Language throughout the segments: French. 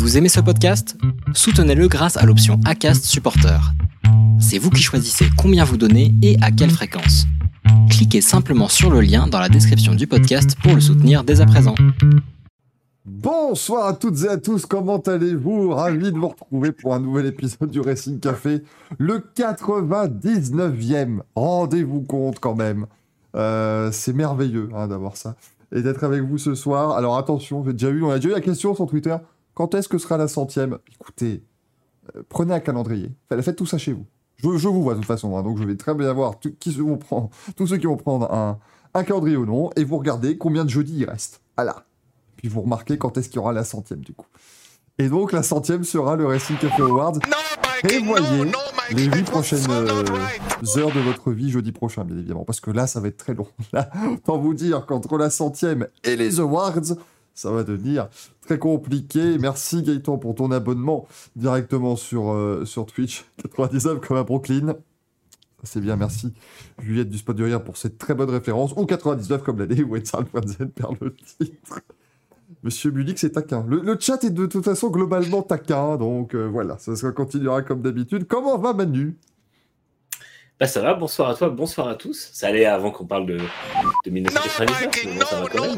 Vous aimez ce podcast? Soutenez-le grâce à l'option ACAST Supporter. C'est vous qui choisissez combien vous donnez et à quelle fréquence. Cliquez simplement sur le lien dans la description du podcast pour le soutenir dès à présent. Bonsoir à toutes et à tous, comment allez-vous? Ravi de vous retrouver pour un nouvel épisode du Racing Café, le 99e. Rendez-vous compte quand même. Euh, c'est merveilleux hein, d'avoir ça et d'être avec vous ce soir. Alors attention, on a déjà eu la question sur Twitter. Quand est-ce que sera la centième Écoutez, euh, prenez un calendrier. Faites tout ça chez vous. Je, vous vois de toute façon, hein, donc je vais très bien voir qui se vont prendre, tous ceux qui vont prendre un, un calendrier ou non, et vous regardez combien de jeudis il reste. Voilà. Puis vous remarquez quand est-ce qu'il y aura la centième du coup. Et donc la centième sera le Racing Café Awards. Prévoyez les huit prochaines euh, heures de votre vie jeudi prochain, bien évidemment, parce que là, ça va être très long. Là, autant vous dire qu'entre la centième et les awards, ça va devenir très compliqué. Merci Gaëtan pour ton abonnement directement sur, euh, sur Twitch, 99 comme à Brooklyn. C'est bien, merci Juliette du Spot du Rire pour cette très bonne référence. Ou 99 comme l'année où Etzal.z perd le titre. Monsieur Bulik, c'est taquin. Le, chat est de toute façon globalement taquin, donc euh, voilà, ça, ça continuera comme d'habitude. Comment va Manu? Bah ça va, bonsoir à toi, bonsoir à tous. Ça allait avant qu'on parle de, de 1999, mais bon, ça va quand même.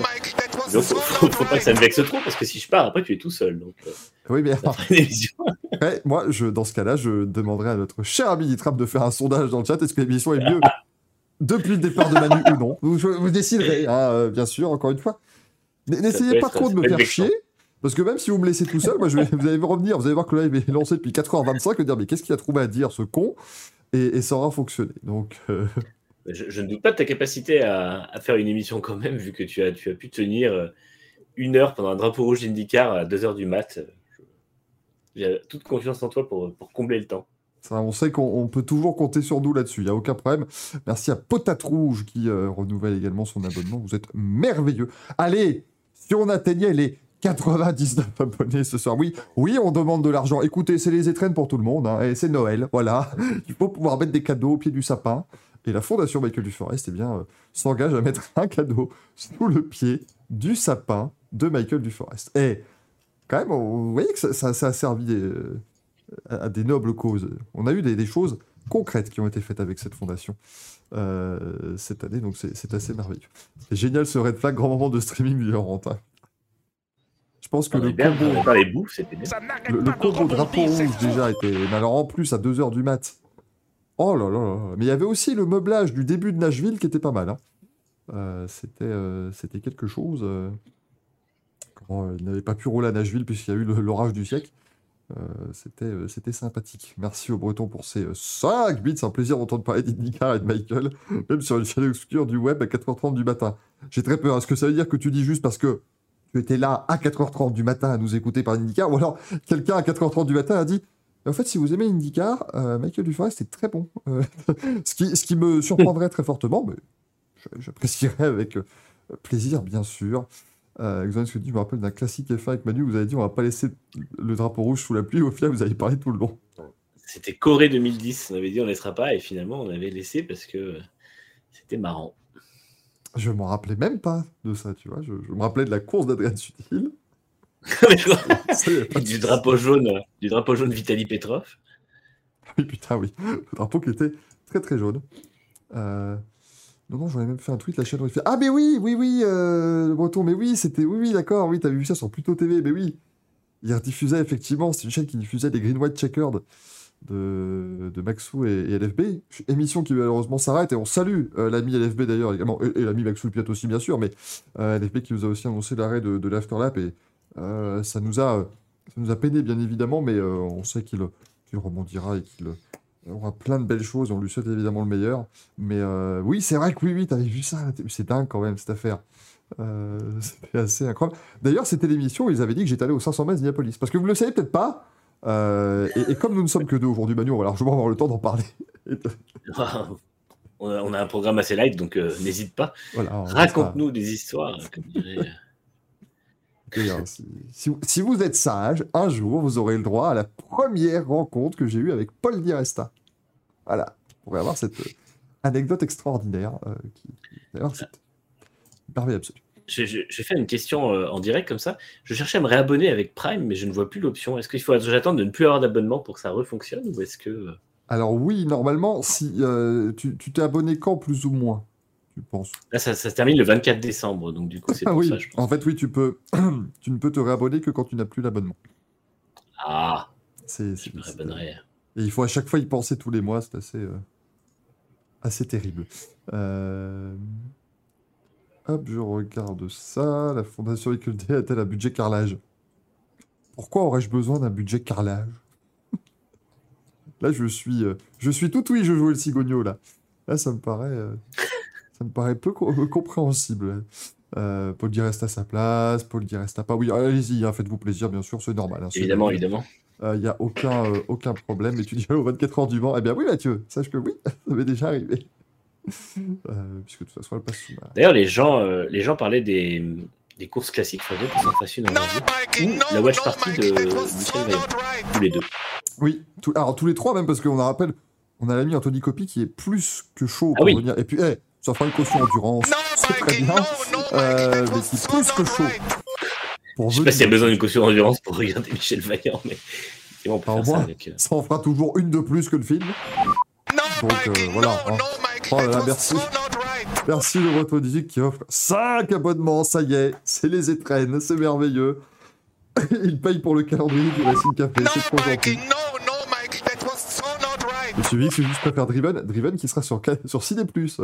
Donc, faut, faut, pas que ça me vexe trop, parce que si je pars, après, tu es tout seul. Donc, euh, oui, bien. ouais, moi, je, dans ce cas-là, je demanderai à notre cher ami Nitrap de faire un sondage dans le chat. Est-ce que l'émission est mieux depuis le départ de Manu ou non? Vous, vous, déciderez, hein, euh, bien sûr, encore une fois. N'essayez pas trop de me faire chier. Parce que même si vous me laissez tout seul, moi je vais, vous allez revenir, vous allez voir que là il est lancé depuis 4h25 et dire mais qu'est-ce qu'il a trouvé à dire ce con? Et, ça aura fonctionné. Donc, euh, je, ne doute pas de ta capacité à, faire une émission quand même, vu que tu as, tu as pu tenir euh, une heure pendant un drapeau rouge d'IndyCar à 2h du mat. J'ai toute confiance en toi pour, pour combler le temps. Ça, on sait qu'on peut toujours compter sur nous là-dessus, il n'y a aucun problème. Merci à Potate Rouge qui euh, renouvelle également son abonnement. Vous êtes merveilleux. Allez, si on atteignait les 99 abonnés ce soir. Oui, oui, on demande de l'argent. Écoutez, c'est les étrennes pour tout le monde. Hein, c'est Noël, voilà. Il faut pouvoir mettre des cadeaux au pied du sapin. Et la Fondation Michael Duforest, eh bien, euh, s'engage à mettre un cadeau sous le pied du sapin de Michael Duforest. Et quand même, vous voyez que ça, a servi euh, à, des nobles causes. On a eu des, choses concrètes qui ont été faites avec cette fondation euh, cette année, donc c'est assez merveilleux. C'est génial ce red flag, grand moment de streaming du. Je pense que le combo, les bouffes, le, le combo drapeau rouge déjà était. Mais alors en plus à 2h du mat. Oh là là là. Mais il y avait aussi le meublage du début de Nashville qui était pas mal. Hein. Euh, c'était, euh, c'était quelque chose. Euh, quand il n'avait pas pu rouler à Nashville puisqu'il y a eu l'orage du siècle. c'était, c'était sympathique. Merci aux Bretons pour ces 5 bits. C'est un plaisir d'entendre parler d'Indicar et de Michael, même sur une chaîne obscure du web à 4h30 du matin. J'ai très peur. Est-ce que ça veut dire que tu dis juste parce que tu étais là à 4h30 du matin à nous écouter par IndyCar, ou alors quelqu'un à 4h30 du matin a dit en fait, si vous aimez IndyCar, euh, Michael Duforest c'est très bon. Euh, ce, qui, me surprendrait très fortement, mais j'apprécierais avec euh, plaisir, bien sûr. Euh, je me rappelle d'un classique F1 avec Manu, vous avez dit on va pas laisser le drapeau rouge sous la pluie, au final vous avez parlé tout le long. C'était Corée 2010, on avait dit on laissera pas, et finalement on avait laissé parce que c'était marrant. Je m'en rappelais même pas de ça, tu vois. Je, me rappelais de la course d'Adrien Sutil. du drapeau jaune, du drapeau jaune Vitali Petrov. Oui, putain, oui. Le drapeau qui était très très jaune. Euh, non, non, j'en ai même fait un tweet, la chaîne où il fait Ah, mais oui, oui, oui, euh, le breton, mais oui, c'était. Oui, oui, d'accord, oui, t'avais vu ça sur Pluto TV, mais oui. Il rediffusait effectivement, c'est une chaîne qui diffusait des Green White Checkered de, de Maxou et, LFB. Émission qui malheureusement s'arrête et on salue euh, l'ami LFB d'ailleurs également, et, l'ami Maxou le Piat aussi bien sûr, mais euh, LFB qui nous a aussi annoncé l'arrêt de, de l'Afterlap et euh, ça, nous a, ça nous a peiné bien évidemment, mais on sait qu'il rebondira et qu'il aura plein de belles choses, on lui souhaite évidemment le meilleur. Mais oui, c'est vrai que oui, oui, t'avais vu ça, c'est dingue quand même cette affaire. c'était assez incroyable. D'ailleurs, c'était l'émission où ils avaient dit que j'étais allé au 500 mètres d'Indianapolis. Parce que vous ne le savez peut-être pas, euh, et, comme nous ne sommes que deux aujourd'hui, Manu, on va largement avoir le temps d'en parler. on, a, un programme assez light, donc euh, n'hésite pas. Raconte-nous des histoires, hein, si, vous êtes sage, un jour, vous aurez le droit à la première rencontre que j'ai eue avec Paul Di Resta. Voilà. On va avoir cette euh, anecdote extraordinaire. qui, d'ailleurs, c'est merveille absolue. Vais faire une question euh, en direct comme ça. Je cherchais à me réabonner avec Prime, mais je ne vois plus l'option. Est-ce qu'il faut j'attendre de ne plus avoir d'abonnement pour que ça refonctionne ou est-ce que euh, Alors oui, normalement, si euh, tu t'es abonné quand plus ou moins, tu penses? Là ça, ça se termine le 24 décembre, donc du coup c'est Ah pour oui, ça je pense. en fait oui, tu peux, tu ne peux te réabonner que quand tu n'as plus l'abonnement. Ah, C'est, je me réabonnerai. Et il faut à chaque fois y penser tous les mois, c'est assez, euh, assez terrible. Euh, Hop, je regarde ça. La Fondation Éculté a-t-elle un budget carrelage? Pourquoi aurais-je besoin d'un budget carrelage? Là, je suis, euh, je suis tout oui, je joue le cigogno là. Là, ça me paraît, euh, ça me paraît peu co- compréhensible. Euh, Paul dit reste à sa place, Paul dit reste à pas. Oui, allez-y, hein, faites-vous plaisir, bien sûr, c'est normal. hein, Évidemment, évidemment. il n'y a aucun, euh, aucun problème. Et tu dis aux 24 heures du Mans, eh bien oui Mathieu, sache que oui, ça m'est déjà arrivé. Euh, puisque de toute façon, elle passe sous ma... D'ailleurs, les gens, euh, les gens parlaient des, des courses classiques. Ou la watch party de Michel Vaillant. Tous les deux. Oui, tout- alors tous les trois même, parce qu'on a rappelle, on a l'ami Anthony Copy qui est plus que chaud Ah pour oui. venir. Et puis, ça fera une caution endurance, c'est très bien, euh, mais qui est plus que chaud pour Je sais pas s'il y a besoin d'une caution d'endurance pour regarder Michel Vaillant, mais c'est bon, on peut au faire ça moins. avec. Ça en fera toujours une de plus que le film. Donc euh, voilà. hein. Oh là là, merci. Merci le qui offre 5 abonnements, ça y est, c'est les étrennes, c'est merveilleux. Il paye pour le calendrier du Racing Café, c'est trop gentil. Je suis Vix, je préfère Driven, Driven qui sera sur, sur Ciné Plus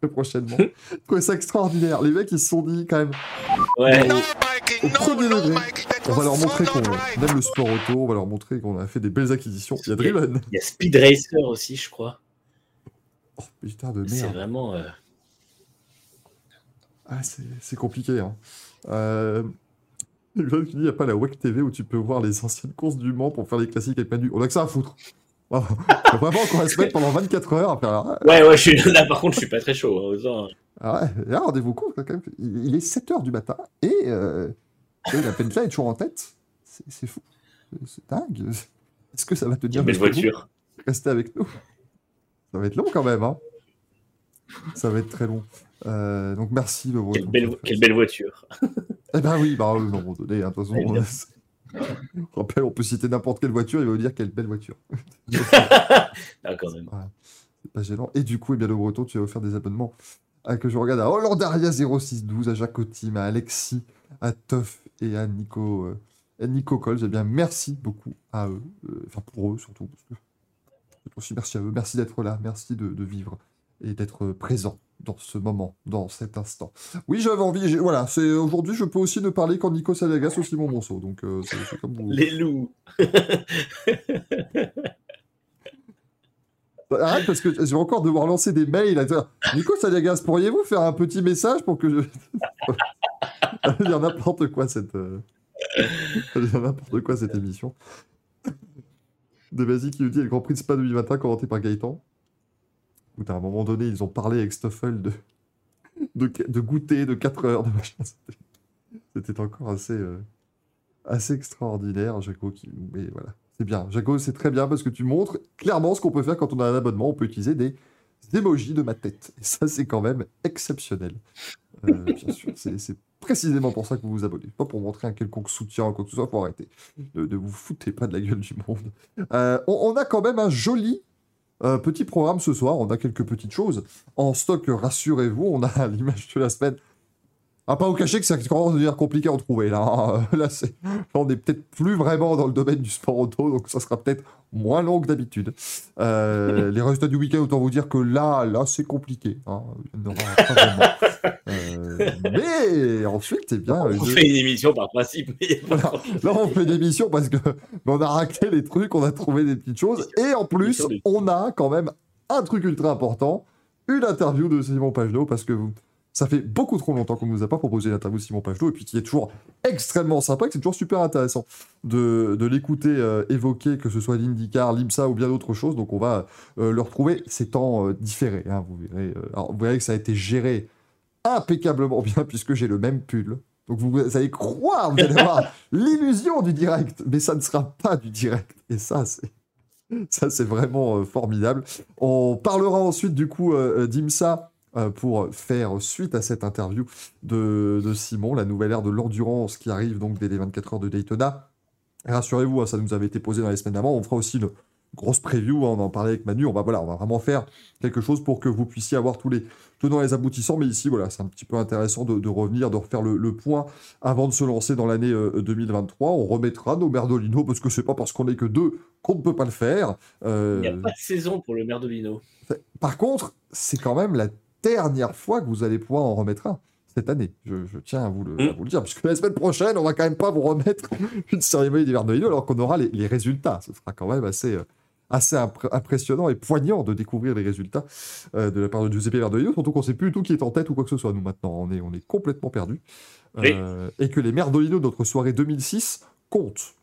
très prochainement. Trouvais ça extraordinaire. Les mecs ils se sont dit quand même, Ouais, au premier degré, on va leur montrer qu'on aime le sport auto, on va leur montrer qu'on a fait des belles acquisitions. Il y a Driven. il y a Speed Racer aussi, je crois. Oh putain de C'est merde. vraiment. euh, Ah, c'est c'est compliqué. Hein. Euh... Il n'y a pas la WEC TV où tu peux voir les anciennes courses du Mans pour faire les classiques avec Manu. On a que ça à foutre. Vraiment, qu'on va se mettre pendant 24 heures à faire. Ouais, ouais, je suis là, par contre, je suis pas très chaud. hein, autant- Ah ouais, là, rendez-vous compte, quand même. Il, est 7h du matin et, euh, et la Pentla est toujours en tête. C'est fou. C'est dingue. Est-ce que ça va te dire Quelle belle voiture. Restez avec nous. Ça va être long quand même. Hein. Ça va être très long. Euh, donc merci le Quelle belle, quelle belle voiture. Eh ben oui, bah, un moment donné, hein, de toute façon. Euh, Je rappelle, on peut citer n'importe quelle voiture, il va vous dire quelle belle voiture. Ah, quand même. C'est pas gênant. Et du coup, eh bien, le breton, tu vas offrir des abonnements que je regarde à Hollandaria 0612, à Jacques Otim, à Alexis, à Toff et à Nico, euh, Nico. Eh bien, merci beaucoup à eux. euh, Enfin, pour eux surtout. Aussi merci à eux. Merci d'être là. Merci de, vivre et d'être présent dans ce moment, dans cet instant. Oui, j'avais envie. Voilà, c'est aujourd'hui, je peux aussi ne parler qu'en Nico Saliagas ou Simon Monceau. Donc, euh, c'est comme vous. Les loups. Arrête parce que je vais encore devoir lancer des mails. Nico Saliagas, pourriez-vous faire un petit message pour que je. Elle veut dire n'importe quoi cette. euh, Elle veut dire n'importe quoi cette émission. De Basi qui nous dit le Grand Prix de Spa 2021 commenté par Gaëtan. Écoute, à un moment donné, ils ont parlé avec Stoffel de, goûter de 4 heures de machin. C'était- encore assez, euh, assez extraordinaire, Jaco. Qui... Mais voilà, c'est bien. Jaco, c'est très bien parce que tu montres clairement ce qu'on peut faire quand on a un abonnement. On peut utiliser des emojis de ma tête. Et ça, c'est quand même exceptionnel. Euh, bien sûr, c'est précisément pour ça que vous vous abonnez. Pas pour montrer un quelconque soutien ou quoi que ce soit, faut arrêter. Ne, vous foutez pas de la gueule du monde. Euh, on, on a quand même un joli euh, petit programme ce soir. On a quelques petites choses en stock, rassurez-vous. On a l'image de la semaine. À pas vous cacher que ça commence à devenir compliqué à en trouver. Là, hein. là on est peut-être plus vraiment dans le domaine du sport auto, donc ça sera peut-être moins long que d'habitude. Euh, les résultats du week-end, autant vous dire que là, là, c'est compliqué. hein. Il n'y en aura pas vraiment. Euh, mais ensuite, eh bien, On je- fait une émission par principe, Voilà. Là, on fait une émission parce que on a raclé les trucs, on a trouvé des petites choses. Et en plus, on a quand même un truc ultra important une interview de Simon Pagenaud parce que vous- ça fait beaucoup trop longtemps qu'on ne nous a pas proposé l'interview de Simon Pagenaud et puis qui est toujours extrêmement sympa, et que c'est toujours super intéressant de, de l'écouter euh, évoquer, que ce soit l'IndyCar, l'IMSA ou bien d'autres choses. Donc, on va euh, le retrouver ces temps euh, différés. hein, vous, verrez, euh, alors, vous verrez que ça a été géré impeccablement bien puisque j'ai le même pull. Donc vous, vous allez croire, vous allez avoir l'illusion du direct, mais ça ne sera pas du direct. Et ça, c'est ça, c'est vraiment euh, formidable. On parlera ensuite du coup d'IMSA pour faire suite à cette interview de, de Simon, la nouvelle ère de l'endurance qui arrive donc dès les 24 heures de Daytona. Rassurez-vous, hein, ça nous avait été posé dans les semaines d'avant. On fera aussi une grosse preview, hein, on en parlait avec Manu. On va, voilà, on va vraiment faire quelque chose pour que vous puissiez avoir tous les tenants et les aboutissants. Mais ici, voilà, c'est un petit peu intéressant de, de revenir, de refaire le, le point avant de se lancer dans l'année euh, 2023. On remettra nos Merdolino parce que c'est pas parce qu'on est que deux qu'on ne peut pas le faire. Euh, Il n'y a pas de saison pour le Merdolino. par contre, c'est quand même la dernière fois que vous allez pouvoir en remettre un cette année. Je, je tiens à vous, le, à Mm. vous le dire, puisque la semaine prochaine, on va quand même pas vous remettre une cérémonie d'hiver de alors qu'on aura les, les résultats. Ce sera quand même assez, euh, assez impressionnant et poignant de découvrir les résultats euh, de la part de Giuseppe Verdolino, surtout qu'on sait plus du tout qui est en tête ou quoi que ce soit. Nous, maintenant, on est, on est complètement perdu. Oui. et que les Merdolino de notre soirée 2006 comptent.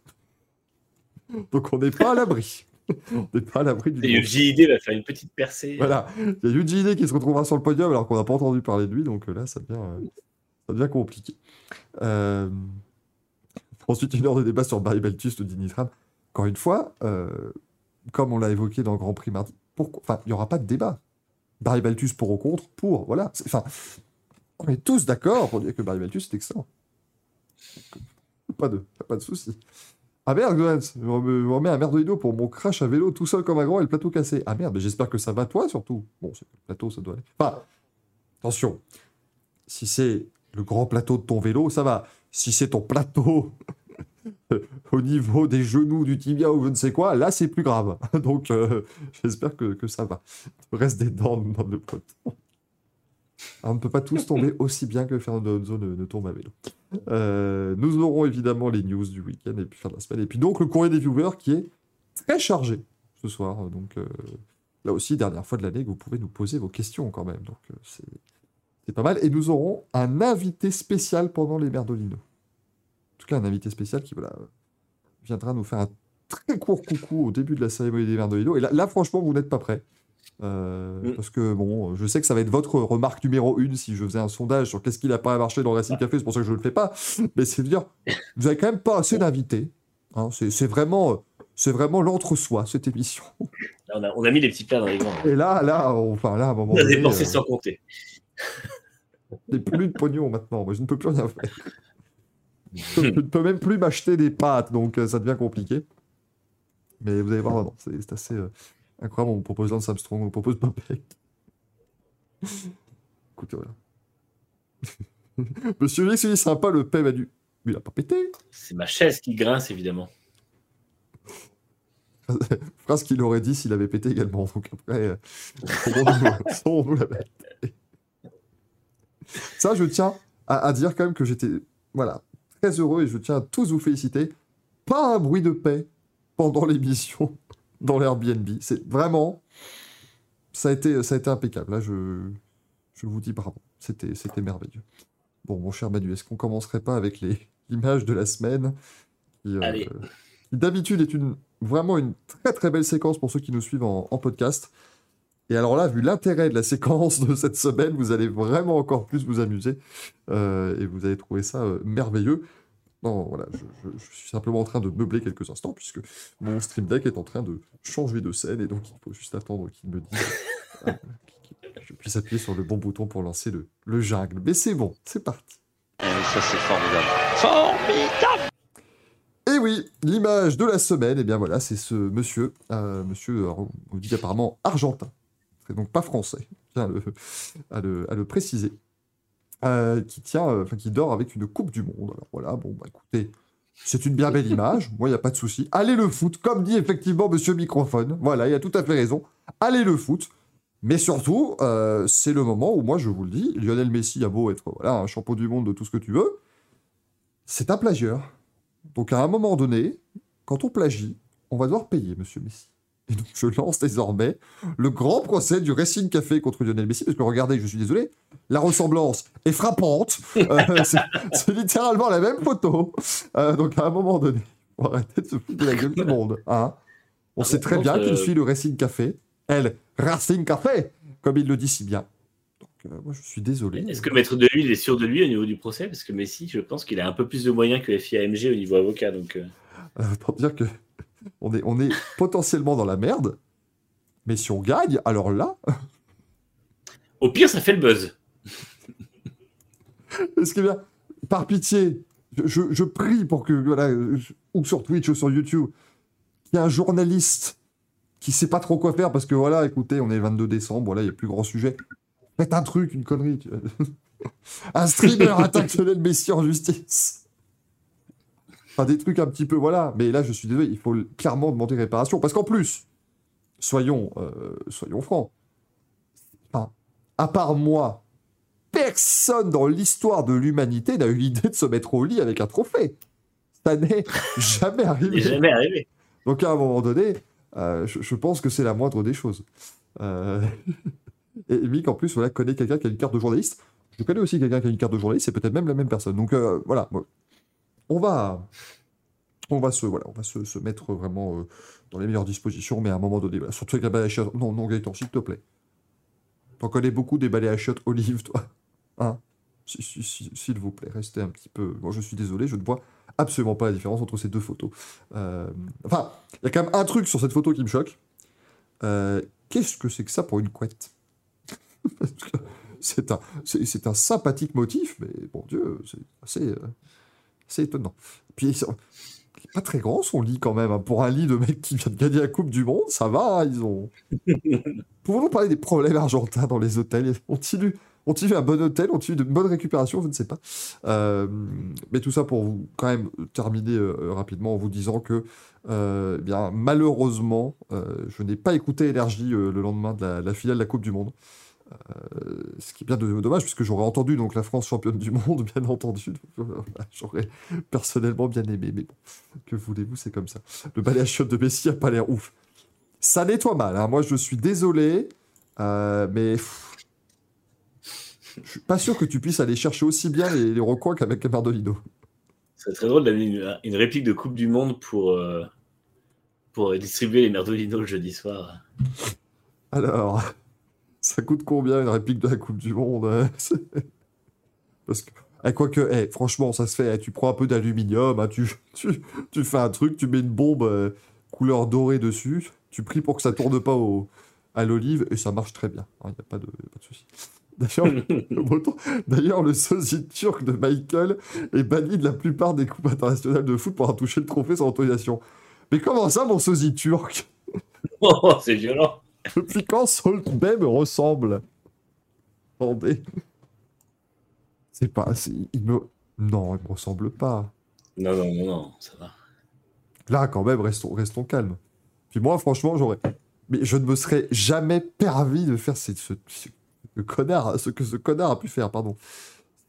Donc, on n'est pas à l'abri. on n'est pas à l'abri du Et JID va faire une petite percée. voilà, il y a Yuji Ide qui se retrouvera sur le podium alors qu'on n'a pas entendu parler de lui, donc euh, là, ça devient, euh, ça devient compliqué. Euh, Ensuite, une heure de débat sur Barry Beltus, nous dit Nitram. Encore une fois, euh, comme on l'a évoqué dans le Grand Prix mardi, pourquoi... enfin, il n'y aura pas de débat. Barry Baltus pour ou contre, pour, voilà. Enfin, on est tous d'accord pour dire que Barry Baltus est excellent. Pas de, pas de souci. Ah merde, je me remets un merdolino pour mon crash à vélo tout seul comme un grand et le plateau cassé. Ah merde, mais j'espère que ça va toi surtout. Bon, c'est le plateau, ça doit aller. Enfin, attention, si c'est le grand plateau de ton vélo, ça va. Si c'est ton plateau au niveau des genoux, du tibia ou je ne sais quoi, là c'est plus grave. Donc euh, j'espère que, que ça va. Reste des dents demande le on ne peut pas tous tomber aussi bien que Fernando Alonso ne, ne tombe à vélo. Euh, nous aurons évidemment les news du week-end et puis fin de la semaine. Et puis donc le courrier des viewers qui est très chargé ce soir. Donc euh, là aussi, dernière fois de l'année que vous pouvez nous poser vos questions quand même. Donc euh, c'est pas mal. Et nous aurons un invité spécial pendant les Merdolino. En tout cas, un invité spécial qui voilà, viendra nous faire un très court coucou au début de la cérémonie des Merdolino. Et là, là franchement, vous n'êtes pas prêts. Euh, Mm. Parce que bon, je sais que ça va être votre remarque numéro une si je faisais un sondage sur qu'est-ce qui n'a pas marché dans le Racing Café, c'est pour ça que je ne le fais pas. Mais c'est de dire, vous avez quand même pas assez d'invités. Hein, c'est vraiment, c'est vraiment l'entre-soi cette émission. On, a, on a mis les petits plats dans les grands. Et là, là, on- enfin là, à un moment On a donné, dépensé euh, sans compter. j'ai plus de pognon maintenant. Je ne peux plus rien faire. je ne peux même plus m'acheter des pâtes, donc euh, ça devient compliqué. Mais vous allez voir, c'est c'est assez euh, incroyable. On propose Lance Armstrong, on propose Popek. Écoutez, voilà. Monsieur X, il est sympa, le paix m'a dû. Mais il a pas pété. C'est ma chaise qui grince, évidemment. Phrase qu'il aurait dit s'il avait pété également. Donc après, euh, saurons-nous saurons-nous la mettre. Ça, je tiens à, à dire quand même que j'étais voilà, très heureux et je tiens à tous vous féliciter. Pas un bruit de paix pendant l'émission dans l'Airbnb. C'est vraiment. Ça a, été, ça a été impeccable. Là, je, je vous dis bravo. C'était c'était merveilleux. Bon, mon cher Manu, est-ce qu'on commencerait pas avec les images de la semaine qui, euh, Allez. qui d'habitude est une, vraiment une très très belle séquence pour ceux qui nous suivent en, en podcast. Et alors là, vu l'intérêt de la séquence de cette semaine, vous allez vraiment encore plus vous amuser euh, et vous allez trouver ça euh, merveilleux. Non, voilà, je, je- je suis simplement en train de meubler quelques instants puisque mon Stream Deck est en train de changer de scène et donc il faut juste attendre qu'il me dise euh, que je puisse appuyer sur le bon bouton pour lancer le, le jungle. Mais c'est bon, c'est parti. ça c'est formidable. Formidable Et oui, l'image de la semaine, et bien voilà, c'est ce monsieur, euh, monsieur, alors, on dit apparemment argentin, c'est donc pas français, le, à le, à le préciser, euh, qui tient, euh, qui dort avec une coupe du monde. Alors voilà, bon, bah écoutez, c'est une bien belle image, moi il n'y a pas de souci. Allez le foot, comme dit effectivement monsieur microphone, voilà, il a tout à fait raison. Allez le foot. Mais surtout, euh, c'est le moment où moi je vous le dis, Lionel Messi a beau être voilà, un champion du monde de tout ce que tu veux, c'est un plagieur. Donc à un moment donné, quand on plagie, on va devoir payer, monsieur Messi. Et donc je lance désormais le grand procès du Racing Café contre Lionel Messi, parce que regardez, je suis désolé, la ressemblance est frappante. Euh, c'est littéralement la même photo. Euh, donc à un moment donné, on va arrêter de se foutre de la gueule du monde. Hein on Par sait très bien qu'il suit le Racing Café. Elle, Racing Café, comme il le dit si bien. Donc euh, moi je suis désolé. Est-ce que Maître de lui, il est sûr de lui au niveau du procès? Parce que Messi, je pense qu'il a un peu plus de moyens que FIAMG au niveau avocat. Donc, pour dire que on est, on est potentiellement dans la merde, mais si on gagne, alors là, Au pire, ça fait le buzz. Ce qui est bien, par pitié, je, je- prie pour que, voilà, je- ou sur Twitch ou sur YouTube, qu'il y ait un journaliste qui sait pas trop quoi faire parce que voilà, écoutez, on est le 22 décembre, voilà, il y a plus grand sujet. Faites un truc, une connerie. un streamer attaque Lionel Messi en justice. Enfin, des trucs un petit peu, voilà. Mais là, je suis désolé, il faut clairement demander réparation. Parce qu'en plus, soyons, euh, soyons francs, enfin, à part moi, personne dans l'histoire de l'humanité n'a eu l'idée de se mettre au lit avec un trophée. Ça n'est jamais arrivé. n'est jamais arrivé. Donc à un moment donné, euh, je, je pense que c'est la moindre des choses. Euh, Et Mick, en plus, voilà, connaît quelqu'un qui a une carte de journaliste. Je connais aussi quelqu'un qui a une carte de journaliste, c'est peut-être même la même personne. Donc euh, voilà, moi, on va, se, voilà, on va se, mettre vraiment euh, dans les meilleures dispositions, mais à un moment donné, voilà, surtout avec la balai à chiottes. Non, non, Gaëtan, s'il te plaît. T'en connais beaucoup des balais à chiottes olive, toi. Hein? Si- si- S'il vous plaît, restez un petit peu. Moi, je suis désolé, je ne vois absolument pas la différence entre ces deux photos. Euh, Enfin, il y a quand même un truc sur cette photo qui me choque. Euh, Qu'est-ce que c'est que ça pour une couette? C'est un, c'est un sympathique motif, mais bon Dieu, c'est assez, euh, assez étonnant. Puis, ils sont- il pas très grand son lit quand même. hein. Pour un lit de mec qui vient de gagner la Coupe du Monde, ça va, hein, ils ont. Pouvons-nous parler des problèmes argentins dans les hôtels? Ont-ils eu, un bon hôtel? Ont-ils eu de bonnes récupérations? Je ne sais pas. Euh, mais tout ça pour vous quand même terminer euh, rapidement en vous disant que euh, eh bien, malheureusement, euh, je n'ai pas écouté Énergie euh, le lendemain de la, la finale de la Coupe du Monde. Euh, ce qui est bien de- dommage, puisque j'aurais entendu donc la France championne du monde, bien entendu. Euh, j'aurais personnellement bien aimé, mais bon, que voulez-vous, c'est comme ça. Le balai à chiottes de Messi a pas l'air ouf. Ça nettoie mal, hein. moi je suis désolé, euh, mais pff, je suis pas sûr que tu puisses aller chercher aussi bien les, les recoins qu'avec Mardolino. C'est très drôle d'amener une, une réplique de Coupe du Monde pour, euh, pour distribuer les Merdolino le jeudi soir. Alors, ça coûte combien une réplique de la Coupe du Monde hein Parce que, eh, quoique, eh, franchement, ça se fait. eh, tu prends un peu d'aluminium, hein, tu, tu, tu fais un truc, tu mets une bombe euh, couleur dorée dessus, tu pries pour que ça tourne pas au, à l'olive et ça marche très bien. Il n'y a pas de, y a pas de souci. D'ailleurs, le le sosie turc de Michael est banni de la plupart des coupes internationales de foot pour avoir touché le trophée sans autorisation. Mais comment ça, mon sosie turc? Oh, c'est violent. depuis quand Salt Bay me ressemble? Attendez. C'est pas. Il me... Non, il me ressemble pas. Non, non, non, non, ça va. Là, quand même, restons, restons calmes. Puis moi, franchement, j'aurais. Mais je ne me serais jamais permis de faire ce, ce, ce- ce connard, ce que ce connard a pu faire, pardon.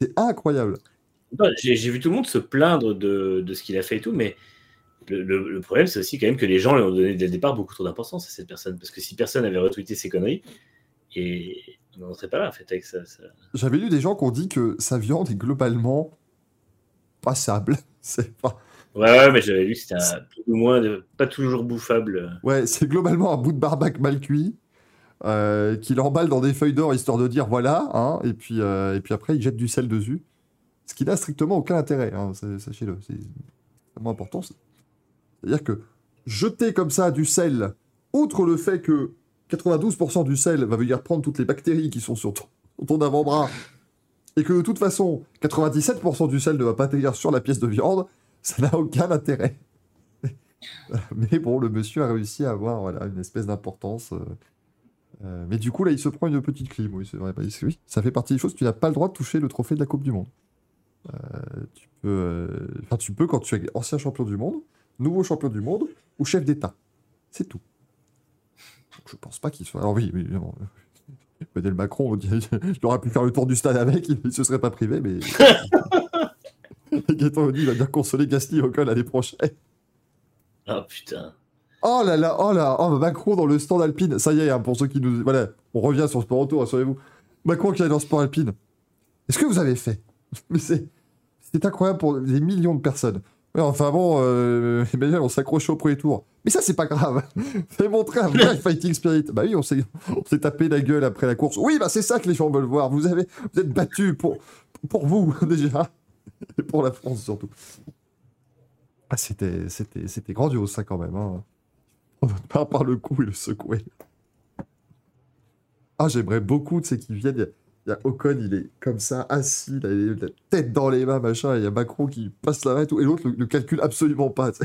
C'est incroyable. J'ai vu tout le monde se plaindre de, de ce qu'il a fait et tout, mais le, le- le problème, c'est aussi quand même que les gens lui ont donné dès le départ beaucoup trop d'importance à cette personne. Parce que si personne avait retweeté ces conneries, et on n'en serait pas là, en fait, avec ça. ça- J'avais lu des gens qui ont dit que sa viande est globalement passable. C'est pas. Ouais, ouais, mais j'avais lu que c'était un- plus ou moins de- pas toujours bouffable. Ouais, c'est globalement un bout de barbac mal cuit euh, qu'il emballe dans des feuilles d'or histoire de dire voilà, hein, et, puis, euh, et puis après il jette du sel dessus. Ce qui n'a strictement aucun intérêt, hein, sa- sachez-le. C'est vraiment important. C'est- C'est-à-dire que jeter comme ça du sel, outre le fait que 92% du sel va venir prendre toutes les bactéries qui sont sur ton, avant-bras, et que de toute façon 97% du sel ne va pas atterrir sur la pièce de viande, ça n'a aucun intérêt. Mais bon, le monsieur a réussi à avoir une espèce d'importance. euh, euh, mais du coup, là, il se prend une petite clim. Oui, c'est vrai. Bah, ça fait partie des choses. Tu n'as pas le droit de toucher le trophée de la Coupe du Monde. Euh, tu, peux, enfin, tu peux quand tu es ancien champion du monde, nouveau champion du monde ou chef d'État. C'est tout. Donc, je pense pas qu'il soit. Alors, oui, oui. Emmanuel Macron, il aurait pu faire le tour du stade avec, il ne se serait pas privé, mais. Gaëtan dit il va bien consoler Gasly au col l'année prochaine. Ah putain. Oh là là, oh là, oh Macron dans le stand alpine. Ça y est, hein, pour ceux qui nous. Voilà, on revient sur Sport Auto, rassurez-vous. Macron qui est dans le sport alpine. Est-ce que vous avez fait? Mais c'est. C'est incroyable pour des millions de personnes. Ouais, enfin bon, euh, Emmanuel, on s'accroche au premier tour. Mais ça, c'est pas grave. Fais montrer un vrai fighting spirit. Bah oui, on s'est, tapé la gueule après la course. Oui, bah c'est ça que les gens veulent voir. Vous avez, vous êtes battus pour, pour vous, déjà. Et pour la France, surtout. Ah, c'était, c'était, c'était grandiose, ça, quand même. Hein. Par, par le coup et le secouer. Ah, j'aimerais beaucoup, tu sais, qu'ils viennent. Il y a- Ocon, il est comme ça, assis, là, il a la tête dans les mains, machin, et il y a Macron qui passe la main et tout, et l'autre le, le calcule absolument pas.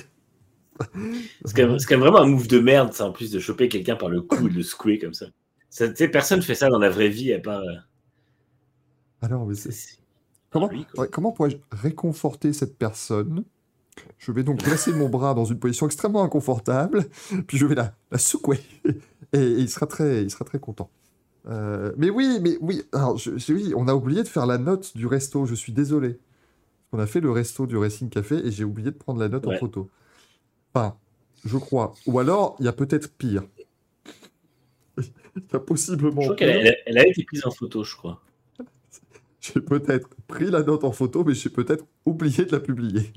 C'est quand, même- c'est quand même vraiment un move de merde, ça, en plus de choper quelqu'un par le cou et de le secouer comme ça. Ça, tu sais, personne fait ça dans la vraie vie, à part. euh, non, mais c'est. lui, comment pourrais-je réconforter cette personne? Je vais donc placer mon bras dans une position extrêmement inconfortable, puis je vais la, la secouer. Et, et il, sera très, il sera très content. Euh, mais oui, mais oui, alors, je, je- oui, on a oublié de faire la note du resto, je suis désolé. On a fait le resto du Racing Café et j'ai oublié de prendre la note en photo. Enfin, je crois. Ou alors, il y a peut-être pire. Il y a possiblement Je crois qu'elle a, elle a- été prise en photo, je crois. J'ai peut-être pris la note en photo, mais j'ai peut-être oublié de la publier.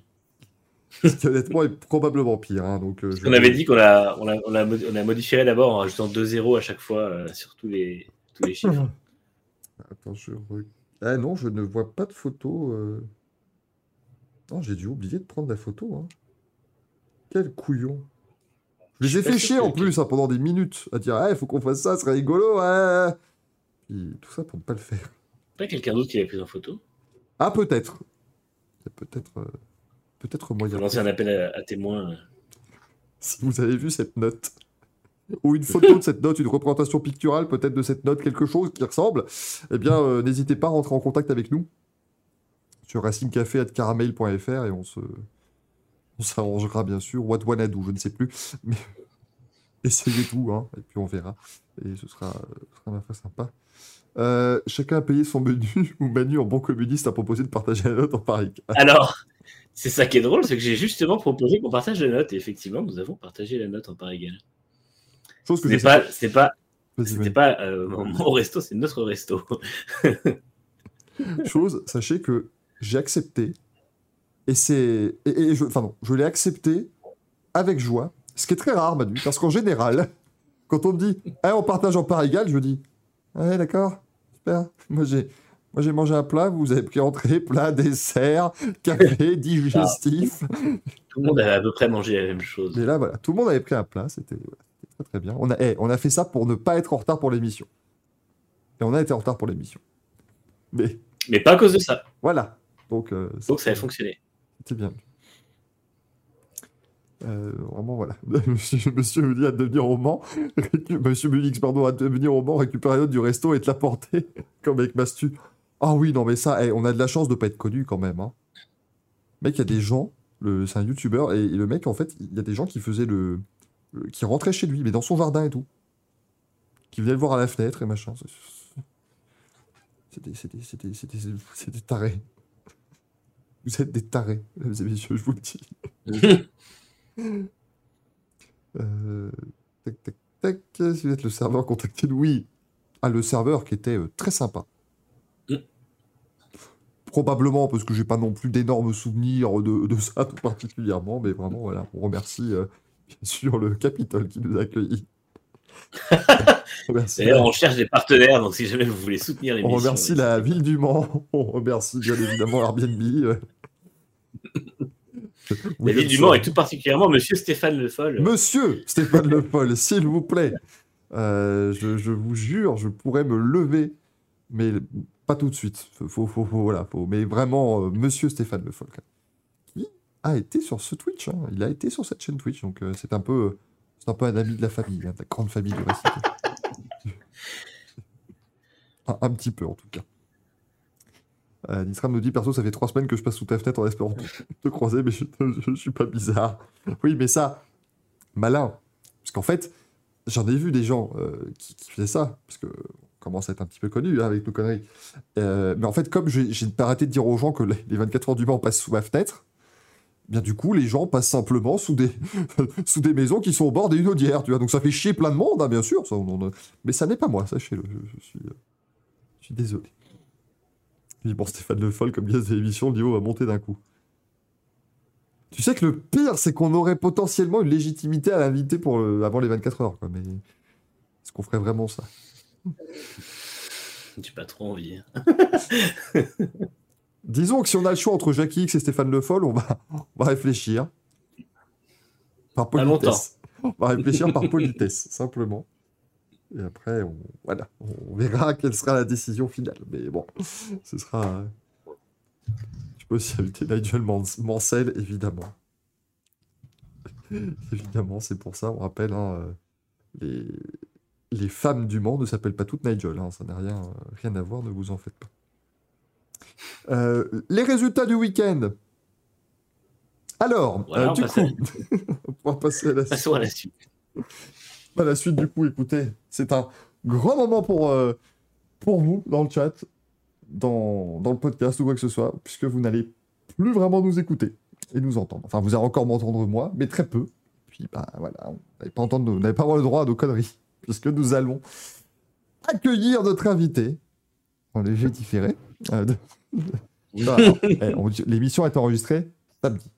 Ce qui honnêtement est probablement pire. hein, donc, euh, je- On avait dit qu'on a, on a, on a, modifié d'abord en rajoutant 2 zéros à chaque fois euh, sur tous les, tous les chiffres. Attends, je re- Ah non, je ne vois pas de photo. euh. Non, j'ai dû oublier de prendre la photo. hein. Quel couillon. Je les ai fait chier en plus hein, pendant des minutes à dire il faut qu'on fasse ça, ce serait rigolo. ouais. Puis, tout ça pour ne pas le faire. Pas quelqu'un d'autre qui l'avait prise en photo? Ah, peut-être. Il y a peut-être euh, peut-être moyen. lancer un appel à, à témoins. euh. Si vous avez vu cette note, ou une photo de cette note, une représentation picturale peut-être de cette note, quelque chose qui ressemble, eh bien, euh, n'hésitez pas à rentrer en contact avec nous sur racingcafé.caramel.fr et on se... On s'arrangera bien sûr. What Wanadu, je ne sais plus. Mais essayez tout, hein, et puis on verra. Et ce sera, ce sera sympa. Euh, chacun a payé son menu, ou Manu en bon communiste a proposé de partager la note en pari. Alors, c'est ça qui est drôle, c'est que j'ai justement proposé qu'on partage la note. Et effectivement, nous avons partagé la note en égale. Chose que C'est pas, c'est pas, c'était pas euh, mon resto, c'est notre resto. chose, sachez que j'ai accepté. Et c'est. Et, et je, enfin, non, je l'ai accepté avec joie. Ce qui est très rare, Manu, parce qu'en général, quand on me dit, ah, on partage en part égale, je dis, ouais, d'accord, super. Moi, j'ai. Moi, j'ai mangé un plat, vous avez pris entrée, plat, dessert, café, digestif. Tout le monde avait à peu près mangé la même chose. Mais là, voilà, tout le monde avait pris un plat, c'était voilà, c'était très très bien. On a, eh, on a fait ça pour ne pas être en retard pour l'émission. Et on a été en retard pour l'émission. Mais Mais pas à cause de ça. voilà. Donc, euh, Donc ça a fonctionné. C'était bien. Euh, vraiment, voilà. Monsieur, monsieur me dit à devenir au Mans. Monsieur Mulix, pardon, à devenir au Mans, récupérer la note du resto et te l'apporter, comme avec Mastu. Ah oui, non, mais ça, eh, on a de la chance de pas être connu quand même. Hein. Mec, il y a des gens, c'est un youtubeur, et, et le mec, en fait, il y a des gens qui faisaient le- qui rentraient chez lui, mais dans son jardin et tout. Qui venaient le voir à la fenêtre et machin. C'était, c'était, c'était, c'était, c'était taré. Vous êtes des tarés, mesdames et messieurs, je vous le dis. Euh, tac, tac, tac. Si vous êtes le serveur, contactez-nous. Oui. Ah, le serveur qui était euh, très sympa. Mm. Probablement parce que j'ai pas non plus d'énormes souvenirs de, de ça tout particulièrement, mais vraiment, voilà, on remercie euh, sûr le Capitole qui nous a accueillis. on D'ailleurs, on cherche des partenaires, donc si jamais vous voulez soutenir on l'émission. remercie la ville du Mans, on remercie bien évidemment Airbnb. euh. La ville du Mans et tout particulièrement Monsieur Stéphane Le Foll. Monsieur Stéphane Le Foll, s'il vous plaît, euh, je, je vous jure, je pourrais me lever, mais pas tout de suite. Faut, faut, faut- voilà, faut- mais vraiment, euh, Monsieur Stéphane Le Foll, a été sur ce Twitch. hein. Il a été sur cette chaîne Twitch, donc euh, c'est un peu, un peu un ami de la famille, hein, de la grande famille du récit. un, petit peu en tout cas. Euh, nous dit perso, ça fait trois semaines que je passe sous ta fenêtre en espérant te, croiser, mais je, je suis pas bizarre. Oui, mais ça, malin. Parce qu'en fait, j'en ai vu des gens euh, qui, faisaient ça, parce que on commence à être un petit peu connu hein, avec nos conneries. Euh, mais en fait, comme j'ai pas arrêté de dire aux gens que les, les 24 heures du Mans passent sous ma fenêtre, bien du coup, les gens passent simplement sous des, sous des maisons qui sont au bord des Hunaudières, tu vois. Donc ça fait chier plein de monde, hein, bien sûr. Ça, on Mais ça n'est pas moi, sachez-le. Je, je suis, euh, je suis désolé. Bon, Stéphane Le Foll, comme gaz de l'émission, le niveau va monter d'un coup. Tu sais que le pire, c'est qu'on aurait potentiellement une légitimité à l'inviter pour le- avant les 24 heures. Quoi. Mais est-ce qu'on ferait vraiment ça? J'ai pas trop envie. Disons que si on a le choix entre Jackie X et Stéphane Le Foll, on va, on va réfléchir. Par politesse. On va réfléchir par politesse, simplement. Et après, on, voilà, on verra quelle sera la décision finale. Mais bon, ce sera. Tu peux aussi inviter Nigel Mansell, évidemment. évidemment, c'est pour ça, on rappelle, hein, euh, les, les femmes du monde ne s'appellent pas toutes Nigel. Hein, ça n'a rien, rien à voir, ne vous en faites pas. Euh, les résultats du week-end. Alors, Voilà, euh, on du coup, à- on va pouvoir passer à la suite. Passons à la suite. La suite, du coup, écoutez, c'est un grand moment pour, euh, pour vous dans le chat, dans, dans le podcast ou quoi que ce soit, puisque vous n'allez plus vraiment nous écouter et nous entendre. Enfin, vous allez encore m'entendre moi, mais très peu. Puis, bah voilà, on n'avait pas, entendre on pas avoir le droit à nos conneries, puisque nous allons accueillir notre invité en léger différé. euh, de- Ah, alors, eh, on dit- L'émission est enregistrée samedi.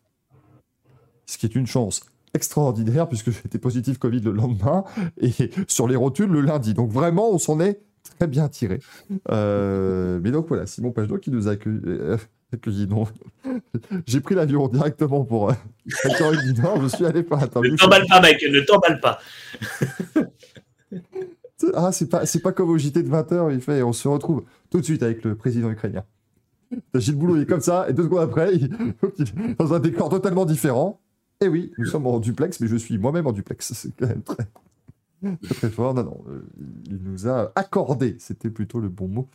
Ce qui est une chance extraordinaire puisque j'étais positif Covid le lendemain et sur les rotules le lundi. Donc vraiment, on s'en est très bien tiré. Euh, mais donc voilà, Simon Pagetot qui nous a accueilli. euh, non. J'ai pris l'avion directement pour euh, la Corée du Nord. Je suis allé l'interview. Ne t'emballe pas, Michael, ne t'emballe pas. Ah, c'est pas, pas comme au JT de 20h, il fait, on se retrouve tout de suite avec le président ukrainien. T'as Gilles Boulot, il est comme ça, et deux secondes après, il, est dans un décor totalement différent. Et oui, nous sommes en duplex, mais je suis moi-même en duplex. C'est quand même très, très, fort. Non, non, euh, il nous a accordé, c'était plutôt le bon mot,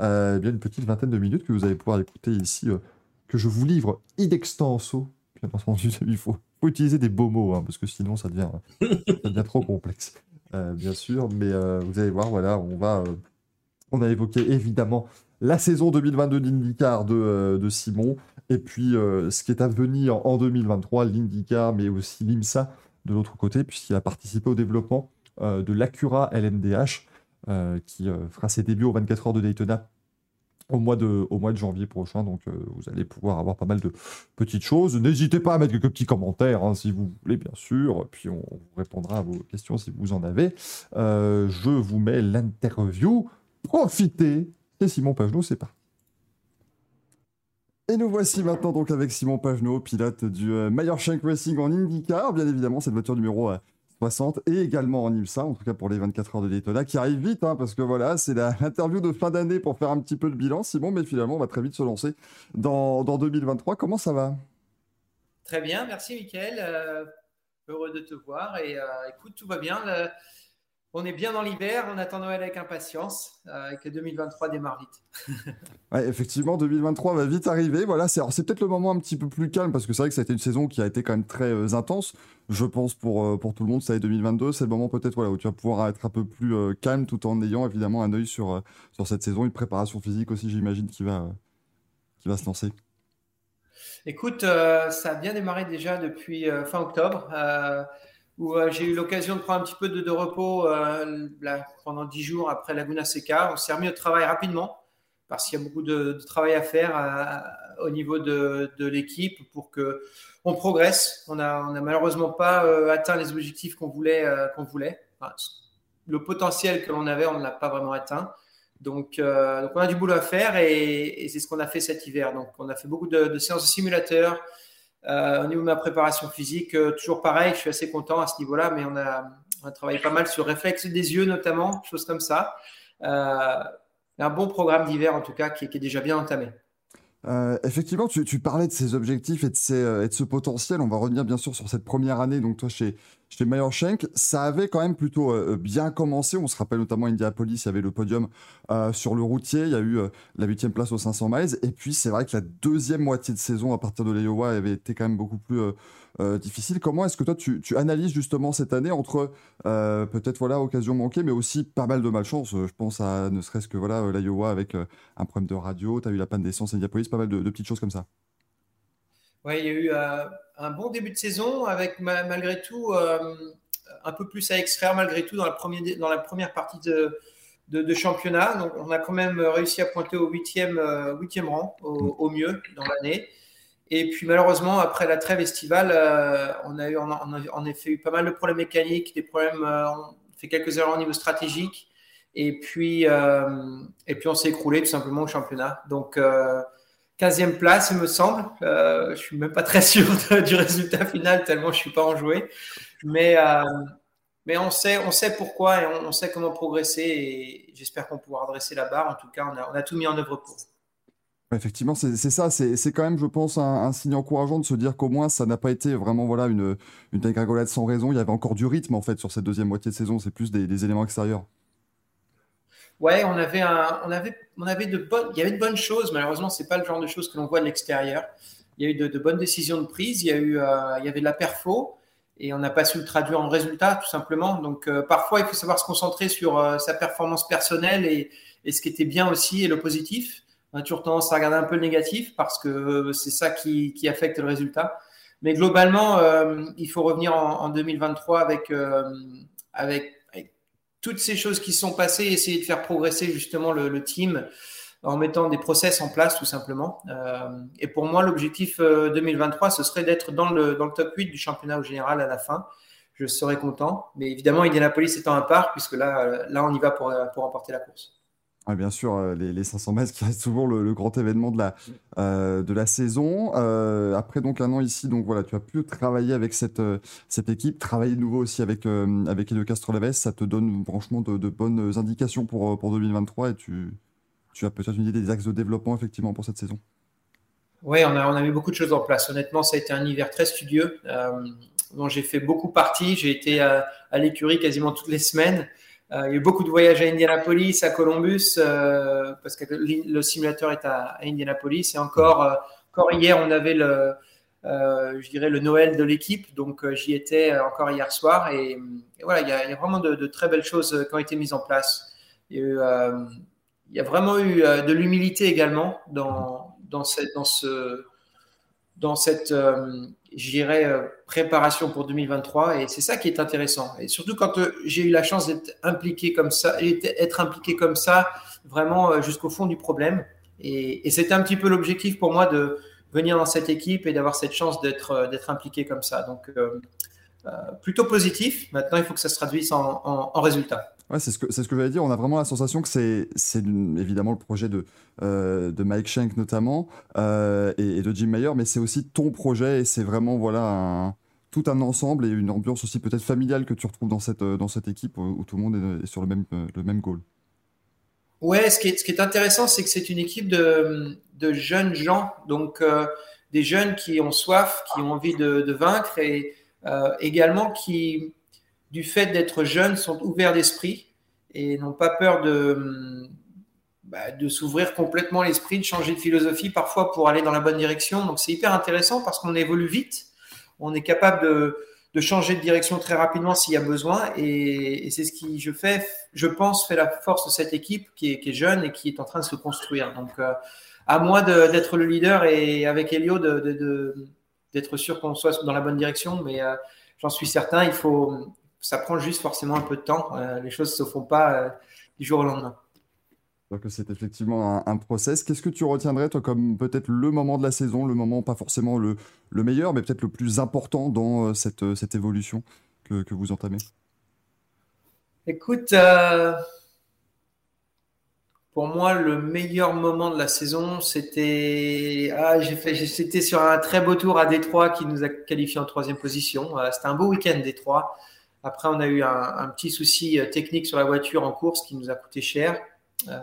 euh, bien une petite vingtaine de minutes que vous allez pouvoir écouter ici, euh, que je vous livre in extenso. Bien entendu, il faut, faut utiliser des beaux mots, hein, parce que sinon ça devient, ça devient trop complexe. Euh, bien sûr, mais euh, vous allez voir, voilà, on va, euh, on a évoqué évidemment la saison 2022 d'IndyCar de, de Simon, et puis ce qui est à venir en 2023, l'IndyCar, mais aussi l'IMSA de l'autre côté, puisqu'il a participé au développement de l'Acura LMDH, qui fera ses débuts aux 24 heures de Daytona au mois de, au mois de janvier prochain. Donc, euh, vous allez pouvoir avoir pas mal de petites choses. N'hésitez pas à mettre quelques petits commentaires, hein, si vous voulez, bien sûr. Puis, on vous répondra à vos questions si vous en avez. Euh, je vous mets l'interview. Profitez. Et Simon Pagenaud, c'est parti. Et nous voici maintenant donc avec Simon Pagenaud, pilote du euh, Meyer Shank Racing en IndyCar, bien évidemment, cette voiture numéro euh, 60, et également en IMSA, en tout cas pour les 24 heures de Daytona, qui arrive vite, hein, parce que voilà, c'est l'interview de fin d'année pour faire un petit peu le bilan, Simon, mais finalement, on va très vite se lancer dans, dans 2023. Comment ça va? Très bien, merci Mickaël. Euh, heureux de te voir. Et euh, écoute, tout va bien. On est bien dans l'hiver, on attend Noël avec impatience euh, et que 2023 démarre vite. Ouais, effectivement, 2023 va vite arriver. Voilà, c'est peut-être le moment un petit peu plus calme parce que c'est vrai que ça a été une saison qui a été quand même très euh, intense. Je pense pour, euh, pour tout le monde, ça est 2022. C'est le moment peut-être voilà, où tu vas pouvoir être un peu plus calme tout en ayant évidemment un œil sur, sur cette saison, une préparation physique aussi, j'imagine, qui va, qui va se lancer. Écoute, ça a bien démarré déjà depuis fin octobre, où euh, j'ai eu l'occasion de prendre un petit peu de, repos euh, pendant 10 jours après Laguna Seca. On s'est remis au travail rapidement parce qu'il y a beaucoup de, travail à faire euh, au niveau de, l'équipe pour que on progresse. On n'a a malheureusement pas atteint les objectifs qu'on voulait. le potentiel que l'on avait, on ne l'a pas vraiment atteint. Donc, on a du boulot à faire et, c'est ce qu'on a fait cet hiver. Donc, on a fait beaucoup de séances de simulateurs. Euh, au niveau de ma préparation physique, euh, toujours pareil, je suis assez content à ce niveau-là, mais on a, travaillé pas mal sur réflexe des yeux notamment, choses comme ça. Euh, un bon programme d'hiver en tout cas qui est déjà bien entamé. Euh, effectivement, tu, parlais de ces objectifs et de, ces, euh, et de ce potentiel. On va revenir bien sûr sur cette première année. Donc toi, chez, chez Meyer Shank, ça avait quand même plutôt euh, bien commencé. On se rappelle notamment Indianapolis, il y avait le podium sur le routier. Il y a eu la huitième place aux 500 miles. Et puis c'est vrai que la deuxième moitié de saison à partir de l'Iowa avait été quand même beaucoup plus euh, euh, difficile. Comment est-ce que toi tu, tu analyses justement cette année entre euh, peut-être voilà occasion manquée, mais aussi pas mal de malchance. Je pense à ne serait-ce que voilà l'Iowa avec euh, un problème de radio. Tu as eu la panne d'essence à Indianapolis, pas mal de, de petites choses comme ça. Oui, il y a eu euh, un bon début de saison avec ma- malgré tout euh, un peu plus à extraire malgré tout dans la, première, dans la première partie de, de, de championnat. Donc on a quand même réussi à pointer au huitième, euh, huitième rang au, au mieux dans l'année. Et puis malheureusement, après la trêve estivale, euh, on a eu en effet eu pas mal de problèmes mécaniques, des problèmes, euh, on fait quelques erreurs au niveau stratégique. Et puis, euh, et puis on s'est écroulé tout simplement au championnat. Donc, euh, 15e place, il me semble. Euh, je suis même pas très sûr du résultat final, tellement je suis pas enjoué. Mais, euh, mais on sait, on sait pourquoi et on, sait comment progresser. Et j'espère qu'on pourra redresser la barre. En tout cas, on a, on a tout mis en œuvre pour. Effectivement, c'est ça. C'est quand même, je pense, un, signe encourageant de se dire qu'au moins, ça n'a pas été vraiment voilà une, une dégringolade sans raison. Il y avait encore du rythme, en fait, sur cette deuxième moitié de saison. C'est plus des, éléments extérieurs. Ouais, on avait, on avait, on avait de bonnes, il y avait de bonnes choses. Malheureusement, c'est pas le genre de choses que l'on voit de l'extérieur. Il y a eu de, bonnes décisions de prise. Il y a eu, euh, il y avait de la perfo et on n'a pas su le traduire en résultat, tout simplement. Donc, euh, parfois, il faut savoir se concentrer sur euh, sa performance personnelle et, ce qui était bien aussi et le positif. On a toujours tendance à regarder un peu le négatif parce que euh, c'est ça qui, qui, affecte le résultat. Mais globalement, il faut revenir en, en 2023 avec, avec, avec, toutes ces choses qui sont passées, essayer de faire progresser justement le, team en mettant des process en place tout simplement. Euh, et pour moi, l'objectif 2023, euh, ce serait d'être dans le, dans le top 8 du championnat au général à la fin. Je serais content. Mais évidemment, Indianapolis étant un part, puisque là, euh, là on y va pour, pour remporter la course. Bien sûr, les, les, 500 mètres qui restent toujours le, grand événement de la, de la saison. après donc un an ici, donc voilà, tu as pu travailler avec cette, cette équipe, travailler de nouveau aussi avec, avec Edo Castroleves. Ça te donne franchement de, bonnes indications pour, pour 2023 et tu, tu as peut-être une idée des axes de développement effectivement pour cette saison Oui, on a, on a mis beaucoup de choses en place. Honnêtement, ça a été un hiver très studieux euh, dont j'ai fait beaucoup partie. J'ai été à, l'écurie quasiment toutes les semaines. Euh, il y a eu beaucoup de voyages à Indianapolis, à Columbus, euh, parce que le, simulateur est à, Indianapolis. Et encore, encore hier, on avait le, je dirais le Noël de l'équipe. Donc j'y étais encore hier soir. Et, voilà, il y, a, vraiment de, très belles choses qui ont été mises en place. Il y a il y a vraiment eu euh, de l'humilité également dans, dans, cette, dans, ce, dans cette euh, euh, préparation pour 2023. Et c'est ça qui est intéressant. Et surtout quand j'ai eu la chance d'être impliqué comme ça, être impliqué comme ça, vraiment jusqu'au fond du problème. Et, et c'était un petit peu l'objectif pour moi de venir dans cette équipe et d'avoir cette chance d'être d'être impliqué comme ça. Donc, plutôt positif. Maintenant, il faut que ça se traduise en, en, en résultat. Ouais, c'est ce que c'est ce que j'allais dire. On a vraiment la sensation que c'est évidemment le projet de euh, de Mike Schenk notamment euh, et, de Jim Mayer, mais c'est aussi ton projet et c'est vraiment voilà tout un ensemble et une ambiance aussi peut-être familiale que tu retrouves dans cette dans cette équipe où, tout le monde est, sur le même le même goal. Ouais, ce qui est ce qui est intéressant, c'est que c'est une équipe de de jeunes gens, donc euh, des jeunes qui ont soif, qui ont envie de, de vaincre et également qui du fait d'être jeunes, sont ouverts d'esprit et n'ont pas peur de, bah, de s'ouvrir complètement l'esprit, de changer de philosophie parfois pour aller dans la bonne direction. Donc c'est hyper intéressant parce qu'on évolue vite, on est capable de, de, changer de direction très rapidement s'il y a besoin et, c'est ce qui, je, fais, je pense, fait la force de cette équipe qui est, jeune et qui est en train de se construire. Donc euh, à moi d'être le leader et avec Elio d'être de, sûr qu'on soit dans la bonne direction, mais euh, j'en suis certain, il faut, ça prend juste forcément un peu de temps. Euh, les choses ne se font pas euh, du jour au lendemain. Donc c'est effectivement un, process. Qu'est-ce que tu retiendrais, toi, comme peut-être le moment de la saison, le moment pas forcément le, le meilleur, mais peut-être le plus important dans euh, cette, cette évolution que, que vous entamez? Écoute, pour moi, le meilleur moment de la saison, c'était ah, c'était sur un très beau tour à Détroit qui nous a qualifié en troisième position. c'était un beau week-end Détroit. Après, on a eu un, petit souci euh, technique sur la voiture en course qui nous a coûté cher. Euh,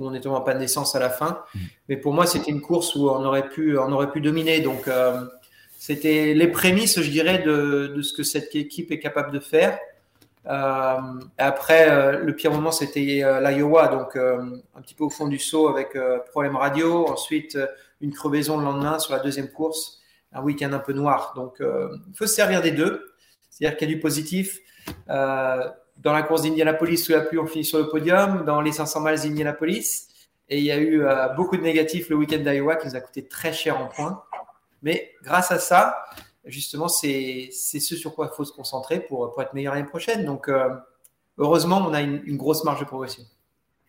on n'était en panne d'essence à la fin. Mm. Mais pour moi, c'était une course où on aurait pu, on aurait pu dominer. Donc, euh, c'était les prémices, je dirais, de, ce que cette équipe est capable de faire. après, le pire moment, c'était l'Iowa, donc un petit peu au fond du saut avec problème radio. Ensuite, une crevaison le lendemain sur la deuxième course, un week-end un peu noir. Donc, il faut se servir des deux. C'est-à-dire qu'il y a du positif. Euh, dans la course d'Indianapolis sous la pluie, on finit sur le podium. Dans les 500 miles d'Indianapolis. Et il y a eu euh, beaucoup de négatifs le week-end d'Iowa qui nous a coûté très cher en points. Mais grâce à ça, justement, c'est ce sur quoi il faut se concentrer pour, pour être meilleur l'année prochaine. Donc, euh, heureusement, on a une, grosse marge de progression.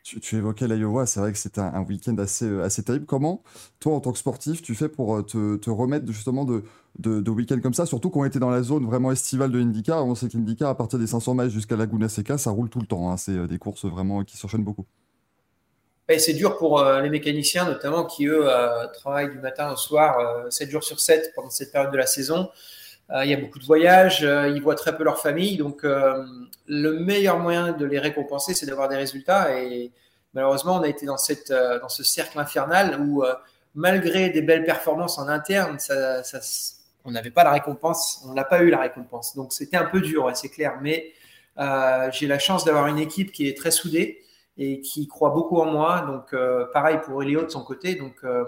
Tu, évoquais l'Iowa, c'est vrai que c'était un, week-end assez, assez terrible. Comment, toi, en tant que sportif, tu fais pour te, te remettre justement de, de, week-ends comme ça, surtout qu'on était dans la zone vraiment estivale de IndyCar. On sait que l'IndyCar, à partir des 500 miles jusqu'à Laguna Seca, ça roule tout le temps. Hein. C'est euh, des courses vraiment qui s'enchaînent beaucoup. Et c'est dur pour les mécaniciens, notamment, qui, eux, travaillent du matin au soir, 7 jours sur 7 pendant cette période de la saison. il y a beaucoup de voyages, ils voient très peu leur famille. Donc, le meilleur moyen de les récompenser, c'est d'avoir des résultats. Et malheureusement, on a été dans, cette, dans ce cercle infernal où, malgré des belles performances en interne, ça, on n'avait pas la récompense, on n'a pas eu la récompense. Donc, c'était un peu dur, c'est clair. Mais j'ai la chance d'avoir une équipe qui est très soudée et qui croit beaucoup en moi. Donc, euh, pareil pour Elio de son côté. Donc, euh,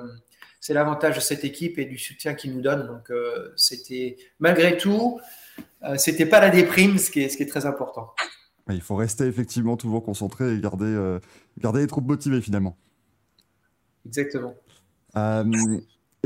c'est l'avantage de cette équipe et du soutien qu'il nous donne. Donc, euh, c'était malgré tout, c'était pas la déprime, ce qui est, ce qui est très important. Il faut rester effectivement toujours concentré et garder, garder les troupes motivées finalement. Exactement.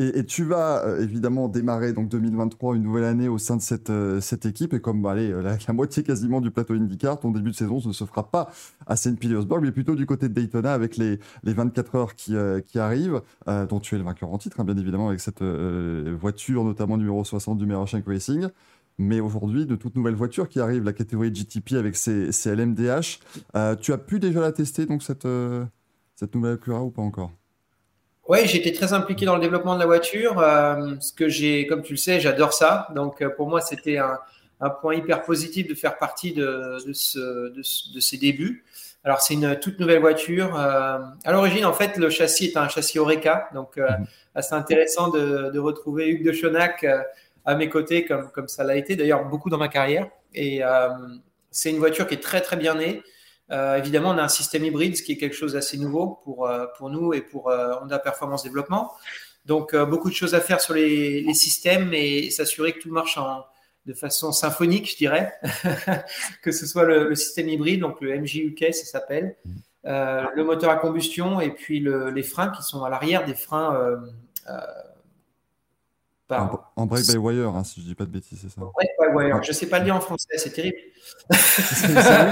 Et, tu vas euh, évidemment démarrer donc 2023 une nouvelle année au sein de cette, euh, cette équipe. Et comme bah, allez, la, la, moitié quasiment du plateau IndyCar, ton début de saison ne se fera pas à St. Petersburg, mais plutôt du côté de Daytona avec les, les 24 heures qui, euh, qui arrivent, dont tu es le vainqueur en titre, hein, bien évidemment, avec cette voiture, notamment numéro 60 du Merochank Racing. Mais aujourd'hui, de toute nouvelle voiture qui arrive, la catégorie GTP avec ses, ses LMDH, tu as pu déjà la tester, donc cette, cette nouvelle Acura ou pas encore? Oui, j'étais très impliqué dans le développement de la voiture. Euh, ce que j'ai, comme tu le sais, j'adore ça. Donc, euh, pour moi, c'était un, point hyper positif de faire partie de, de, ces débuts. Alors, c'est une toute nouvelle voiture. Euh, à l'origine, en fait, le châssis est un châssis Oreca. Donc, mhm. assez intéressant de, retrouver Hugues de Chonac à mes côtés, comme, comme ça l'a été d'ailleurs beaucoup dans ma carrière. Et c'est une voiture qui est très, très bien née. Euh, évidemment, on a un système hybride, ce qui est quelque chose d'assez nouveau pour, euh, pour nous et pour euh, Honda Performance Développement. Donc, beaucoup de choses à faire sur les, les systèmes et s'assurer que tout marche de façon symphonique, je dirais, que ce soit le, système hybride, donc le MJUK, ça s'appelle, le moteur à combustion et puis le, les freins qui sont à l'arrière des freins en, break by wire, hein, si je dis pas de bêtises, c'est ça. Break by wire. Je sais pas le dire en français, c'est terrible.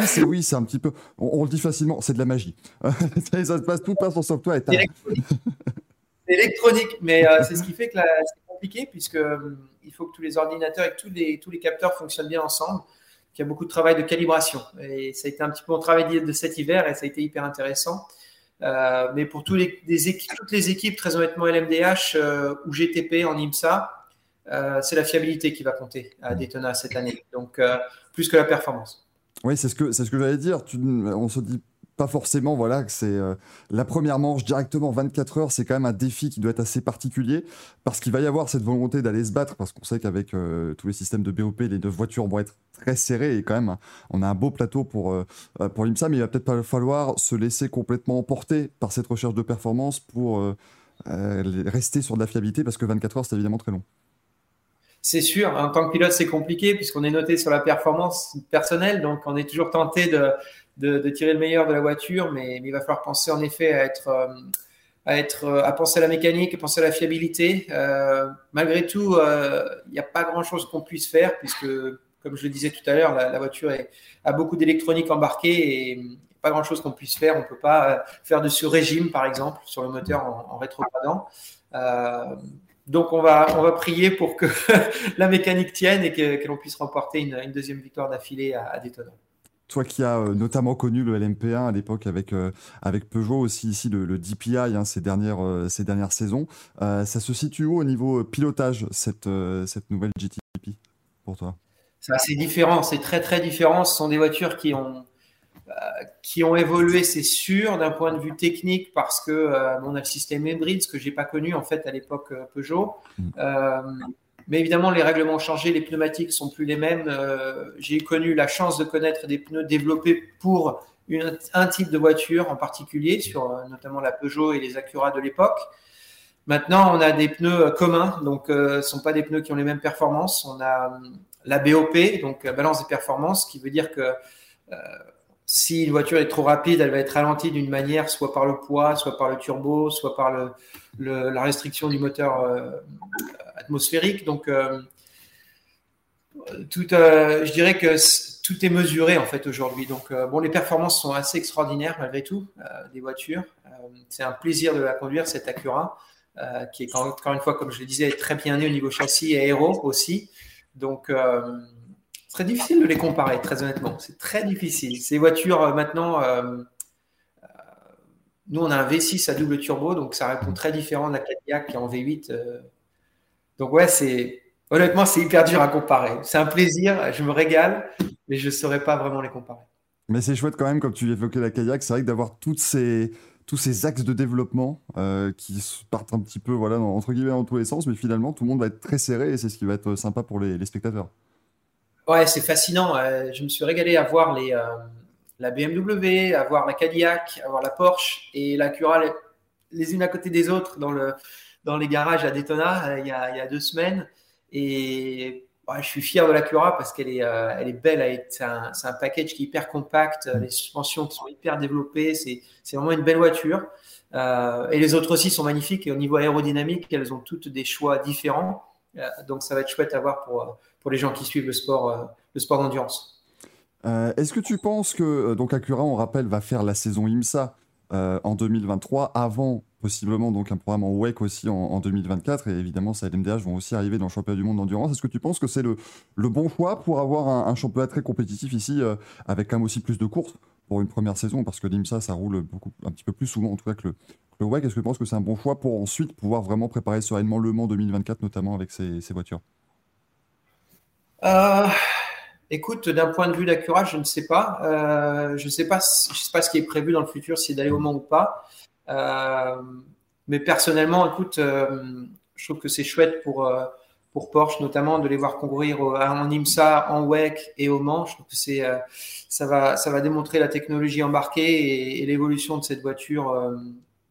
c'est oui, c'est un petit peu. On, le dit facilement, c'est de la magie. ça se passe, tout passe en software. Et électronique. électronique, mais euh, c'est ce qui fait que c'est compliqué puisque euh, il faut que tous les ordinateurs et tous les tous les capteurs fonctionnent bien ensemble. Il y a beaucoup de travail de calibration et ça a été un petit peu mon travail de cet hiver et ça a été hyper intéressant. Euh, mais pour tous les, équipes, toutes les équipes, très honnêtement, LMDH euh, ou GTP en IMSA, euh, c'est la fiabilité qui va compter à Daytona cette année. Donc, plus que la performance. Oui, c'est ce que, c'est ce que j'allais dire. Tu, on se dit pas forcément voilà que c'est euh, la première manche directement 24 heures c'est quand même un défi qui doit être assez particulier parce qu'il va y avoir cette volonté d'aller se battre parce qu'on sait qu'avec euh, tous les systèmes de BOP les deux voitures vont être très serrées et quand même on a un beau plateau pour euh, pour l'IMSA mais il va peut-être pas falloir se laisser complètement emporter par cette recherche de performance pour rester sur de la fiabilité parce que 24 heures c'est évidemment très long. C'est sûr, en tant que pilote, c'est compliqué puisqu'on est noté sur la performance personnelle, donc on est toujours tenté de, de, tirer le meilleur de la voiture, mais, il va falloir penser en effet à être, euh, euh, à penser à la mécanique, à penser à la fiabilité. Euh, malgré tout, il n'y a pas grand-chose qu'on puisse faire, puisque, comme je le disais tout à l'heure, la, voiture a beaucoup d'électronique embarquée et pas grand-chose qu'on puisse faire. On ne peut pas faire de sur-régime, par exemple, sur le moteur en, rétrogradant. donc on va, on va prier pour que la mécanique tienne et que, l'on puisse remporter une, deuxième victoire d'affilée à, à toi qui as euh, notamment connu le LMP1 à l'époque avec, euh, avec Peugeot, aussi ici le, DPI hein, ces, dernières, euh, ces dernières saisons, ça se situe où au niveau pilotage, cette, cette nouvelle GTP pour toi? C'est assez différent, c'est très très différent. Ce sont des voitures qui ont, qui ont évolué, c'est sûr, d'un point de vue technique, parce que on a le système hybride, ce que j'ai pas connu en fait à l'époque Peugeot. Mm. Mais évidemment, les règlements ont changé, les pneumatiques sont plus les mêmes. Euh, j'ai connu la chance de connaître des pneus développés pour un type de voiture en particulier, sur euh, notamment la Peugeot et les Acura de l'époque. Maintenant, on a des pneus communs, donc euh, ce ne sont pas des pneus qui ont les mêmes performances. On a la BOP, donc balance des performances, qui veut dire que si une voiture est trop rapide, elle va être ralentie d'une manière, soit par le poids, soit par le turbo, soit par la restriction du moteur euh, atmosphérique. Donc, euh, tout, euh, je dirais que tout est mesuré en fait aujourd'hui. Donc, bon, les performances sont assez extraordinaires malgré tout des voitures. c'est un plaisir de la conduire cette Acura, qui est encore une fois, comme je le disais, très bien née au niveau châssis et aéro aussi. Donc très difficile de les comparer, très honnêtement. C'est très difficile. Ces voitures, euh, maintenant, euh, euh, nous, on a un V6 à double turbo, donc ça répond très différent de la Cadillac qui est en V8. donc, ouais, c'est, Honnêtement, c'est hyper dur à comparer. C'est un plaisir, je me régale, mais je ne saurais pas vraiment les comparer. Mais c'est chouette quand même, comme tu évoquais la kayak, c'est vrai que d'avoir toutes ces, tous ces axes de développement qui partent un petit peu voilà, entre guillemets dans tous les sens, mais finalement tout le monde va être très serré et c'est ce qui va être sympa pour les, spectateurs. Ouais, c'est fascinant. Euh, je me suis régalé à voir euh, la BMW, à voir la Cadillac, à voir la Porsche et la Cura les, unes à côté des autres dans, le, dans les garages à Daytona il y a, il y a deux semaines. Et je suis fier de la Cura parce qu'elle est, euh, elle est belle. C'est un, package qui est hyper compact, euh, les suspensions qui sont hyper développées. C'est vraiment une belle voiture. Euh, et les autres aussi sont magnifiques. Et au niveau aérodynamique, elles ont toutes des choix différents. Donc ça va être chouette à voir pour, pour les gens qui suivent le sport, sport d'endurance. Est-ce que tu penses que donc Acura, on rappelle, va faire la saison IMSA en 2023 avant possiblement donc un programme en WEC aussi en, 2024 et évidemment ça LMDH vont aussi arriver dans le championnat du monde d'endurance. Est-ce que tu penses que c'est le, bon choix pour avoir un, championnat très compétitif ici euh, avec quand même aussi plus de courses pour une première saison parce que l'IMSA ça roule beaucoup un petit peu plus souvent en tout cas que le, WEC. Est-ce que tu penses que c'est un bon choix pour ensuite pouvoir vraiment préparer sereinement le Mans 2024 notamment avec ces, ces voitures? Euh, Écoute, d'un point de vue d'Acura, je ne sais pas. Euh, je ne sais pas, sais pas ce qui est prévu dans le futur, si d'aller au Mans ou pas. Euh, mais personnellement, écoute, je trouve que c'est chouette pour, pour Porsche, notamment de les voir concourir en IMSA, en WEC et au trouve que c'est, ça, va, ça va démontrer la technologie embarquée et, l'évolution de cette voiture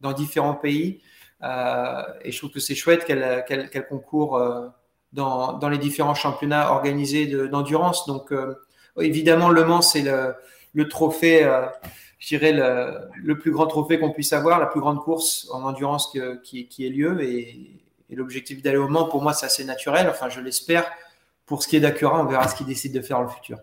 dans différents pays. et je trouve que c'est chouette qu'elle, qu'elle, concourt dans, dans, les différents championnats organisés d'endurance. Donc, évidemment, Le Mans, c'est le, le trophée je dirais, le, plus grand trophée qu'on puisse avoir, la plus grande course en endurance qui, qui ait lieu. Et, l'objectif d'aller au Mans, pour moi, c'est assez naturel. Enfin, je l'espère. Pour ce qui est d'Acura, on verra ce qu'il décide de faire dans le futur.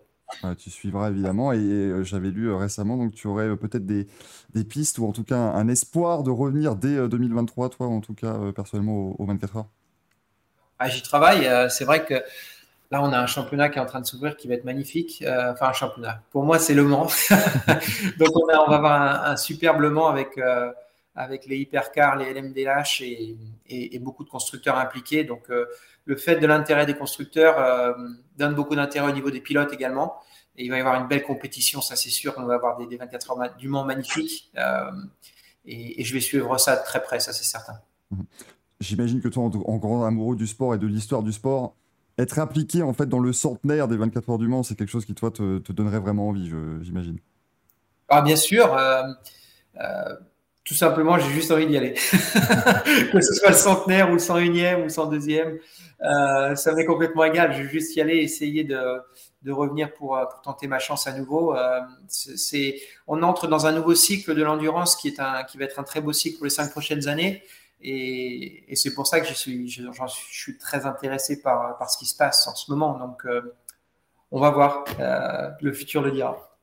tu suivras évidemment. Et, euh, j'avais lu euh, récemment, donc tu aurais euh, peut-être des, des, pistes ou en tout cas un, espoir de revenir dès 2023, toi, en tout cas, personnellement, au, 24 heures? Ah, J'y travaille. c'est vrai que Là, on a un championnat qui est en train de s'ouvrir qui va être magnifique. Enfin, un championnat. Pour moi, c'est Le Mans. Donc, on, va avoir un, superbe Le Mans avec, avec les hypercars, les LMDH et, et, beaucoup de constructeurs impliqués. Donc, euh, le fait de l'intérêt des constructeurs donne beaucoup d'intérêt au niveau des pilotes également. Et il va y avoir une belle compétition, ça c'est sûr. On va avoir des, 24 heures du Mans magnifiques. Et, je vais suivre ça de très près, ça c'est certain. J'imagine que toi, en grand amoureux du sport et de l'histoire du sport, être impliqué en fait dans le centenaire des 24 heures du Mans, c'est quelque chose qui toi te, donnerait vraiment envie, j'imagine. Ah bien sûr. Euh, euh, tout simplement, j'ai juste envie d'y aller. que ce soit le centenaire ou le 101e ou le 102e, euh, ça m'est complètement égal. Je vais juste y aller, essayer de, de revenir pour, pour, tenter ma chance à nouveau. c'est, on entre dans un nouveau cycle de l'endurance qui, est un, qui va être un très beau cycle pour les cinq prochaines années. Et, c'est pour ça que je suis, je, suis très intéressé par, par, ce qui se passe en ce moment. Donc, euh, on va voir. Euh, le futur le dira.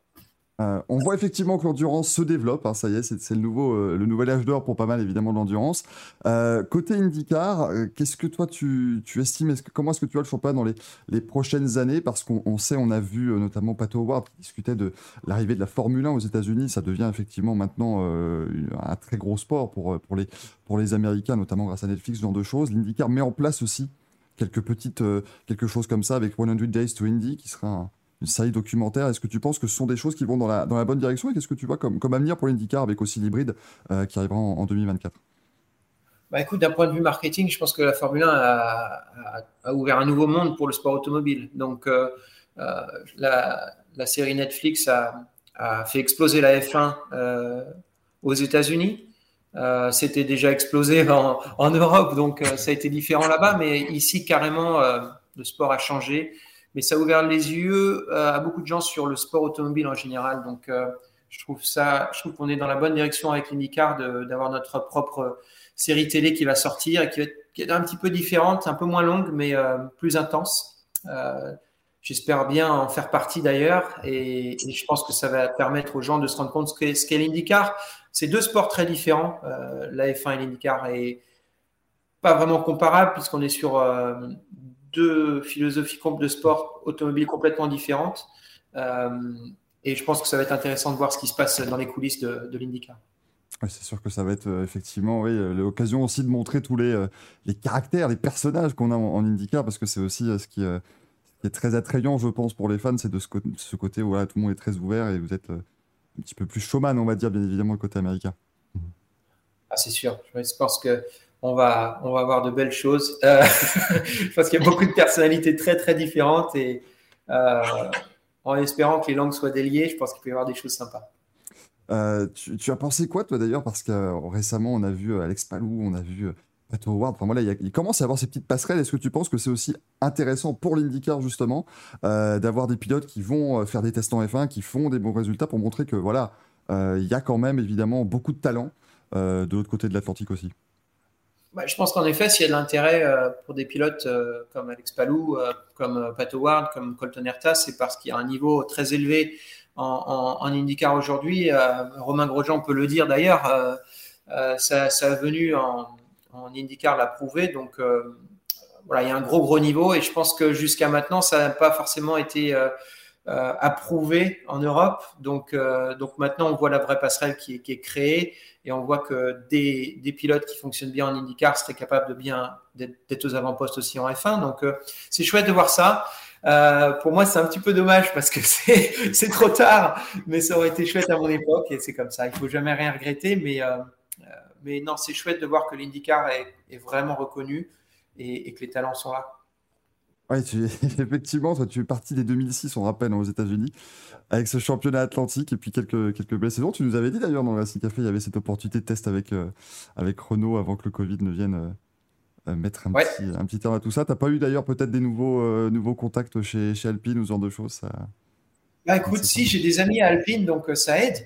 Euh, on voit effectivement que l'endurance se développe, hein, ça y est, c'est le, nouveau, euh, le nouvel âge d'or pour pas mal évidemment de l'endurance. Euh, côté IndyCar, qu'est-ce que toi tu, estimes, comment est-ce que tu vois le championnat dans les, prochaines années? Parce qu'on sait, on a vu notamment Pato Howard qui discutait de l'arrivée de la Formule 1 aux États-Unis, ça devient effectivement maintenant un très gros sport pour, pour, les, pour les Américains, notamment grâce à Netflix, ce genre de choses. L'IndyCar met en place aussi quelques petites, quelque chose comme ça avec 100 Days to Indy qui sera un une série documentaire. Est-ce que tu penses que ce sont des choses qui vont dans la, dans la bonne direction et qu'est-ce que tu vois comme, comme avenir pour l'IndyCar avec aussi l'hybride euh, qui arrivera en, 2024 bah écoute, d'un point de vue marketing, je pense que la Formule 1 a, ouvert un nouveau monde pour le sport automobile. Donc, euh, euh, la, la, série Netflix a, a, fait exploser la F1 aux États-Unis. C'était déjà explosé en, en, Europe, donc ça a été différent là-bas. Mais ici, carrément, le sport a changé mais ça a ouvert les yeux euh, à beaucoup de gens sur le sport automobile en général. Donc, euh, je trouve ça, je trouve qu'on est dans la bonne direction avec l'IndyCar d'avoir notre propre série télé qui va sortir et qui va être, est un petit peu différente, un peu moins longue, mais euh, plus intense. J'espère bien en faire partie d'ailleurs et, je pense que ça va permettre aux gens de se rendre compte ce qu'est l'IndyCar. C'est deux sports très différents, la F1 et l'IndyCar, et pas vraiment comparables puisqu'on est sur deux philosophies de sport automobile complètement différentes. Euh, et je pense que ça va être intéressant de voir ce qui se passe dans les coulisses de, de l'IndyCar. c'est sûr que ça va être euh, effectivement oui, euh, l'occasion aussi de montrer tous les, euh, les caractères, les personnages qu'on a en, en IndyCar, parce que c'est aussi ce qui, ce, qui, est très attrayant, je pense, pour les fans, c'est de ce, ce, côté où voilà, tout le monde est très ouvert et vous êtes un petit peu plus showman, on va dire, bien évidemment, le côté américain. Ah, c'est sûr. Je pense que on va, on va avoir de belles choses. Euh, pense qu'il y a beaucoup de personnalités très, très différentes et euh, en espérant que les langues soient déliées, je pense qu'il peut y avoir des choses sympas. Euh, tu, tu, as pensé quoi, toi, d'ailleurs? Parce que euh, récemment, on a vu Alex Palou, on a vu Pato Howard. Enfin, voilà, il, il, commence à avoir ces petites passerelles. Est-ce que tu penses que c'est aussi intéressant pour l'IndyCar, justement, d'avoir des pilotes qui vont faire des tests en F1, qui font des bons résultats pour montrer que, voilà, il y a quand même, évidemment, beaucoup de talent de l'autre côté de l'Atlantique aussi? Bah, je pense qu'en effet, s'il y a de l'intérêt euh, pour des pilotes euh, comme Alex Palou, euh, comme Pat Howard, comme Colton Herta, c'est parce qu'il y a un niveau très élevé en, IndyCar aujourd'hui. Romain Grosjean peut le dire d'ailleurs. ça, ça a venu en, en IndyCar l'a prouvé. Donc voilà, il y a un gros gros niveau et je pense que jusqu'à maintenant, ça n'a pas forcément été approuvé en Europe. Donc donc maintenant, on voit la vraie passerelle qui est, créée et on voit que des, des, pilotes qui fonctionnent bien en IndyCar seraient capables de bien d'être aux avant-postes aussi en F1. Donc euh, c'est chouette de voir ça. Euh, pour moi, c'est un petit peu dommage parce que c'est trop tard, mais ça aurait été chouette à mon époque et c'est comme ça. Il faut jamais rien regretter, mais euh, mais non, c'est chouette de voir que l'IndyCar est, vraiment reconnu et que les talents sont là. Tu, effectivement, toi, tu es parti des 2006, on rappelle, aux États-Unis, avec ce championnat atlantique et puis quelques, quelques belles saisons. Tu nous avais dit d'ailleurs dans le Racing Café, il y avait cette opportunité de test avec, euh, avec Renault avant que le Covid ne vienne euh, euh mettre un, ouais. petit, un petit terme à tout ça. Tu n'as pas eu d'ailleurs peut-être des nouveaux, euh, nouveaux contacts chez, chez Alpine ou ce genre de choses ça... Bah écoute, si, j'ai des amis à Alpine, donc ça aide.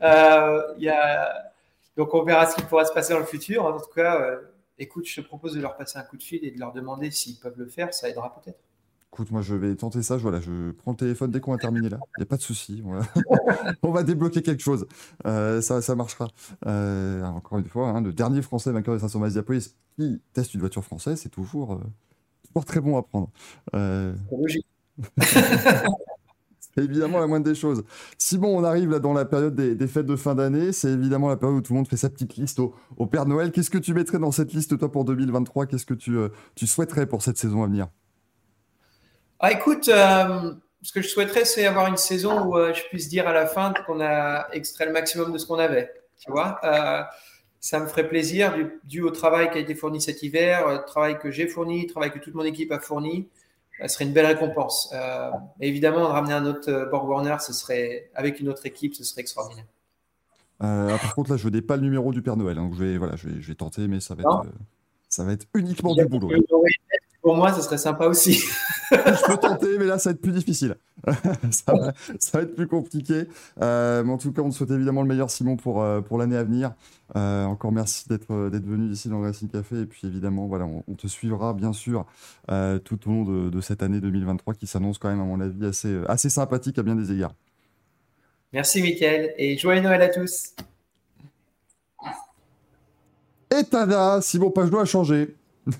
Y a... Donc on verra ce qui pourra se passer dans le futur. En tout cas écoute, je te propose de leur passer un coup de fil et de leur demander s'ils peuvent le faire, ça aidera peut-être. Écoute, moi je vais tenter ça. Voilà, je prends le téléphone dès qu'on a terminé là. Il n'y a pas de souci. On, va... on va débloquer quelque chose. Euh, ça, ça marchera. Euh, encore une fois, hein, le dernier Français vainqueur des 500 Diapolis qui teste une voiture française, c'est toujours, euh, toujours très bon à prendre. C'est logique. évidemment la moindre des choses. Si bon, on arrive là dans la période des, fêtes de fin d'année, c'est évidemment la période où tout le monde fait sa petite liste au, Père Noël. Qu'est-ce que tu mettrais dans cette liste, toi, pour 2023 Qu'est-ce que tu, euh, tu souhaiterais pour cette saison à venir? Ah, écoute, euh, ce que je souhaiterais, c'est avoir une saison où euh, je puisse dire à la fin qu'on a extrait le maximum de ce qu'on avait. Tu vois, ça me ferait plaisir, dû, dû, au travail qui a été fourni cet hiver, travail que j'ai fourni, travail que toute mon équipe a fourni. Ce serait une belle récompense. Euh, évidemment, de ramener un autre Borg Warner, ce serait avec une autre équipe, ce serait extraordinaire. Euh, par contre, là, je n'ai pas le numéro du Père Noël. Donc, je vais, voilà, je vais, je vais tenter, mais ça va être, ça va être uniquement du boulot. Pour moi, ce serait sympa aussi. je peux tenter, mais là, ça va être plus difficile. ça, va, ça, va, être plus compliqué. Euh, mais en tout cas, on te souhaite évidemment le meilleur, Simon, pour, euh, pour l'année à venir. Euh, encore merci d'être d'être venu ici dans le Racing Café. Et puis, évidemment, voilà, on, on te suivra, bien sûr, euh, tout au long de, de, cette année 2023 qui s'annonce quand même, à mon avis, assez, assez sympathique à bien des égards. Merci, Mickaël. Et joyeux Noël à tous. Et tada, Simon Pagelot a changé.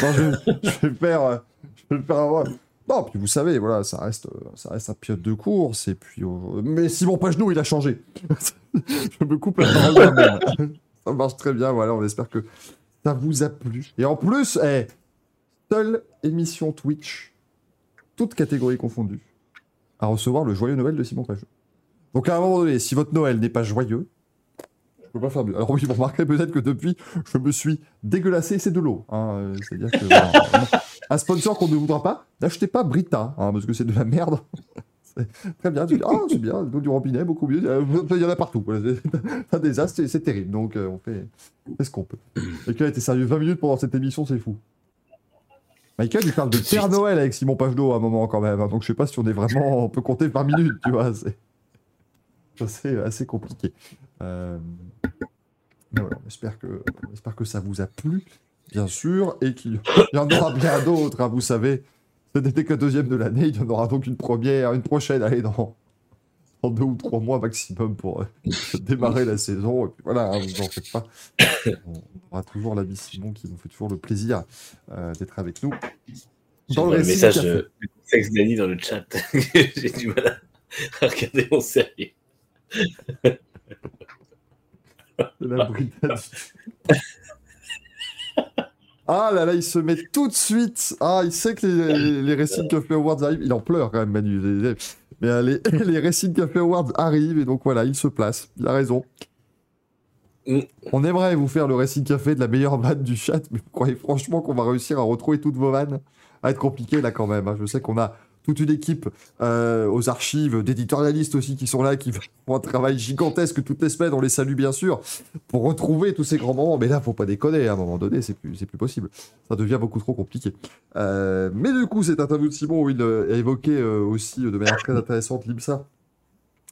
Non, je, je, vais faire, je vais le faire avoir. Non, puis vous savez, voilà, ça reste, ça reste un pilote de course. Et puis, mais Simon Pagenaud, il a changé. je me coupe la parole. Ça marche très bien. Voilà, on espère que ça vous a plu. Et en plus, hey, seule émission Twitch, toute catégorie confondue, à recevoir le joyeux Noël de Simon Pagenaud. Donc à un moment donné, si votre Noël n'est pas joyeux, je peux pas faire mieux. Alors oui, vous remarquerez peut-être que depuis, je me suis dégueulassé, c'est de l'eau. Hein. C'est-à-dire que un sponsor qu'on ne voudra pas, n'achetez pas Brita, hein, parce que c'est de la merde. Très bien, ah, c'est bien, l'eau du robinet, beaucoup mieux. Il y en a partout. Un désastre, c'est terrible. Donc, euh, on, fait, ce qu'on peut. Michael a été sérieux 20 minutes pendant cette émission, c'est fou. Michael, il parle de Père Noël avec Simon Pagenaud à un moment quand même. Hein, donc, je sais pas si on est vraiment. On peut compter par minute, tu vois. C'est assez compliqué. Euh... Voilà, on, espère que, on espère que ça vous a plu, bien sûr, et qu'il y en aura bien d'autres. Hein, vous savez, ce n'était que deuxième de l'année, il y en aura donc une première, une prochaine, allez, dans, dans deux ou trois mois maximum pour euh, démarrer la saison. Et puis voilà, hein, vous en faites pas. On aura toujours l'ami Simon qui nous fait toujours le plaisir euh, d'être avec nous. Dans le, le message de Sex Danny dans le chat. J'ai du mal à regarder mon sérieux. La brigade. Ah là là, il se met tout de suite. Ah, il sait que les, les Racing Café Awards arrivent. Il en pleure quand même, Manu. Mais euh, les, les Racing Café Awards arrivent et donc voilà, il se place. Il a raison. Mm. On aimerait vous faire le Racing Café de la meilleure vanne du chat, mais vous croyez franchement qu'on va réussir à retrouver toutes vos vannes? Ça va être compliqué là quand même. hein. Je sais qu'on a toute une équipe euh, aux archives, d'éditorialistes aussi qui sont là, qui font un travail gigantesque toutes les semaines. On les salue bien sûr pour retrouver tous ces grands moments. Mais là, faut pas déconner. À un moment donné, c'est plus, plus possible. Ça devient beaucoup trop compliqué. Euh, mais du coup, cette interview de Simon où il euh, a évoqué aussi de manière très intéressante l'IMSA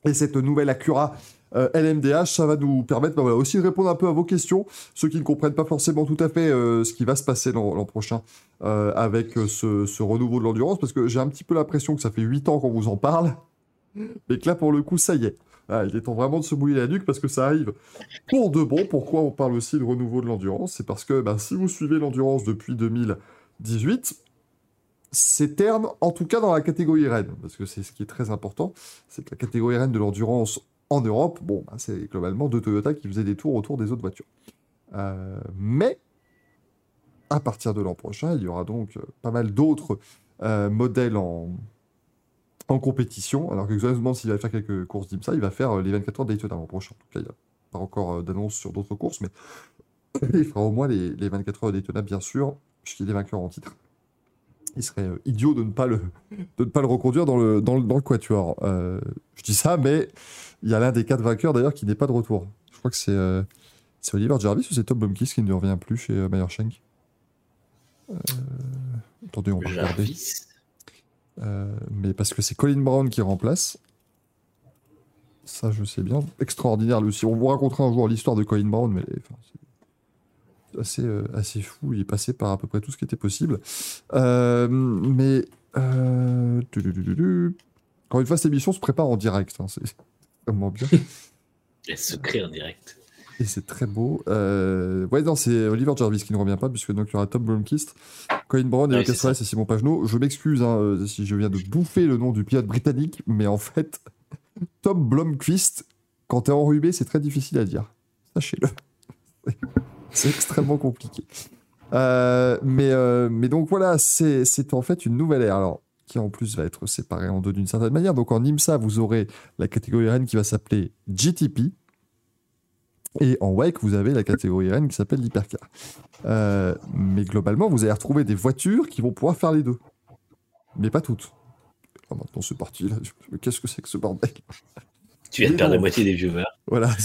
et cette nouvelle Acura euh, LMDH, ça va nous permettre bah, voilà, aussi de répondre un peu à vos questions. Ceux qui ne comprennent pas forcément tout à fait euh, ce qui va se passer l'an prochain euh, avec euh, ce, renouveau de l'endurance, parce que j'ai un petit peu l'impression que ça fait 8 ans qu'on vous en parle, mais que là, pour le coup, ça y est. Ah, il est temps vraiment de se mouiller la nuque parce que ça arrive pour de bon. Pourquoi on parle aussi de renouveau de l'endurance? C'est parce que bah, si vous suivez l'endurance depuis 2018, c'est terme, en tout cas dans la catégorie Rennes, parce que c'est ce qui est très important, c'est que la catégorie Rennes de l'endurance en Europe, bon, bah, c'est globalement deux Toyota qui faisaient des tours autour des autres voitures. Euh, mais à partir de l'an prochain, il y aura donc euh, pas mal d'autres euh, modèles en, compétition. Alors que demande s'il va faire quelques courses d'IMSA, il va faire les 24 heures Daytona l'an prochain. En tout cas, il n'y a pas encore d'annonce sur d'autres courses, mais il fera au moins les, les 24 heures Daytona, bien sûr, puisqu'il est vainqueur en titre. Il serait euh, idiot de ne pas le, de ne pas le reconduire dans le, dans le, dans le quatuor. Euh, je dis ça, mais il y a l'un des quatre vainqueurs d'ailleurs qui n'est pas de retour. Je crois que c'est euh, Oliver Jarvis ou c'est Tom Blomqvist qui ne revient plus chez euh, Meyershank. Euh, attendez, on va regarder. Mais parce que c'est Colin Brown qui remplace. Ça, je sais bien. Extraordinaire, lui aussi. On vous racontera un jour l'histoire de Colin Brown, mais enfin, assez, euh, assez fou. Il est passé par à peu près tout ce qui était possible. Euh, mais. Euh... Encore une fois, cette émission se prépare en direct. hein, C'est vraiment bien. Les secrets en direct. Et c'est très beau. Euh... Ouais, non, c'est Oliver Jarvis qui ne revient pas, puisque donc il y aura Tom Blomqvist, Colin Brown, ça. Reyes et Simon Pagenaud. Je m'excuse hein, si je viens de bouffer le nom du pilote britannique, mais en fait, Tom Blomqvist, quand t'es enrhumé, c'est très difficile à dire. Sachez-le. C'est extrêmement compliqué. Euh, mais, euh, mais donc voilà, c'est en fait une nouvelle ère. Alors, qui en plus va être séparée en deux d'une certaine manière. Donc en IMSA, vous aurez la catégorie Rennes qui va s'appeler GTP. Et en WEC, vous avez la catégorie Rennes qui s'appelle l'Hypercar. Euh, mais globalement, vous allez retrouver des voitures qui vont pouvoir faire les deux. Mais pas toutes. Ah, maintenant, c'est parti. Qu'est-ce que c'est que ce bordel? Tu viens de perdre la moitié des viewers. Voilà.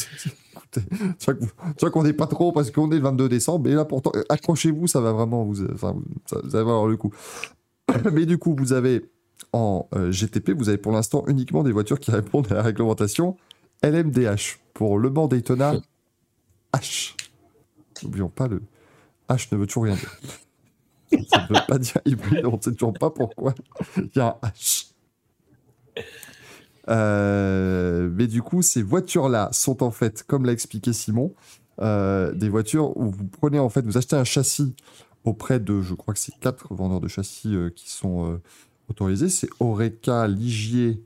Tu vois qu'on n'est pas trop parce qu'on est le 22 décembre. Mais là, pourtant, accrochez-vous, ça va vraiment vous, enfin, ça va avoir le coup. Mais du coup, vous avez en euh, GTP, vous avez pour l'instant uniquement des voitures qui répondent à la réglementation LMDH. Pour Le Mans Daytona, H. N'oublions pas le H ne veut toujours rien dire. Ça ne veut pas dire hybride, on ne sait toujours pas pourquoi il y a un H. Euh, mais du coup, ces voitures-là sont en fait, comme l'a expliqué Simon, euh, des voitures où vous prenez en fait, vous achetez un châssis auprès de, je crois que c'est quatre vendeurs de châssis euh, qui sont autorisés. C'est Oreca, Ligier,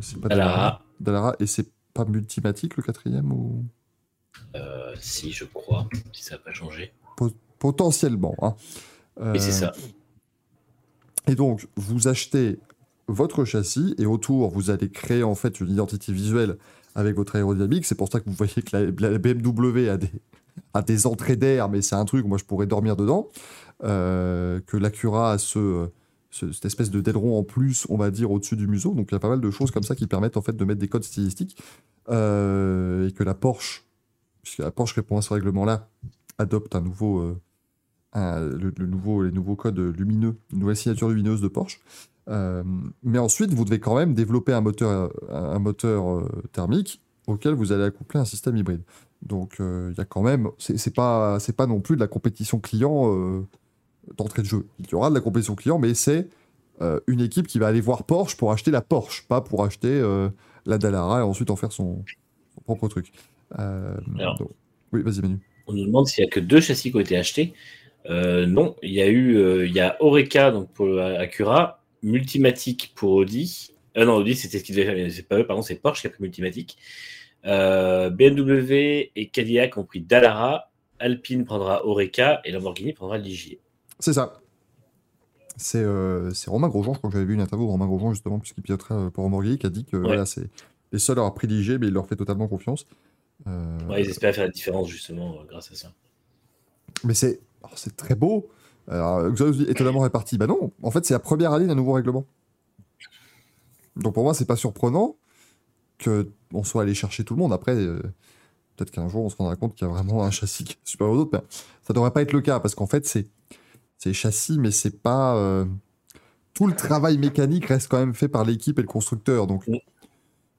c'est pas Dallara. Dallara, et c'est pas Multimatic le quatrième ou? Si, je crois, si ça n'a pas changé. potentiellement. Hein. Et c'est Euh, ça. Et donc, vous achetez votre châssis et autour, vous allez créer en fait une identité visuelle avec votre aérodynamique. C'est pour ça que vous voyez que la, BMW a des, a des entrées d'air, mais c'est un truc, moi je pourrais dormir dedans. Euh, que l'Acura a ce, ce- cette espèce de d'aileron en plus, on va dire, au-dessus du museau. Donc il y a pas mal de choses comme ça qui permettent en fait de mettre des codes stylistiques. Euh, et que la Porsche, puisque la Porsche répond à ce règlement-là, adopte un nouveau. euh, le nouveau, les nouveaux codes lumineux, une nouvelle signature lumineuse de Porsche. Euh, mais ensuite, vous devez quand même développer un moteur, un moteur euh, thermique auquel vous allez accoupler un système hybride. Donc, euh, il y a quand même, c'est pas, c'est pas non plus de la compétition client d'entrée de jeu. Il y aura de la compétition client, mais c'est euh, une équipe qui va aller voir Porsche pour acheter la Porsche, pas pour acheter euh, la Dallara et ensuite en faire son, son propre truc. Euh, Alors. donc- oui, vas-y Manu. On nous demande s'il n'y a que deux châssis qui ont été achetés. Non, il y a eu il y a Oreca donc pour Acura, Multimatic pour Audi Euh, non, Audi, c'était ce qu'ils devaient faire. C'est pas eux, pardon, c'est Porsche qui a pris Multimatic. Euh, BMW et Cadillac ont pris Dallara. Alpine prendra Oreca et Lamborghini prendra Ligier. C'est ça. C'est euh, Romain Grosjean, je crois que j'avais vu une interview de Romain Grosjean, justement, puisqu'il piloterait euh, pour Lamborghini, qui a dit que voilà, c'est les seuls à avoir privilégié, mais il leur fait totalement confiance. Euh, Ouais, ils espéraient faire la différence, justement, grâce à ça. Mais c'est oh, c'est très beau. Alors, Xaos dit étonnamment réparti. Bah non, en fait, c'est la première année d'un nouveau règlement. Donc pour moi, c'est pas surprenant que on soit allé chercher tout le monde. Après, euh, peut-être qu'un jour, on se rendra compte qu'il y a vraiment un châssis qui est supérieur aux autres. Mais ça devrait pas être le cas parce qu'en fait, c'est c'est châssis, mais c'est pas euh, tout le travail mécanique reste quand même fait par l'équipe et le constructeur. Donc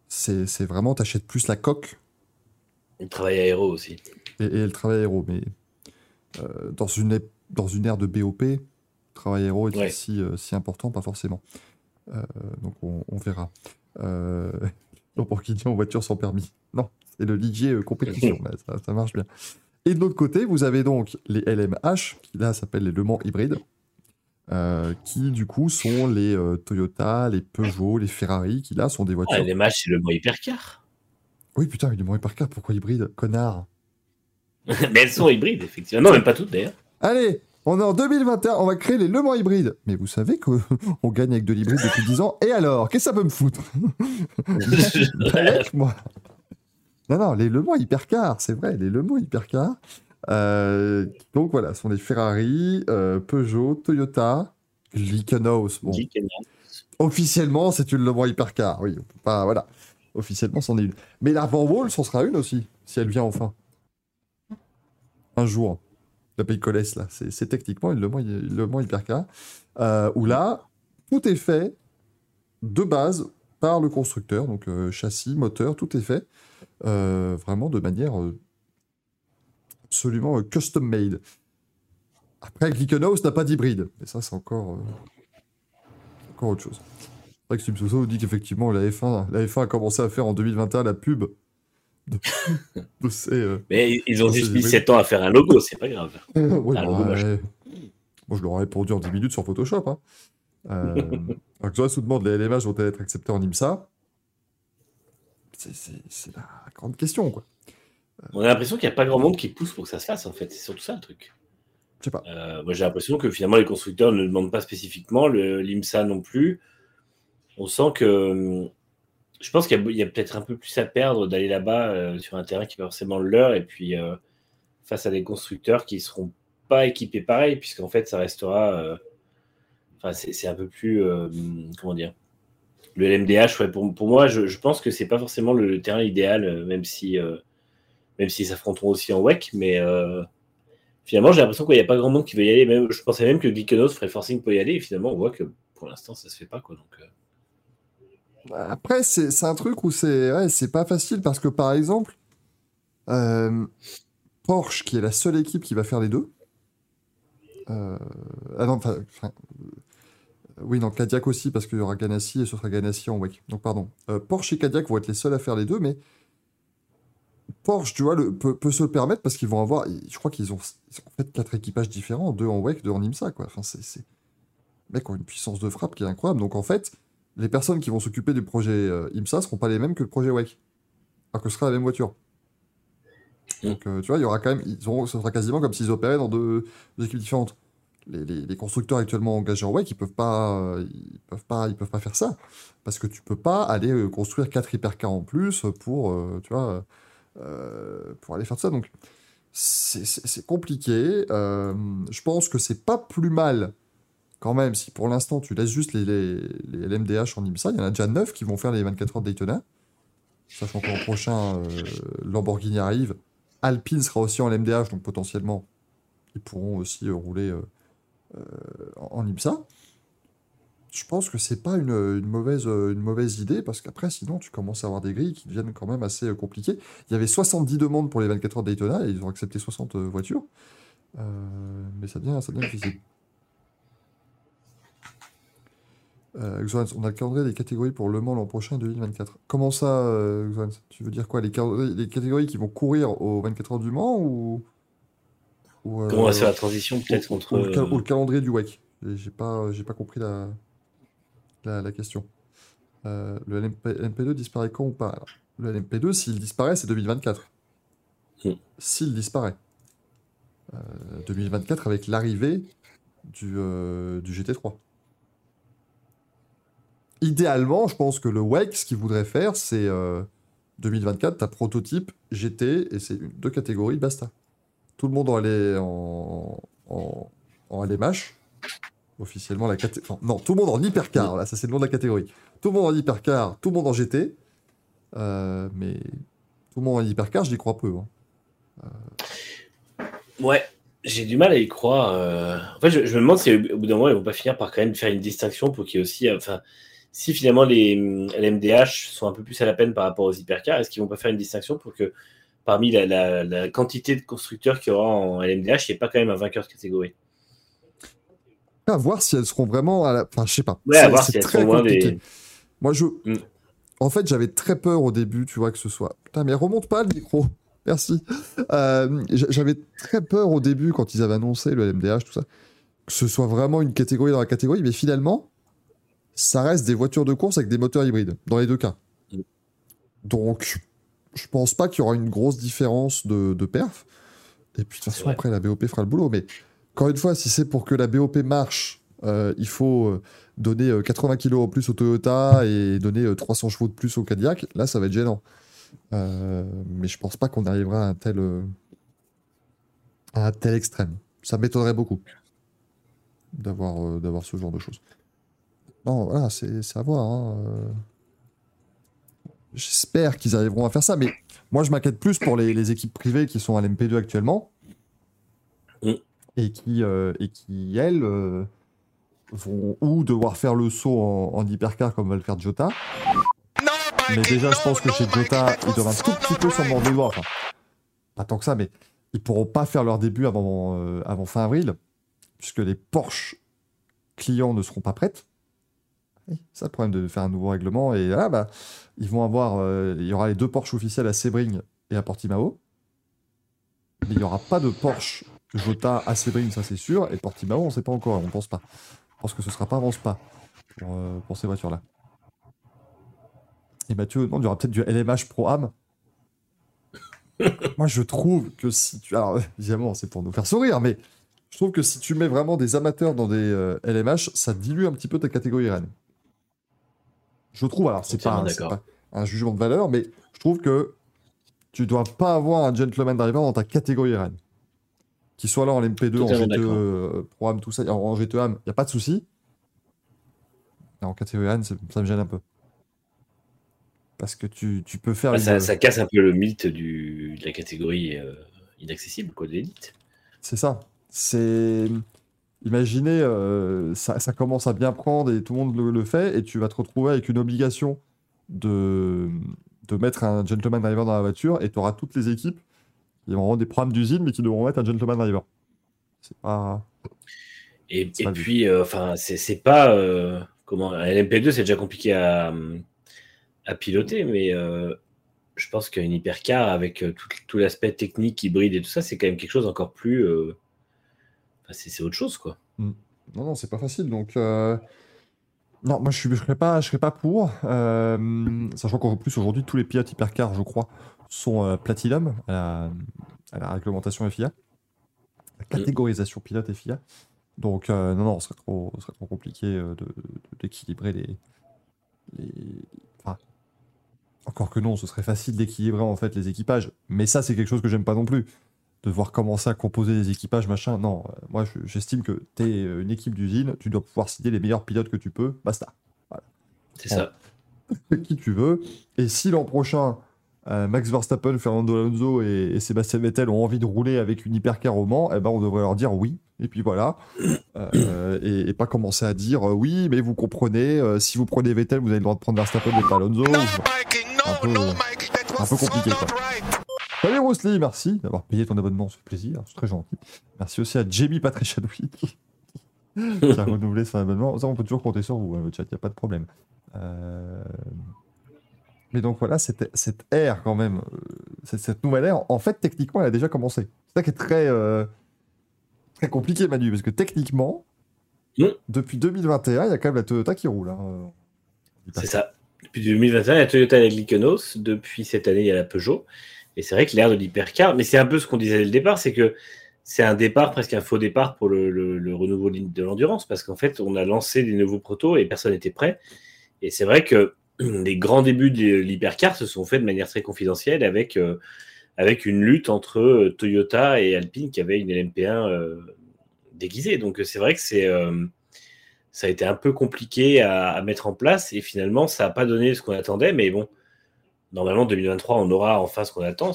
c'est c'est vraiment t'achètes plus la coque Le travail aéro aussi. et, et le travail aéro. Mais euh, dans, une, ép- dans une ère de BOP, travail aéro est Ouais. si, euh, si important, pas forcément. Euh, donc on, on verra. Euh, non, pour qui dit en voiture sans permis. Non, c'est le Ligier compétition, là, ça, ça marche bien. Et de l'autre côté, vous avez donc les LMH, qui là s'appellent les Le Mans hybrides, euh, qui du coup sont les euh, Toyota, les Peugeot, les Ferrari, qui là sont des Ah, voitures. les matchs, c'est le mot hypercar. Oui, putain, mais Le Mans hypercar, pourquoi hybride? Connard Mais elles sont hybrides, effectivement. Non, même pas toutes d'ailleurs. Allez, on est en 2021, on va créer les Le Mans hybrides. Mais vous savez qu'on gagne avec de l'hybride depuis 10 ans. Et alors, qu'est-ce que ça peut me foutre? Avec moi. Non, non, les Le Mans hypercars, c'est vrai, les Le Mans hypercars. Euh, donc voilà, ce sont les Ferrari, euh, Peugeot, Toyota, Glickenhaus. Bon, officiellement, c'est une Le Mans hypercar. Oui, on peut pas, voilà. Officiellement, c'en est une. Mais la Van Wall, c'en sera une aussi, si elle vient enfin. Un jour. La Pays Colès, là. C'est techniquement Le une Le Mans hypercar. Euh, où là, tout est fait de base par le constructeur. Donc, euh, châssis, moteur, tout est fait. euh, vraiment de manière absolument custom made. Après, Glickenhaus n'a pas d'hybride. Mais ça, c'est encore, encore autre chose. C'est vrai que Subsoso dit qu'effectivement, la F1, la F1 a commencé à faire en 2021 la pub de, de ces. euh, Mais ils- ont juste mis hybride. 7 ans à faire un logo, c'est pas grave. ouais, Ah, bah, dommage. ouais. Moi, je leur ai répondu en 10 minutes sur Photoshop. Hein. Euh, alors que nous demande les LMH vont-elles être acceptés en IMSA? C'est- la grande question, quoi. On a l'impression qu'il n'y a pas grand monde qui pousse pour que ça se fasse, en fait. C'est surtout ça le truc. Je sais pas. Euh, moi, j'ai l'impression que finalement, les constructeurs ne le demandent pas spécifiquement, l'IMSA non plus. On sent que. Je pense qu'il y a, peut-être un peu plus à perdre d'aller là-bas euh, sur un terrain qui pas forcément le leur, et puis euh, face à des constructeurs qui ne seront pas équipés pareil, puisqu'en fait, ça restera. euh, Enfin, c'est un peu plus. comment dire Le LMDH, pour, moi, je, pense que c'est pas forcément le terrain idéal, même si. même s'ils s'affronteront aussi en WEC, mais finalement, j'ai l'impression qu'il n'y a pas grand monde qui veut y aller. Je pensais même que Glickenhaus ferait forcing pour y aller, et finalement, on voit que pour l'instant, ça se fait pas. Quoi, donc, Après, c'est un truc où c'est ouais, pas facile parce que, par exemple, euh, Porsche, qui est la seule équipe qui va faire les deux. euh, ah non, enfin. euh, oui, non, Cadillac aussi, parce qu'il y aura Ganassi et ce sera Ganassi en WEC. Donc, pardon. Porsche et Cadillac vont être les seuls à faire les deux, mais Porsche, tu vois, le, peut, se le permettre parce qu'ils vont avoir. Je crois qu'ils ont, en fait quatre équipages différents, deux en WEC, deux en IMSA, quoi. Enfin, c'est- Les mecs ont une puissance de frappe qui est incroyable. Donc, en fait, les personnes qui vont s'occuper du projet euh, IMSA seront pas les mêmes que le projet WEC. Alors que ce sera la même voiture. Mm. Donc, euh, tu vois, il y aura quand même. Ils auront, ce sera quasiment comme s'ils opéraient dans deux, deux équipes différentes. Les, les- les constructeurs actuellement engagés en WEC, ils peuvent pas, ils peuvent pas, ils peuvent pas faire ça parce que tu peux pas aller euh, construire quatre hypercars en plus pour, euh, tu vois, euh, pour aller faire ça. Donc, c'est- compliqué. Euh, je pense que c'est pas plus mal quand même si pour l'instant tu laisses juste les, les, LMDH en IMSA. Il y en a déjà 9 qui vont faire les 24 heures de Daytona. Sachant que l'an prochain, euh, Lamborghini arrive. Alpine sera aussi en LMDH, donc potentiellement, ils pourront aussi euh, rouler euh, en IMSA. Je pense que c'est pas une, mauvaise, idée, parce qu'après, sinon, tu commences à avoir des grilles qui deviennent quand même assez compliquées. Il y avait 70 demandes pour les 24 heures de Daytona, et ils ont accepté 60 euh, voitures. Mais ça devient, ça devient difficile. Euh, Xoans, on a le calendrier des catégories pour Le Mans l'an prochain 2024. Comment ça, euh, Xoans? Tu veux dire quoi? Les, catégories qui vont courir aux 24 heures du Mans ou, ou, euh, comment va faire la transition peut-être entre. ou le, cal- euh, ou le calendrier du WEC J'ai pas, j'ai pas compris la, la, la question. Euh, le LMP, LMP2 disparaît quand ou pas? Alors, Le LMP2, s'il disparaît, c'est 2024. Mm. S'il disparaît. Euh, 2024 avec l'arrivée du, du GT3. Idéalement, je pense que le WEC, ce qu'il voudrait faire, c'est euh, 2024, ta prototype GT, et c'est deux catégories, basta. Tout le monde en, allait en, en, en LMH. Officiellement, la catégorie. non, tout le monde en hypercar, là, ça c'est le nom de la catégorie. Tout le monde en hypercar, tout le monde en GT. Euh, mais tout le monde en hypercar, je n'y crois peu. hein. Ouais, j'ai du mal à y croire. euh. En fait, je, me demande si au bout d'un moment, ils vont pas finir par quand même faire une distinction pour qu'il y ait aussi. euh, si finalement les, hum, les MDH sont un peu plus à la peine par rapport aux hypercars, est-ce qu'ils vont pas faire une distinction pour que parmi la, la- la quantité de constructeurs qu'il y aura en LMDH, il n'y ait pas quand même un vainqueur de catégorie? À voir si elles seront vraiment à la. Enfin, je sais pas. Ouais, à voir si elles sont loin des. Moi, je. Mm. En fait, j'avais très peur au début, tu vois, que ce soit. Putain, mais remonte pas le micro. Merci. Euh, j'avais très peur au début quand ils avaient annoncé le LMDH, tout ça, que ce soit vraiment une catégorie dans la catégorie, mais finalement, ça reste des voitures de course avec des moteurs hybrides, dans les deux cas. Mm. Donc, je pense pas qu'il y aura une grosse différence de, de perf. Et puis, de toute façon, après, la BOP fera le boulot. Mais encore une fois, si c'est pour que la BOP marche, euh, il faut euh, donner euh, 80 kilos en plus au Toyota et donner euh, 300 chevaux de plus au Cadillac. Là, ça va être gênant. Euh, mais je pense pas qu'on arrivera à un tel, euh, à un tel extrême. Ça m'étonnerait beaucoup d'avoir euh, d'avoir ce genre de choses. Non, voilà, c'est à voir. hein, euh. J'espère qu'ils arriveront à faire ça, mais moi je m'inquiète plus pour les, les équipes privées qui sont à l'MP2 actuellement Mm. et qui, euh, et qui elles, euh, vont ou devoir faire le saut en, en hypercar comme va le faire Jota. Mais déjà, je pense que chez Jota, ils doivent un tout petit peu s'en doigts. Enfin, pas tant que ça, mais ils pourront pas faire leur début avant, euh, avant fin avril, puisque les Porsche clients ne seront pas prêtes. Ça le problème de faire un nouveau règlement. Et là, bah, ils vont avoir. euh, il y aura les deux Porsche officiels à Sebring et à Portimao. Mais il n'y aura pas de Porsche Jota à Sebring, ça c'est sûr. Et Portimao, on ne sait pas encore, on pense pas. Je pense que ce sera pas avant Spa pour, euh, pour ces voitures-là. Et Mathieu, non, il y aura peut-être du LMH Pro Am. Moi, je trouve que si tu. Alors, évidemment, c'est pour nous faire sourire, mais je trouve que si tu mets vraiment des amateurs dans des euh, LMH, ça dilue un petit peu ta catégorie RN. Je trouve, alors, c'est pas, pas un jugement de valeur, mais je trouve que tu dois pas avoir un gentleman driver dans ta catégorie RN. Qu'il soit là en MP2, en GTE, euh, Pro Am, tout ça, en, GTE Am, il n'y a pas de souci. En catégorie RN, ça me gêne un peu. Parce que tu, tu peux faire Bah, une- ça, ça casse un peu le mythe du, de la catégorie euh, inaccessible, quoi, de l'élite. C'est ça. C'est. Imaginez, euh, ça, ça commence à bien prendre et tout le monde le, le fait, et tu vas te retrouver avec une obligation de, de mettre un gentleman driver dans la voiture, et tu auras toutes les équipes qui vont avoir des programmes d'usine, mais qui devront mettre un gentleman driver. C'est pas. Et, pas puis, euh, enfin, c'est c'est pas euh, comment un LMP2, c'est déjà compliqué à, à piloter, mais je pense qu'une hypercar avec tout, tout l'aspect technique, hybride et tout ça, c'est quand même quelque chose encore plus. Enfin, c'est autre chose, quoi. Non, non, c'est pas facile. Donc, euh, non, moi je ne serais, pas- je serais pas pour. euh, sachant qu'en plus, aujourd'hui, tous les pilotes hypercars, je crois, sont euh, Platinum à la, à la réglementation FIA. La catégorisation pilote FIA. Donc, euh, non, non, ce serait trop, ce serait trop compliqué de- d'équilibrer les, les. Enfin, encore que non, ce serait facile d'équilibrer en fait les équipages. Mais ça, c'est quelque chose que j'aime pas non plus de voir commencer à composer des équipages, machin. Non, euh, moi je- j'estime que tu es une équipe d'usine, tu dois pouvoir citer les meilleurs pilotes que tu peux, basta. C'est ça. Qui tu veux. Et si l'an prochain, euh, Max Verstappen, Fernando Alonso et, et Sébastien Vettel ont envie de rouler avec une hypercar au Mans, eh ben on devrait leur dire oui. Et puis voilà. Euh, et, et pas commencer à dire euh, oui, mais vous comprenez, euh, si vous prenez Vettel, vous avez le droit de prendre Verstappen et pas Alonso. un peu, un peu compliqué quoi. Salut Rosely, merci d'avoir payé ton abonnement, ça fait plaisir, c'est très gentil. Merci aussi à Jamie Patrichadoui qui qui a renouvelé son abonnement. Ça, on peut toujours compter sur vous, hein, le chat, il n'y a pas de problème. Euh, Mais donc voilà, cette, cette ère quand même, euh, cette, cette nouvelle ère, en fait, techniquement, elle a déjà commencé. C'est ça qui est très, euh, très compliqué, Manu, parce que techniquement, depuis 2021, il y a quand même la Toyota qui roule. hein, C'est ça. Depuis 2021, il y a Toyota avec Lycanos. Depuis cette année, il y a la Peugeot. Et c'est vrai que l'ère de l'hypercar, mais c'est un peu ce qu'on disait dès le départ, c'est que c'est un départ, presque un faux départ pour le, renouveau de l'endurance, parce qu'en fait, on a lancé des nouveaux protos et personne n'était prêt. Et c'est vrai que les grands débuts de l'hypercar se sont faits de manière très confidentielle avec, euh, avec une lutte entre euh, Toyota et Alpine qui avait une LMP1 euh, déguisée. Donc c'est vrai que c'est ça a été un peu compliqué à, mettre en place et finalement ça n'a pas donné ce qu'on attendait. Mais bon, normalement 2023 on aura enfin ce qu'on attend.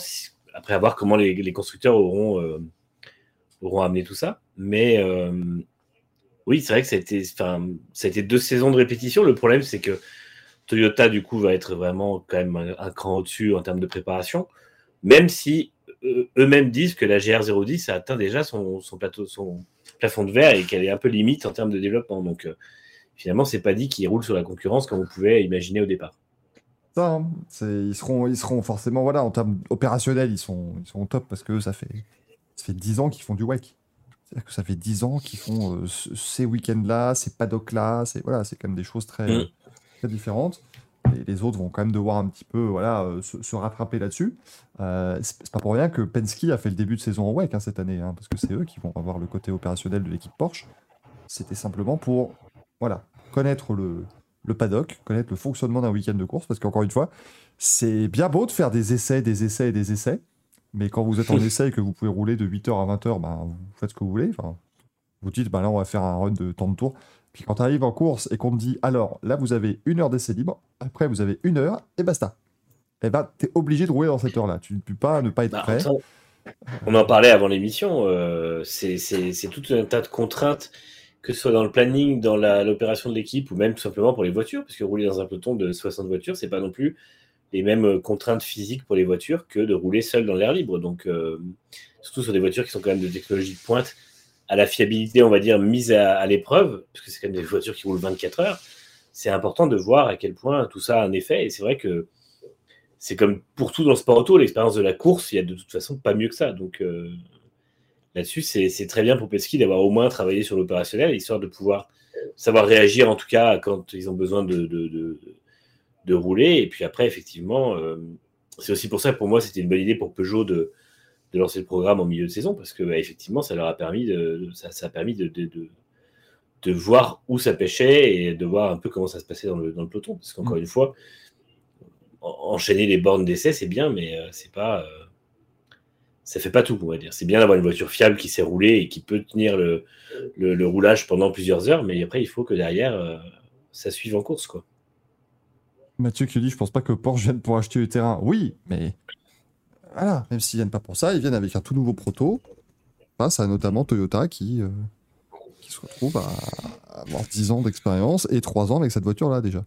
Après avoir comment les, constructeurs auront, auront amené tout ça. Mais oui, c'est vrai que ça a, été, ça a été deux saisons de répétition. Le problème c'est que Toyota, du coup, va être vraiment quand même un, cran au-dessus en termes de préparation, même si euh, eux-mêmes disent que la GR010 a atteint déjà son, plateau, son plafond de verre et qu'elle est un peu limite en termes de développement. Donc, euh, finalement, c'est pas dit qu'ils roulent sur la concurrence comme on pouvait imaginer au départ. Ça, hein, ils, seront, ils seront forcément, voilà, en termes opérationnels, ils sont, ils sont au top parce que ça fait, ça fait 10 ans qu'ils font du WEC. C'est-à-dire que ça fait 10 ans qu'ils font euh, ces week-ends-là, ces paddocks-là, c'est voilà, quand même des choses très, mm différentes. Et les autres vont quand même devoir un petit peu voilà, euh, se, rattraper là-dessus. Euh, c'est pas pour rien que Penske a fait le début de saison en WEC hein, cette année, hein, parce que c'est eux qui vont avoir le côté opérationnel de l'équipe Porsche. C'était simplement pour voilà, connaître le, le paddock, connaître le fonctionnement d'un week-end de course, parce qu'encore une fois, c'est bien beau de faire des essais, des essais et des essais, mais quand vous êtes en essai et que vous pouvez rouler de 8h à 20h, ben, vous faites ce que vous voulez. Enfin, vous dites, ben là, on va faire un run de temps de tour. Puis quand tu arrives en course et qu'on te dit, alors là, vous avez une heure d'essai libre, après, vous avez une heure, et basta. Et eh ben, tu es obligé de rouler dans cette heure-là. Tu ne peux pas ne pas être bah, prêt. on en parlait avant l'émission. Euh, c'est tout un tas de contraintes, que ce soit dans le planning, dans l'opération de l'équipe, ou même tout simplement pour les voitures, parce que rouler dans un peloton de 60 voitures, c'est pas non plus les mêmes euh, contraintes physiques pour les voitures que de rouler seul dans l'air libre. Donc, euh, surtout sur des voitures qui sont quand même de technologie de pointe à la fiabilité, on va dire, mise à, l'épreuve, parce que c'est quand même des voitures qui roulent 24 heures, c'est important de voir à quel point tout ça a un effet. Et c'est vrai que c'est comme pour tout dans le sport auto, l'expérience de la course, il y a de toute façon pas mieux que ça. Donc euh, là-dessus, c'est très bien pour Pesky d'avoir au moins travaillé sur l'opérationnel, histoire de pouvoir savoir réagir en tout cas quand ils ont besoin de, de, rouler. Et puis après, effectivement, euh, c'est aussi pour ça que pour moi, c'était une bonne idée pour Peugeot de, de lancer le programme en milieu de saison parce que bah, effectivement ça leur a permis de, ça, a permis de, de, voir où ça pêchait et de voir un peu comment ça se passait dans le, dans le peloton parce qu'encore mm. une fois enchaîner les bornes d'essai c'est bien mais euh, c'est pas euh, ça fait pas tout on va dire. C'est bien d'avoir une voiture fiable qui s'est roulée et qui peut tenir le, le, roulage pendant plusieurs heures mais après il faut que derrière euh, ça suive en course quoi. Mathieu qui dit je pense pas que Porsche vienne pour acheter du terrain. Oui mais voilà, même s'ils viennent pas pour ça, ils viennent avec un tout nouveau proto, face à notamment Toyota qui, euh, qui se retrouve à, avoir 10 ans d'expérience et 3 ans avec cette voiture-là déjà.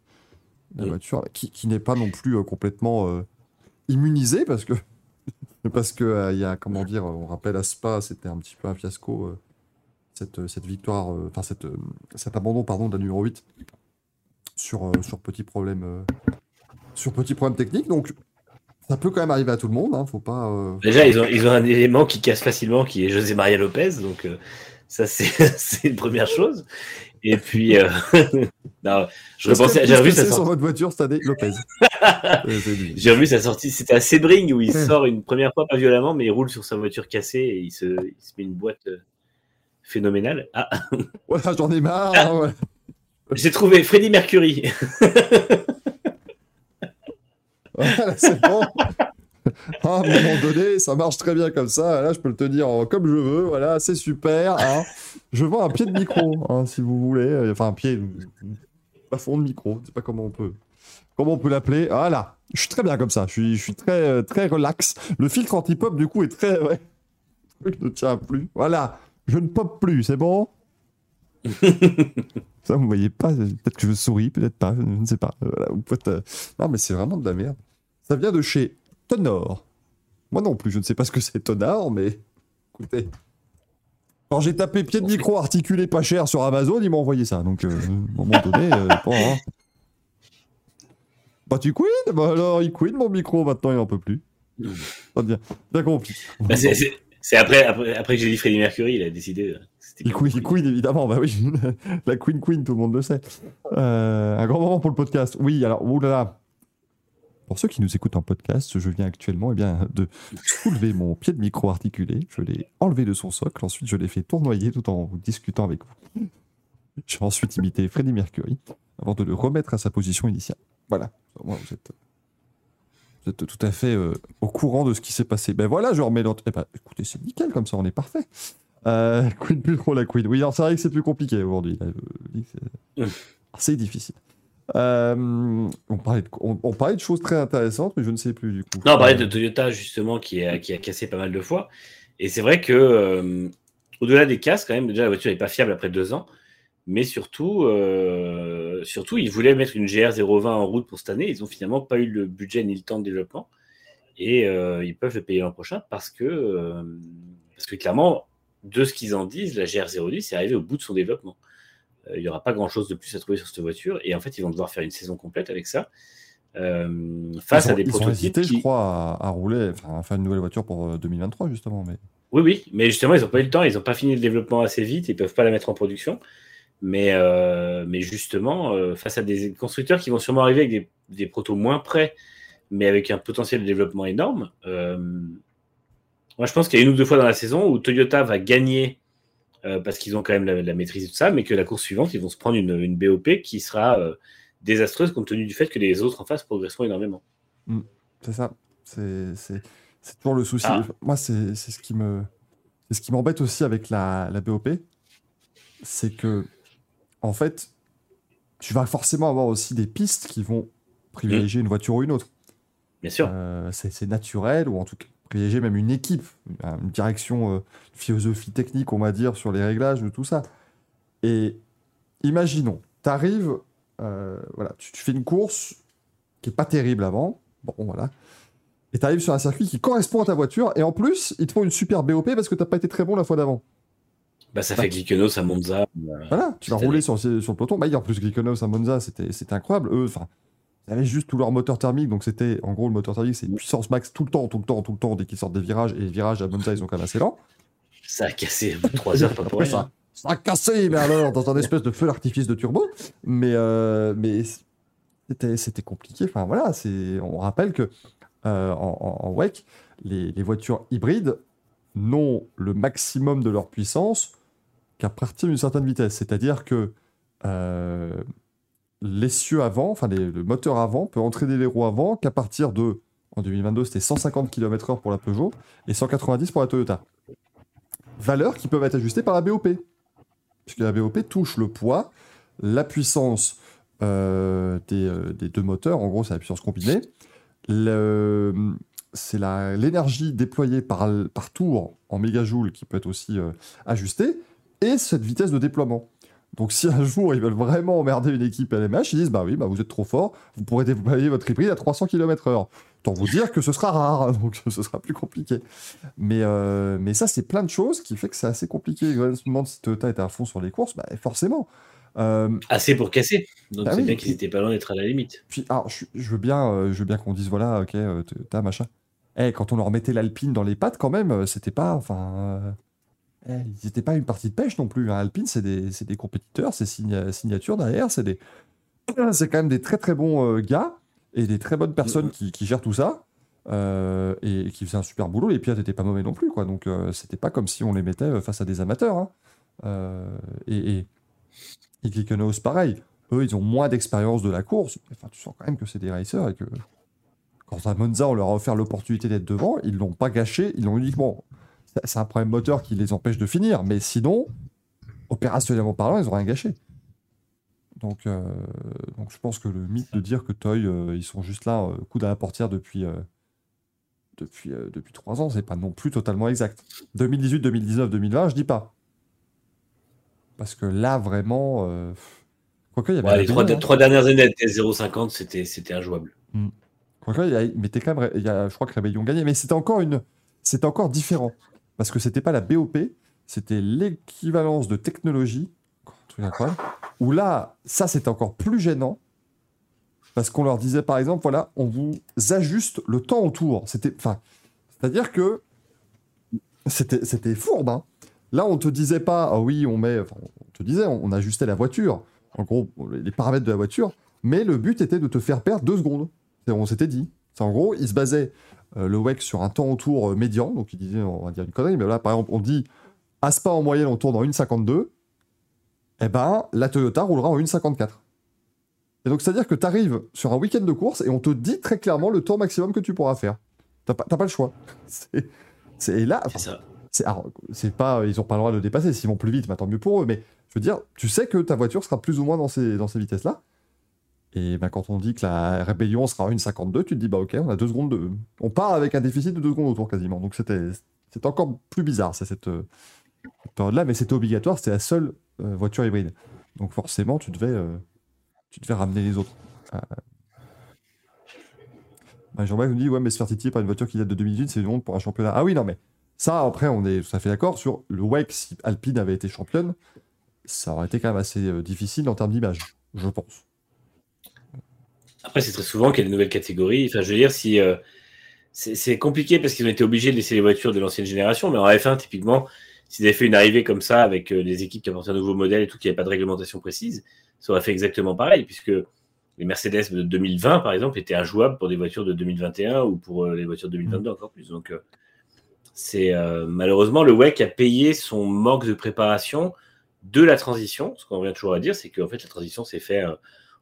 La voiture qui, qui n'est pas non plus euh, complètement euh, immunisée parce que, parce que il y a, comment dire, on rappelle à Spa, c'était un petit peu un fiasco, cette, cette victoire, enfin cette, cet abandon pardon, de la numéro 8 sur, sur petit problème. sur petit problème technique, donc ça peut quand même arriver à tout le monde, hein, faut pas. Euh, Déjà, ils ont, ils ont un élément qui casse facilement, qui est José Maria Lopez, donc euh, ça c'est une première chose. Et puis, euh, non, je repensais, j'ai revu sa sortie. sur votre voiture cette année, Lopez. j'ai revu sa sortie, c'était à Sebring où il sort une première fois pas violemment, mais il roule sur sa voiture cassée et il se, il se met une boîte phénoménale. Ah. Voilà, j'en ai marre. Hein, j'ai trouvé Freddie Mercury. Voilà, c'est bon. à un moment donné, ça marche très bien comme ça. Là, je peux le tenir comme je veux. Voilà, c'est super. Hein. Je vends un pied de micro, hein, si vous voulez. Enfin, un pied, un fond de micro. Je sais pas comment on peut, comment on peut l'appeler. Voilà, je suis très bien comme ça. Je suis, je suis très, très relax. Le filtre anti-pop, du coup, est très. Ouais. Je ne tiens plus. Voilà, je ne pop plus. C'est bon? Ça, vous voyez pas. Peut-être que je souris, peut-être pas. Je ne sais pas. Voilà, euh, Non, mais c'est vraiment de la merde. Ça vient de chez Tonor. Moi non plus, je ne sais pas ce que c'est Tonor, mais écoutez. Quand j'ai tapé pied de micro articulé pas cher sur Amazon, ils m'ont envoyé ça. Donc, euh, à un moment donné, euh, bon, hein. Bah, tu queen? Bah, alors, il queen mon micro, maintenant, il n'en peut plus. Bien, bien compris. Bah, c'est après, après, après, que j'ai dit Freddie Mercury, il a décidé. Il queen, queen, évidemment, bah oui. la Queen Queen, tout le monde le sait. Euh, un grand moment pour le podcast. Oui, alors, oulala. Pour ceux qui nous écoutent en podcast, je viens actuellement eh bien, de soulever mon pied de micro articulé. Je l'ai enlevé de son socle. Ensuite, je l'ai fait tournoyer tout en discutant avec vous. J'ai ensuite imité Freddie Mercury avant de le remettre à sa position initiale. Voilà. Moi, vous êtes, vous êtes tout à fait euh, au courant de ce qui s'est passé. Ben voilà, je remets l'autre. Eh ben, écoutez, c'est nickel comme ça, on est parfait. Euh, Queen plus trop la Queen. Oui, alors c'est vrai que c'est plus compliqué aujourd'hui. C'est difficile. Euh, on, parlait de, choses très intéressantes, mais je ne sais plus du coup. Non, on parlait de Toyota justement qui a, cassé pas mal de fois. Et c'est vrai que euh, au-delà des casses, quand même, déjà la voiture n'est pas fiable après deux ans. Mais surtout, euh, ils voulaient mettre une GR 020 en route pour cette année. Ils n'ont finalement pas eu le budget ni le temps de développement. Et ils peuvent le payer l'an prochain parce que, parce que clairement, de ce qu'ils en disent, la GR 010 est arrivée au bout de son développement. Euh, il n'y aura pas grand-chose de plus à trouver sur cette voiture. Et en fait, ils vont devoir faire une saison complète avec ça. euh, face ont, à des ils ont prototypes hésité, qui... je crois, à, à rouler, enfin, à faire une nouvelle voiture pour euh, 2023, justement. Mais... Oui, oui, mais justement, ils n'ont pas eu le temps, ils n'ont pas fini le développement assez vite, ils ne peuvent pas la mettre en production. Mais, euh, mais justement, euh, face à des constructeurs qui vont sûrement arriver avec des, des protos moins prêts, mais avec un potentiel de développement énorme, euh, moi je pense qu'il y a une ou deux fois dans la saison où Toyota va gagner euh, parce qu'ils ont quand même la, la maîtrise de tout ça, mais que la course suivante, ils vont se prendre une, une BOP qui sera euh, désastreuse compte tenu du fait que les autres en face progresseront énormément. C'est ça. C'est toujours le souci. Ah. Moi, c'est ce qui me ce qui m'embête aussi avec la, la BOP, c'est que en fait, tu vas forcément avoir aussi des pistes qui vont privilégier une voiture ou une autre. Bien sûr. Euh, c'est naturel, ou en tout cas privilégier même une équipe, une direction, euh, philosophie technique, on va dire, sur les réglages, de tout ça. Et imaginons, tu arrives, voilà, tu, tu fais une course qui est pas terrible avant, bon voilà, et tu arrives sur un circuit qui correspond à ta voiture, et en plus, ils te font une super BOP parce que t'as pas été très bon la fois d'avant. Bah, ça bah, fait Glickenos à Monza. euh, Voilà, tu vas rouler sur, sur le peloton. Bah, en plus, Glickenos à Monza, c'était c'était incroyable. Eux, enfin, ils avaient juste tout leur moteur thermique. Donc, c'était, en gros, le moteur thermique, c'est une puissance max tout le temps, tout le temps, tout le temps, dès qu'ils sortent des virages. Et les virages à Monza, ils sont quand même assez lents. Ça a cassé 3 heures, pas pour ça, ça a cassé, mais alors, dans un espèce de feu d'artifice de turbo. Mais, euh, mais c'était c'était compliqué. Enfin, voilà, c'est, on rappelle que euh, en, en, en WEC, les, les voitures hybrides n'ont le maximum de leur puissance qu'à partir d'une certaine vitesse. C'est-à-dire que euh, l'essieu avant, enfin le moteur avant, peut entraîner les roues avant qu'à partir de, en 2022, c'était 150 km/h pour la Peugeot et 190 pour la Toyota. Valeurs qui peuvent être ajustées par la BOP. Puisque la BOP touche le poids, la puissance euh, des, euh, des deux moteurs, en gros c'est la puissance combinée, c'est l'énergie déployée par, par tour en mégajoules qui peut être aussi euh, ajustée, et cette vitesse de déploiement. Donc si un jour ils veulent vraiment emmerder une équipe LMH, ils disent bah oui, bah vous êtes trop fort, vous pourrez déployer votre hybride à 300 km/h. Tant vous dire que ce sera rare, hein, donc ce sera plus compliqué. Mais, euh, mais ça, c'est plein de choses qui fait que c'est assez compliqué. Demande si Toyota était à fond sur les courses, bah forcément. Euh, Assez pour casser. Donc Bah c'est oui. bien qu'ils étaient pas loin d'être à la limite. puis, alors, je, je veux bien, euh, je veux bien qu'on dise voilà, ok, euh, Toyota, machin. Eh, quand on leur mettait l'Alpine dans les pattes, quand même, c'était pas, enfin, ils n'étaient pas une partie de pêche non plus. hein. Alpine, c'est des, des compétiteurs, c'est signa- signature derrière, c'est des, quand même des très très bons euh, gars et des très bonnes personnes qui, gèrent tout ça. euh, et, qui faisaient un super boulot. Les pilotes n'étaient pas mauvais non plus, quoi. Donc, euh, c'était pas comme si on les mettait euh, face à des amateurs. hein. Et, et, et pareil. Eux, ils ont moins d'expérience de la course. Enfin, tu sens quand même que c'est des racers et que quand à Monza, on leur a offert l'opportunité d'être devant, ils l'ont pas gâché. Ils l'ont uniquement. C'est- un problème moteur qui les empêche de finir. Mais sinon, opérationnellement parlant, ils ont rien gâché. Donc, euh, donc je pense que le mythe de dire que Toy, euh, ils sont juste là, euh, coude à la portière depuis, euh, depuis, depuis trois ans, c'est pas non plus totalement exact. 2018, 2019, 2020, je dis pas. Parce que là, vraiment. Quoique, il y avait. Ouais, la les trois, hein. trois dernières années, elle était 0,50, c'était c'était injouable. Quoique, il y a- mais t'es quand même, il y a- je crois que Rébellion gagnait, mais c'était encore une, c'était encore différent parce que c'était pas la BOP, c'était l'équivalence de technologie, truc. Où là, ça c'était encore plus gênant parce qu'on leur disait par exemple, voilà, on vous ajuste le temps autour. C'était, enfin, c'est-à-dire que c'était, fourbe. hein. Là, on te disait pas, ah oui, on met, on te disait, on, ajustait la voiture, en gros, les paramètres de la voiture, mais le but était de te faire perdre deux secondes. On s'était dit. En gros, il se basait euh, le WEC sur un temps autour euh, médian, donc il disait, on va dire une connerie, mais là, par exemple, on dit à Spa en moyenne, on tourne en 1,52, eh ben, la Toyota roulera en 1,54. Et donc, c'est-à-dire que tu arrives sur un week-end de course et on te dit très clairement le temps maximum que tu pourras faire. T'as pas, t'as pas le choix. C'est, là, C'est pas, ils ont pas le droit de le dépasser. S'ils vont plus vite, bah, tant mieux pour eux. Mais je veux dire, tu sais que ta voiture sera plus ou moins dans ces, dans ces vitesses-là. Et ben, quand on dit que la rébellion sera en 1,52, tu te dis, bah ok, on a deux secondes de. On part avec un déficit de deux secondes autour quasiment. Donc c'était, encore plus bizarre, cette, période-là. Mais c'était obligatoire, c'était la seule euh, voiture hybride. Donc forcément, tu devais, euh, tu devais ramener les autres. Euh... bah, Jean-Marc nous dit, ouais, mais titiller par une voiture qui date de 2018, c'est une honte pour un championnat. Ah oui, non, mais ça, après, on est tout à fait d'accord sur le WEC, si Alpine avait été championne, ça aurait été quand même assez euh, difficile en termes d'image, je pense. Après, c'est très souvent qu'il y a des nouvelles catégories. Enfin, je veux dire, euh, c'est compliqué parce qu'ils ont été obligés de laisser les voitures de l'ancienne génération, mais en F1, typiquement, s'ils avaient fait une arrivée comme ça avec euh, des équipes qui apportaient un nouveau modèle et tout, qui n'avait pas de réglementation précise, ça aurait fait exactement pareil, puisque les Mercedes de 2020, par exemple, étaient injouables pour des voitures de 2021 ou pour euh, les voitures de 2022 encore plus. Donc, euh, c'est euh, malheureusement le WEC a payé son manque de préparation de la transition. Ce qu'on revient toujours à dire, c'est qu'en fait, la transition s'est fait.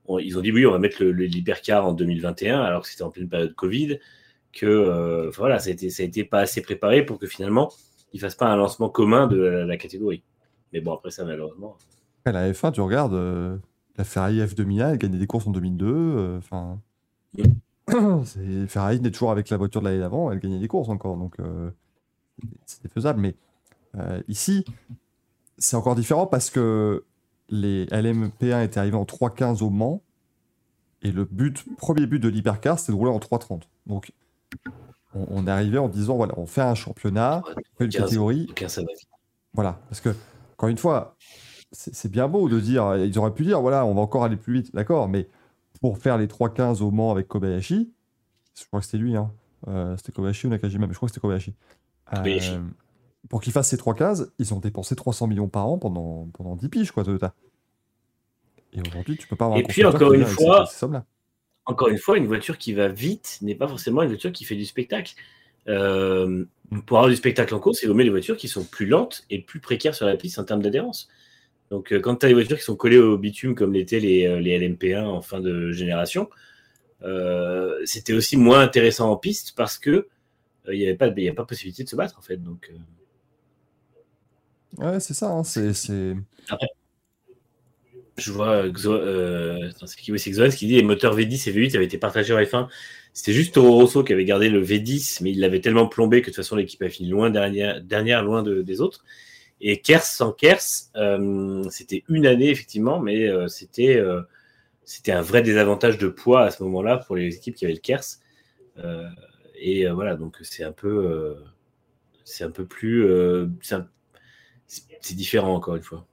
On- ils ont dit oui, on va mettre le- l'hypercar en 2021, alors que c'était en pleine période Covid, que euh, voilà, ça a, été, ça a été pas assez préparé pour que finalement, ils fassent pas un lancement commun de la, la catégorie. Mais bon, après ça, malheureusement. La F1, tu regardes, euh, la Ferrari F2001, elle gagnait des courses en 2002. euh, Enfin. c'est- Ferrari n'est toujours avec la voiture de l'année d'avant, elle gagnait des courses encore. Donc, c'était faisable. Mais ici, c'est encore différent parce que les LMP1 étaient arrivés en 3.15 au Mans. Et le but, premier but de l'hypercar, c'était de rouler en 3.30. Donc, on, on est arrivé en disant voilà, on fait un championnat, on fait une 15. catégorie, voilà, parce que, encore une fois, c'est c'est bien beau de dire, ils auraient pu dire, voilà, on va encore aller plus vite, d'accord, mais pour faire les 3.15 au Mans avec Kobayashi, je crois que c'était lui, hein, euh, c'était Kobayashi ou Nakajima, mais je crois que c'était Kobayashi. Euh, Kobayashi. Pour qu'il fasse ces 3.15, ils ont dépensé 300 millions par an pendant, pendant 10 piges, quoi, Toyota. Et aujourd'hui, tu peux pas avoir Et un puis, encore une fois, ces- ces encore une fois, une voiture qui va vite n'est pas forcément une voiture qui fait du spectacle. Euh, pour avoir du spectacle en course, il vaut mieux les voitures qui sont plus lentes et plus précaires sur la piste en termes d'adhérence. Donc, euh, quand tu as des voitures qui sont collées au bitume, comme l'étaient les, euh, les LMP1 en fin de génération, euh, c'était aussi moins intéressant en piste parce que euh, il n'y avait pas, y avait pas possibilité de se battre en fait. Donc, euh, Ouais, c'est ça, hein, c'est. c'est- je vois Xo- euh, attends, qui? Oui, Xoans qui dit les moteurs V10 et V8 avaient été partagés en F1. C'était juste Toro qui avait gardé le V10, mais il l'avait tellement plombé que de toute façon l'équipe a fini loin dernière, dernière loin de- des autres. Et Kers sans Kers, euh, c'était une année effectivement, mais euh, c'était euh, c'était un vrai désavantage de poids à ce moment-là pour les équipes qui avaient le Kers. Euh, et euh, voilà, donc c'est un peu euh, c'est un peu plus euh, c'est différent encore une fois.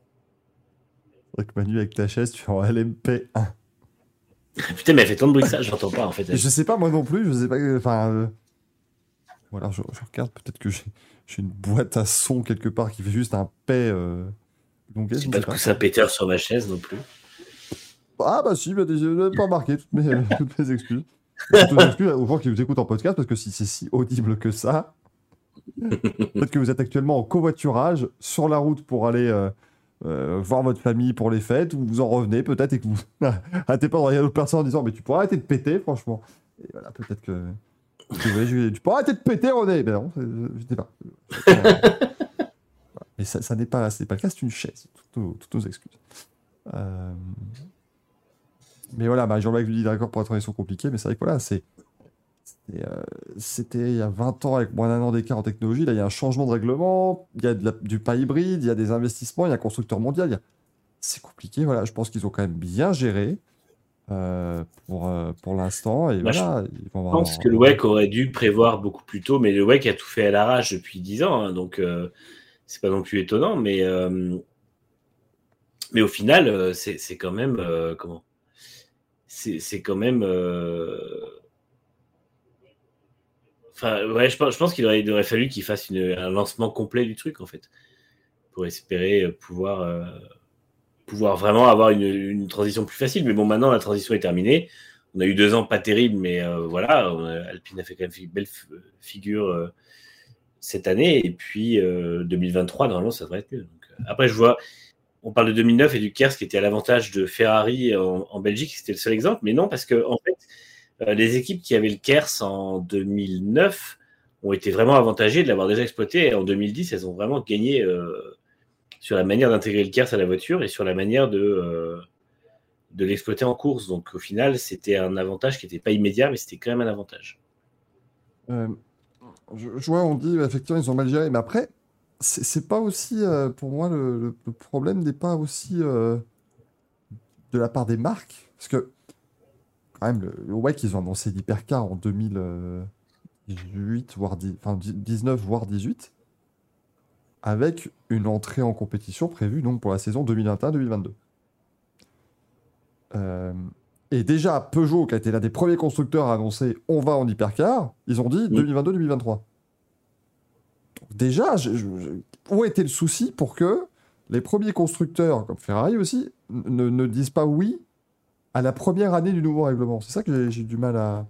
que Manu, avec ta chaise, tu es en LMP1. Putain, mais elle fait tant de bruit que ça, j'entends pas en fait. Et je sais pas, moi non plus, je sais pas. Enfin. euh, Voilà, je, je regarde, peut-être que j'ai une boîte à son quelque part qui fait juste un paix. Euh, je J'ai ne pas de coussin péteur sur ma chaise non plus. Ah bah si, bah, je pas remarqué toutes mes, toutes mes excuses. Toutes mes excuses aux gens qui vous écoutent en podcast, parce que si c'est si audible que ça, peut-être que vous êtes actuellement en covoiturage sur la route pour aller euh, euh, voir votre famille pour les fêtes, ou vous en revenez peut-être et que vous arrêtez pas de regarder l'autre personne en disant mais tu pourrais arrêter de péter, franchement. Et voilà, peut-être que... tu pourrais arrêter de péter, René Mais non, c'est- je sais pas. Mais ça, ça n'est pas, le cas, c'est une chaise. Toutes toutes nos excuses. Euh, mais voilà, bah, Jean-Luc lui dit d'accord pour la transition compliquée, mais c'est vrai que voilà, c'est. Euh, C'était il y a 20 ans avec moins d'un an d'écart en technologie. Là, il y a un changement de règlement, il y a de la- du pas hybride, il y a des investissements, il y a un constructeur mondial. a- C'est compliqué, voilà. Je pense qu'ils ont quand même bien géré euh, pour, euh, pour l'instant. Et je voilà, ils vont Je avoir- pense que le WEC aurait dû prévoir beaucoup plus tôt, mais le WEC a tout fait à l'arrache depuis 10 ans, hein, donc euh, c'est pas non plus étonnant, mais, mais au final, c'est quand même comment? C'est c'est quand même. Enfin, ouais, je pense, qu'il aurait, fallu qu'il fasse un lancement complet du truc, en fait, pour espérer euh, pouvoir, euh, pouvoir vraiment avoir une, transition plus facile. Mais bon, maintenant, la transition est terminée. on a eu deux ans pas terribles, mais euh, voilà, Alpine a fait quand même une belle figure cette année. Et puis euh, 2023, normalement, ça devrait être mieux. Après, je vois, on parle de 2009 et du Kers qui était à l'avantage de Ferrari en, en Belgique, c'était le seul exemple. Mais non, parce que en fait, les équipes qui avaient le Kers en 2009 ont été vraiment avantagées de l'avoir déjà exploité. Et en 2010, elles ont vraiment gagné euh, sur la manière d'intégrer le Kers à la voiture et sur la manière de, euh, de l'exploiter en course. Donc au final, c'était un avantage qui n'était pas immédiat, mais c'était quand même un avantage. Euh, je, vois, on dit effectivement ils ont mal géré, mais après, c'est pas aussi, euh, pour moi, le, problème n'est pas aussi euh, de la part des marques, parce que quand même, le, le WEC, ils ont annoncé l'hypercar en 2018, voire 10 enfin, 19, voire 18, avec une entrée en compétition prévue donc pour la saison 2021-2022. Euh, et déjà, Peugeot, qui a été l'un des premiers constructeurs à annoncer on va en hypercar, ils ont dit Oui. 2022-2023. Donc Déjà, je- je- je- où était le souci pour que les premiers constructeurs, comme Ferrari aussi, ne, ne disent pas oui à la première année du nouveau règlement C'est ça que j'ai- du mal à,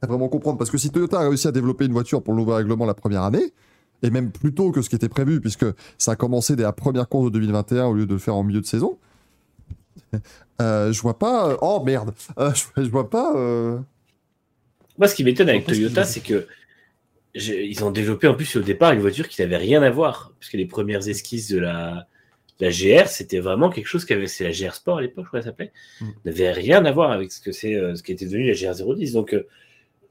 à vraiment comprendre. Parce que si Toyota a réussi à développer une voiture pour le nouveau règlement la première année, et même plus tôt que ce qui était prévu, puisque ça a commencé dès la première course de 2021 au lieu de le faire en milieu de saison, euh, je vois pas. Oh merde Euh, je, je vois pas. euh, Moi, ce qui m'étonne avec Toyota, c'est que ils ont développé en plus au départ une voiture qui n'avait rien à voir, parce que les premières esquisses de la, la GR, c'était vraiment quelque chose qui avait, c'est la GR Sport à l'époque, je crois qu'elle s'appelait, Mm. n'avait rien à voir avec ce que c'est, euh, ce qui était devenu la GR 010. Donc, euh,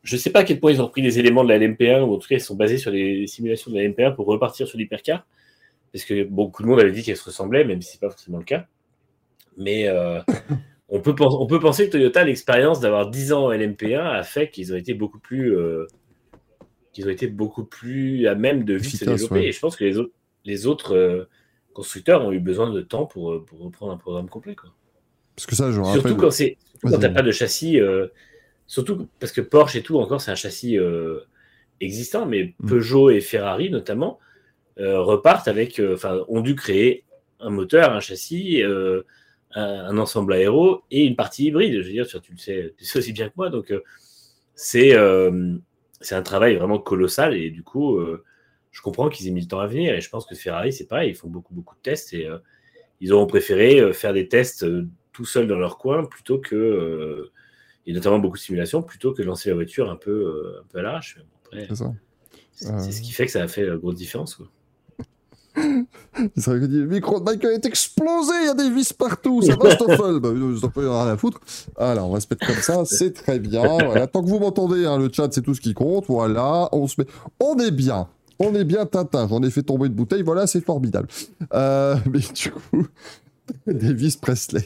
je sais pas à quel point ils ont pris des éléments de la LMP1, ou en tout cas ils sont basés sur les simulations de la LMP1 pour repartir sur l'hypercar, parce que beaucoup de monde avait dit qu'elles se ressemblaient, même si c'est pas forcément le cas. Mais euh, on, peut on peut penser que Toyota, l'expérience d'avoir 10 ans en LMP1 a fait qu'ils ont été beaucoup plus, euh, qu'ils ont été beaucoup plus à même de vite se développer. ouais. Et je pense que les autres, les autres constructeurs ont eu besoin de temps pour, euh, pour reprendre un programme complet. Quoi. Parce que ça, je rappelle. Surtout quand c'est quand t'as pas de châssis. euh, surtout parce que Porsche et tout encore, c'est un châssis euh, existant, mais Mm. Peugeot et Ferrari notamment euh, repartent avec, enfin, ont dû créer un moteur, un châssis, un, un ensemble aéro et une partie hybride. Je veux dire, tu, tu le sais, tu sais aussi bien que moi, donc c'est c'est un travail vraiment colossal et du coup, je comprends qu'ils aient mis le temps à venir et je pense que Ferrari, c'est pareil, ils font beaucoup beaucoup de tests et euh, ils auront préféré euh, faire des tests euh, tout seuls dans leur coin plutôt que euh, et notamment beaucoup de simulations plutôt que de lancer la voiture un peu un peu à l'arrache. C'est ça. c'est ce qui fait que ça a fait la grosse différence. Quoi. Il serait dit, le micro de Michael est explosé, il y a des vis partout, ça va Stoffel Bah oui, Stoffel, il en a rien à foutre. Alors, on va se mettre comme ça, c'est très bien. Voilà. Tant que vous m'entendez, hein, le chat, c'est tout ce qui compte. Voilà, on se met... On est bien. On est bien Tintin. J'en ai fait tomber une bouteille, voilà, c'est formidable. Euh, mais du coup, Davis Presley.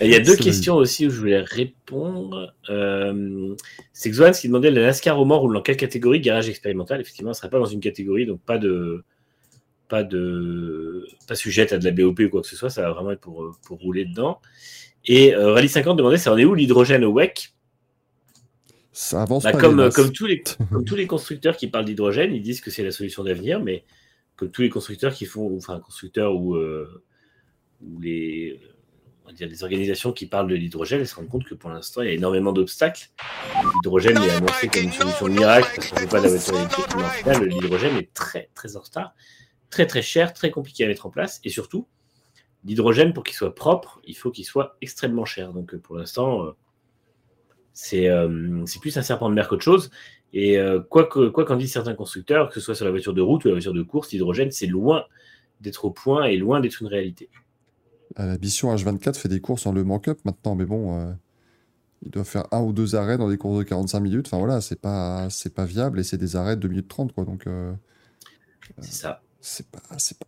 Il y a deux questions aussi où je voulais répondre. Euh, c'est Xoan qui demandait la NASCAR au Mans roule dans quelle catégorie garage expérimental? Effectivement, ne serait pas dans une catégorie, donc pas de pas de pas sujette à de la BOP ou quoi que ce soit. Ça va vraiment être pour, euh, pour rouler dedans. Et euh, Rally 50 demandait ça en est où l'hydrogène au WEC? Ça avance Bah, pas comme, tous les, comme tous les constructeurs qui parlent d'hydrogène, ils disent que c'est la solution d'avenir, mais comme tous les constructeurs qui font, enfin, constructeurs ou, euh, ou les, on va dire, les organisations qui parlent de l'hydrogène, elles se rendent compte que pour l'instant, il y a énormément d'obstacles. L'hydrogène est annoncé comme une solution miracle parce qu'on ne veut pas de la voiture électrique, mais en final, l'hydrogène est très, très en retard, très, très cher, très compliqué à mettre en place, et surtout, l'hydrogène, pour qu'il soit propre, il faut qu'il soit extrêmement cher. Donc, euh, pour l'instant, euh, c'est euh, c'est plus un serpent de mer qu'autre chose. Et euh, quoi que- quoi qu'en disent certains constructeurs, que ce soit sur la voiture de route ou la voiture de course, l'hydrogène, c'est loin d'être au point et loin d'être une réalité. Euh, La mission H24 fait des courses en Le Mans Cup maintenant, mais bon, euh, il doit faire un ou deux arrêts dans des courses de 45 minutes. Enfin voilà, c'est pas, c'est pas viable et c'est des arrêts de 2 minutes 30, quoi. Donc, euh, C'est ça. c'est pas, c'est pas,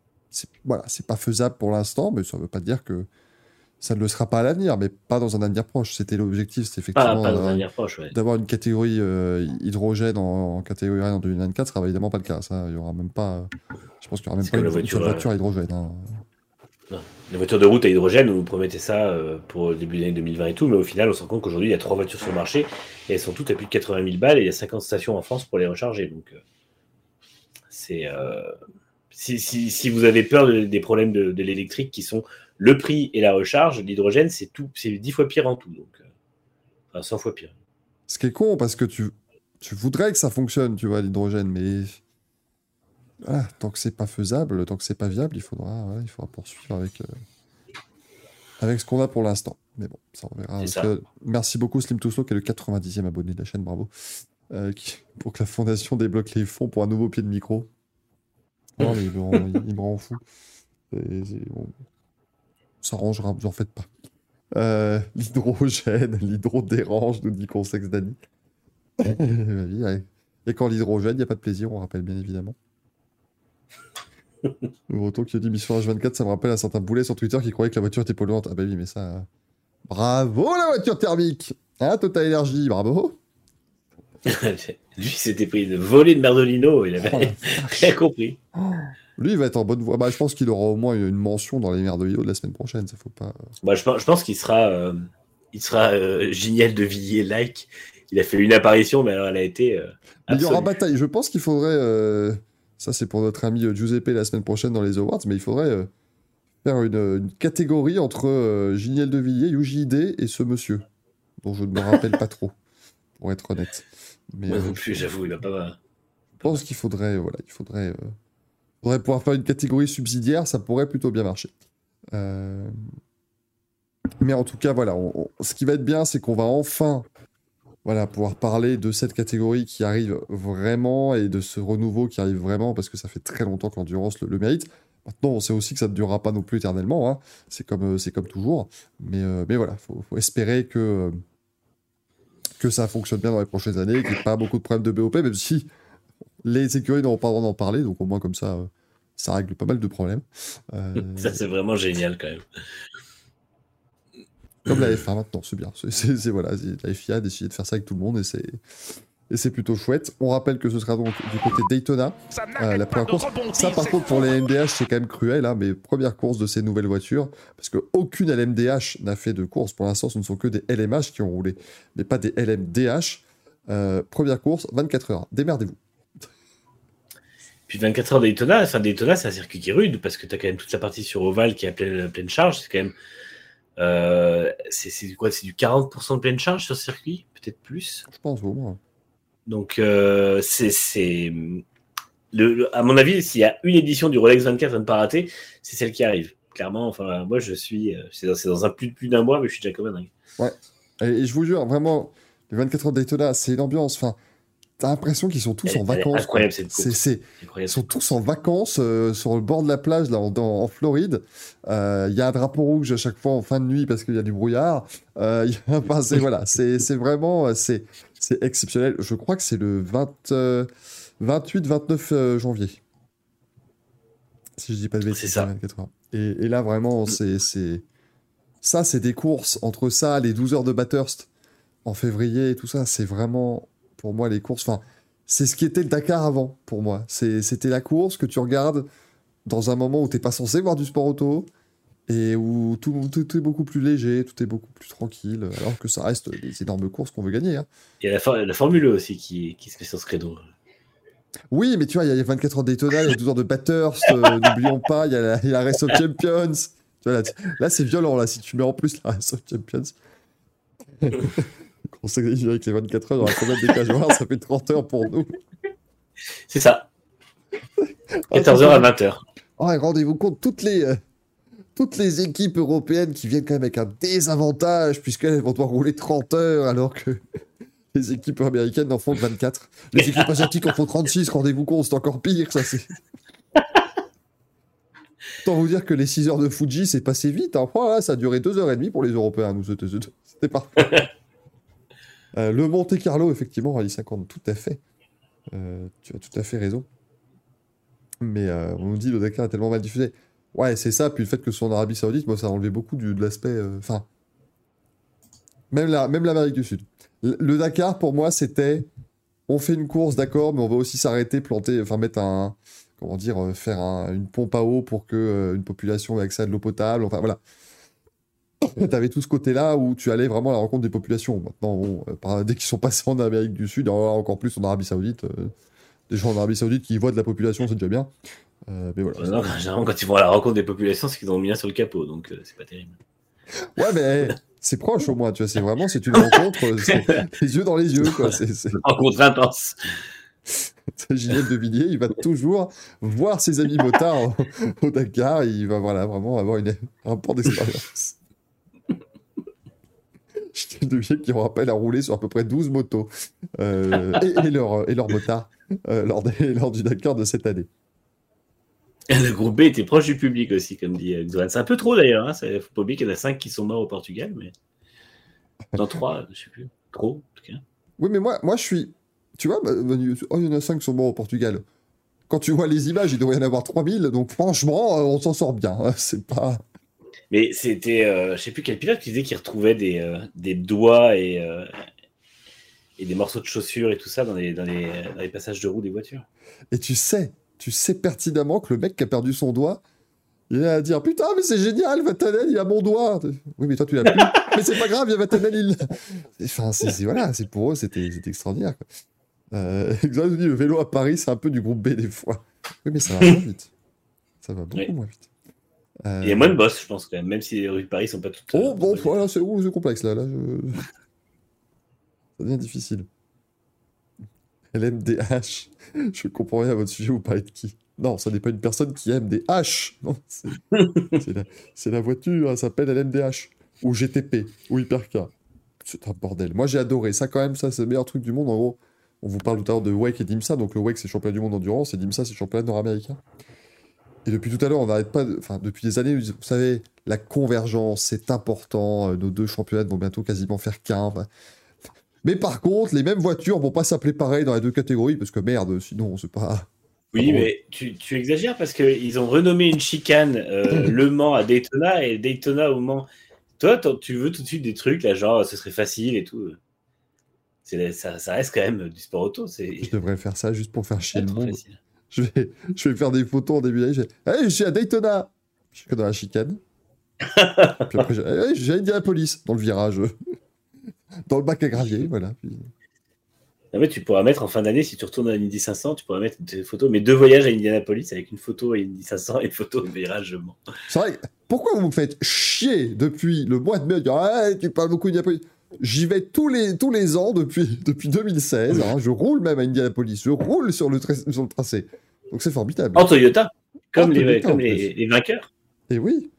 voilà, c'est pas faisable pour l'instant, mais ça veut pas dire que ça ne le sera pas à l'avenir, mais pas dans un avenir proche. C'était l'objectif, Pas, effectivement d'avoir- ouais. une catégorie euh, hydrogène en, en catégorie en 2024, ça sera évidemment pas le cas. Ça, il y aura même pas. Je pense qu'il y aura même C'est pas une, une seule voiture, voiture à hydrogène. hein. Les voitures de route à hydrogène, on nous promettait ça euh, pour le début de l'année 2020 et tout, mais au final, on se rend compte qu'aujourd'hui, il y a trois voitures sur le marché et elles sont toutes à plus de 80 000 balles et il y a 50 stations en France pour les recharger. Donc, euh, c'est. euh, si, si, si vous avez peur de- des problèmes de, de l'électrique qui sont le prix et la recharge, l'hydrogène, c'est tout, c'est 10 fois pire en tout. Donc, euh, enfin, 100 fois pire. Ce qui est con, parce que tu, tu voudrais que ça fonctionne, tu vois, l'hydrogène, mais ah, tant que c'est pas faisable, tant que c'est pas viable, il faudra, il faudra poursuivre avec, euh, avec ce qu'on a pour l'instant. Mais bon, ça on verra. Ça. que- merci beaucoup Slim Touslo, qui est le 90e abonné de la chaîne, bravo. Euh, qui- pour que la fondation débloque les fonds pour un nouveau pied de micro. Non, mais il me rend, il- il me rend fou. C'est- bon. Ça rangera, vous en faites pas. Euh, l'hydrogène, l'hydro dérange, nous dit Consex Dani. Et quand l'hydrogène, il n'y a pas de plaisir, on rappelle bien évidemment. Le Breton qui a dit Mission H24, ça me rappelle un certain boulet sur Twitter qui croyait que la voiture était polluante. Ah bah oui, mais ça. euh, Bravo la voiture thermique Hein, Total Energy, bravo Lui, s'était pris une volée de Merdolino, il Oh, avait rien compris. Lui, il va être en bonne voie. Bah, je pense qu'il aura au moins une mention dans les merdes de de la semaine prochaine, ça faut pas. Je pense, je pense qu'il sera, euh, il sera euh, génial de Villiers like. Il a fait une apparition, mais alors elle a été. euh, il y aura bataille. Je pense qu'il faudrait. euh, Ça, c'est pour notre ami euh, Giuseppe la semaine prochaine dans les Awards, mais il faudrait euh, faire une, une catégorie entre euh, Giniel de Villiers, UJD et ce monsieur, dont je ne me rappelle pas trop, pour être honnête. Mais Moi euh, non plus, j'avoue, il va pas. je pense qu'il faudrait, voilà, il faudrait, euh, faudrait pouvoir faire une catégorie subsidiaire, ça pourrait plutôt bien marcher. Euh, Mais en tout cas, voilà, ce qui va être bien, c'est qu'on va enfin, voilà, pouvoir parler de cette catégorie qui arrive vraiment et de ce renouveau qui arrive vraiment, parce que ça fait très longtemps qu'Endurance le, le mérite. Maintenant, on sait aussi que ça ne durera pas non plus éternellement, hein. c'est comme, euh, comme toujours. Mais, euh, mais voilà, il faut, faut espérer que, que ça fonctionne bien dans les prochaines années, qu'il n'y ait pas beaucoup de problèmes de BOP, même si les écuries n'auront pas le droit d'en parler, donc au moins comme ça, euh, ça règle pas mal de problèmes. Euh, Ça, c'est vraiment génial quand même. comme la F1 maintenant, c'est bien. C'est, c'est- c'est- voilà, c'est- la FIA a décidé de faire ça avec tout le monde et c'est, et c'est plutôt chouette. On rappelle que ce sera donc du côté Daytona, euh, la première course. Ça, par contre, pour les LMDH, c'est quand même cruel, hein, mais première course de ces nouvelles voitures, parce qu'aucune LMDH n'a fait de course. Pour l'instant, ce ne sont que des LMH qui ont roulé, mais pas des LMDH. Euh, première course, 24 heures. Démerdez-vous. Puis 24 heures Daytona, enfin Daytona, c'est un circuit qui est rude parce que tu as quand même toute la partie sur Oval qui est à pleine, pleine charge. C'est quand même. euh, c'est quoi C'est du 40% de pleine charge sur ce circuit Peut-être plus. Je pense au moins. Donc, euh, c'est. Le, le- à mon avis, s'il y a une édition du Rolex 24 à ne pas rater, c'est celle qui arrive. Clairement, enfin, moi, je suis. euh, C'est dans, dans un plus, plus d'un mois, mais je suis déjà comme un dingue. Et, et je vous jure, vraiment, les 24 heures Daytona, c'est une ambiance. Enfin, t'as l'impression qu'ils sont tous Elle- en vacances. incroyable, cette C'est. Ils sont tous en vacances euh, sur le bord de la plage là, en, dans- en Floride. Euh, Il y a un drapeau rouge à chaque fois en fin de nuit parce qu'il y a du brouillard. Euh, il y a- enfin, c'est, voilà, c'est, vraiment euh, c'est, c'est exceptionnel. Je crois que c'est le 20, euh, 28-29 euh, janvier. Si je dis pas de bêtises. C'est ça. 24 heures. Et, et là, vraiment, c'est, c'est... ça, c'est des courses. Entre ça, les 12 heures de Bathurst en février et tout ça, c'est vraiment, pour moi, les courses. Enfin, c'est ce qui était le Dakar avant, pour moi. C'était la course que tu regardes dans un moment où t'es pas censé voir du sport auto et où tout, tout est beaucoup plus léger, tout est beaucoup plus tranquille, alors que ça reste des énormes courses qu'on veut gagner. hein. Il y a la, for- la Formule E aussi qui, qui se met sur ce credo. Oui, mais tu vois, il y a les 24 heures de Daytona, il y a 12 heures de Bathurst, euh, n'oublions pas, il y, a la- il y a la Race of Champions. Tu vois, là, tu- là, c'est violent, là, si tu mets en plus la Race of Champions. On sait avec les 24 heures, il y aura combien de décalage horaire Ça fait 30 heures pour nous. C'est ça. 14h à 20h. Oh, et rendez-vous compte, toutes les, euh, toutes les équipes européennes qui viennent quand même avec un désavantage, puisqu'elles vont devoir rouler 30 heures, alors que les équipes américaines en font que 24. Les équipes asiatiques en font 36, rendez-vous compte, c'est encore pire, ça c'est... Autant vous dire que les 6 heures de Fuji, c'est passé vite. Hein. Oh, là, ça a duré 2h30 pour les Européens. Nous, c'était parfait. Euh, le Monte Carlo, effectivement, Rallye 50, tout à fait. Euh, tu as tout à fait raison. Mais euh, on nous dit le Dakar est tellement mal diffusé. Ouais, c'est ça. Puis le fait que ce soit en Arabie Saoudite, moi, ça a enlevé beaucoup du- de l'aspect. Enfin. même la- même l'Amérique du Sud. Le, Dakar, pour moi, c'était. On fait une course, d'accord, mais on va aussi s'arrêter, planter, enfin mettre un. Comment dire, faire un- une pompe à eau pour que une population ait accès à de l'eau potable. Enfin, voilà. T'avais tout ce côté-là où tu allais vraiment à la rencontre des populations. Maintenant, bon, euh, dès qu'ils sont passés en Amérique du Sud, encore plus en Arabie Saoudite, euh, des gens en Arabie Saoudite qui voient de la population, c'est déjà bien. Euh, mais voilà. Non, généralement, quand ils vont à la rencontre des populations, c'est qu'ils ont mis un sur le capot, donc euh, c'est pas terrible. Ouais, mais c'est proche au moins, tu vois. C'est vraiment, c'est une rencontre, les yeux dans les yeux, quoi. C'est. Rencontre intense. Ginette de Villiers, il va toujours voir ses amis motards au, au Dakar. Il va voilà, vraiment avoir une, un rapport d'expérience. Ginette de Villiers qui, on rappelle, a roulé sur à peu près 12 motos euh, et, et leurs et leurs motards euh, lors, des- lors du Dakar de cette année. Et Le groupe B était proche du public aussi, comme dit euh, Xoran. C'est un peu trop d'ailleurs. Hein. c'est- Faut pas oublier qu'il y en a 5 qui sont morts au Portugal, mais. Dans 3, je sais plus. Trop, en tout cas. Oui, mais moi, moi je suis. Tu vois, bah, oh, il y en a 5 qui sont morts au Portugal. Quand tu vois les images, il devrait y en avoir 3000, donc franchement, euh, on s'en sort bien. hein. C'est pas. Mais c'était, euh, je sais plus quel pilote qui disait qu'il retrouvait des, euh, des doigts et, euh, et des morceaux de chaussures et tout ça dans les, dans les, dans les passages de roue des voitures. Et tu sais, tu sais pertinemment que le mec qui a perdu son doigt, il est à dire Putain, mais c'est génial, Vatanel, il a mon doigt. Oui, mais toi, tu l'as plus. mais c'est pas grave, il y a Vatanel, il. Enfin, c'est, voilà, c'est pour eux, c'était, c'était extraordinaire. Quoi. Euh, Le vélo à Paris, c'est un peu du groupe B des fois. Oui, mais ça va moins vite. Ça va beaucoup Oui. moins vite. Euh, Il y a moins de boss, je pense, quand même, même si les rues de Paris sont pas toutes. Oh, euh, bon, voilà, c'est, oh, complexe là. là je... Ça devient difficile. LMDH. Je comprends rien à votre sujet, vous parlez de qui? Non, ça n'est pas une personne qui aime des H. Non, c'est, la, voiture, elle s'appelle LMDH. Ou GTP, ou Hypercar. C'est un bordel. Moi, j'ai adoré. Ça, quand même, ça, c'est le meilleur truc du monde. En gros, on vous parle tout à l'heure de WEC et d'IMSA. Donc, le WEC, c'est championnat du monde d'endurance, et d'IMSA, c'est championnat nord-américain. Et depuis tout à l'heure, on n'arrête pas, de- enfin depuis des années, vous savez, la convergence, c'est important. euh, Nos deux championnats vont bientôt quasiment faire qu'un. enfin. Mais par contre, les mêmes voitures vont pas s'appeler pareil dans les deux catégories parce que merde, sinon c'est pas. Oui, mais tu, tu exagères parce qu'ils ont renommé une chicane euh, Le Mans à Daytona et Daytona au Mans. Toi, tu veux tout de suite des trucs, là, genre, ce serait facile et tout. Ça, ça reste quand même du sport auto. Je devrais faire ça juste pour faire chier le monde. facile. Je vais, je vais faire des photos en début d'année. Je vais, Hey, je suis à Daytona. Je suis que dans la chicane. Puis après, je hey, j'ai à Indianapolis dans le virage. dans le bac à gravier, voilà. Puis- Non, mais tu pourras mettre en fin d'année, si tu retournes à l'Indy 500, tu pourras mettre des photos, mais deux voyages à Indianapolis avec une photo à Indy 500 et une photo au virage. C'est vrai, pourquoi vous me faites chier depuis le mois de mai? Dire Ah, tu parles beaucoup d'Indianapolis J'y vais tous les, tous les ans depuis, depuis 2016. hein, je roule même à Indianapolis. Je roule sur le, tra- sur le tracé. Donc c'est formidable. En Toyota, comme, En les, Toyota, comme en les, plus. les vainqueurs. Et oui.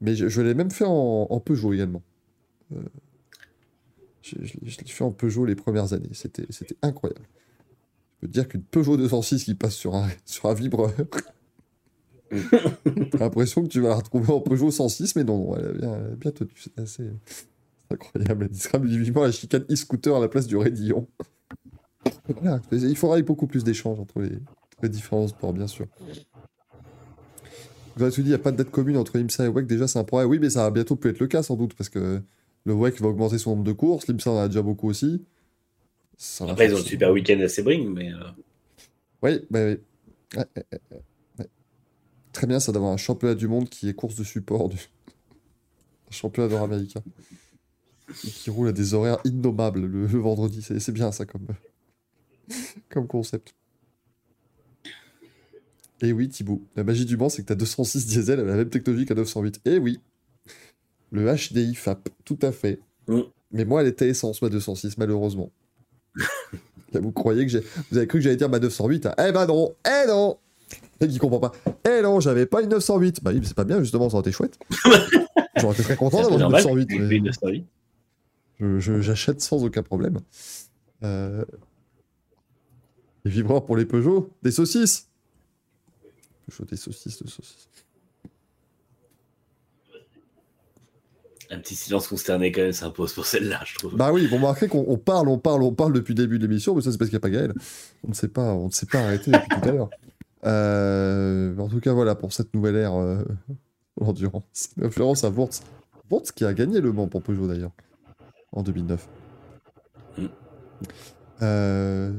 Mais je, je l'ai même fait en, en Peugeot également. Euh, je je l'ai je l'ai fait en Peugeot les premières années. C'était incroyable. Je peux te dire qu'une Peugeot 206 qui passe sur un, sur un vibreur. T'as l'impression que tu vas la retrouver en Peugeot 106, mais non, non, elle a bien, bien tenu. Assez incroyable. Elle sera vivement la chicane e-scooter à la place du raidillon. Voilà. Il faudra y beaucoup plus d'échanges entre les, les différents sports, bien sûr. Vous avez tout dit, il n'y a pas de date commune entre IMSA et WEC. Déjà, c'est un problème. Oui, mais ça va bientôt peut être le cas, sans doute, parce que le WEC va augmenter son nombre de courses. L'IMSA en a déjà beaucoup aussi. Ça Après, ils ont le super week-end à Sebring, mais euh, Oui, bah oui. Ouais, ouais, ouais, ouais, ouais. Très bien, ça d'avoir un championnat du monde qui est course de support du un championnat nord-américain. Et qui roule à des horaires innommables le, le vendredi. C'est bien ça comme, comme concept. Et oui, Thibaut, la magie du Mans, c'est que ta 206 diesel a la même technologie qu'un 908. Et oui, le HDI FAP, tout à fait. Mm. Mais moi, elle était essence, ma 206, malheureusement. Là, vous croyez que j'ai. Vous avez cru que j'allais dire ma 908 hein. Eh ben non Eh non Le mec, il comprend pas. Eh non, j'avais pas une 908. Bah oui, mais c'est pas bien, justement, ça aurait été chouette. J'aurais été très content d'avoir une normal. 908. avec mais- une 908. Je- J'achète sans aucun problème. Euh... Les vibreurs pour les Peugeot, des saucisses. Peugeot, des saucisses, de saucisses. Un petit silence consterné quand même s'impose pour celle-là, je trouve. Bah oui, vous remarquerez qu'on on parle, on parle, on parle depuis le début de l'émission, mais ça c'est parce qu'il n'y a pas Gaël. On ne s'est pas, on ne s'est pas arrêté depuis tout à l'heure. Euh, en tout cas, voilà pour cette nouvelle ère euh, l'endurance. Référence à Wurtz. Wurtz qui a gagné le Mans pour Peugeot d'ailleurs en 2009. Mm. Euh.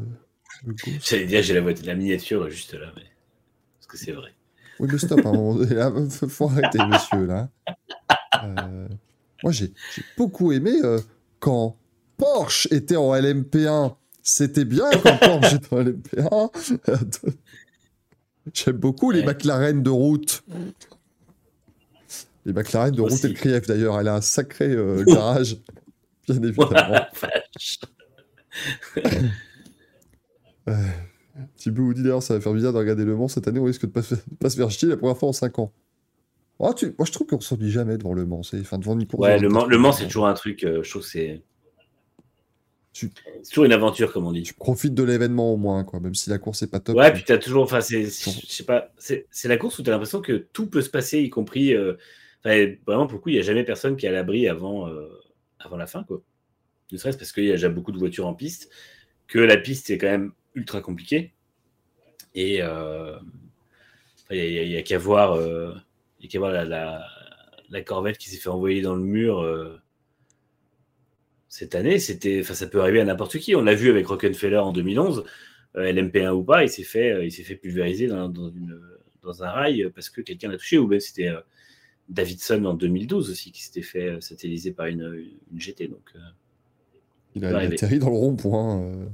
J'allais dire, j'ai la, voiture, la miniature juste là, mais... parce que c'est vrai. Oui, mais stop, là, faut arrêter, monsieur, là. Euh, moi, j'ai beaucoup aimé euh, quand Porsche était en LMP1. C'était bien quand Porsche était en LMP1. J'aime beaucoup les. McLaren de route. Les McLaren de route et le d'ailleurs, elle a un sacré euh, garage, bien évidemment. Vache. Thibaut dit d'ailleurs, ça va faire bizarre de regarder Le Mans cette année, on risque de pas, se- pas se faire chier la première fois en 5 ans. Oh, tu... Moi je trouve qu'on s'ennuie jamais devant Le Mans, c'est enfin, devant une course. Ouais, de le Mans, 24 le Mans c'est toujours un truc, euh, je trouve que c'est. Tu- C'est toujours une aventure, comme on dit. Tu profites de l'événement au moins, quoi, même si la course est pas top. Ouais, tu- puis t'as toujours. Enfin, c'est. Sais pas. C'est c'est la course où t'as l'impression que tout peut se passer, y compris. euh, vraiment, pour le coup, il n'y a jamais personne qui est à l'abri avant, euh, avant la fin, quoi. Ne serait-ce parce qu'il y a déjà beaucoup de voitures en piste, que la piste est quand même ultra compliquée. Et euh, il y a- qu'à voir, euh, y a qu'à voir la, Corvette qui s'est fait envoyer dans le mur. euh, cette année, c'était, ça peut arriver à n'importe qui. On l'a vu avec Rockefeller en 2011, euh, LMP1 ou pas, il s'est fait, il s'est fait pulvériser dans, un rail parce que quelqu'un l'a touché. Ou même c'était Davidson en 2012 aussi qui s'était fait euh, satelliser par une, une GT. Donc, euh, Il a, atterri dans le rond-point euh,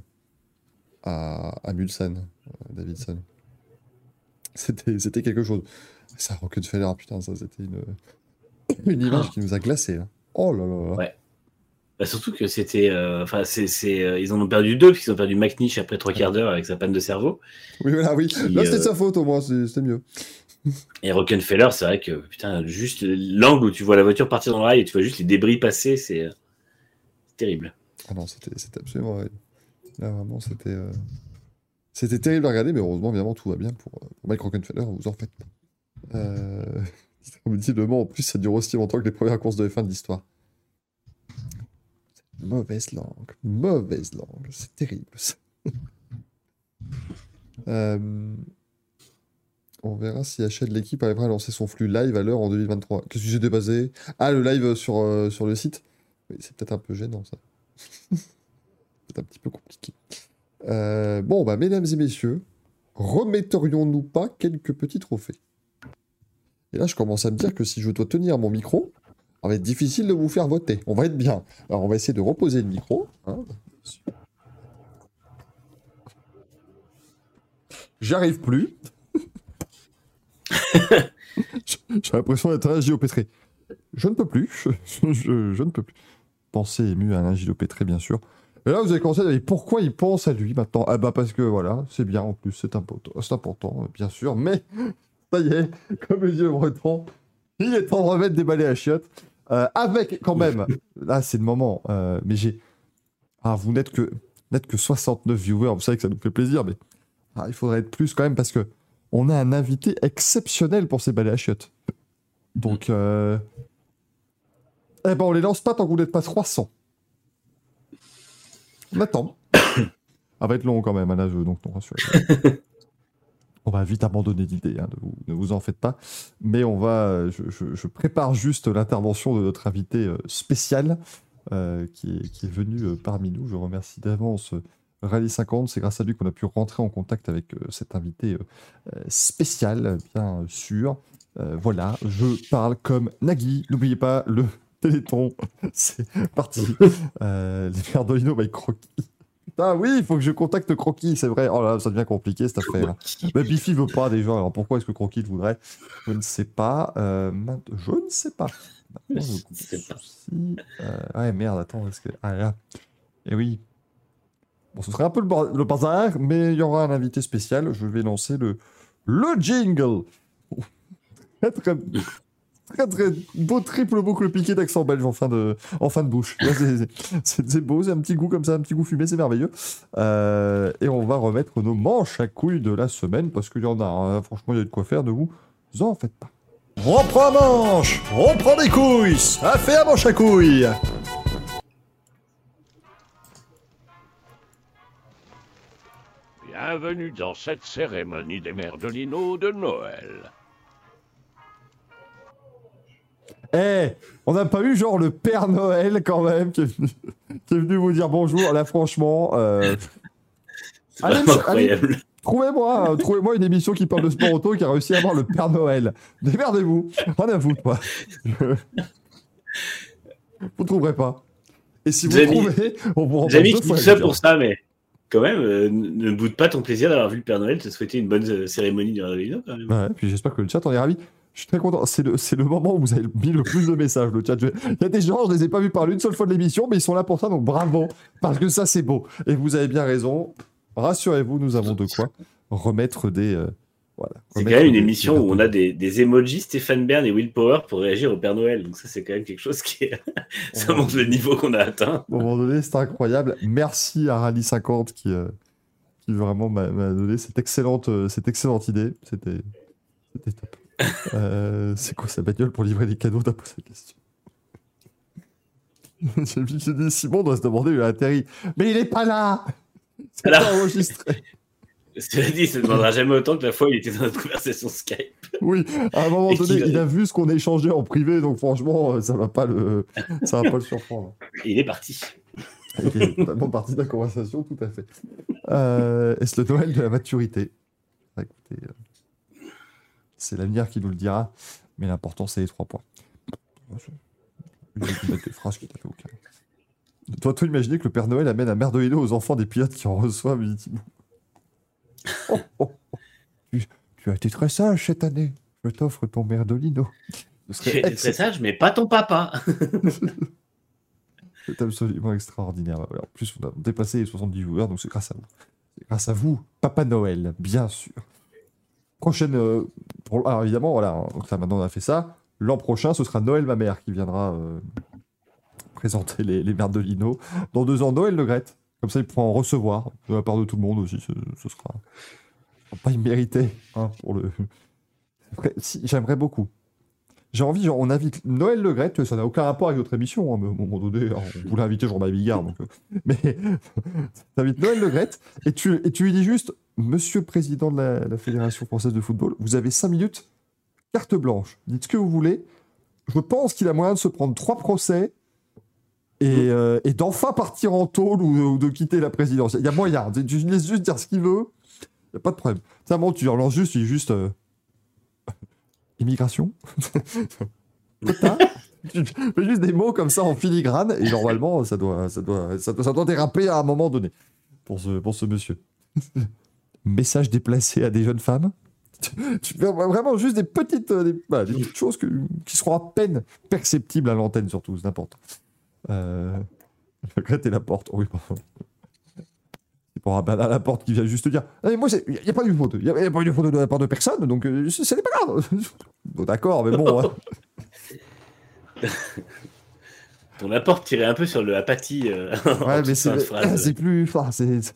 à, à Mulsanne, euh, Davidson. C'était c'était quelque chose. Ça, Rockefeller, putain, ça c'était une, une image qui nous a glacés. là. Oh là là là. Ouais. bah, surtout que c'était, enfin, euh, ils en ont perdu deux puisqu'ils ont perdu McNish après trois quarts d'heure avec sa panne de cerveau. Oui, voilà, oui. Qui, Là, c'était euh, sa faute au moins, c'était mieux. Et Rockefeller, c'est vrai que putain, juste l'angle où tu vois la voiture partir dans le rail et tu vois juste les débris passer, c'est euh, terrible. Ah non, c'était absolument horrible. Là, vraiment, c'était. euh, C'était terrible à regarder, mais heureusement, évidemment, tout va bien pour, euh, pour Mike Rockefeller, vous en faites pas. Euh... En plus, ça dure aussi longtemps que les premières courses de F1 de l'histoire. Mauvaise langue, mauvaise langue, c'est terrible. Euh, On verra si de l'équipe arrivera à lancer son flux live à l'heure en 2023. Qu'est-ce que j'ai débasé Ah, le live sur, euh, sur le site? C'est peut-être un peu gênant ça. c'est un petit peu compliqué. Euh, bon, bah, mesdames et messieurs, remetterions-nous pas quelques petits trophées Et là, je commence à me dire que si je dois tenir mon micro, ça va être difficile de vous faire voter. On va être bien. Alors, on va essayer de reposer le micro. hein. J'arrive plus. J'ai l'impression d'être un Pétré. Je ne peux plus. Je, ne peux plus. Penser ému à un Pétré, bien sûr. Et là, vous avez commencé à dire pourquoi il pense à lui maintenant? Ah bah parce que voilà, c'est bien en plus, c'est important, bien sûr. Mais ça y est, comme le dit le breton, il est temps de remettre des balais à chiottes. Euh, avec quand même, là c'est le moment, euh, mais j'ai... Ah, vous n'êtes que, que 69 viewers, vous savez que ça nous fait plaisir, mais ah, il faudrait être plus quand même parce que on a un invité exceptionnel pour ces balais à chiottes. Donc, euh... eh ben on les lance pas tant que vous n'êtes pas 300. On attend. Ça va être long quand même, à la jeu, donc non, On va vite abandonner l'idée, hein, ne, vous, ne vous en faites pas. Mais on va, euh, je, je- je prépare juste l'intervention de notre invité euh, spécial euh, qui, est, qui est venu parmi nous. Je remercie d'avance euh, Rally 50. C'est grâce à lui qu'on a pu rentrer en contact avec euh, cet invité euh, euh, spécial, bien sûr. Voilà, je parle comme Nagui. N'oubliez pas le Téléthon. C'est parti. Les Merdolino by Croquis. Putain, oui, il faut que je contacte Croquis, c'est vrai. Oh là, ça devient compliqué cette affaire. Mais Biffy veut pas déjà. Alors pourquoi est-ce que Croquis le voudrait? Je ne sais pas. Euh, je ne sais pas. Je ne sais pas. euh, ouais, merde, attends. Est-ce que... Ah là. Eh oui. Ce serait un peu le, bazar, mais il y aura un invité spécial. Je vais lancer le, le jingle. Très, très, très, très beau triple boucle piqué d'accent belge en fin de, en fin de bouche. C'est beau, c'est un petit goût comme ça, un petit goût fumé, c'est merveilleux. Euh, et on va remettre nos manches à couilles de la semaine parce qu'il y en a. hein. Franchement, il y a de quoi faire, ne vous en faites pas. On prend manche, on prend des couilles, ça fait un manche à couilles. Bienvenue dans cette cérémonie des Merdolino de Noël. Eh, on n'a pas eu genre le Père Noël quand même qui est venu, qui est venu vous dire bonjour. Là, franchement, euh, Allez, allez. trouvez-moi, trouvez-moi une émission qui parle de sport auto qui a réussi à avoir le Père Noël. Démerdez-vous, rien à vous, quoi. Je- Vous ne trouverez pas. Et si vous Jamie- trouvez, on vous J'ai mis la ça pour ça, mais quand même, euh, ne ne boude pas ton plaisir d'avoir vu le Père Noël te souhaiter une bonne euh, cérémonie de réveillon quand même. Ouais, puis j'espère que le chat en est ravi. Je suis très content. C'est le, moment où vous avez mis le plus de messages, le chat. Il y a des gens, je les ai pas vus parler une seule fois de l'émission, mais ils sont là pour ça, donc bravo. Parce que ça, c'est beau. Et vous avez bien raison. Rassurez-vous, nous avons de quoi remettre des. euh, voilà. C'est quand même une émission où on a des, des emojis Stéphane Bern et Will Power pour réagir au Père Noël. Donc ça, c'est quand même quelque chose qui est... ça montre le niveau qu'on a atteint. À un moment donné, c'est incroyable. Merci à Rally50 qui, euh, qui vraiment m'a donné cette excellente, euh, cette excellente idée. C'était top. Euh, c'est quoi sa bagnole pour livrer des cadeaux? T'as posé la question. J'ai dit Simon doit se demander où il a atterri. Mais il est pas là C'est pas enregistré. Cela dit, ça ne demandera jamais autant que la fois où il était dans notre conversation Skype. Oui, à un moment donné, il a vu ce qu'on a échangé en privé, donc franchement, euh, ça va pas le, ça va pas le surprendre. Et il est parti. Il est totalement partie de la conversation, tout à fait. Euh, Est-ce le Noël de la maturité? Ah, écoutez, euh, C'est l'avenir qui nous le dira, mais l'important, c'est les trois points. Des phrases qui toi, imaginez que le Père Noël amène un merdolino aux enfants des pilotes qui en reçoivent. Oh, oh, oh. Tu, tu as été très sage cette année. Je t'offre ton merdolino. Tu serait es très sage, mais pas ton papa. C'est absolument extraordinaire. Alors, en plus, on a dépassé les 70 joueurs, donc c'est grâce à vous. C'est grâce à vous, Papa Noël, bien sûr. Prochaine. euh, pour- Alors évidemment, voilà, donc là maintenant on a fait ça. L'an prochain, ce sera Noël, ma mère, qui viendra euh, présenter les, les merdes de Lino. Dans deux ans, Noël Le Grette. Comme ça, il pourra en recevoir de la part de tout le monde aussi. Ce, sera pas immérité hein, J'aimerais beaucoup. J'ai envie, on invite Noël Le Gret, ça n'a aucun rapport avec notre émission, hein, mais à un moment donné, hein, on voulait inviter Jean-Marie Bigard, donc, euh, mais t'invites Noël Le Gret, et tu, et tu lui dis juste, Monsieur le Président de la, la Fédération Française de Football, vous avez cinq minutes, carte blanche, dites ce que vous voulez, je pense qu'il a moyen de se prendre trois procès, et, euh, et d'enfin partir en tôle ou, ou de quitter la présidence. Il y a moyen, tu laisses juste dire ce qu'il veut, il n'y a pas de problème. Ça, bon, tu relances juste, dis juste... euh, Immigration Tu fais juste des mots comme ça en filigrane et normalement ça doit, ça doit, ça doit, ça doit déraper à un moment donné pour ce, pour ce monsieur. Message déplacé à des jeunes femmes. Tu- fais vraiment juste des petites, euh, des, voilà, des petites choses que- qui seront à peine perceptibles à l'antenne surtout, c'est important. Euh... Le Grette et la porte. Oui, pardon. C'est pour un à la porte qui vient juste te dire Eh, Moi, il n'y a, pas eu de faute. Il n'y a, a pas eu de faute de la part de personne, donc euh, c'est c'est pas grave. Bon, D'accord, mais bon. hein. Ton apport tirait un peu sur le apathie. euh, Ouais, mais de c'est plus. Enfin, c'est.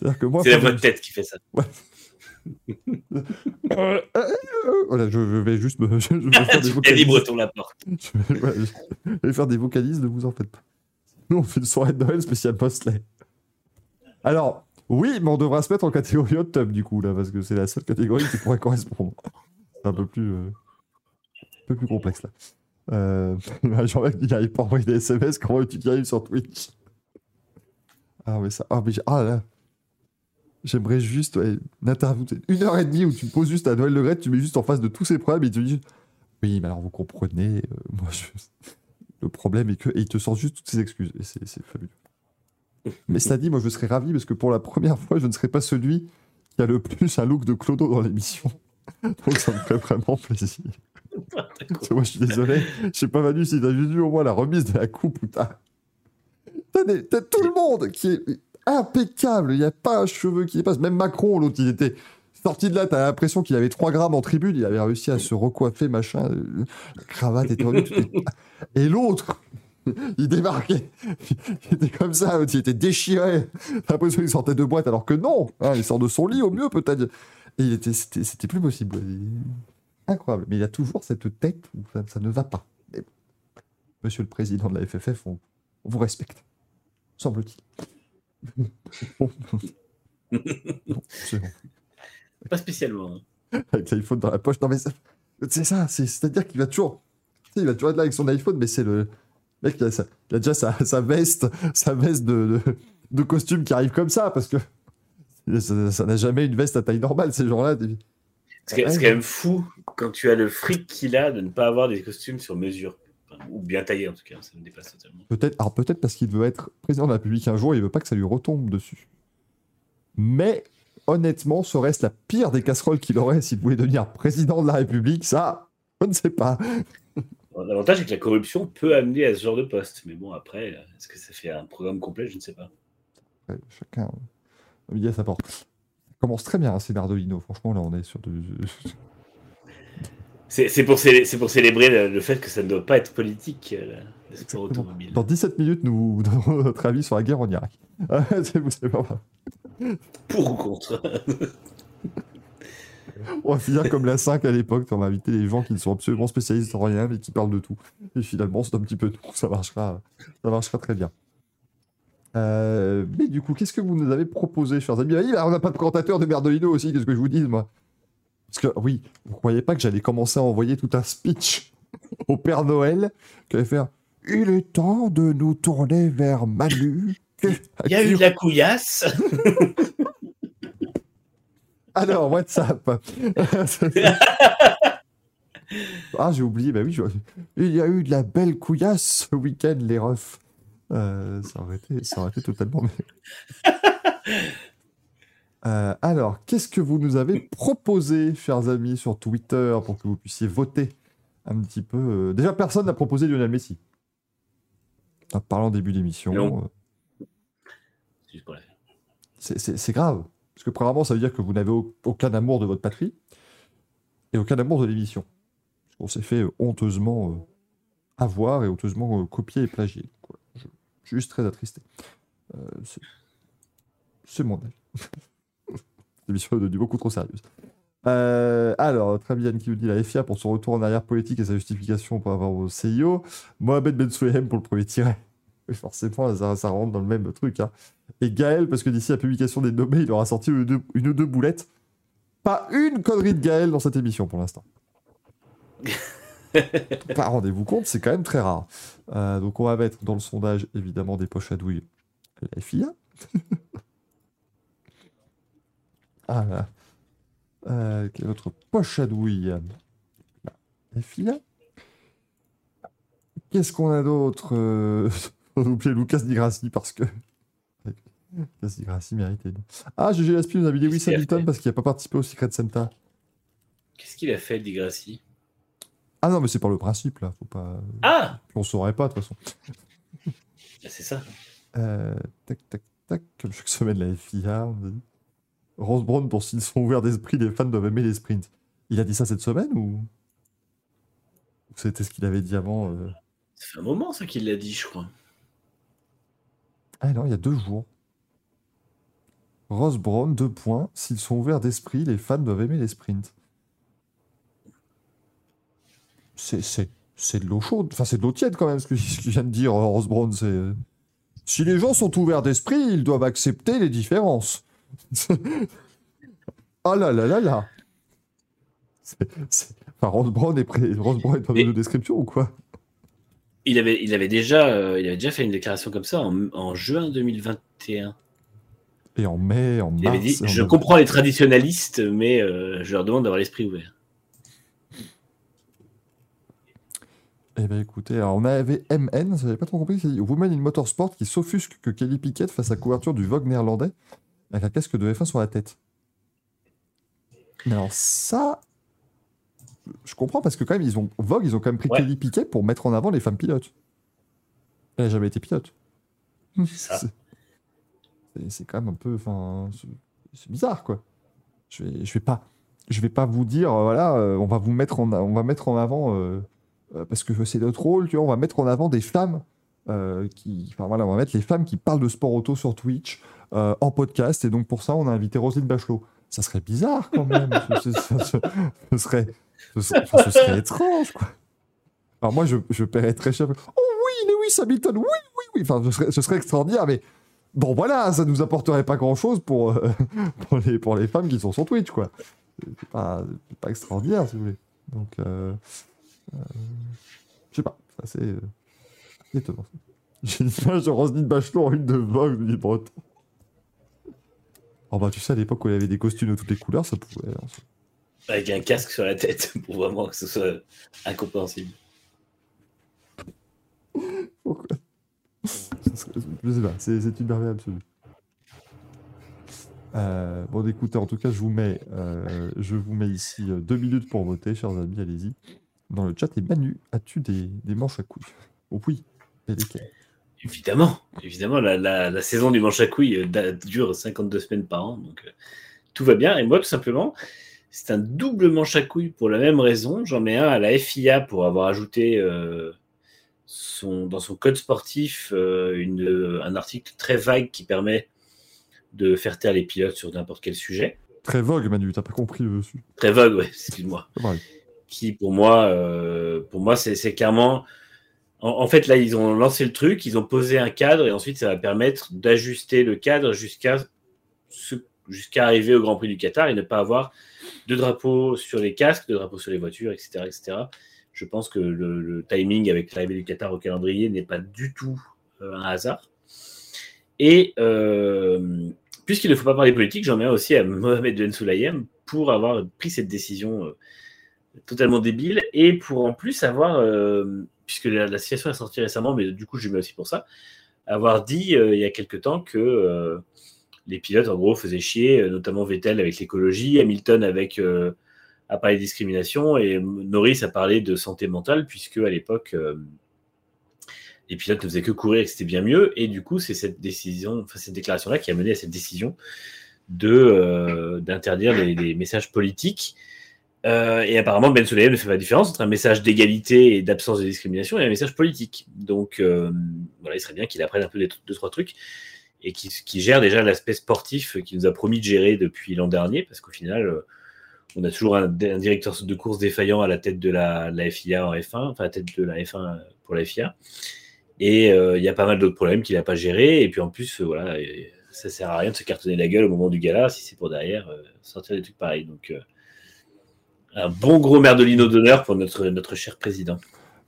La voix de tête qui fait ça. je- Euh, euh, euh, Voilà, je, vais juste me. Je, vais faire des vocalises. ton. Je vais, ouais, je vais faire des vocalises, ne vous en faites pas. Nous, on fait une soirée de Noël spéciale Mosley. Alors, oui, mais on devra se mettre en catégorie hot tub, du coup, là, parce que c'est la seule catégorie qui pourrait correspondre. C'est un peu plus. euh, un peu plus complexe, là. Euh, Jean-Marc, il n'arrive pas à envoyer des SMS, comment tu y arrives sur Twitch? Ah, mais ça. Ah, mais ah là. J'aimerais juste ouais, une interview, heure et demie où tu poses juste à Noël Le Gret, tu mets juste en face de tous ses problèmes et tu dis Oui, mais alors vous comprenez, euh, moi je. Le problème est que. Et il te sort juste toutes ses excuses. Et c'est fabuleux. Mais cela dit, moi je serais ravi parce que pour la première fois, je ne serais pas celui qui a le plus un look de Clodo dans l'émission. Donc ça me ferait vraiment plaisir. Moi je suis désolé, je sais pas Manu si t'as juste vu au moins la remise de la coupe ou t'as. T'as des- t'as tout le monde qui est impeccable, il n'y a pas un cheveu qui dépasse. Même Macron, l'autre, il était sorti de là, t'as l'impression qu'il avait 3 grammes en tribune, il avait réussi à se recoiffer, machin, la cravate était Et l'autre, il débarquait, il était comme ça, il était déchiré. T'as l'impression qu'il sortait de boîte, alors que non, hein, il sort de son lit au mieux peut-être. Et il était, c'était, plus possible. Incroyable. Mais il a toujours cette tête où ça, ne va pas. Monsieur le président de la FFF, on vous respecte. Semble-t-il. Bon. Non, c'est bon. Pas spécialement. hein. Avec l'iPhone dans la poche. Non, mais ça- c'est ça. c'est- C'est-à-dire qu'il va toujours. il va toujours être là avec son iPhone, mais c'est le. Mec, il a, sa- il a déjà sa, sa veste, sa veste de, de, de costume qui arrive comme ça, parce que ça n'a jamais une veste à taille normale, ces gens-là. c'est quand même fou quand tu as le fric qu'il a de ne pas avoir des costumes sur mesure. Ou bien taillé en tout cas, ça me dépasse totalement. Peut-être, alors peut-être parce qu'il veut être président de la République un jour, il veut pas que ça lui retombe dessus. Mais honnêtement, serait-ce la pire des casseroles qu'il aurait s'il voulait devenir président de la République Ça, je ne sais pas. L'avantage, c'est que la corruption peut amener à ce genre de poste. Mais bon, après, est-ce que ça fait un programme complet? Je ne sais pas. Ouais, chacun a midi à sa porte. Ça commence très bien, hein, Nardolino. Franchement, là, on est sur du. C'est pour, célé- c'est pour célébrer le, le fait que ça ne doit pas être politique, euh, le sport Exactement. automobile. Dans 17 minutes, nous donnerons notre avis sur la guerre en Irak. Ah, vous. Pour ou contre On va finir comme la 5 à l'époque, on va inviter les gens qui ne sont absolument spécialistes en rien mais qui parlent de tout. Et finalement, c'est un petit peu tout, ça marchera, ça marchera très bien. Euh, mais du coup, qu'est-ce que vous nous avez proposé, chers amis? Ah On n'a pas de commentateur de Merdolino aussi, qu'est-ce que je vous dis, moi? Parce que, oui, vous croyez pas que j'allais commencer à envoyer tout un speech au Père Noël qui allait faire « Il est temps de nous tourner vers Manu. » Il y a eu de la couillasse. Alors, WhatsApp. ah, j'ai oublié, bah oui, je- il y a eu de la belle couillasse ce week-end, les refs. Euh, ça, aurait été, ça aurait été totalement. Euh, alors, qu'est-ce que vous nous avez proposé, chers amis, sur Twitter pour que vous puissiez voter un petit peu euh, Déjà, personne n'a proposé Lionel Messi. En parlant début d'émission. Euh, C'est grave. Parce que premièrement, ça veut dire que vous n'avez au- aucun amour de votre patrie et aucun amour de l'émission. Qu'on s'est fait honteusement euh, avoir et honteusement copier et plagier. Donc, je, suis juste très attristé. C'est mon avis. L'émission est devenue beaucoup trop sérieuse. Euh, alors, très bien, qui nous dit la FIA pour son retour en arrière politique et sa justification pour avoir au CIO. Mohamed Ben Souhem pour le premier tiret. Oui, forcément, ça, ça rentre dans le même truc. hein. Et Gaël, parce que d'ici la publication des nommés, il aura sorti une ou deux, une ou deux boulettes. Pas une connerie de Gaël dans cette émission pour l'instant. Pas rendez-vous compte, c'est quand même très rare. Euh, donc on va mettre dans le sondage évidemment des poches à douille la FIA. ah là. Euh, quelle autre poche à douille? La FIA. Qu'est-ce qu'on a d'autre? Euh... On a oublié Lucas Di Grassi parce que. Lucas Di Grassi méritait. Ah, GG Laspi nous a mis Lewis Hamilton parce qu'il n'a pas participé au Secret Santa. Qu'est-ce qu'il a fait, Di Grassi? Ah non, mais c'est par le principe là. Faut pas. Ah on saurait pas de toute façon. Bah, C'est ça. Euh, tac, tac, tac. Comme chaque semaine, la FIA. on a dit. Rose Brown, pour s'ils sont ouverts d'esprit, les fans doivent aimer les sprints. Il a dit ça cette semaine ou. Ou C'était ce qu'il avait dit avant euh Ça fait un moment, ça, qu'il l'a dit, je crois. Ah non, il y a deux jours. Rose Brown, deux points. S'ils sont ouverts d'esprit, les fans doivent aimer les sprints. C'est, c'est, c'est de l'eau chaude. Enfin, c'est de l'eau tiède quand même, ce que- ce qu'il vient de dire, euh, Rose Brown. C'est... euh, Si les gens sont ouverts d'esprit, ils doivent accepter les différences. oh là là là là. C'est, c'est- Enfin, Rose Brown est, prêt... Rose Brown est dans Mais- de description ou quoi? Il avait, il, avait déjà, euh, il avait déjà fait une déclaration comme ça en, en juin 2021. Et en mai, en Il mars. avait dit en Je comprends les traditionnalistes, mais euh, je leur demande d'avoir l'esprit ouvert. Eh bien écoutez, alors on avait MN, j'avais pas trop compris, c'est Women in Motorsport qui s'offusque que Kelly Piquet fasse la couverture du Vogue néerlandais avec un casque de F1 sur la tête. Mais alors ça, je comprends parce que quand même ils ont Vogue, ils ont quand même pris Ouais. Kelly Piquet pour mettre en avant les femmes pilotes. Elle n'a jamais été pilote. ça. C'est- quand même un peu, enfin, c'est- bizarre quoi. Je vais, je vais pas, je vais pas vous dire, euh, voilà, euh, on va vous mettre en, on va mettre en avant. euh, euh, parce que c'est notre rôle, tu vois, on va mettre en avant des femmes euh, qui, enfin voilà, on va mettre les femmes qui parlent de sport auto sur Twitch euh, en podcast, et donc pour ça, on a invité Roselyne Bachelot. Ça serait bizarre quand même, ce, ce- ce- ce- ce serait, ce, serait- enfin, ce serait étrange, quoi. Alors moi, je, je paierais très cher. Oh oui, Lewis Hamilton, oui, oui, oui, enfin, ce serait, ce serait extraordinaire, mais bon, voilà, ça nous apporterait pas grand-chose pour, euh, pour, les, pour les femmes qui sont sur Twitch, quoi. C'est pas, pas extraordinaire, si vous voulez. Donc, je sais pas, c'est étonnant. J'ai une image de Roselyne Bachelot en une de Vogue, dit Breton. Oh bah tu sais, à l'époque où il y avait des costumes de toutes les couleurs, ça pouvait... hein, Avec un casque sur la tête pour vraiment que ce soit incompréhensible. Pourquoi? Je sais pas, c'est une merveille absolue. Euh, bon, écoutez, en tout cas, je vous mets, euh, je vous mets ici euh, deux minutes pour voter, chers amis, allez-y. Dans le chat, et Manu, as-tu des, des manches à couilles? Oh oui, Évidemment, évidemment, la, la- la saison du manche à couilles euh, dure 52 semaines par an, donc euh, tout va bien. Et moi, tout simplement, c'est un double manche à couilles pour la même raison. J'en mets un à la FIA pour avoir ajouté euh, son, dans son code sportif euh, une, euh, un article très vague qui permet de faire taire les pilotes sur n'importe quel sujet. Très vogue, Manu, t'as pas compris le. Très vague, ouais, excuse-moi. Qui pour moi, euh, pour moi, c'est c'est clairement. En, fait, là, ils ont lancé le truc, ils ont posé un cadre et ensuite, ça va permettre d'ajuster le cadre jusqu'à jusqu'à arriver au Grand Prix du Qatar et ne pas avoir de drapeaux sur les casques, de drapeaux sur les voitures, etc., etc. Je pense que le, timing avec l'arrivée du Qatar au calendrier n'est pas du tout euh, un hasard. Et euh, puisqu'il ne faut pas parler politique, j'en mets aussi à Mohamed Ben Sulayem pour avoir pris cette décision euh, totalement débile et pour en plus avoir, puisque la, situation est sortie récemment, mais du coup je mets aussi pour ça, avoir dit euh, il y a quelque temps que euh, les pilotes en gros faisaient chier, euh, notamment Vettel avec l'écologie, Hamilton avec euh, a de discrimination et Norris a parlé de santé mentale puisque à l'époque les pilotes ne faisaient que courir et que c'était bien mieux et du coup c'est cette décision, enfin cette déclaration là qui a mené à cette décision d'interdire les messages politiques euh, et apparemment, Ben Sulayem ne fait pas la différence entre un message d'égalité et d'absence de discrimination et un message politique. Donc, euh, voilà, il serait bien qu'il apprenne un peu des deux, trois trucs et qu'il gère déjà l'aspect sportif qu'il nous a promis de gérer depuis l'an dernier, parce qu'au final, euh, on a toujours un, directeur de course défaillant à la tête de la, FIA en F1, enfin, à la tête de la F1 pour la FIA. Et il y a pas mal d'autres problèmes qu'il n'a pas gérés. Et puis en plus, voilà, ça sert à rien de se cartonner la gueule au moment du gala si c'est pour derrière sortir des trucs pareils. Donc, un bon gros merdolino d'honneur pour notre, notre cher président.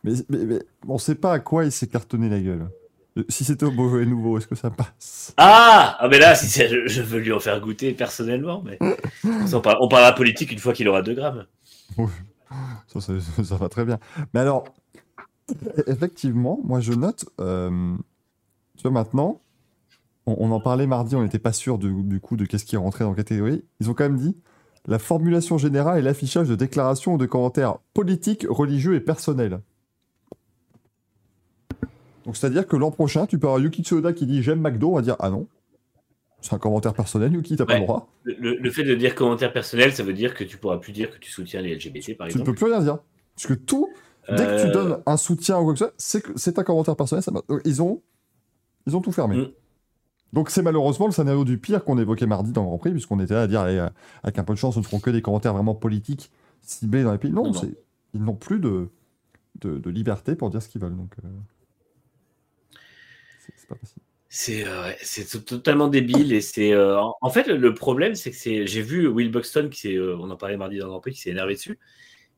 Mais, mais, mais on sait pas à quoi il s'est cartonné la gueule. Euh, Si c'était au Beaujolais nouveau, est-ce que ça passe? Ah, ah mais là, si je, je veux lui en faire goûter personnellement. Mais on, parle, on parlera politique une fois qu'il aura 2 grammes. ça, ça, ça va très bien. Mais alors, effectivement, moi je note, euh, tu vois maintenant, on, on en parlait mardi, on n'était pas sûr du, du coup de qu'est-ce qui rentrait dans la catégorie. Ils ont quand même dit la formulation générale et l'affichage de déclarations ou de commentaires politiques, religieux et personnels. Donc c'est-à-dire que l'an prochain, tu peux avoir Yuki Tsunoda qui dit j'aime McDo, on va dire ah non. C'est un commentaire personnel, Yuki, t'as pas le droit. Le, fait de dire commentaire personnel, ça veut dire que tu pourras plus dire que tu soutiens les LGBT, par Tu ne exemple. peux plus rien dire. Parce que tout, Dès que tu Euh, donnes un soutien ou quoi que ce soit, c'est un commentaire personnel. Ça, ils, ont, ils ont tout fermé. Mm. Donc c'est malheureusement le scénario du pire qu'on évoquait mardi dans le Grand Prix, puisqu'on était là à dire, allez, euh, avec un peu de chance, ce ne feront que des commentaires vraiment politiques ciblés dans les pays. Non, Non, non. c'est- ils n'ont plus de, de, de liberté pour dire ce qu'ils veulent. Donc euh, c'est c'est pas possible. C'est euh, ouais, c'est to- totalement débile et c'est euh, en, fait le, le problème c'est que c'est j'ai vu Will Buxton qui s'est euh, on en parlait mardi dans le Grand Prix qui s'est énervé dessus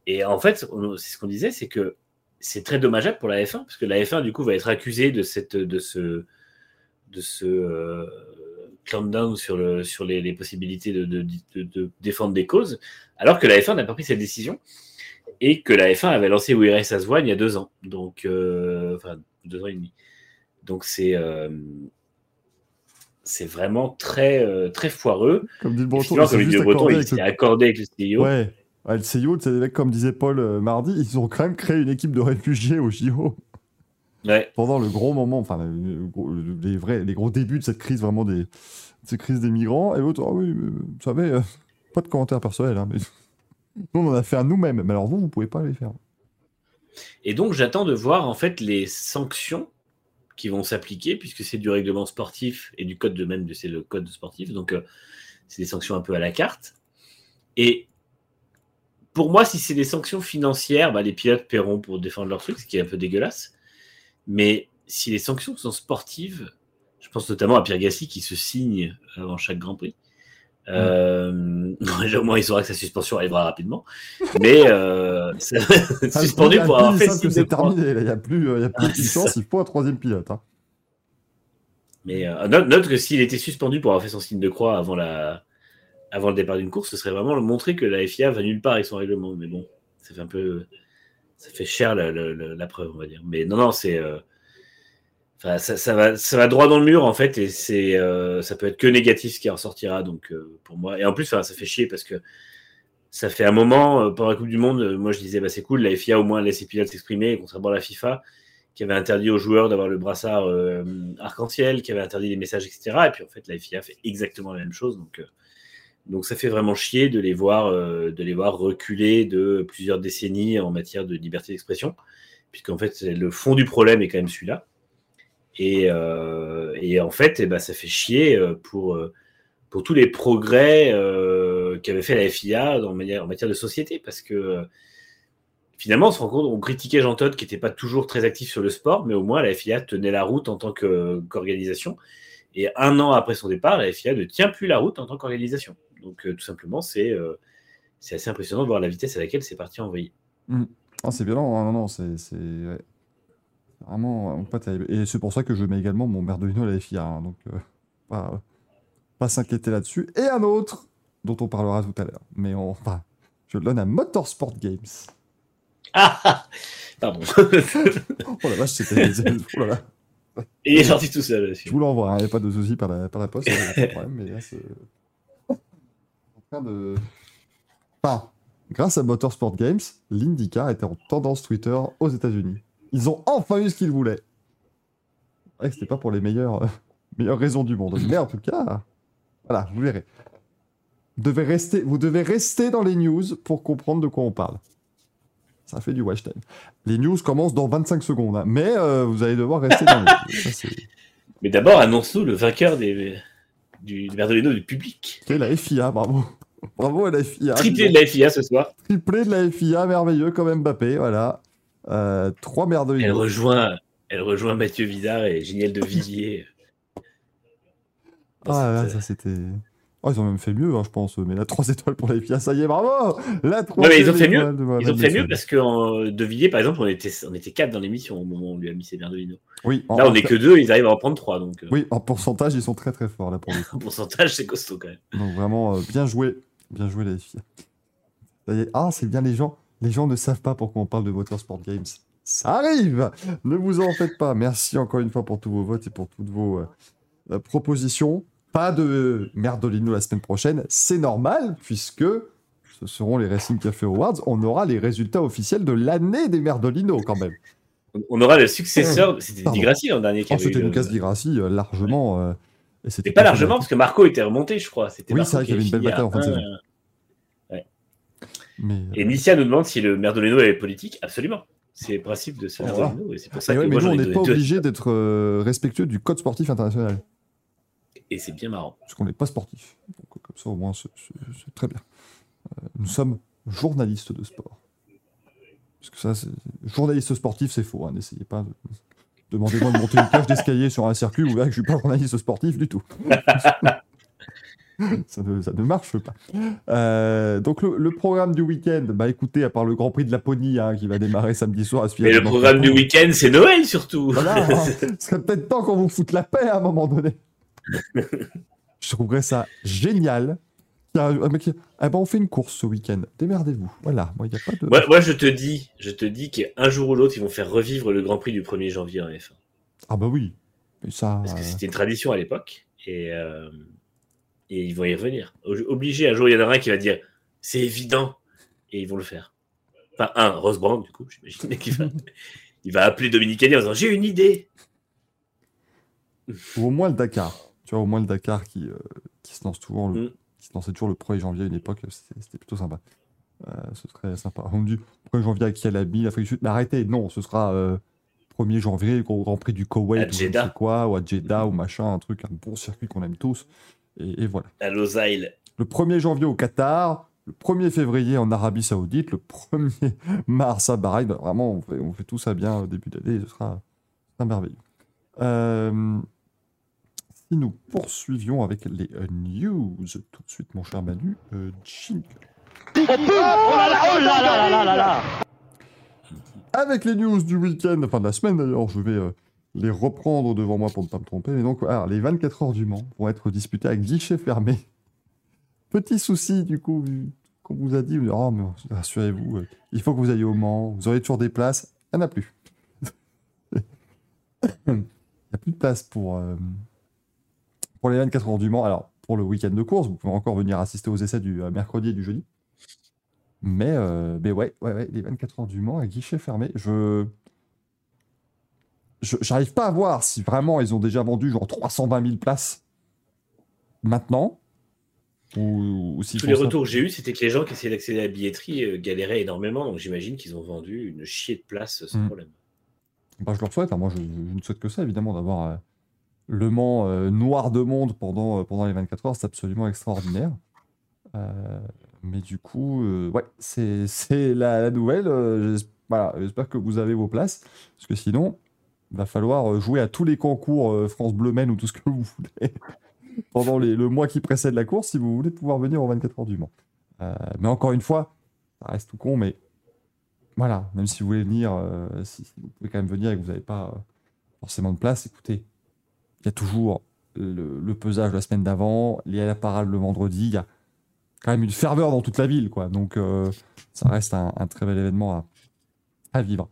et en fait on- c'est ce qu'on disait c'est que c'est très dommageable pour la F1 parce que la F1 du coup va être accusée de cette de ce de ce euh, clampdown sur le sur les, les possibilités de, de, de- de défendre des causes alors que la F1 n'a pas pris cette décision et que la F1 avait lancé We Race As One il y a deux ans donc euh, enfin deux ans et demi donc c'est euh, c'est vraiment très très foireux. Comme dit le breton, dit juste le breton, il s'est accordé avec le CEO. Ouais. Ouais, le CEO, c'est des mecs, comme disait Paul mardi, ils ont quand même créé une équipe de réfugiés au JO. Ouais. pendant le gros moment, enfin le- le gros- les vrais, les gros débuts de cette crise vraiment des, de cette crise des migrants. Et l'autre, ah oui, mais, vous savez, euh, pas de commentaires personnels, hein, mais nous on en a fait un nous-mêmes. Mais alors vous, vous pouvez pas les faire. Et donc j'attends de voir en fait les sanctions qui vont s'appliquer puisque c'est du règlement sportif et du code de même de c'est le code sportif. Donc euh, c'est des sanctions un peu à la carte. Et pour moi, si c'est des sanctions financières, bah, les pilotes paieront pour défendre leur truc, ce qui est un peu dégueulasse. Mais si les sanctions sont sportives, je pense notamment à Pierre Gassi qui se signe avant chaque Grand Prix. Euh, déjà, au moins, il saura que sa suspension arrivera rapidement. Mais euh, ça- suspendu pour avoir fait que de c'est croix. terminé. Il n'y a plus, euh, il y a plus Ah, de ça. Il faut un troisième pilote. hein. Mais euh, note, note que s'il était suspendu pour avoir fait son signe de croix avant, la, avant le départ d'une course, ce serait vraiment le montrer que la FIA va nulle part avec son règlement. Mais bon, ça fait un peu. Ça fait cher la, preuve, on va dire. Mais non, non, c'est. euh, ça, va, ça va droit dans le mur en fait, et euh, ça peut être que négatif ce qui en ressortira. Donc euh, pour moi, et en plus, ça fait chier parce que ça fait un moment euh, pendant la Coupe du Monde, moi je disais bah c'est cool, la FIA au moins laisse les pilotes s'exprimer, contrairement à la FIFA qui avait interdit aux joueurs d'avoir le brassard arc-en-ciel, qui avait interdit les messages, etc. Et puis en fait, la FIA fait exactement la même chose. Donc, donc ça fait vraiment chier de les voir, euh, de les voir reculer de plusieurs décennies en matière de liberté d'expression, puisqu'en fait le fond du problème est quand même celui-là. Et, euh, en fait, eh ben, ça fait chier euh, pour, tous les progrès qu'avait fait la FIA en matière de société, parce que finalement, on se rend compte, on critiquait Jean Todt qui n'était pas toujours très actif sur le sport, mais au moins la FIA tenait la route en tant qu'organisation. Et un an après son départ, la FIA ne tient plus la route en tant qu'organisation. Donc euh, tout simplement, c'est euh, c'est assez impressionnant de voir la vitesse à laquelle c'est parti en vrille. Ah, c'est violent, hein, non, non, c'est ouais. vraiment euh, pas terrible. Et c'est pour ça que je mets également mon Merdolino à la FIA, hein, donc euh, pas, pas s'inquiéter là-dessus. Et un autre, dont on parlera tout à l'heure, mais on, enfin, je le donne à Motorsport Games. Ah ah Pardon. Oh la vache, c'était... oh là là. Et il est sorti tout seul. Je monsieur. vous l'envoie, il n'y a pas de souci par la, par la poste, pas de problème, mais là, de... Grâce à Motorsport Games, l'IndyCar était en tendance Twitter aux États-Unis. Ils ont enfin eu ce qu'ils voulaient. C'est vrai que c'était pas pour les meilleures, euh, meilleures raisons du monde. Mais en tout cas, voilà, vous verrez. Vous devez, rester, vous devez rester dans les news pour comprendre de quoi on parle. Ça fait du watch time. Les news commencent dans 25 secondes, hein, mais euh, vous allez devoir rester dans les c'est... Mais d'abord, annonce-nous le vainqueur des, du Merdolino du public. C'est la FIA, bravo. Bravo à la FIA. Triplé de la FIA ce soir. Triplé de la FIA, merveilleux comme Mbappé, voilà. Euh, trois Elle merveilleux. rejoint, elle rejoint Mathieu Vidard et Giniel de Villiers. Ah Dans cette- ça c'était... Oh, ils ont même fait mieux, hein, je pense. Mais la 3 étoiles pour la FIA, ça y est, bravo La 3 Ouais, mais ils ont fait mieux. de Ils ont fait mieux parce que De Villiers, par exemple, on était, on était quatre dans l'émission au moment où on lui a mis ses Merdolino. Oui, Là, on en- est que deux, ils arrivent à en prendre trois. Donc, euh, oui, en pourcentage, ils sont très très forts là pour en pourcentage, c'est costaud quand même. Donc vraiment, euh, bien joué. Bien joué. Ça y est. Ah, c'est bien les gens. Les gens ne savent pas pourquoi on parle de Motorsport Games. Ça arrive Ne vous en faites pas. Merci encore une fois pour tous vos votes et pour toutes vos euh, euh, propositions. Pas de Merdolino la semaine prochaine. C'est normal puisque ce seront les Racing Café Awards. On aura les résultats officiels de l'année des Merdolino quand même. On- aura le successeur. C'était. Di Grassi l'an dernier qui Oh, avait c'était Lucas Di Grassi euh, largement. euh, et c'était pas largement, parce que Marco était remonté, je crois. C'était Oui, Marco c'est vrai qui qu'il y avait une belle bataille en fin de saison. Mais, Et Nicia nous demande si le Merdolino est politique. Absolument. C'est le principe de ce Merdolino. Et c'est pour ça Et que ouais, mais moi, nous, on n'est pas obligé d'être euh, respectueux du code sportif international. Et c'est bien marrant. Parce qu'on n'est pas sportif. Donc, euh, comme ça, au moins, c'est très bien. Euh, nous sommes journalistes de sport. Parce que ça, journaliste sportif, c'est faux. hein, N'essayez pas de. Demandez-moi de monter une cage d'escalier sur un circuit, vous verrez que je suis pas journaliste sportif du tout. ça, ne, ça ne marche pas. Euh, donc le, le programme du week-end, bah écoutez, à part le Grand Prix de Laponie hein, qui va démarrer samedi soir à Mais le programme du week-end, c'est Noël surtout. Voilà, hein. ce serait peut-être temps qu'on vous foute la paix à un moment donné. Je trouverais ça génial. Un mec qui Ah ben on fait une course ce week-end. Démerdez-vous. Voilà, moi il n'y a pas de. moi, moi, je te dis, je te dis qu'un jour ou l'autre, ils vont faire revivre le Grand Prix du 1er janvier en F1. Ah bah oui. Mais ça. Parce que euh, c'était une tradition à l'époque. Et, euh, et ils vont y revenir. Obligé, un jour, il y en aura un qui va dire c'est évident. Et ils vont le faire. Enfin, un, Rose Brown, du coup, j'imagine qu'il va, il va appeler Dominique Annie en disant j'ai une idée. Ou au moins le Dakar. Tu vois, au moins le Dakar qui, euh, qui se lance toujours le, Mm. qui se lançait toujours le 1er janvier à une époque, c'était plutôt sympa. Euh, ce serait sympa. On me dit 1er janvier à Kialabi, l'Afrique du Sud. Mais arrêtez, non, ce sera euh, 1er janvier au Grand Prix du Koweït, ou je sais quoi, ou à Jeddah, ou machin, un truc, un bon circuit qu'on aime tous. Et, et voilà. À Losail. Le 1er janvier au Qatar, le 1er février en Arabie Saoudite, le 1er mars à Bahreïn. Bah, Vraiment, on fait, on fait tout ça bien au début d'année, ce sera, ce sera merveilleux. Euh, nous poursuivions avec les euh, news, tout de suite, mon cher Manu, euh, jingle. Oh oh là Avec les news du week-end, enfin de la semaine d'ailleurs, je vais euh, les reprendre devant moi pour ne pas me tromper. Mais donc, les 24 heures du Mans vont être disputées à guichet fermé. Petit souci, du coup, qu'on vous a dit, vous dites, oh, rassurez-vous, il faut que vous ayez au Mans, vous aurez toujours des places. Il n'y en a plus. n'y a plus de place pour, pour les 24 heures du Mans. Alors, pour le week-end de course, vous pouvez encore venir assister aux essais du euh, mercredi et du jeudi. Mais, euh, mais ouais, ouais, ouais, les 24 heures du Mans à guichet fermé, je. J'arrive pas à voir si vraiment ils ont déjà vendu genre 320 000 places maintenant. Ou, ou s'ils Tous les retours que j'ai eus, c'était que les gens qui essayaient d'accéder à la billetterie euh, galéraient énormément. Donc j'imagine qu'ils ont vendu une chier de place sans Mm. problème. Bah, je leur souhaite. hein. Moi, je, je ne souhaite que ça, évidemment, d'avoir le Mans euh, noir de monde pendant, euh, pendant les 24 heures. C'est absolument extraordinaire. Euh, mais du coup, ouais, c'est la, la nouvelle. voilà, j'espère que vous avez vos places. Parce que sinon, il va falloir jouer à tous les concours France Bleu Men ou tout ce que vous voulez pendant le mois qui précède la course si vous voulez pouvoir venir aux 24 heures du Mans. Mais encore une fois, ça reste tout con, mais voilà, même si vous voulez venir, si, vous pouvez quand même venir et que vous n'avez pas forcément de place, écoutez, il y a toujours le, pesage la semaine d'avant, il y a la parade le vendredi, il y a quand même une ferveur dans toute la ville, quoi. Donc euh, ça reste un, très bel événement à, vivre.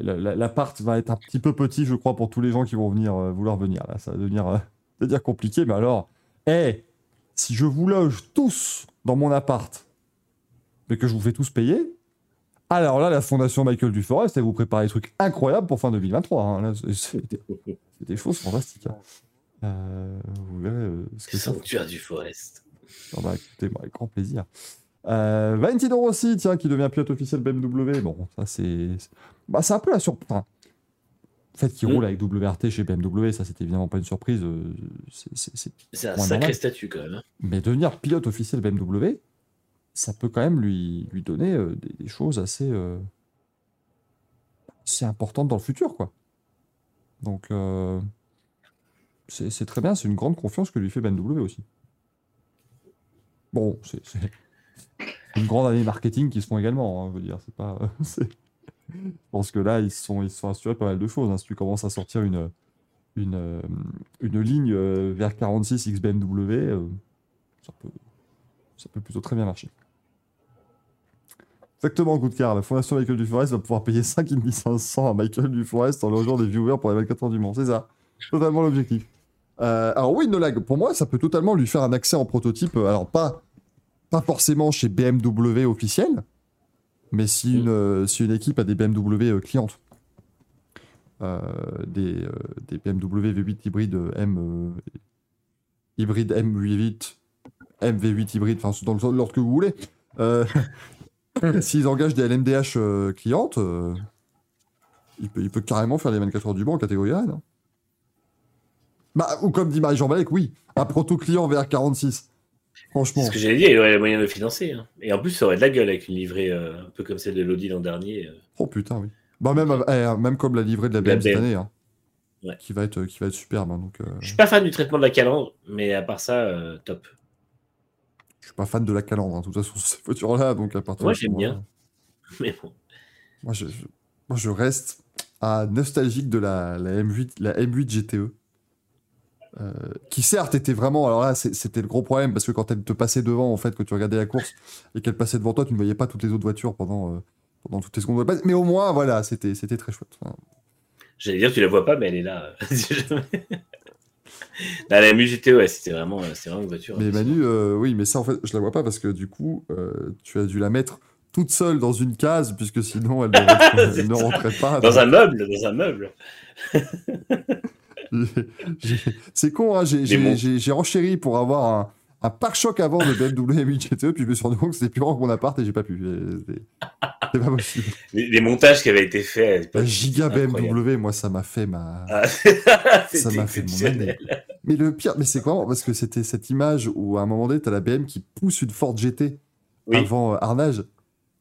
L'appart va être un petit peu petit, je crois, pour tous les gens qui vont venir euh, vouloir venir. Là, ça va devenir, euh, ça va devenir compliqué, mais alors, hé, si je vous loge tous dans mon appart, mais que je vous fais tous payer, alors là, la fondation Michael Duforest, elle vous prépare des trucs incroyables pour fin 2023. hein. C'est- c'est des, c'est des choses fantastiques. hein. Euh, vous verrez euh, ce que Sanctuaire du Forest. ah bah, écoutez, moi, avec grand plaisir. Euh, Valentino Rossi, tiens, qui devient pilote officiel BMW. Bon, ça c'est. Bah, c'est un peu la surprise. Le fait qu'il Mm. roule avec WRT chez BMW, ça c'était évidemment pas une surprise. euh, c'est- c'est- c'est- C'est un sacré normal. statut quand même. hein. Mais devenir pilote officiel BMW, ça peut quand même lui, lui donner euh, des, choses assez, euh, assez importantes dans le futur, quoi. Donc, euh, c'est très bien, c'est une grande confiance que lui fait BMW aussi. Bon, c'est une grande année marketing qui se font également, hein, je veux dire, c'est pas... je pense que là, ils sont, ils sont assurés pas mal de choses. hein. Si tu commences à sortir une, une, euh, une ligne euh, vers 46 XBMW, euh, ça peut, ça peut plutôt très bien marcher. Exactement, coup de cœur. La fondation Michael Duforest va pouvoir payer 5 Indy 500 à Michael Duforest en logeant des viewers pour les 24 heures du Mans. C'est ça. Totalement l'objectif. Euh, alors oui, no lag, pour moi, ça peut totalement lui faire un accès en prototype. euh, Alors pas, pas forcément chez BMW officiel, mais si une, euh, si une équipe a des BMW clientes, euh, des, euh, des BMW V8 hybrides euh, M, hybride M8, MV8 hybride, enfin dans le- dans l'ordre que vous voulez. Euh, S'ils engagent des LMDH euh, clientes, euh, il, peut, il peut carrément faire les 24 heures du Mans en catégorie non? Bah, ou comme dit Marie-Jean Balek, oui, un proto-client VR46. Franchement. C'est ce que j'allais dire, il aurait les moyens de le financer. hein. Et en plus, ça aurait de la gueule avec une livrée euh, un peu comme celle de l'Audi l'an dernier. euh. Oh putain, oui. Bah, même, eh, même comme la livrée de la La BM cette année, hein, Ouais. qui, va être, qui va être superbe. hein, donc, euh, Je suis pas fan du traitement de la calandre, mais à part ça, euh, top. Je suis pas fan de la calandre, hein, de toute façon, sur cette voiture-là. Donc, à partir Moi, j'aime bien. Mais bon. Moi, je, je- moi, je reste à nostalgique de la, la M8, la M8 GTE. euh, qui certes était vraiment alors là c'était le gros problème parce que quand elle te passait devant en fait que tu regardais la course et qu'elle passait devant toi tu ne voyais pas toutes les autres voitures pendant euh, pendant toutes les secondes de mais au moins voilà c'était c'était très chouette J'allais dire, tu la vois pas, mais elle est là. Là, la MUGT, ouais, c'était vraiment, euh, vraiment une voiture. Mais Manu, euh, oui, mais ça en fait, je la vois pas parce que du coup, euh, tu as dû la mettre toute seule dans une case puisque sinon elle ne, rentrait- elle ne rentrait pas. Dans Donc, un meuble, dans un meuble. C'est con, hein, j'ai- bon. renchéri pour avoir un, un pare-choc avant de BMW M8 GTE, puis je me suis rendu compte que c'était plus grand que mon appart et j'ai pas pu. C'était- C'est pas possible. Les, les montages qui avaient été faits. La giga. BMW, moi, ça m'a fait ma. Ah, Ça m'a fait mon année. Mais le pire, mais c'est quoi Parce que c'était cette image où à un moment donné, t'as la BM qui pousse une Ford GT Oui. avant euh, Arnage.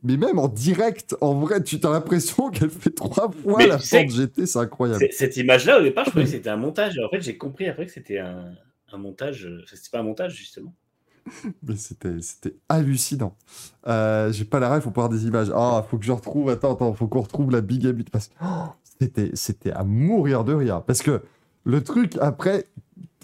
Mais même en direct, en vrai, tu as l'impression qu'elle fait trois fois Mais la Ford GT, c'est incroyable. Cette image-là, au départ, je croyais que c'était un montage. En fait, j'ai compris après que c'était un, un montage. euh, C'était pas un montage, justement. Mais c'était, c'était hallucinant. Euh, j'ai pas la rêve, faut pas avoir des images. Ah, faut que je retrouve. Attends, attends, faut qu'on retrouve la Big Habit parce que oh, c'était, c'était à mourir de rire. Parce que le truc après,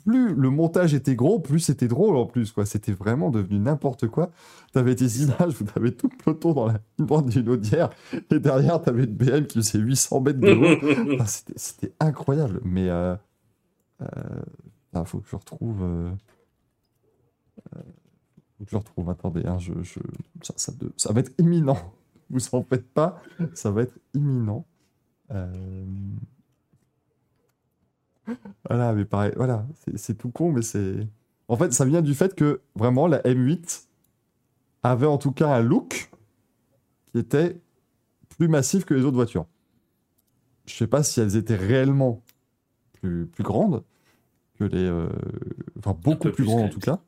plus le montage était gros, plus c'était drôle en plus quoi. C'était vraiment devenu n'importe quoi. T'avais des images où t'avais tout le peloton dans la bande d'une audière et derrière t'avais une BM qui faisait 800 mètres de haut. C'était, c'était incroyable. Mais euh, Euh, faut que je retrouve. euh, euh, faut que je retrouve. Attendez, hein, Ça, va être imminent. Vous en faites pas, ça va être imminent. Euh, Voilà, mais pareil, voilà, c'est- c'est tout con, mais c'est. En fait, ça vient du fait que vraiment la M8 avait en tout cas un look qui était plus massif que les autres voitures. Je sais pas si elles étaient réellement plus, plus grandes que les. euh, Enfin, beaucoup plus plus grandes en tout cas.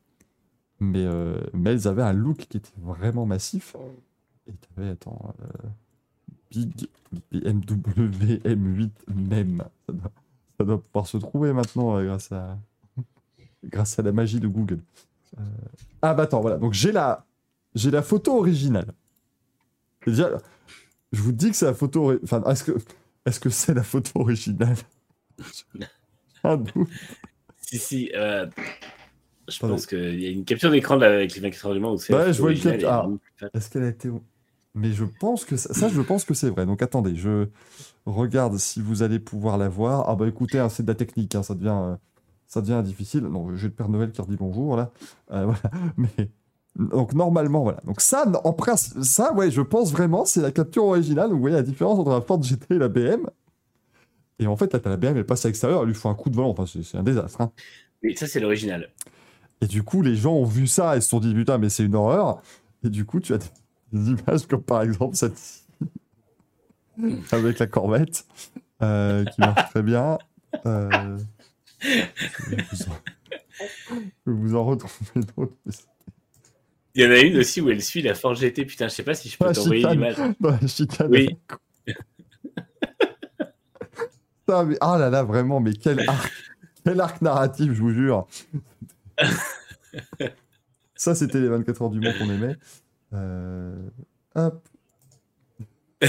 Mais, euh, mais elles avaient un look qui était vraiment massif. Et tu avais, attends, euh, Big BMW M8 même. Ça doit, ça doit pouvoir se trouver maintenant euh, grâce à, grâce à la magie de Google. Euh, Ah bah attends, voilà. Donc j'ai la, j'ai la photo originale. Déjà, je vous dis que c'est la photo. Enfin, est-ce que, est-ce que c'est la photo originale? Doute. Si, si. euh, je pense qu'il y a une capture d'écran avec les 24 heures du Mans où c'est. La je vois une photo originale cap- et ah. vraiment plus fat. Est-ce qu'elle a été. Mais je pense que ça, ça, je pense que c'est vrai. Donc attendez, je regarde si vous allez pouvoir la voir. Ah bah écoutez, hein, c'est de la technique, hein, ça devient, euh, ça devient difficile. Non, j'ai le Père Noël qui redit bonjour là. Euh, voilà. Mais donc normalement voilà. Donc ça, en principe, ça ouais, je pense vraiment c'est la capture originale. Vous voyez la différence entre la Ford GT et la BM. Et en fait, là, t'as la BM, elle passe à l'extérieur, elle lui fait un coup de volant. Enfin, c'est un désastre. hein. Mais ça, c'est l'original. Et du coup, les gens ont vu ça et se sont dit putain, mais c'est une horreur. Et du coup, tu as des images comme par exemple cette avec la corvette euh, qui marche très bien. Euh, Je vais vous en- vous en retrouver d'autres. Il y en a une aussi où elle suit la Ford GT. Putain, je sais pas si je peux t'envoyer l'image. Oui. Putain, mais, ah là là, vraiment, mais quel arc, quel arc narratif, je vous jure. Ça, c'était les 24 heures du Mans qu'on aimait. Euh, hop.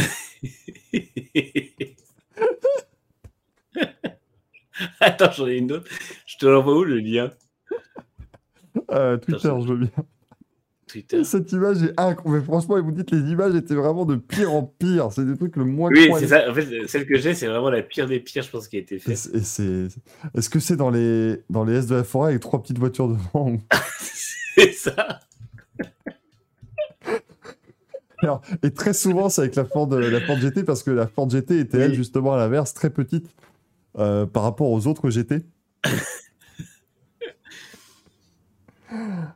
Attends, j'en ai une autre. Je te l'envoie où le lien? Euh, Twitter, Attends, je veux bien. Twitter. Cette image est incroyable. Mais franchement, vous dites, les images étaient vraiment de pire en pire. C'est des trucs le moins Oui, c'est ça. En fait, celle que j'ai, c'est vraiment la pire des pires, je pense, qui a été faite. Est-ce que c'est dans les dans les S de la forêt avec trois petites voitures devant C'est ça. Alors, Et très souvent, c'est avec la Ford, la Ford GT parce que la Ford GT était elle justement à l'inverse très petite euh, par rapport aux autres GT.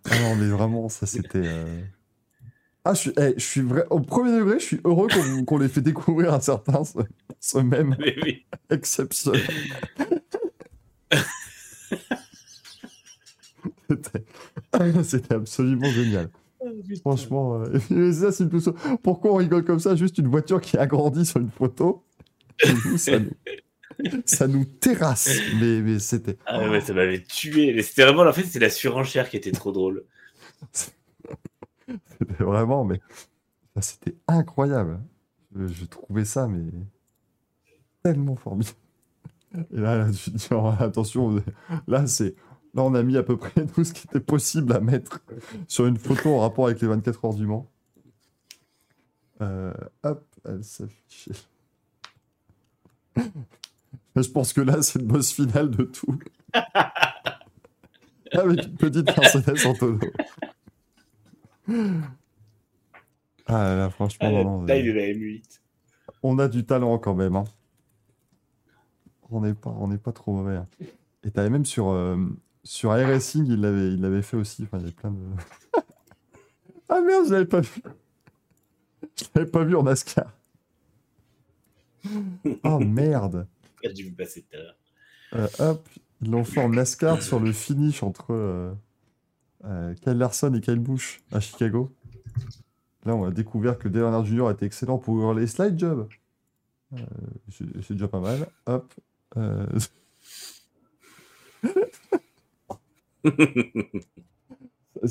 Ah non, mais vraiment, ça c'était. euh, Ah, je suis, eh, je suis vrai... au premier degré, je suis heureux qu'on les fait découvrir un certain ce, ce même oui. exceptionnel. C'était- absolument génial. Franchement, euh, ça, c'est tout ça. Pourquoi on rigole comme ça Juste une voiture qui a grandi sur une photo? Et nous, ça, nous, ça nous terrasse. Mais, mais c'était. Ah ouais, ça m'avait tué. Mais C'était vraiment, en fait, c'est la surenchère qui était trop drôle. C'était vraiment, mais ça, c'était incroyable. Je, je trouvais ça, mais tellement formidable. Et là, là, tu dis, oh, attention, là, c'est. Là, on a mis à peu près tout ce qui était possible à mettre sur une photo en rapport avec les 24 heures du Mans. Euh, hop, elle s'affiche. Je pense que là, c'est le boss final de tout. Avec une petite Mercedes en tonneau. Ah là, là, franchement, non, non, Là, il est la M8. on a du talent quand même. hein. On n'est pas, on pas trop mauvais. hein. Et t'avais même sur, euh, sur iRacing, il l'avait, il l'avait fait aussi. Enfin, il y avait plein de. ah merde, je l'avais pas vu. Je l'avais pas vu en NASCAR. Oh merde. J'ai me passer. Euh, hop, ils l'ont fait en NASCAR sur le finish entre euh, euh, Kyle Larson et Kyle Busch à Chicago. Là, on a découvert que Dale Earnhardt Jr. était excellent pour les slide jobs. Euh, c'est déjà pas mal. Hop. euh,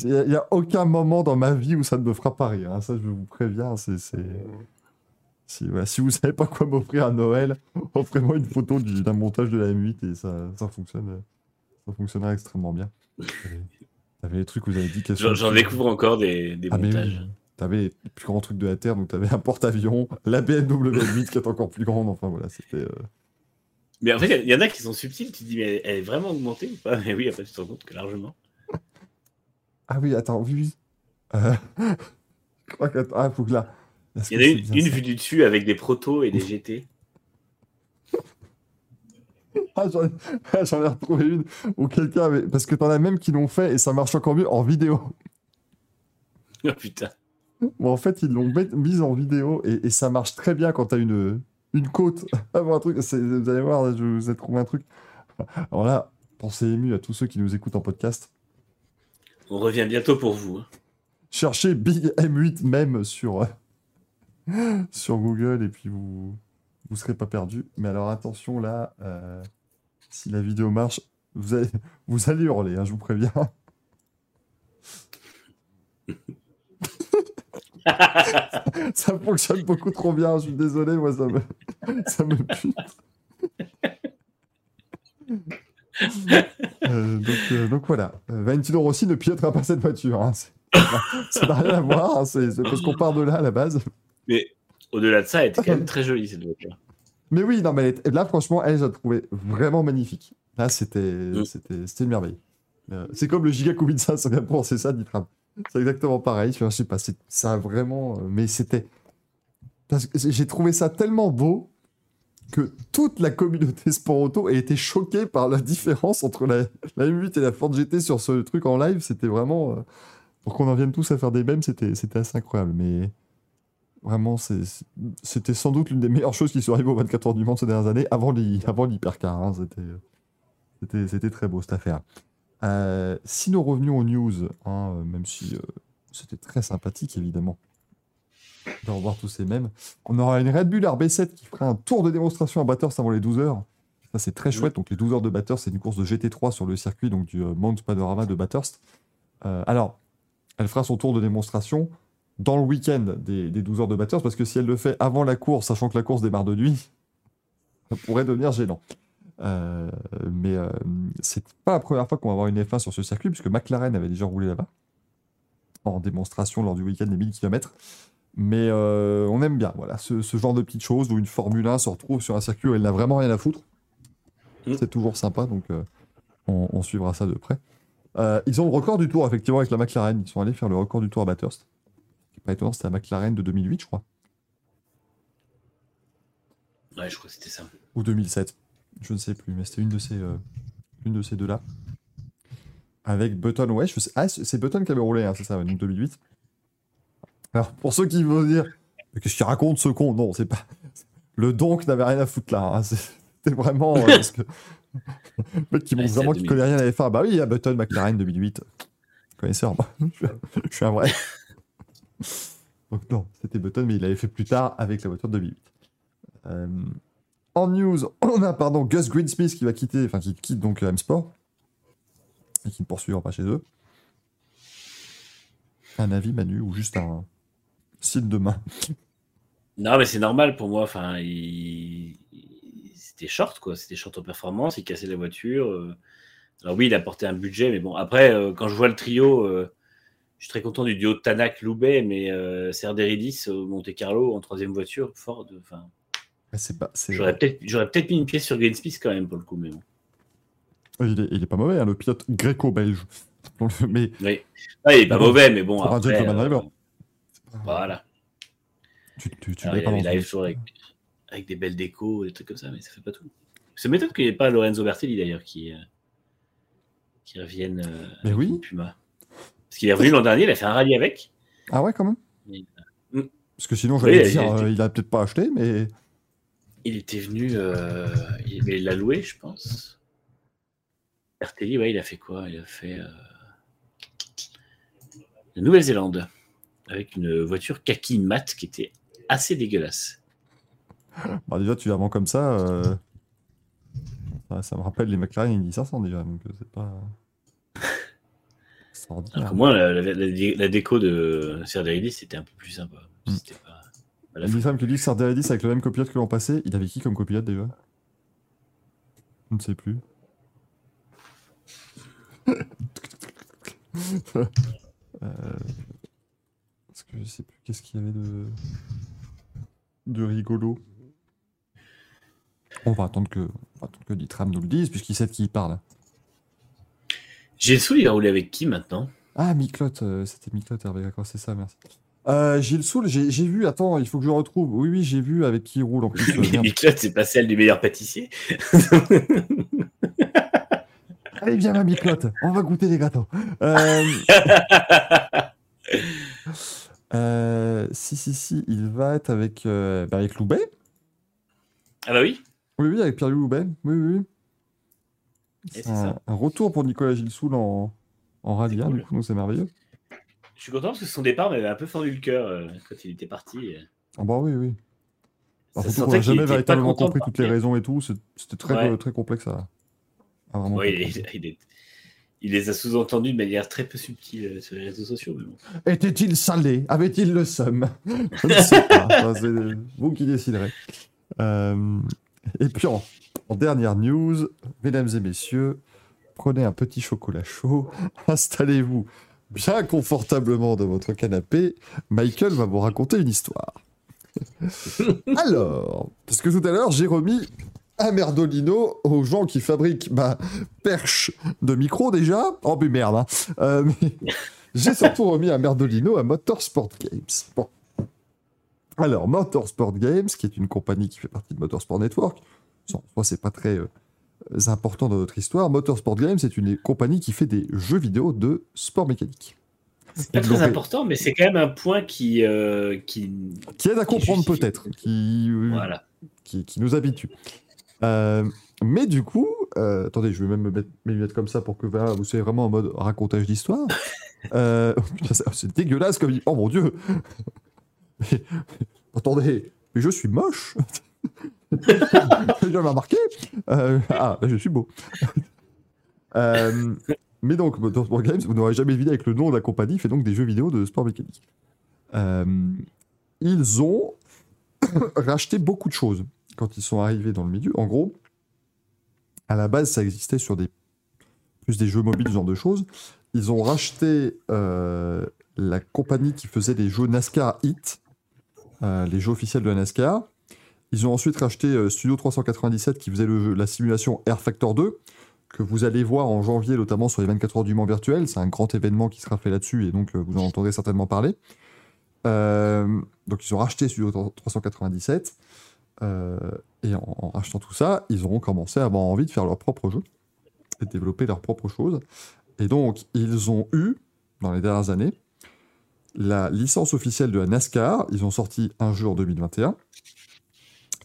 Il n'y a, aucun moment dans ma vie où ça ne me fera pas rire. hein. Ça, je vous préviens. C'est- Si, voilà, si vous savez pas quoi m'offrir à Noël, offrez-moi une photo du- d'un montage de la M8 et ça, ça fonctionne. Ça fonctionnera extrêmement bien. T'avais- les trucs où vous avez dit qu'est-ce J'en que- j'en découvre encore des, des Ah, montages. oui. T'avais les plus grands trucs de la Terre, donc t'avais un porte-avions, la BMW 8 qui est encore plus grande. Enfin voilà, c'était. euh, Mais en fait, il y en a qui sont subtils. Tu te dis, mais elle, elle est vraiment augmentée ou pas? Mais oui, après, tu te rends compte que largement. Ah oui, attends, oui, oui. Euh, Je crois que. Ah, faut que là. Il y en a une, vue du dessus avec des protos et des GT. Ah, j'en ai... ah, retrouvé une où quelqu'un avait. Parce que t'en as même qui l'ont fait et ça marche encore mieux en vidéo. Oh putain. Bon, en fait, ils l'ont mise en vidéo et, et ça marche très bien quand t'as une, une côte. Ah, bon, un truc, vous allez voir, là, je vous ai trouvé un truc. Alors là, pensez ému à tous ceux qui nous écoutent en podcast. On revient bientôt pour vous. hein. Cherchez Big M8 même sur, euh, sur Google et puis vous vous serez pas perdu. Mais alors attention là, euh, si la vidéo marche, vous allez, vous allez hurler, hein, je vous préviens. ça fonctionne beaucoup trop bien, je suis désolé, moi ça me, ça me pute. Euh, donc, euh, donc voilà, Euh, Valentino Rossi ne pilotera pas cette voiture. hein. Ça n'a rien à voir, hein, c'est parce qu'on part de là à la base. Mais au-delà de ça, elle était quand même très jolie cette voiture. Mais oui, non, mais là, franchement, elle, je la trouvais vraiment magnifique. Là, c'était c'était une merveille. Euh, c'est comme le Giga Kubica, ça vient penser ça, Ditram. C'est exactement pareil. Je sais pas, ça a vraiment. euh, Mais c'était. J'ai trouvé ça tellement beau que toute la communauté sport auto a été choquée par la différence entre la, la M8 et la Ford GT sur ce truc en live. C'était vraiment. euh, pour qu'on en vienne tous à faire des mèmes, c'était c'était assez incroyable. Mais vraiment, c'était sans doute l'une des meilleures choses qui sont arrivées aux 24 heures du Mans ces dernières années, avant l'hy- avant l'hypercar. hein. C'était très beau cette affaire. Euh, si nous revenons aux news, hein, euh, même si euh, c'était très sympathique évidemment de revoir tous ces mêmes, on aura une Red Bull RB7 qui fera un tour de démonstration à Bathurst avant les 12 heures. Ça c'est très chouette. Donc les 12 heures de Bathurst, c'est une course de GT3 sur le circuit donc du Mount Panorama de Bathurst. Alors, elle fera son tour de démonstration dans le week-end des, des 12 heures de Bathurst parce que si elle le fait avant la course, sachant que la course démarre de nuit, ça pourrait devenir gênant. Euh, mais euh, c'est pas la première fois qu'on va avoir une F1 sur ce circuit, puisque McLaren avait déjà roulé là-bas en démonstration lors du week-end des 1000 km. Mais euh, on aime bien voilà, ce, ce genre de petites choses où une Formule 1 se retrouve sur un circuit où elle n'a vraiment rien à foutre. Mm. C'est toujours sympa, donc euh, on, on suivra ça de près. Ils ont le record du tour, effectivement, avec la McLaren. Ils sont allés faire le record du tour à Bathurst. Pas étonnant, c'était la McLaren de 2008, je crois, Ouais, je crois que c'était ça. ou 2007. Je ne sais plus, mais c'était une de ces, euh, une de ces deux-là. Avec Button, ouais, je sais- ah, c'est Button qui avait roulé, hein, c'est ça, donc 2008. Alors, pour ceux qui vont dire, qu'est-ce qu'il raconte ce con? Non, c'est pas. Le donk n'avait rien à foutre là. hein, C'était vraiment. euh, parce que... Le mec qui montre vraiment qu'il connaît rien à F1. Bah oui, il y a Button, McLaren 2008. Connaisseur, moi. je suis un vrai. Donc non, c'était Button, mais il l'avait fait plus tard avec la voiture de 2008. Euh, en news, on a pardon Gus Greensmith qui va quitter, enfin qui quitte donc M Sport et qui ne poursuivra pas chez eux. Un avis Manu ou juste un signe de main? Non, mais c'est normal pour moi. Enfin, c'était short, quoi. C'était short en performance. Il cassait la voiture. euh. Alors oui, il a porté un budget, mais bon, après, euh, quand je vois le trio, euh, je suis très content du duo Tanak-Loubet, mais euh, Serderidis au Monte Carlo en troisième voiture, Ford. Enfin, Mais c'est pas, c'est- j'aurais peut-être, j'aurais peut-être mis une pièce sur Greensmith quand même pour le coup, mais bon. il, est, il est pas mauvais, hein, le pilote gréco-belge. Mais Oui. Ah, il est pas Mais bon, mauvais, mais bon. pour après, euh, voilà. tu, tu, tu Alors, il, pas il dans arrive toujours avec, avec des belles décos, des trucs comme ça, mais ça fait pas tout. C'est m'étonne qu'il n'y ait pas Lorenzo Bertelli d'ailleurs qui, euh, qui revienne euh, Mais oui. Puma. Parce qu'il est revenu l'an dernier, il a fait un rallye avec. Ah ouais, quand même Mais, Mm. Parce que sinon, j'allais il dire, a été- euh, il a peut-être pas acheté, mais. Il était venu, euh, il, mais il l'a loué, je pense. Bertelli, ouais, il a fait quoi? Il a fait euh, la Nouvelle-Zélande avec une voiture kaki mat qui était assez dégueulasse. Bah, déjà, tu la vends comme ça. euh, Ça, me rappelle les McLaren Indy 500 déjà, donc euh, c'est pas. Extraordinaire. Alors moi, la, la- la- la déco de Serderidis, c'était un peu plus sympa. Mm. C'était pas, pas la Il y a une femme qui dit que Sarderidis avec le même copilote que l'an passé. Il avait qui comme copilote déjà? Je ne sais plus. Euh, Parce que je sais plus qu'est-ce qu'il y avait de de rigolo. On va attendre que, on va attendre que Ditram nous le dise, puisqu'il sait de qui il parle. J'ai le sou, il va rouler avec qui maintenant? Ah, Miklot, euh, c'était Miklot, Hervé, d'accord, c'est ça, merci. Euh, Gilles Soul, j'ai vu, attends, il faut que je le retrouve. Oui, oui, j'ai vu avec qui il roule en plus. euh, Mais c'est pas celle du meilleur pâtissier. Allez, viens, ma Miklot, on va goûter les gâteaux. Euh, euh, si, si, si, il va être avec, bah, avec Loubet. ah bah oui. Oui, oui, avec Pierre-Louis Loubet. Oui, oui, C'est un, ça. un retour pour Nicolas Gilles Soul en, en rallye, hein, cool. du coup, donc c'est merveilleux. Je suis content parce que son départ m'avait un peu fendu le cœur euh, quand il était parti. euh. Ah bah oui, oui. Par contre, on n'a jamais véritablement compris toutes les raisons et tout. C'était très, Ouais. euh, très complexe à, à vraiment Ouais, comprendre. il, il est- il les a sous-entendus de manière très peu subtile sur les réseaux sociaux. Bon. Était-il salé? Avait-il le seum? Je ne sais pas. C'est vous qui déciderez. Euh, et puis, en, dernière news, mesdames et messieurs, prenez un petit chocolat chaud, installez-vous bien confortablement dans votre canapé. Michael va vous raconter une histoire. Alors, parce que tout à l'heure, j'ai remis un merdolino aux gens qui fabriquent ma perche de micro déjà. Oh, mais merde, hein. Euh, j'ai surtout remis un merdolino à Motorsport Games. Bon. Alors, Motorsport Games, qui est une compagnie qui fait partie de Motorsport Network, en c'est pas très euh, important dans notre histoire. Motorsport Games, c'est une compagnie qui fait des jeux vidéo de sport mécanique. C'est pas très important, mais c'est quand même un point qui, euh, qui... Qui aide à comprendre peut-être, qui, voilà. qui, qui nous habitue. Euh, mais du coup, euh, attendez, je vais même me mettre mes lunettes comme ça pour que voilà, vous soyez vraiment en mode racontage d'histoire. C'est dégueulasse comme. Oh mon dieu Mais- Attendez, mais je suis moche viens remarqué euh, Ah, là, je suis beau. Euh, mais donc, Motorsport Games, vous n'aurez jamais deviné avec le nom de la compagnie, fait donc des jeux vidéo de sport mécanique. Euh, ils ont racheté beaucoup de choses quand ils sont arrivés dans le milieu. En gros, à la base, ça existait sur des plus des jeux mobiles, ce genre de choses. Ils ont racheté euh, la compagnie qui faisait les jeux NASCAR Hit, euh, les jeux officiels de la NASCAR. Ils ont ensuite racheté euh, Studio 397 qui faisait la simulation Air Factor 2, que vous allez voir en janvier, notamment sur les 24 heures du Mans virtuel. C'est un grand événement qui sera fait là-dessus et donc euh, vous en entendrez certainement parler. Donc ils ont racheté Studio 397. euh, et en, en rachetant tout ça, ils auront commencé à avoir envie de faire leur propre jeu et de développer leurs propres choses. Et donc, ils ont eu, dans les dernières années, la licence officielle de la NASCAR. Ils ont sorti un jeu en 2021.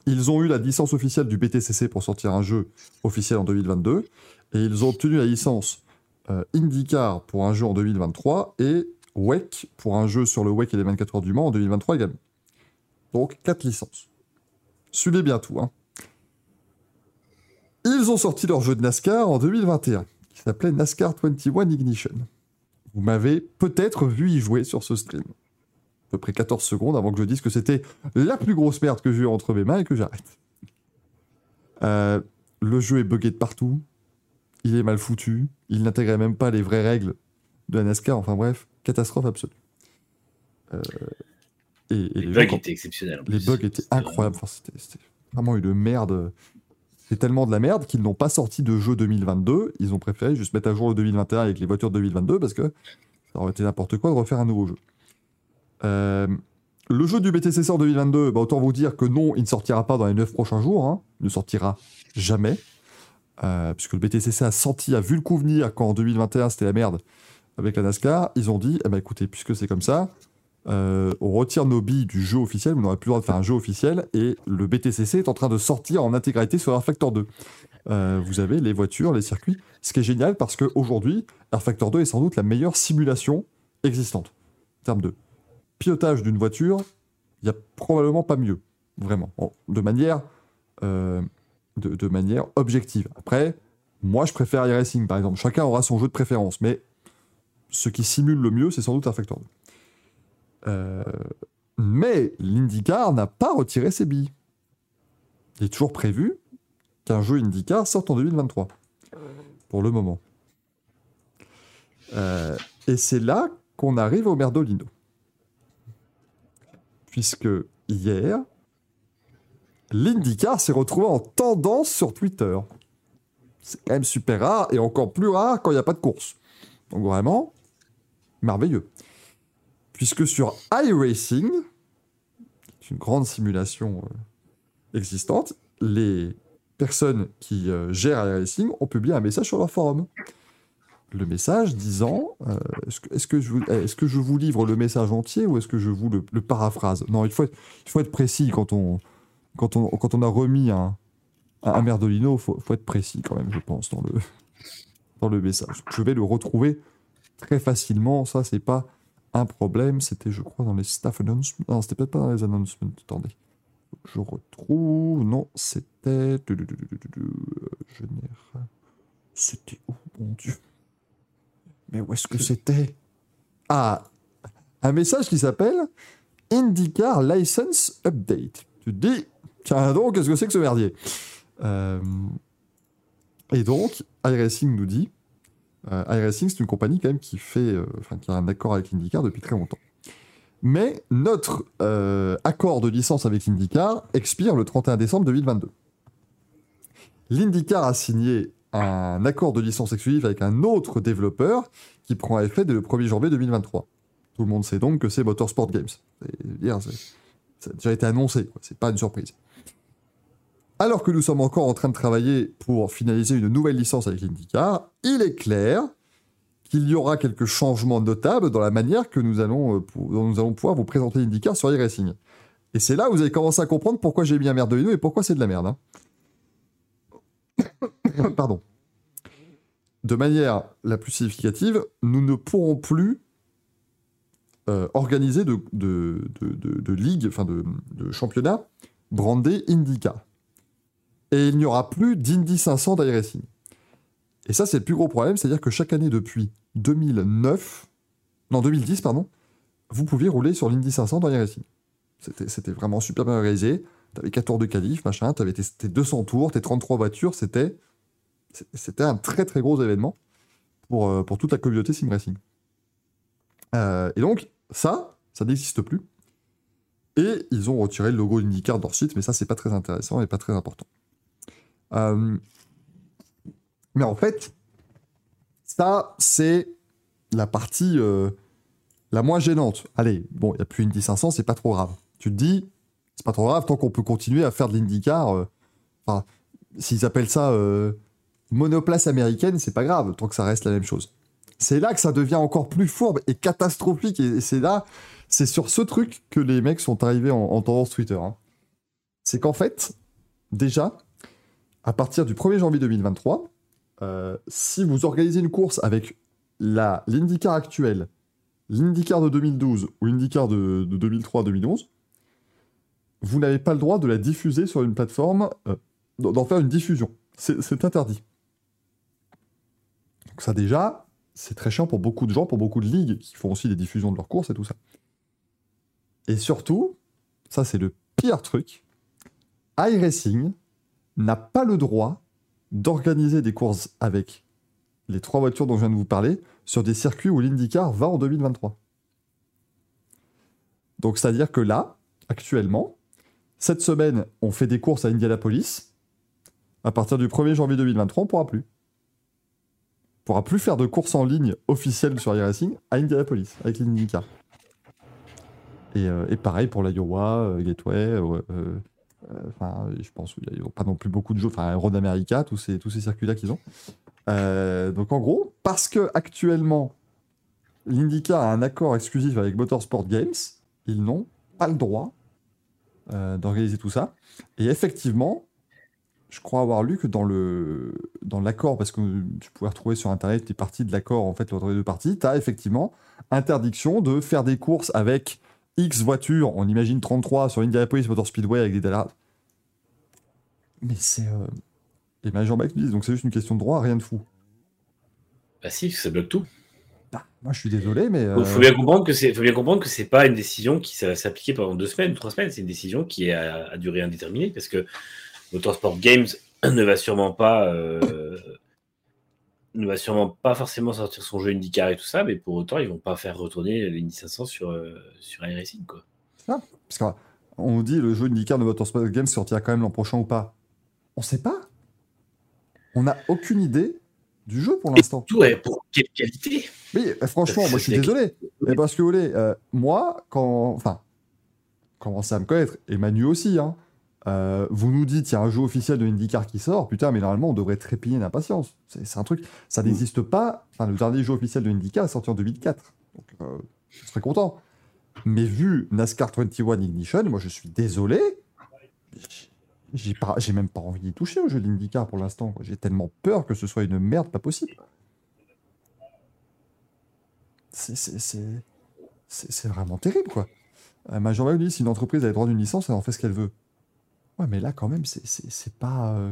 Ils ont eu la licence officielle du BTCC pour sortir un jeu officiel en 2022. Et ils ont obtenu la licence euh, IndyCar pour un jeu en 2023 et WEC pour un jeu sur le WEC et les 24 heures du Mans en 2023 également. Donc, quatre licences. Suivez bien tout. Hein. Ils ont sorti leur jeu de NASCAR en 2021, qui s'appelait NASCAR 21 Ignition. Vous m'avez peut-être vu y jouer sur ce stream. À peu près 14 secondes avant que je dise que c'était la plus grosse merde que j'ai eu entre mes mains et que j'arrête. Euh, le jeu est buggé de partout. Il est mal foutu. Il n'intégrait même pas les vraies règles de la NASCAR. Enfin bref, catastrophe absolue. Euh, et, et Les les bugs gens, étaient exceptionnels. les bugs étaient incroyables. Enfin, c'était vraiment une merde. C'est tellement de la merde qu'ils n'ont pas sorti de jeu 2022. Ils ont préféré juste mettre à jour le 2021 avec les voitures de 2022 parce que ça aurait été n'importe quoi de refaire un nouveau jeu. Euh, le jeu du BTCC en 2022, bah, autant vous dire que non, il ne sortira pas dans les 9 prochains jours. hein. Il ne sortira jamais. Euh, puisque le BTCC a senti, a vu le coup venir quand en 2021 c'était la merde avec la NASCAR. Ils ont dit, eh ben, écoutez, puisque c'est comme ça, euh, on retire nos billes du jeu officiel, vous n'aurez plus le droit de faire un jeu officiel, et le BTCC est en train de sortir en intégralité sur Air Factor 2. Euh, vous avez les voitures, les circuits, ce qui est génial parce qu'aujourd'hui, Air Factor 2 est sans doute la meilleure simulation existante. En termes de pilotage d'une voiture, il n'y a probablement pas mieux, vraiment, En- de manière, euh, de manière objective. Après, moi je préfère iRacing par exemple, chacun aura son jeu de préférence, mais ce qui simule le mieux, c'est sans doute Air Factor 2. Euh, mais l'IndyCar n'a pas retiré ses billes. Il est toujours prévu qu'un jeu IndyCar sorte en 2023. Pour le moment. Euh, et c'est là qu'on arrive au Merdolino. Puisque hier, l'IndyCar s'est retrouvé en tendance sur Twitter. C'est quand même super rare et encore plus rare quand il n'y a pas de course. Donc vraiment, merveilleux. Puisque sur iRacing, qui est une grande simulation euh, existante, les personnes qui euh, gèrent iRacing ont publié un message sur leur forum. Le message disant euh, est-ce que, est-ce que je vous, livre le message entier ou est-ce que je vous le, paraphrase? Non, il faut, être, précis quand on, a remis un, Merdolino, il faut, faut être précis quand même, je pense, dans le, dans le message. Je vais le retrouver très facilement, ça, c'est pas un problème. C'était, je crois, dans les staff announcements. Non, c'était peut-être pas dans les announcements. Attendez. Je retrouve. Non, c'était. Général. C'était où, mon Dieu? Mais où est-ce que c'était? Ah Un message qui s'appelle IndyCar License Update. Tu te dis, tiens donc, qu'est-ce que c'est que ce merdier? Euh, Et donc, iRacing nous dit euh, iRacing, c'est une compagnie qui fait, euh, a un accord avec l'IndyCar depuis très longtemps. Mais notre euh, accord de licence avec l'IndyCar expire le 31 décembre 2022. L'IndyCar a signé un accord de licence exclusive avec un autre développeur qui prend effet dès le 1er janvier 2023. Tout le monde sait donc que c'est Motorsport Games. C'est- Ça a déjà été annoncé, c'est pas une surprise. Alors que nous sommes encore en train de travailler pour finaliser une nouvelle licence avec l'IndyCar, il est clair qu'il y aura quelques changements notables dans la manière euh, dont nous allons pouvoir vous présenter l'IndyCar sur iRacing. Et c'est là où vous allez commencer à comprendre pourquoi j'ai mis un Merdolino et pourquoi c'est de la merde. hein. Pardon. De manière la plus significative, nous ne pourrons plus euh, organiser de, de, de, de- de ligues, enfin de, de championnats brandés IndyCar et il n'y aura plus d'Indy 500 d'iRacing. Et ça, c'est le plus gros problème, c'est-à-dire que chaque année depuis 2009, non 2010, pardon, vous pouviez rouler sur l'Indy 500 dans iRacing. C'était vraiment super bien organisé. T'avais 4 tours de qualif, machin, t'avais tes, tes 200 tours, tes 33 voitures, c'était c'était un très très gros événement pour, euh, pour toute la communauté sim racing. Euh, et donc, ça, ça n'existe plus. Et ils ont retiré le logo IndyCar de leur site, mais ça, c'est pas très intéressant et pas très important. Euh, mais en fait, ça, c'est la partie euh, la moins gênante. Allez, bon, il n'y a plus Indy 500, c'est pas trop grave. Tu te dis, c'est pas trop grave tant qu'on peut continuer à faire de l'IndyCar. euh, Enfin, s'ils appellent ça monoplace américaine, c'est pas grave, tant que ça reste la même chose. C'est là que ça devient encore plus fourbe et catastrophique. Et c'est là, c'est sur ce truc que les mecs sont arrivés en, en tendance Twitter. hein. C'est qu'en fait, déjà, à partir du 1er janvier 2023, euh, si vous organisez une course avec la l'IndyCar actuelle, l'IndyCar de 2012 ou l'IndyCar de, de 2003-2011, vous n'avez pas le droit de la diffuser sur une plateforme, euh, d'en faire une diffusion. C'est interdit. Donc ça déjà, c'est très chiant pour beaucoup de gens, pour beaucoup de ligues qui font aussi des diffusions de leurs courses et tout ça. Et surtout, ça c'est le pire truc, iRacing n'a pas le droit d'organiser des courses avec les trois voitures dont je viens de vous parler sur des circuits où l'IndyCar va en 2023. Donc c'est-à-dire que là, actuellement, cette semaine, on fait des courses à Indianapolis. À partir du 1er janvier 2023, on pourra plus. On pourra plus faire de courses en ligne officielles sur iRacing à Indianapolis avec l'IndyCar. Et, euh, pareil pour l'Iowa, euh, Gateway, euh, euh, Enfin, je pense qu'il n'y a pas non plus beaucoup de jeux. Enfin, Road America, tous ces, tous ces circuits-là qu'ils ont. Euh, donc en gros, parce que actuellement, l'IndyCar a un accord exclusif avec Motorsport Games, ils n'ont pas le droit euh, d'organiser tout ça. Et effectivement, je crois avoir lu que dans le dans l'accord, parce que tu pouvais retrouver sur Internet les parties de l'accord, en fait, entre les deux parties, tu as effectivement interdiction de faire des courses avec X voitures, on imagine 33 sur Indianapolis Motor Speedway avec des dallas. Mais c'est... euh, Et Jean-Max me dit, donc c'est juste une question de droit, rien de fou. Bah si, ça bloque tout. Ah, moi je suis désolé, mais... Il euh, faut bien comprendre que c'est, faut bien comprendre que c'est pas une décision qui va s'appliquer pendant deux semaines, trois semaines. C'est une décision qui est à, à durée indéterminée parce que Motorsport Games ne va sûrement pas, euh, ne va sûrement pas forcément sortir son jeu IndyCar et tout ça, mais pour autant ils vont pas faire retourner l'Indy 500 sur euh, sur iRacing quoi. Parce qu'en on nous dit le jeu IndyCar de Motorsport Games sortira quand même l'an prochain ou pas. On sait pas. On n'a aucune idée du jeu pour l'instant. tout, ouais, pour quelle qualité? Oui, euh, franchement, moi je suis désolé. Mais parce que, Olé, euh, moi, quand. Enfin, commencez à me connaître, et Manu aussi, hein. Euh, vous nous dites, il y a un jeu officiel de IndyCar qui sort, putain, mais normalement, on devrait trépigner d'impatience. C'est un truc, ça n'existe pas. Enfin, le dernier jeu officiel de IndyCar est sorti en 2004. Donc, euh, je serais content. Mais vu NASCAR 21 Ignition, moi, je suis désolé. J'ai pas- j'ai même pas envie d'y toucher au jeu d'IndyCar pour l'instant. J'ai tellement peur que ce soit une merde pas possible. C'est- vraiment terrible, quoi. Euh, Major Mario dit si une entreprise a le droit d'une licence, elle en fait ce qu'elle veut. Ouais, mais là, quand même, c'est- pas. euh,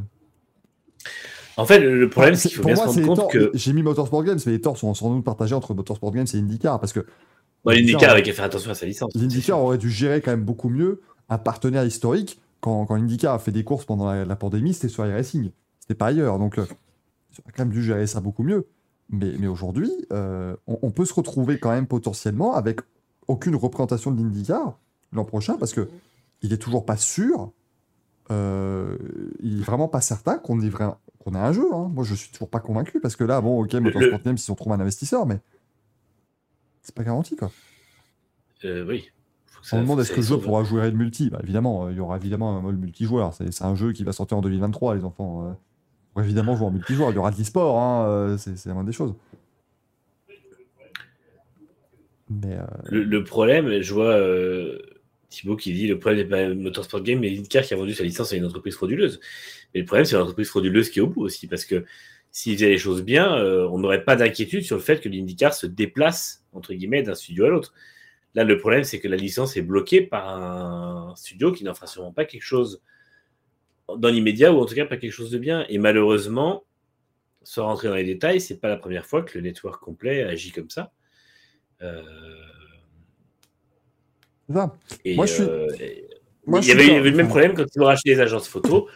En fait, le le problème, c'est qu'il faut bien se moi, rendre compte torts. que J'ai mis Motorsport Games, mais les torts sont sans doute partagés entre Motorsport Games et IndyCar, parce que bah, l'IndyCar IndyCar, avait qu'à faire attention à sa licence. l'IndyCar aurait dû gérer quand même beaucoup mieux un partenaire historique. Quand, quand l'IndyCar a fait des courses pendant la, la pandémie, c'était sur iRacing. C'était pas ailleurs. Donc, euh, ils auraient quand même dû gérer ça beaucoup mieux. Mais, mais aujourd'hui, euh, on, on peut se retrouver quand même potentiellement avec aucune représentation de l'IndyCar l'an prochain parce que il est toujours pas sûr. Euh, il est vraiment pas certain qu'on ait, qu'on ait un jeu. hein. Moi, je suis toujours pas convaincu parce que là, bon, ok, Motorsport Games, ils ont trouvé un investisseur, mais c'est pas garanti, quoi. Euh, oui. Faut que On ça- me demande est-ce que le jeu pourra jouer de multi? Bah, Évidemment, euh, il y aura évidemment un mode multijoueur. C'est c'est un jeu qui va sortir en 2023, les enfants. pourront évidemment jouer en multijoueur. Il y aura de l'e-sport, hein, c'est c'est la moindre des choses. Mais euh, Le, le problème, je vois euh, Thibaut qui dit le problème n'est pas Motorsport Game, mais l'IndyCar qui a vendu sa licence à une entreprise frauduleuse. Mais le problème, c'est l'entreprise frauduleuse qui est au bout aussi, parce que s'ils faisaient les choses bien, euh, on n'aurait pas d'inquiétude sur le fait que l'IndyCar se déplace, entre guillemets, d'un studio à l'autre. Là, le problème, c'est que la licence est bloquée par un studio qui n'en fera sûrement pas quelque chose dans l'immédiat, ou en tout cas pas quelque chose de bien. Et malheureusement, sans rentrer dans les détails, c'est pas la première fois que le network complet agit comme ça. Euh, ça. et, Moi, je suis- euh, Moi, il y avait, il y d'accord. avait le même problème quand ils ont racheté les agences photo,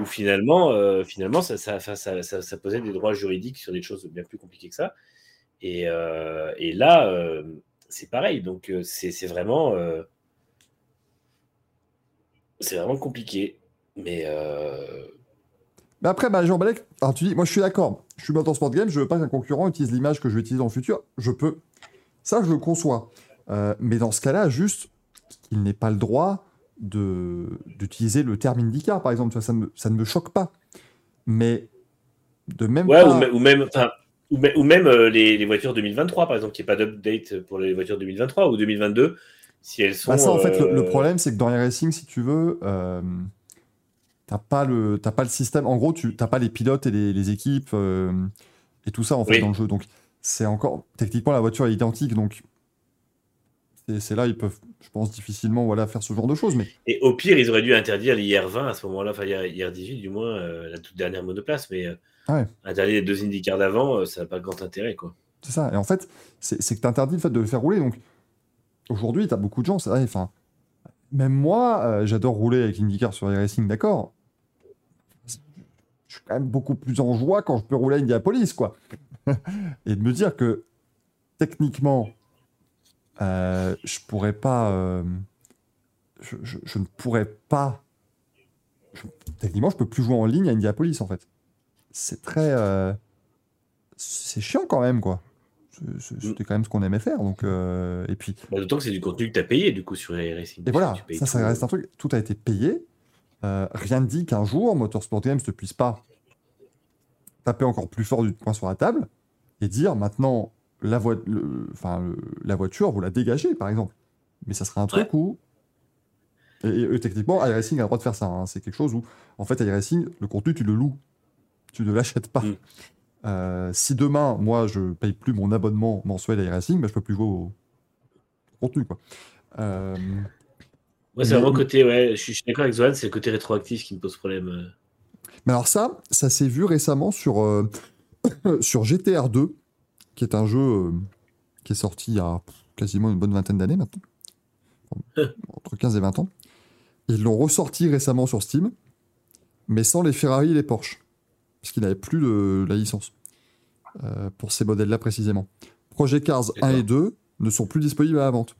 où finalement, euh, finalement ça, ça, ça, ça- ça- ça posait des droits juridiques sur des choses bien plus compliquées que ça. Et, euh, et là, euh, c'est pareil. Donc, c'est vraiment, c'est vraiment compliqué. Mais Mais après, bah, Jean Balek, alors tu dis, moi je suis d'accord. Je suis Motorsport Games, je veux pas qu'un concurrent utilise l'image que je vais utiliser dans le futur. Je peux. Ça, je le conçois. Mais dans ce cas-là, juste qu'il n'ait pas le droit de d'utiliser le terme IndyCar, par exemple. Tu vois, ça, ne me, ça ne me choque pas. Mais de même ouais, pas... ou, me- ou même, ou, me- ou même euh, les, les voitures 2023, par exemple, qu'il n'y ait pas d'update pour les voitures 2023 ou 2022, si elles sont. Bah ça, en fait, le, le euh, problème, c'est que dans les racing, si tu veux, euh, t'as pas le, t'as pas le système. En gros, tu t'as pas les pilotes et les, les équipes euh, et tout ça en fait Oui. dans le jeu. Donc, c'est encore techniquement la voiture est identique. Donc, c'est là ils peuvent, je pense, difficilement voilà faire ce genre de choses. Mais Et au pire, ils auraient dû interdire l'IR20 à ce moment-là, enfin l'IR18 du moins, euh, la toute dernière monoplace, mais euh, Ouais. interdire les deux IndyCars d'avant, euh, ça n'a pas grand intérêt. quoi. c'est ça. Et en fait, c'est que t'interdis le fait de le faire rouler. Donc, aujourd'hui, t'as beaucoup de gens. c'est vrai, Enfin, même moi, euh, j'adore rouler avec IndyCar sur les racing, d'accord. Je suis quand même beaucoup plus en joie quand je peux rouler à Indianapolis, quoi. Et de me dire que techniquement, euh, je pourrais pas. euh, je, je- je ne pourrais pas. je- techniquement, je peux plus jouer en ligne à Indianapolis, en fait. C'est très. euh, c'est chiant quand même, quoi. C'est- C'était quand même ce qu'on aimait faire. Donc, euh, et puis, Bah, D'autant que c'est du contenu que tu as payé du coup sur les racing. et voilà, ça, reste un truc. Tout a été payé. Rien ne dit qu'un jour, Motorsport Games ne puisse pas taper encore plus fort du poing sur la table et dire maintenant, la, voi- le- enfin, le- la voiture, vous la dégagez, par exemple. Mais ça serait un truc où. Et, et, et techniquement, iRacing a le droit de faire ça. hein. C'est quelque chose où, en fait, iRacing, le contenu, tu le loues. Tu ne l'achètes pas. Mm. Euh, si demain, moi, je paye plus mon abonnement mensuel à iRacing, bah, je peux plus jouer au au contenu. Quoi. Euh, Moi, c'est Mais- vraiment côté, ouais, je suis, je suis d'accord avec Zohan, c'est le côté rétroactif qui me pose problème. euh. Mais alors ça, ça s'est vu récemment sur, euh, sur GTR 2, qui est un jeu euh, qui est sorti il y a quasiment une bonne vingtaine d'années maintenant. Entre 15 et 20 ans. Ils l'ont ressorti récemment sur Steam, mais sans les Ferrari et les Porsche. Parce qu'il n'avait plus de la licence. euh, pour ces modèles-là précisément. Project Cars 1 et 2 ne sont plus disponibles à la vente.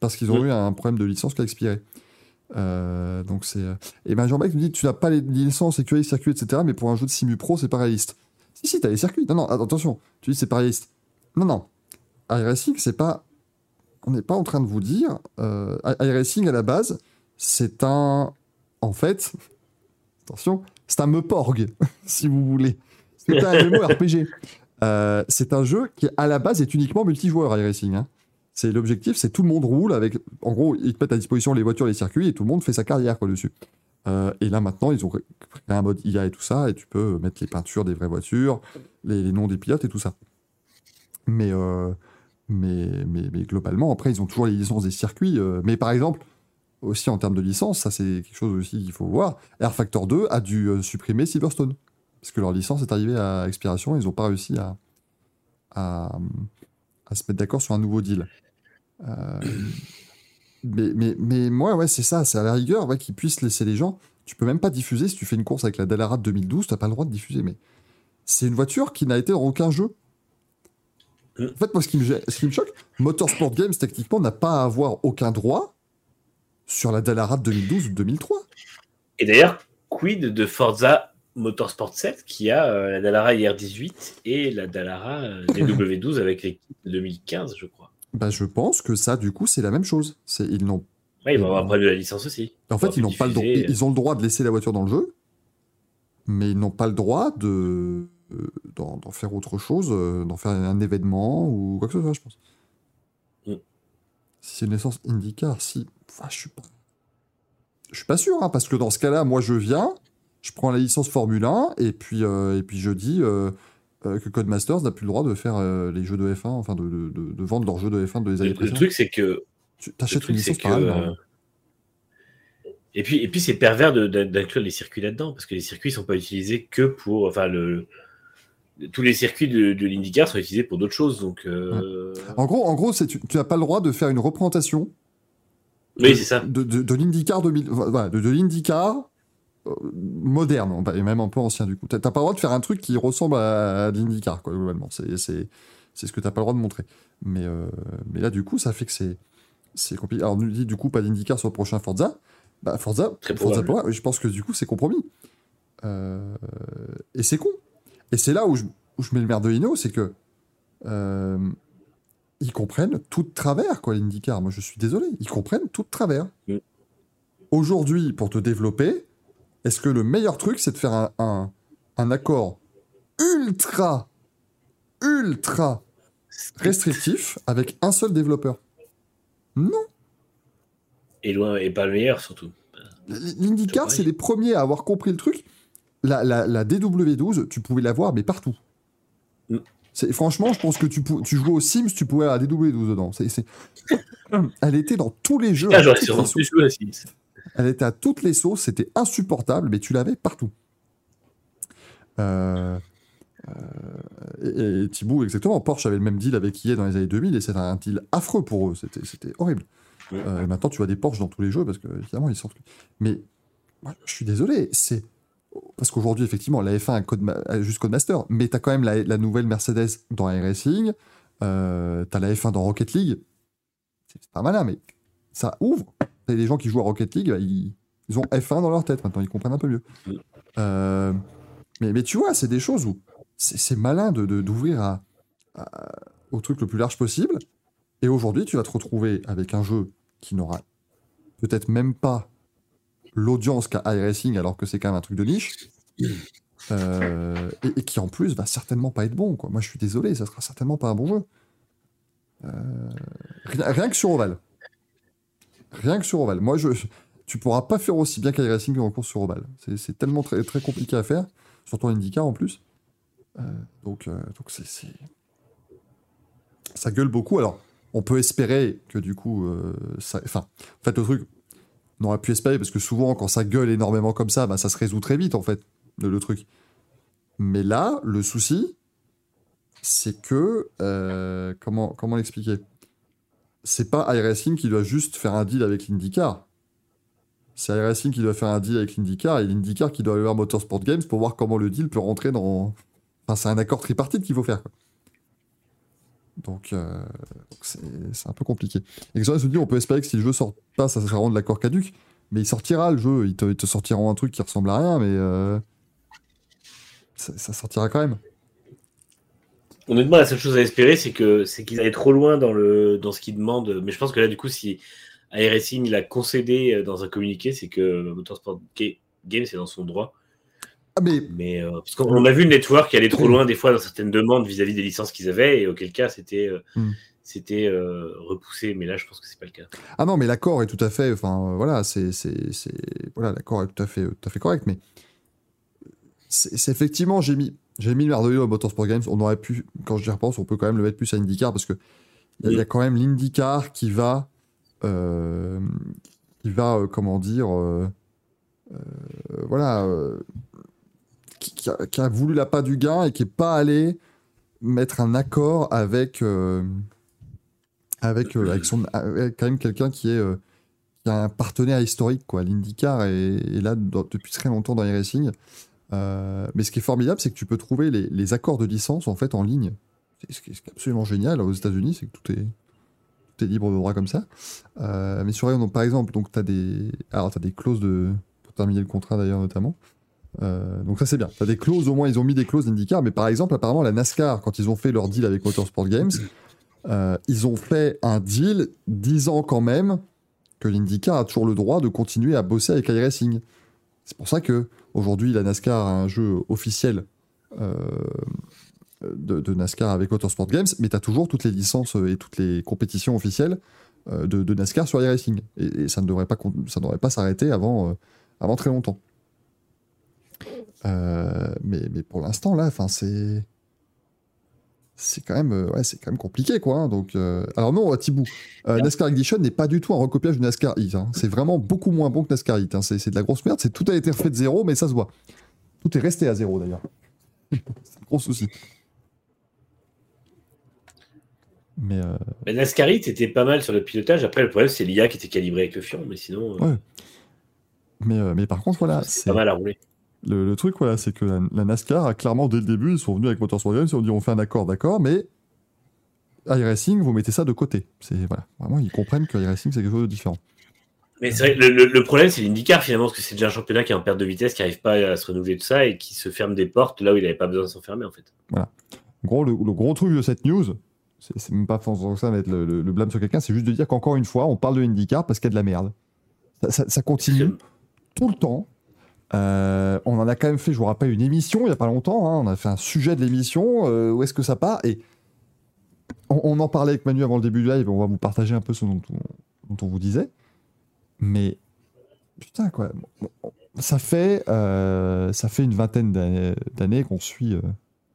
Parce qu'ils ont eu un problème de licence qui a expiré. Euh, donc c'est. euh, Et ben Jean-Marc me dit tu n'as pas les licences, sécurité, circuit, etc. Mais pour un jeu de Simu Pro, c'est pas réaliste. Si, si, t'as les circuits. Non, non, attention. Tu dis c'est réaliste. Non, non. iRacing, c'est pas. On n'est pas en train de vous dire. Euh, iRacing, à la base, c'est un. En fait. Attention. C'est un Meporg, si vous voulez. C'est un MMORPG. Euh, c'est un jeu qui, à la base, est uniquement multijoueur iRacing. Hein. C'est l'objectif, c'est tout le monde roule avec. En gros, ils te mettent à disposition les voitures, les circuits, et tout le monde fait sa carrière quoi dessus. Euh, et là maintenant, ils ont créé un mode IA et tout ça, et tu peux mettre les peintures des vraies voitures, les, noms des pilotes et tout ça. Mais, euh, mais, mais, mais globalement, après, ils ont toujours les licences des circuits. euh, mais par exemple, aussi en termes de licence, ça c'est quelque chose aussi qu'il faut voir. Air Factor 2 a dû supprimer Silverstone parce que leur licence est arrivée à expiration, ils n'ont pas réussi à, à se mettre d'accord sur un nouveau deal. Euh, mais, mais, mais moi, ouais, c'est ça, c'est à la rigueur ouais, qu'ils puissent laisser les gens. Tu peux même pas diffuser si tu fais une course avec la Dallara de 2012, tu n'as pas le droit de diffuser. Mais c'est une voiture qui n'a été dans aucun jeu. Mm. En fait, moi, ce qui me, ce qui me choque, Motorsport Games, techniquement, n'a pas à avoir aucun droit sur la Dallara de 2012 ou de 2003. Et d'ailleurs, quid de Forza Motorsport 7 qui a euh, la Dallara IR18 et la Dallara euh, DW12 avec l'équipe de 2015, je crois. Bah, je pense que ça, du coup, c'est la même chose. C'est, ils n'ont Ouais, ils vont avoir ben- prévu la licence aussi. En fait, ils n'ont pas le droit. Ils ont le droit de laisser la voiture dans le jeu, mais ils n'ont pas le droit de euh, d'en faire autre chose, euh, d'en faire un événement ou quoi que ce soit, je pense. Mm. Si c'est une licence IndyCar, si, enfin, je suis pas, je suis pas sûr, hein, parce que dans ce cas-là, moi, je viens, je prends la licence Formule 1 et puis euh, et puis je dis. euh, euh, que Codemasters n'a plus le droit de faire euh, les jeux de F1, enfin de, de, de- de vendre leurs jeux de F1 de les Le, années le précédentes. truc, c'est que. Tu le achètes une licence par euh, Et puis, et puis c'est pervers d'inclure les circuits là-dedans, parce que les circuits ne sont pas utilisés que pour. Enfin, le, tous les circuits de, de l'IndyCar sont utilisés pour d'autres choses. Donc, En gros, en gros tu n'as pas le droit de faire une représentation oui, c'est ça. de, l'IndyCar 2000 voilà, de, de l'IndyCar moderne on va- et même un peu ancien du coup. T'as pas le droit de faire un truc qui ressemble à, à l'IndyCar quoi globalement. C'est ce que t'as pas le droit de montrer. Mais euh, mais là du coup ça fait que c'est compliqué. Alors on nous dit du coup pas d'IndyCar sur le prochain Forza. Bah Forza, Très Forza je pense que du coup c'est compromis. Euh, et c'est con. Et c'est là où je, où je mets le merdolino, c'est que euh, ils comprennent tout de travers, quoi, l'IndyCar. Moi, je suis désolé, ils comprennent tout de travers. Mm. Aujourd'hui, pour te développer, est-ce que le meilleur truc, c'est de faire un, un, un accord ultra, ultra restrictif avec un seul développeur? Non. Et loin, et pas le meilleur surtout. L'IndyCar, c'est les premiers à avoir compris le truc. La, la, la DW12, tu pouvais la voir, mais partout. Mm. Franchement, je pense que tu, pou- tu jouais aux Sims, tu pouvais avoir la DW12 dedans. C'est- c'est- Elle était dans tous les jeux. Ah, j'aurais Sims. Elle était à toutes les sauces, c'était insupportable, mais tu l'avais partout. Euh, euh, et, et Thibaut, exactement, Porsche avait le même deal avec EA dans les années 2000 et c'était un deal affreux pour eux, c'était horrible. Ouais. Euh, et maintenant, tu vois des Porsche dans tous les jeux parce que, évidemment, ils sortent. Mais moi, je suis désolé, c'est. Parce qu'aujourd'hui, effectivement, la F1 a, code a juste Codemaster, mais tu as quand même la, la nouvelle Mercedes dans iRacing, euh, tu as la F1 dans Rocket League. C'est pas malin, mais ça ouvre. Des gens qui jouent à Rocket League, bah, ils, ils ont F1 dans leur tête maintenant, ils comprennent un peu mieux. Euh, mais, mais tu vois, c'est des choses où c'est malin d'ouvrir de, à, à- au truc le plus large possible. Et aujourd'hui, tu vas te retrouver avec un jeu qui n'aura peut-être même pas l'audience qu'a iRacing, alors que c'est quand même un truc de niche. Euh, et, et qui en plus va certainement pas être bon. Quoi. Moi, je suis désolé, ça sera certainement pas un bon jeu. Euh, rien, rien que sur Oval. Rien que sur Oval. Moi, je, tu pourras pas faire aussi bien qu'iRacing en course sur Oval. C'est- tellement très, très compliqué à faire, surtout en IndyCar en plus. Euh, donc, euh, donc c'est, ça gueule beaucoup. Alors, on peut espérer que du coup, euh, ça... enfin, en fait, le truc, on aurait pu espérer parce que souvent, quand ça gueule énormément comme ça, bah, ça se résout très vite en fait, le, le truc. Mais là, le souci, c'est que comment comment l'expliquer? C'est pas iRacing qui doit juste faire un deal avec l'IndyCar. C'est iRacing qui doit faire un deal avec l'IndyCar et l'IndyCar qui doit aller voir Motorsport Games pour voir comment le deal peut rentrer dans. Enfin, c'est un accord tripartite qu'il faut faire. Donc, euh, c'est un peu compliqué. Exodus nous dit on peut espérer que si le jeu sort pas, ça sera rendre l'accord caduque. Mais il sortira le jeu. Ils te, sortiront un truc qui ressemble à rien, mais euh, ça, ça sortira quand même. Honnêtement, la seule chose à espérer, c'est que c'est qu'ils aillent trop loin dans le dans ce qu'ils demandent. Mais je pense que là, du coup, si iRacing il a concédé euh, dans un communiqué, c'est que Motorsport Ga- Games est dans son droit. Ah, mais Mais euh, parce qu'on a vu le network aller trop loin des fois dans certaines demandes vis-à-vis des licences qu'ils avaient, et auquel cas c'était euh, Hmm. c'était euh, repoussé. Mais là, je pense que c'est pas le cas. Ah non, mais l'accord est tout à fait. Enfin, voilà, c'est, c'est, c'est- voilà, l'accord est tout à fait, tout à fait correct. Mais c'est, c'est effectivement, j'ai mis, j'ai mis le Merdolino à Motorsport Games. On aurait pu, quand j'y repense, on peut quand même le mettre plus à IndyCar parce que il y a- y, a quand même l'IndyCar qui va, euh, qui va, euh, comment dire, euh, voilà, qui, qui a, qui a voulu la pas du gain et qui est pas allé mettre un accord avec. avec, avec, son, avec quand même quelqu'un qui est qui a un partenaire historique quoi l'IndyCar est, est là dans- depuis très longtemps dans les racing Euh, mais ce qui est formidable c'est que tu peux trouver les, accords de licence en fait en ligne ce qui est absolument génial aux États-Unis c'est que tout est libre de droit comme ça Euh, mais sur Rayon, donc par exemple donc t'as des t'as des clauses pour terminer le contrat d'ailleurs notamment Euh, donc ça c'est bien. T'as des clauses, au moins ils ont mis des clauses d'IndyCar, mais par exemple apparemment la NASCAR, quand ils ont fait leur deal avec Motorsport Games, ils ont fait un deal disant quand même que l'IndyCar a toujours le droit de continuer à bosser avec iRacing. C'est pour ça que aujourd'hui la NASCAR a un jeu officiel euh, de, NASCAR avec Motorsport Games, mais tu as toujours toutes les licences et toutes les compétitions officielles euh, de, NASCAR sur iRacing. Et, et ça ne devrait pas, s'arrêter avant, euh, avant très longtemps. Mais, mais pour l'instant, là, c'est. C'est quand même, euh, ouais, c'est quand même compliqué, quoi. hein, donc, euh, alors non, Thibaut, euh, NASCAR Ignition n'est pas du tout un recopiage du NASCAR Heat. hein. C'est vraiment beaucoup moins bon que NASCAR Heat. hein. C'est, de la grosse merde. C'est tout a été refait de zéro, mais ça se voit. Tout est resté à zéro d'ailleurs. c'est un gros souci. Mais euh, Mais NASCAR Heat était pas mal sur le pilotage. Après, le problème, c'est l'IA qui était calibrée avec le fion. Mais sinon, Ouais. mais, mais par contre, voilà, c'est pas mal à rouler. Le, le truc, voilà, c'est que la, la NASCAR a clairement, dès le début, ils sont venus avec Motorsport Games, ils ont dit on fait un accord, d'accord, mais iRacing, vous mettez ça de côté. C'est voilà, vraiment, ils comprennent que iRacing, c'est quelque chose de différent. Mais c'est vrai, le, le- le problème, c'est l'IndyCar finalement, parce que c'est déjà un championnat qui est en perte de vitesse, qui n'arrive pas à se renouveler tout ça et qui se ferme des portes là où il n'avait pas besoin de s'enfermer en fait. En gros, le, le gros truc de cette news, c'est c'est même pas forcément ça mettre le, blâme sur quelqu'un, c'est juste de dire qu'encore une fois, on parle de IndyCar parce qu'il y a de la merde. Ça, ça- ça continue tout le temps. Euh, on en a quand même fait, je vous rappelle, une émission il n'y a pas longtemps. hein. on a fait un sujet de l'émission. euh, où est-ce que ça part Et on, on en parlait avec Manu avant le début du live. On va vous partager un peu ce dont on, dont on vous disait. Mais putain, quoi. Ça fait, euh, ça fait une vingtaine d'années qu'on suit,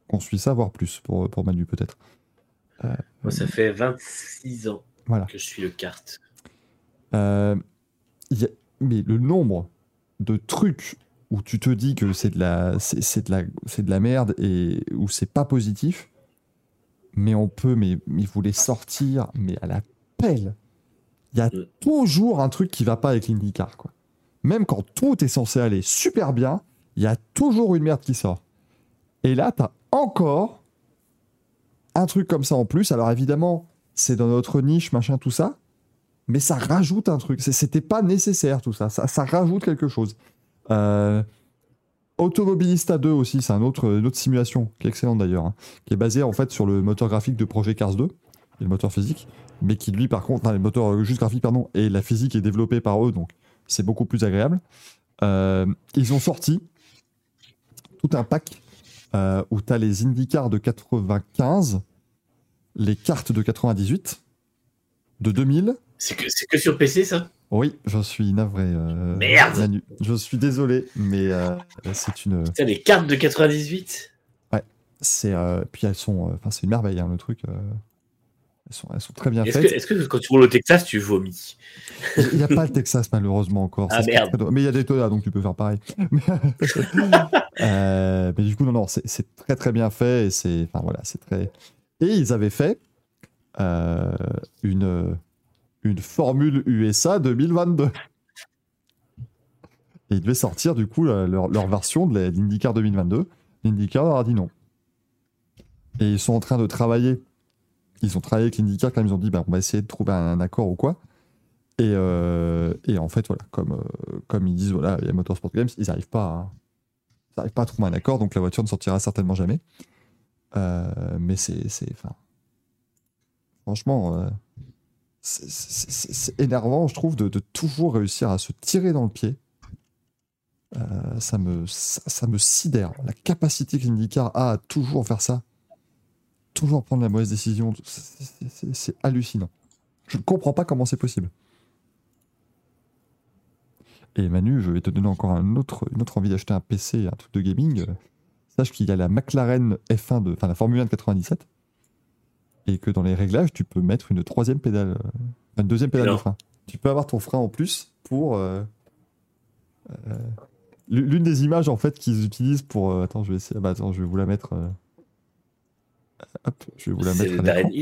qu'on suit ça, voire plus pour, pour Manu peut-être. Moi, ça fait 26 ans Voilà. que je suis le kart. Il y a- mais le nombre de trucs où tu te dis que c'est de la, c'est, de la, c'est de la merde et où c'est pas positif, mais on peut, mais, mais vous les sortir, mais à la pelle. Il y a Mm. toujours un truc qui va pas avec l'IndyCar, quoi. Même quand tout est censé aller super bien, il y a toujours une merde qui sort. Et là, tu as encore un truc comme ça en plus. Alors évidemment, c'est dans notre niche, machin, tout ça mais ça rajoute un truc. C'était pas nécessaire tout ça. Ça, ça rajoute quelque chose. Euh, Automobilista 2 aussi, c'est un autre, une autre simulation qui est excellente d'ailleurs, hein, qui est basée en fait sur le moteur graphique de Projet Cars 2 et le moteur physique, mais qui lui par contre, enfin, le moteur euh, juste graphique pardon, et la physique est développée par eux, donc c'est beaucoup plus agréable. Euh, ils ont sorti tout un pack où tu as les IndyCar de 95, les cartes de 98, de 2000 C'est que, c'est que sur PC ça? Oui, je suis navré. euh, Merde Manu. Je suis désolé, mais euh, c'est une. Putain, les cartes de 98 C'est euh, puis elles sont. Enfin, c'est une merveille, hein, le truc. elles sont, elles sont très bien Est-ce que, faites. est-ce que quand tu roules au Texas, tu vomis? Il n'y a pas le Texas malheureusement encore. Ah, c'est merde. très. Mais il y a des Toyota, donc tu peux faire pareil. mais, mais du coup, non, non, c'est- c'est très très bien fait et c'est. Enfin voilà, c'est très. Et ils avaient fait une une formule USA 2022. Et ils devaient sortir du coup la- leur, leur version de l'IndyCar 2022. L'IndyCar leur a dit non. Et ils sont en train de travailler. Ils ont travaillé avec l'IndyCar quand ils ont dit bah, on va essayer de trouver un, accord ou quoi. Et, euh, et en fait, voilà, comme, euh, comme ils disent, voilà, il y a Motorsport Games, ils n'arrivent pas, à- ils arrivent pas à trouver un accord, donc la voiture ne sortira certainement jamais. Euh, mais c'est, franchement, euh, c'est, énervant, je trouve, de, toujours réussir à se tirer dans le pied. Euh, ça me, ça, me sidère. La capacité que l'IndyCar a à toujours faire ça, toujours prendre la mauvaise décision, c'est- hallucinant. Je ne comprends pas comment c'est possible. Et Manu, je vais te donner encore une autre envie d'acheter un PC, un truc de gaming. Sache qu'il y a la McLaren F1 de, enfin la Formule 1 de 97, et que dans les réglages, tu peux mettre une troisième pédale, euh, une deuxième pédale de frein. Tu peux avoir ton frein en plus pour. euh, euh, L'une des images en fait qu'ils utilisent pour. euh, attends, je vais essayer. ah bah, attends, je vais vous la mettre. Hop, je vais vous la mettre.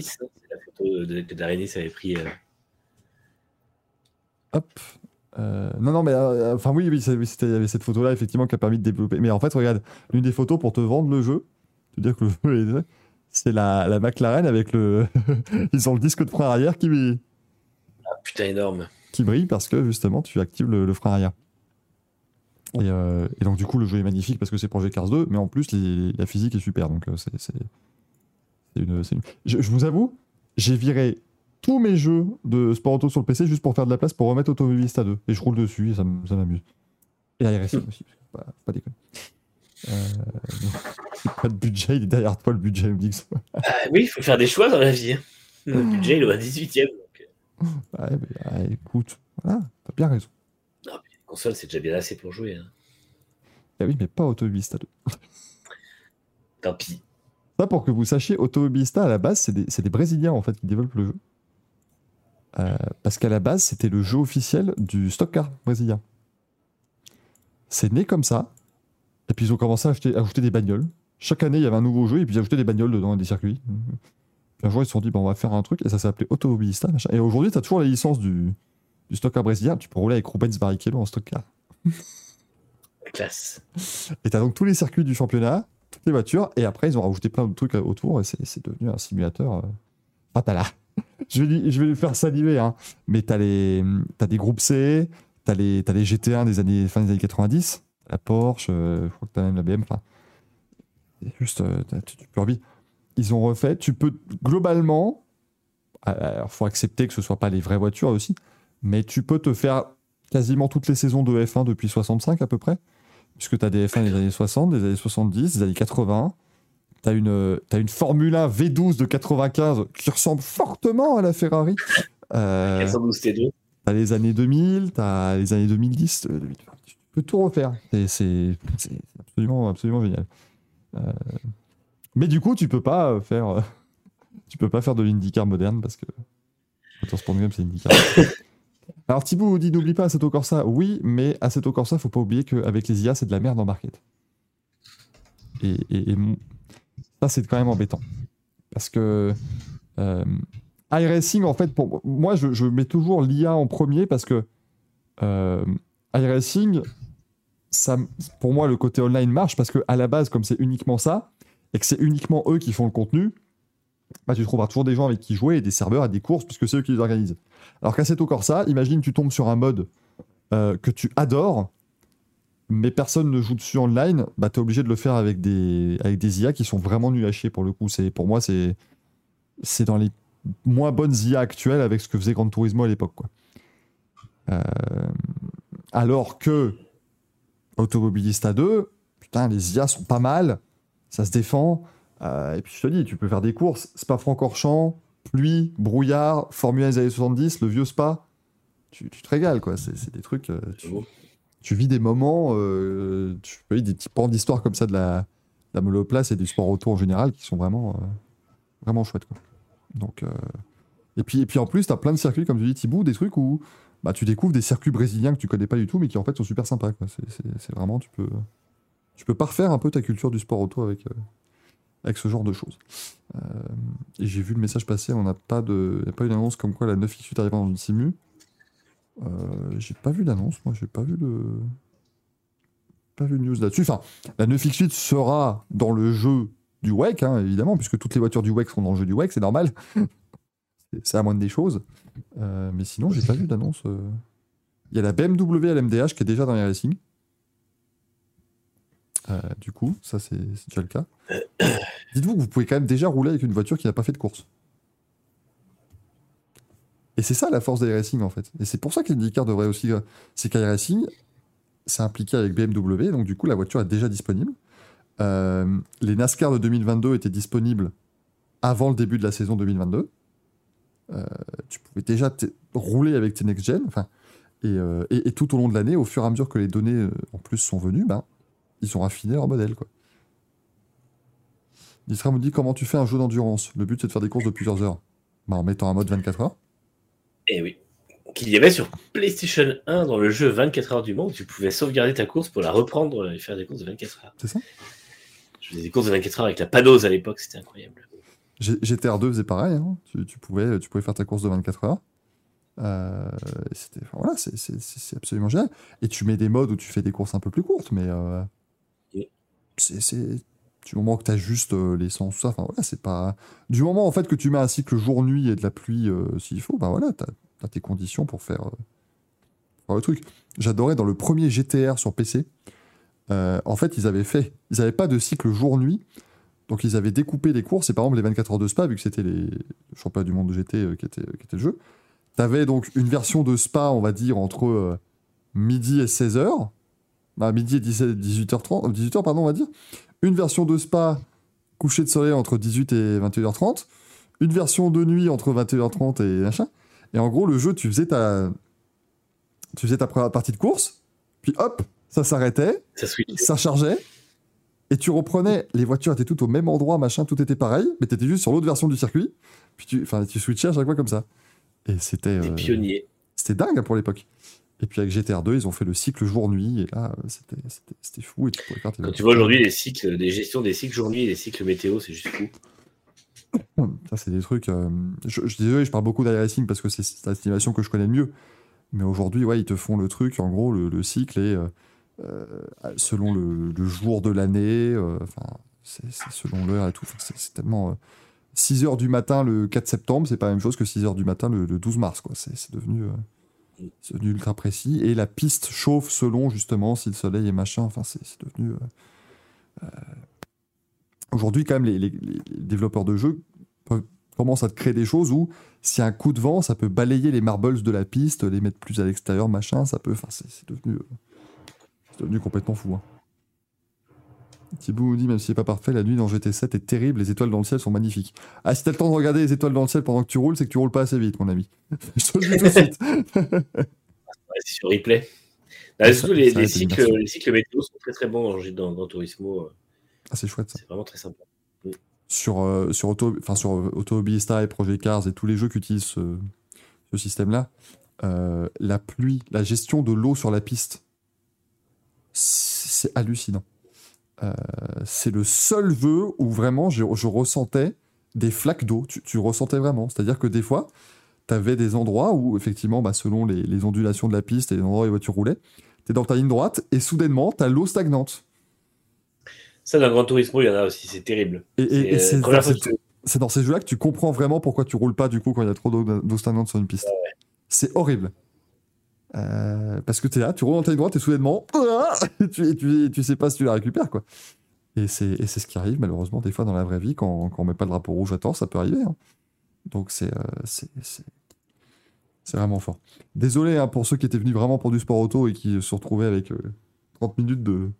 c'est la photo de- que Darren Hiss avait pris. Hop. Non, non, mais enfin oui, oui, il y avait cette photo-là effectivement qui a permis de développer. Mais en fait, regarde, l'une des photos pour te vendre le jeu, te dire que le jeu est- c'est la, la McLaren avec le. Ils ont le disque de frein arrière qui, Ah, putain, énorme. qui brille parce que justement tu actives le, le frein arrière. Et, euh, et donc du coup le jeu est magnifique parce que c'est Project Cars 2, mais en plus les- la physique est super. Donc euh, c'est une, c'est une- Je, je vous avoue, j'ai viré tous mes jeux de sport auto sur le PC juste pour faire de la place pour remettre Automobilista 2 et je roule dessus et ça m'amuse. Et aussi, parce que faut pas, pas déconner. Euh, j'ai pas de budget, il est derrière toi le budget. Ah, oui, il faut faire des choix dans la vie. hein. Le budget, il est au 18ème. Donc, euh, Ouais, mais, ah, écoute, voilà, t'as bien raison. non, puis la console, c'est déjà bien assez pour jouer. hein. Ah oui, mais pas Automobilista 2. Tant pis. Ça, pour que vous sachiez, Automobilista, à la base, c'est des, c'est des Brésiliens en fait qui développent le jeu. Euh, parce qu'à la base, c'était le jeu officiel du stock car brésilien. C'est né comme ça. Et puis ils ont commencé à acheter, à ajouter des bagnoles. Chaque année, il y avait un nouveau jeu et puis ils ajoutaient des bagnoles dedans et des circuits. Puis un jour, ils se sont dit, bah, on va faire un truc et ça s'appelait Automobilista. machin. Et aujourd'hui, tu as toujours la licence du, du stock car brésilien. Tu peux rouler avec Rubens Barrichello en stock car. La classe. Et t'as donc tous les circuits du championnat, toutes les voitures, et après ils ont rajouté plein de trucs autour, et c'est devenu un simulateur. Enfin, t'as là. Je vais, lui- je vais lui faire saliver, hein. mais t'as les, t'as des groupes C, t'as les, t'as les GT1 des années, fin des années 90, Porsche, euh, je crois que t'as même la BM, enfin, juste, euh, tu Kirby. Ils ont refait, tu peux globalement, euh, alors faut accepter que ce soit pas les vraies voitures aussi, mais tu peux te faire quasiment toutes les saisons de F1 depuis 65 à peu près, puisque tu as des F1 des années 60, des années 70, des années 80. Tu as une, as une Formule 1 V12 de 95 qui ressemble fortement à la Ferrari. Euh, tu as les années 2000, tu as les années 2010, 2020, peut tout refaire. C'est absolument, génial. Euh, mais du coup, tu peux pas faire, euh, tu peux pas faire de l'IndyCar moderne parce que Motorsport Game, c'est IndyCar. Alors Thibaut dit n'oublie pas Assetto Corsa. Oui, mais Assetto Corsa, faut pas oublier qu'avec les IA, c'est de la merde en market. Et, et, ça, c'est quand même embêtant. Parce que euh, iRacing, en fait, pour moi, je, mets toujours l'IA en premier parce que euh, iRacing, ça, pour moi, le côté online marche parce que à la base, comme c'est uniquement ça, et que c'est uniquement eux qui font le contenu, bah, tu trouveras toujours des gens avec qui jouer et des serveurs à des courses puisque c'est eux qui les organisent. Alors qu'Assetto Corsa, imagine tu tombes sur un mode euh, que tu adores, mais personne ne joue dessus online, bah t'es obligé de le faire avec des, avec des IA qui sont vraiment nuls à chier pour le coup. C'est, pour moi, c'est, c'est dans les moins bonnes IA actuelles avec ce que faisait Gran Turismo à l'époque. Quoi. Euh, alors que Automobilista 2, putain, les IA sont pas mal, ça se défend. Euh, et puis je te dis, tu peux faire des courses, Spa-Francorchamps, pluie, brouillard, Formule 1 des années 70, le vieux Spa. Tu, tu te régales, quoi. C'est, des trucs. euh, tu, vis des moments, euh, tu peux des petits pans d'histoire comme ça de la, de la monoplace et du sport auto en général qui sont vraiment, vraiment chouettes. Quoi. Donc, et, puis, et puis en plus, tu as plein de circuits, comme tu dis Thibaut, des trucs où bah, tu découvres des circuits brésiliens que tu connais pas du tout, mais qui en fait sont super sympas. C'est, vraiment, tu peux, tu peux parfaire un peu ta culture du sport auto avec, euh, avec ce genre de choses. Euh, et j'ai vu le message passer, on n'a pas de, a pas une annonce comme quoi la 9X8 arrive dans une simu. Euh, j'ai pas vu d'annonce, moi j'ai pas vu de pas vu de news là-dessus. Enfin, la 9X8 sera dans le jeu du WEC, hein, évidemment, puisque toutes les voitures du WEC sont dans le jeu du WEC, c'est normal. c'est la moindre des choses. Euh, mais sinon, j'ai pas vu d'annonce. euh. Il y a la BMW LMDH qui est déjà dans les racing. Euh, du coup, ça c'est déjà le cas. Dites-vous que vous pouvez quand même déjà rouler avec une voiture qui n'a pas fait de course. Et c'est ça la force des racing en fait. Et c'est pour ça que l'IndyCar devrait aussi. C'est qu'iRacing, c'est impliqué avec BMW, donc du coup la voiture est déjà disponible. Les NASCAR de 2022 étaient disponibles avant le début de la saison 2022. Euh, tu pouvais déjà rouler avec tes next-gen. Enfin, et, euh, et- et tout au long de l'année, au fur et à mesure que les données euh, en plus sont venues, ben, ils ont raffiné leur modèle. Quoi. Distra me dit comment tu fais un jeu d'endurance? Le but c'est de faire des courses de plusieurs heures. Ben, en mettant un mode 24 heures. Et Eh oui. Qu'il y avait sur PlayStation 1 dans le jeu 24 heures du où tu pouvais sauvegarder ta course pour la reprendre et faire des courses de 24 heures. C'est ça? Je faisais des courses de 24 heures avec la panose à l'époque, c'était incroyable. GTR 2 faisait pareil. hein. Tu, tu pouvais, tu pouvais faire ta course de 24 heures. Euh, c'était, enfin, voilà, c'est, c'est- c'est- c'est absolument génial. Et tu mets des modes où tu fais des courses un peu plus courtes, mais euh, Oui. c'est, c'est du moment que tu as juste euh, l'essence, tout ça. Enfin voilà, c'est pas. Du moment en fait que tu mets un cycle jour-nuit et de la pluie euh, s'il faut, bah voilà, t'as, as tes conditions pour faire, le truc. J'adorais dans le premier GTR sur PC. en fait, ils avaient fait, ils n'avaient pas de cycle jour-nuit. Donc ils avaient découpé les courses, et par exemple les 24 heures de Spa, vu que c'était les championnats du monde de GT euh, qui, était, qui était le jeu, t'avais donc une version de Spa, on va dire, entre euh, midi et 16h, bah, midi et 17, 18h30, 18h pardon, on va dire, une version de Spa coucher de soleil entre 18 et 21h30, une version de nuit entre 21h30 et machin, et en gros le jeu, tu faisais ta, tu faisais ta première partie de course, puis hop, ça s'arrêtait, Ça ça chargeait et tu reprenais les voitures étaient toutes au même endroit machin tout était pareil mais t'étais juste sur l'autre version du circuit. Puis tu enfin tu switchais à chaque fois comme ça. Et c'était Des euh, pionniers. c'était dingue hein, pour l'époque. Et puis avec GTR 2 ils ont fait le cycle jour nuit et là c'était c'était c'était fou et tu Quand tu vois aujourd'hui les cycles, des gestions des cycles jour-nuit et des cycles météo, c'est juste fou. ça c'est des trucs euh, je, je suis désolé je parle beaucoup d'iRacing parce que c'est c'est l'estimation que je connais le mieux. Mais aujourd'hui ouais ils te font le truc en gros le, le cycle est euh, euh, selon le, jour de l'année euh, enfin selon l'heure et tout. C'est tellement 6 heures du matin le 4 septembre c'est pas la même chose que 6 heures du matin le, le 12 mars c'est devenu euh, ultra précis. Et la piste chauffe selon justement si le soleil est machin. Enfin c'est devenu euh, euh, aujourd'hui quand même les, développeurs de jeux commencent à créer des choses où si un coup de vent ça peut balayer les marbles de la piste les mettre plus à l'extérieur machin ça peut enfin c'est devenu euh, c'est devenu complètement fou hein. Thibaut nous dit même si c'est pas parfait la nuit dans GT7 est terrible les étoiles dans le ciel sont magnifiques ah si t'as le temps de regarder les étoiles dans le ciel pendant que tu roules c'est que tu roules pas assez vite mon ami je te le dis tout de suite Ouais, c'est sur replay. Surtout les, cycles, les cycles météo sont très très bons dans, dans Turismo. euh, ah c'est chouette C'est vraiment très sympa. sur, euh, sur, Auto, enfin, sur euh, et Project Cars et tous les jeux qui utilisent ce, ce système-là, euh, la pluie, la gestion de l'eau sur la piste, c'est hallucinant. Euh, c'est le seul jeu où vraiment je, je ressentais des flaques d'eau. Tu, tu ressentais vraiment. C'est-à-dire que des fois, tu avais des endroits où, effectivement, bah, selon les, les ondulations de la piste et les endroits où les voitures roulaient, tu es dans ta ligne droite et soudainement, tu as l'eau stagnante. Ça, dans Gran Turismo, il y en a aussi, c'est terrible. Et, et- et euh, c'est dans ces jeux-là que tu comprends vraiment pourquoi tu roules pas du coup quand il y a trop d'eau d'eau stagnante sur une piste. C'est horrible. Euh, parce que tu es là, tu roules dans ta droite et soudainement, tu, et tu, et tu sais pas si tu la récupères quoi. Et c'est ce qui arrive malheureusement des fois dans la vraie vie quand, quand on met pas le drapeau rouge à tort, ça peut arriver. hein. Donc c'est euh, c'est vraiment fort. Désolé hein, pour ceux qui étaient venus vraiment pour du sport auto et qui se retrouvaient avec euh, 30 minutes de,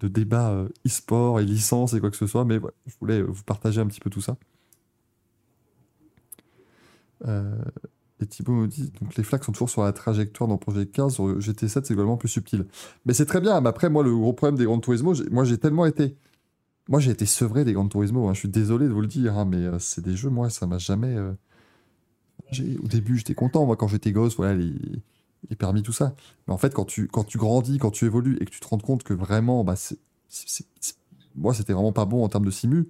de débat euh, e-sport et licence et quoi que ce soit, mais je voulais euh, vous partager un petit peu tout ça. Euh, et Thibaut me dit donc les flaques sont toujours sur la trajectoire dans Project Cars, sur le GT7 c'est également plus subtil. Mais c'est très bien, mais après moi le gros problème des Gran Turismo, moi j'ai tellement été moi j'ai été sevré des Gran Turismo, hein. je suis désolé de vous le dire, hein, mais euh, c'est des jeux, moi ça m'a jamais. euh, Au début j'étais content, moi quand j'étais gosse, voilà, les... les permis, tout ça. Mais en fait quand tu, quand tu grandis, quand tu évolues et que tu te rends compte que vraiment, bah, moi c'était vraiment pas bon en termes de simu,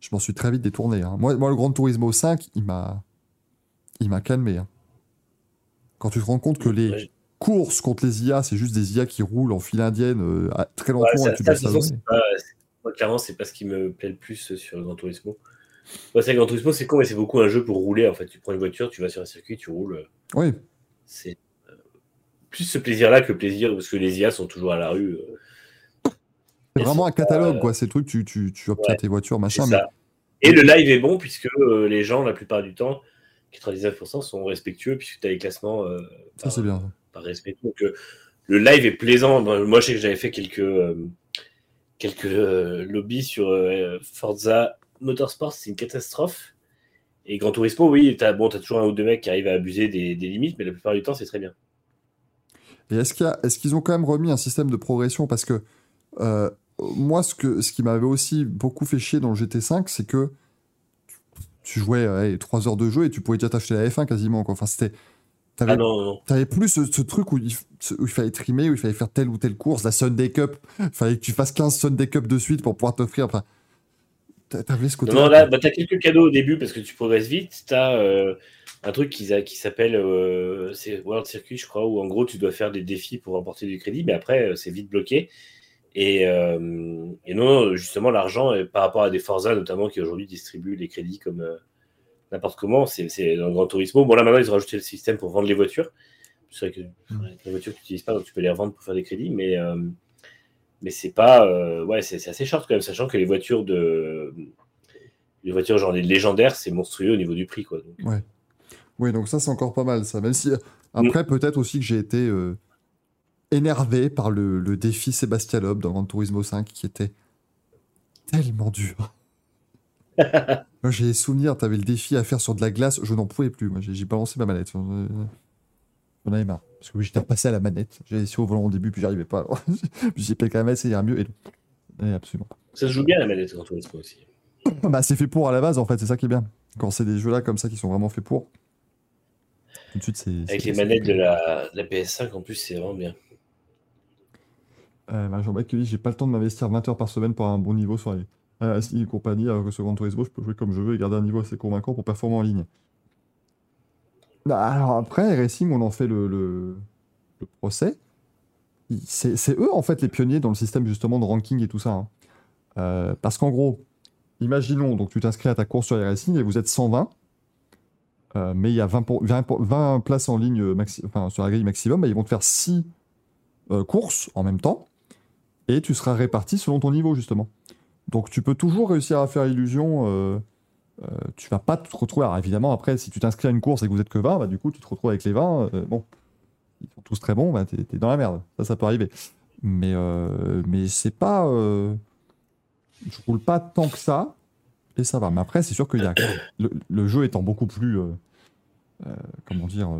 je m'en suis très vite détourné. hein. Moi, le Gran Turismo 5, il m'a il m'a calmé. hein. Quand tu te rends compte que les Ouais, courses contre les IA, c'est juste des IA qui roulent en file indienne euh, à très lentement Ouais, ça- et tu ça, façon, pas- moi, clairement, c'est pas ce qui me plaît le plus sur Gran Turismo. Ouais, c'est Gran Turismo, c'est con, mais c'est beaucoup un jeu pour rouler. En fait, tu prends une voiture, tu vas sur un circuit, tu roules. Oui. C'est euh, plus ce plaisir-là que le plaisir, parce que les IA sont toujours à la rue. euh. C'est vraiment un catalogue, euh, quoi. C'est le truc, tu, tu, tu obtiens Ouais, tes voitures, machin. Mais... Et le live est bon, puisque euh, les gens, la plupart du temps, 99% sont respectueux, puisque tu as les classements euh, par, c'est bien. par respect. Donc, euh, le live est plaisant. Moi, je sais que j'avais fait quelques, euh, quelques lobbies sur Forza Motorsport, c'est une catastrophe. Et Gran Turismo, oui, tu as, bon, as toujours un ou deux mecs qui arrivent à abuser des, des limites, mais la plupart du temps, c'est très bien. Et est-ce qu'ils ont quand même remis un système de progression? Parce que moi, ce, que, ce qui m'avait aussi beaucoup fait chier dans le GT5, c'est que tu jouais allez, 3 heures de jeu et tu pouvais déjà t'acheter la F1 quasiment. Quoi. Enfin, c'était. T'avais, Ah non, non, t'avais plus ce, ce truc où il, où il fallait trimer, où il fallait faire telle ou telle course, la Sunday Cup. Il fallait que tu fasses 15 Sunday Cup de suite pour pouvoir t'offrir. Enfin, t'a- t'avais ce côté. Non, non, là, bah, tu as quelques cadeaux au début parce que tu progresses vite. Tu as un truc qui, qui s'appelle euh, c'est World Circuit, je crois, où en gros tu dois faire des défis pour remporter du crédit, mais après euh, c'est vite bloqué. Et, euh, et non, justement, l'argent, euh, par rapport à des Forza notamment qui aujourd'hui distribuent les crédits comme euh, n'importe comment, c'est dans le Gran Turismo. Bon, là maintenant ils ont rajouté le système pour vendre les voitures. C'est vrai que ouais, les voitures que tu n'utilises pas, donc tu peux les revendre pour faire des crédits, mais. euh, mais c'est pas ouais c'est assez short quand même sachant que les voitures de les voitures genre les légendaires c'est monstrueux au niveau du prix quoi donc, Oui, donc ça, c'est encore pas mal, ça. Même si, après, peut-être aussi que j'ai été euh, énervé par le, le défi Sébastien Loeb dans Gran Turismo 5, qui était tellement dur. Moi, j'ai souvenir, t'avais le défi à faire sur de la glace, je n'en pouvais plus. Moi, j'ai j'ai balancé ma manette. J'en avais marre. Parce que j'étais repassé à la manette. J'avais essayé au volant au début, puis j'arrivais pas. Alors, puis j'ai quand même essayé un mieux. Et. Et absolument. ça se joue bien la manette Gran Turismo aussi Bah, c'est fait pour à la base, en fait, c'est ça qui est bien. Quand c'est des jeux-là comme ça qui sont vraiment faits pour. Tout de suite, c'est. avec les manettes de la, de la PS5 en plus c'est vraiment bien Euh, Jean-Baptiste qui dit j'ai pas le temps de m'investir 20 heures par semaine pour un bon niveau sur les euh, et compagnie, alors que sur Gran Turismo, je peux jouer comme je veux et garder un niveau assez convaincant pour performer en ligne. Bah, alors après, Racing, on en fait le, le, procès. C'est eux, en fait, les pionniers dans le système justement de ranking et tout ça. hein. Euh, parce qu'en gros, imaginons, donc tu t'inscris à ta course sur Racing et vous êtes 120, euh, mais il y a 20, pour- 20, pour- 20 places en ligne sur la grille maximum, bah, ils vont te faire 6 courses en même temps et tu seras réparti selon ton niveau justement. Donc tu peux toujours réussir à faire illusion. Euh, euh, tu vas pas te retrouver. Alors évidemment, après, si tu t'inscris à une course et que vous êtes que 20, bah, du coup, tu te retrouves avec les 20. euh, bon, ils sont tous très bons, bah, t'es t'es dans la merde. Ça, ça peut arriver. Mais, euh, mais c'est pas. euh, je roule pas tant que ça et ça va. Mais après, c'est sûr qu'il y a. Le, le jeu étant beaucoup plus. comment dire.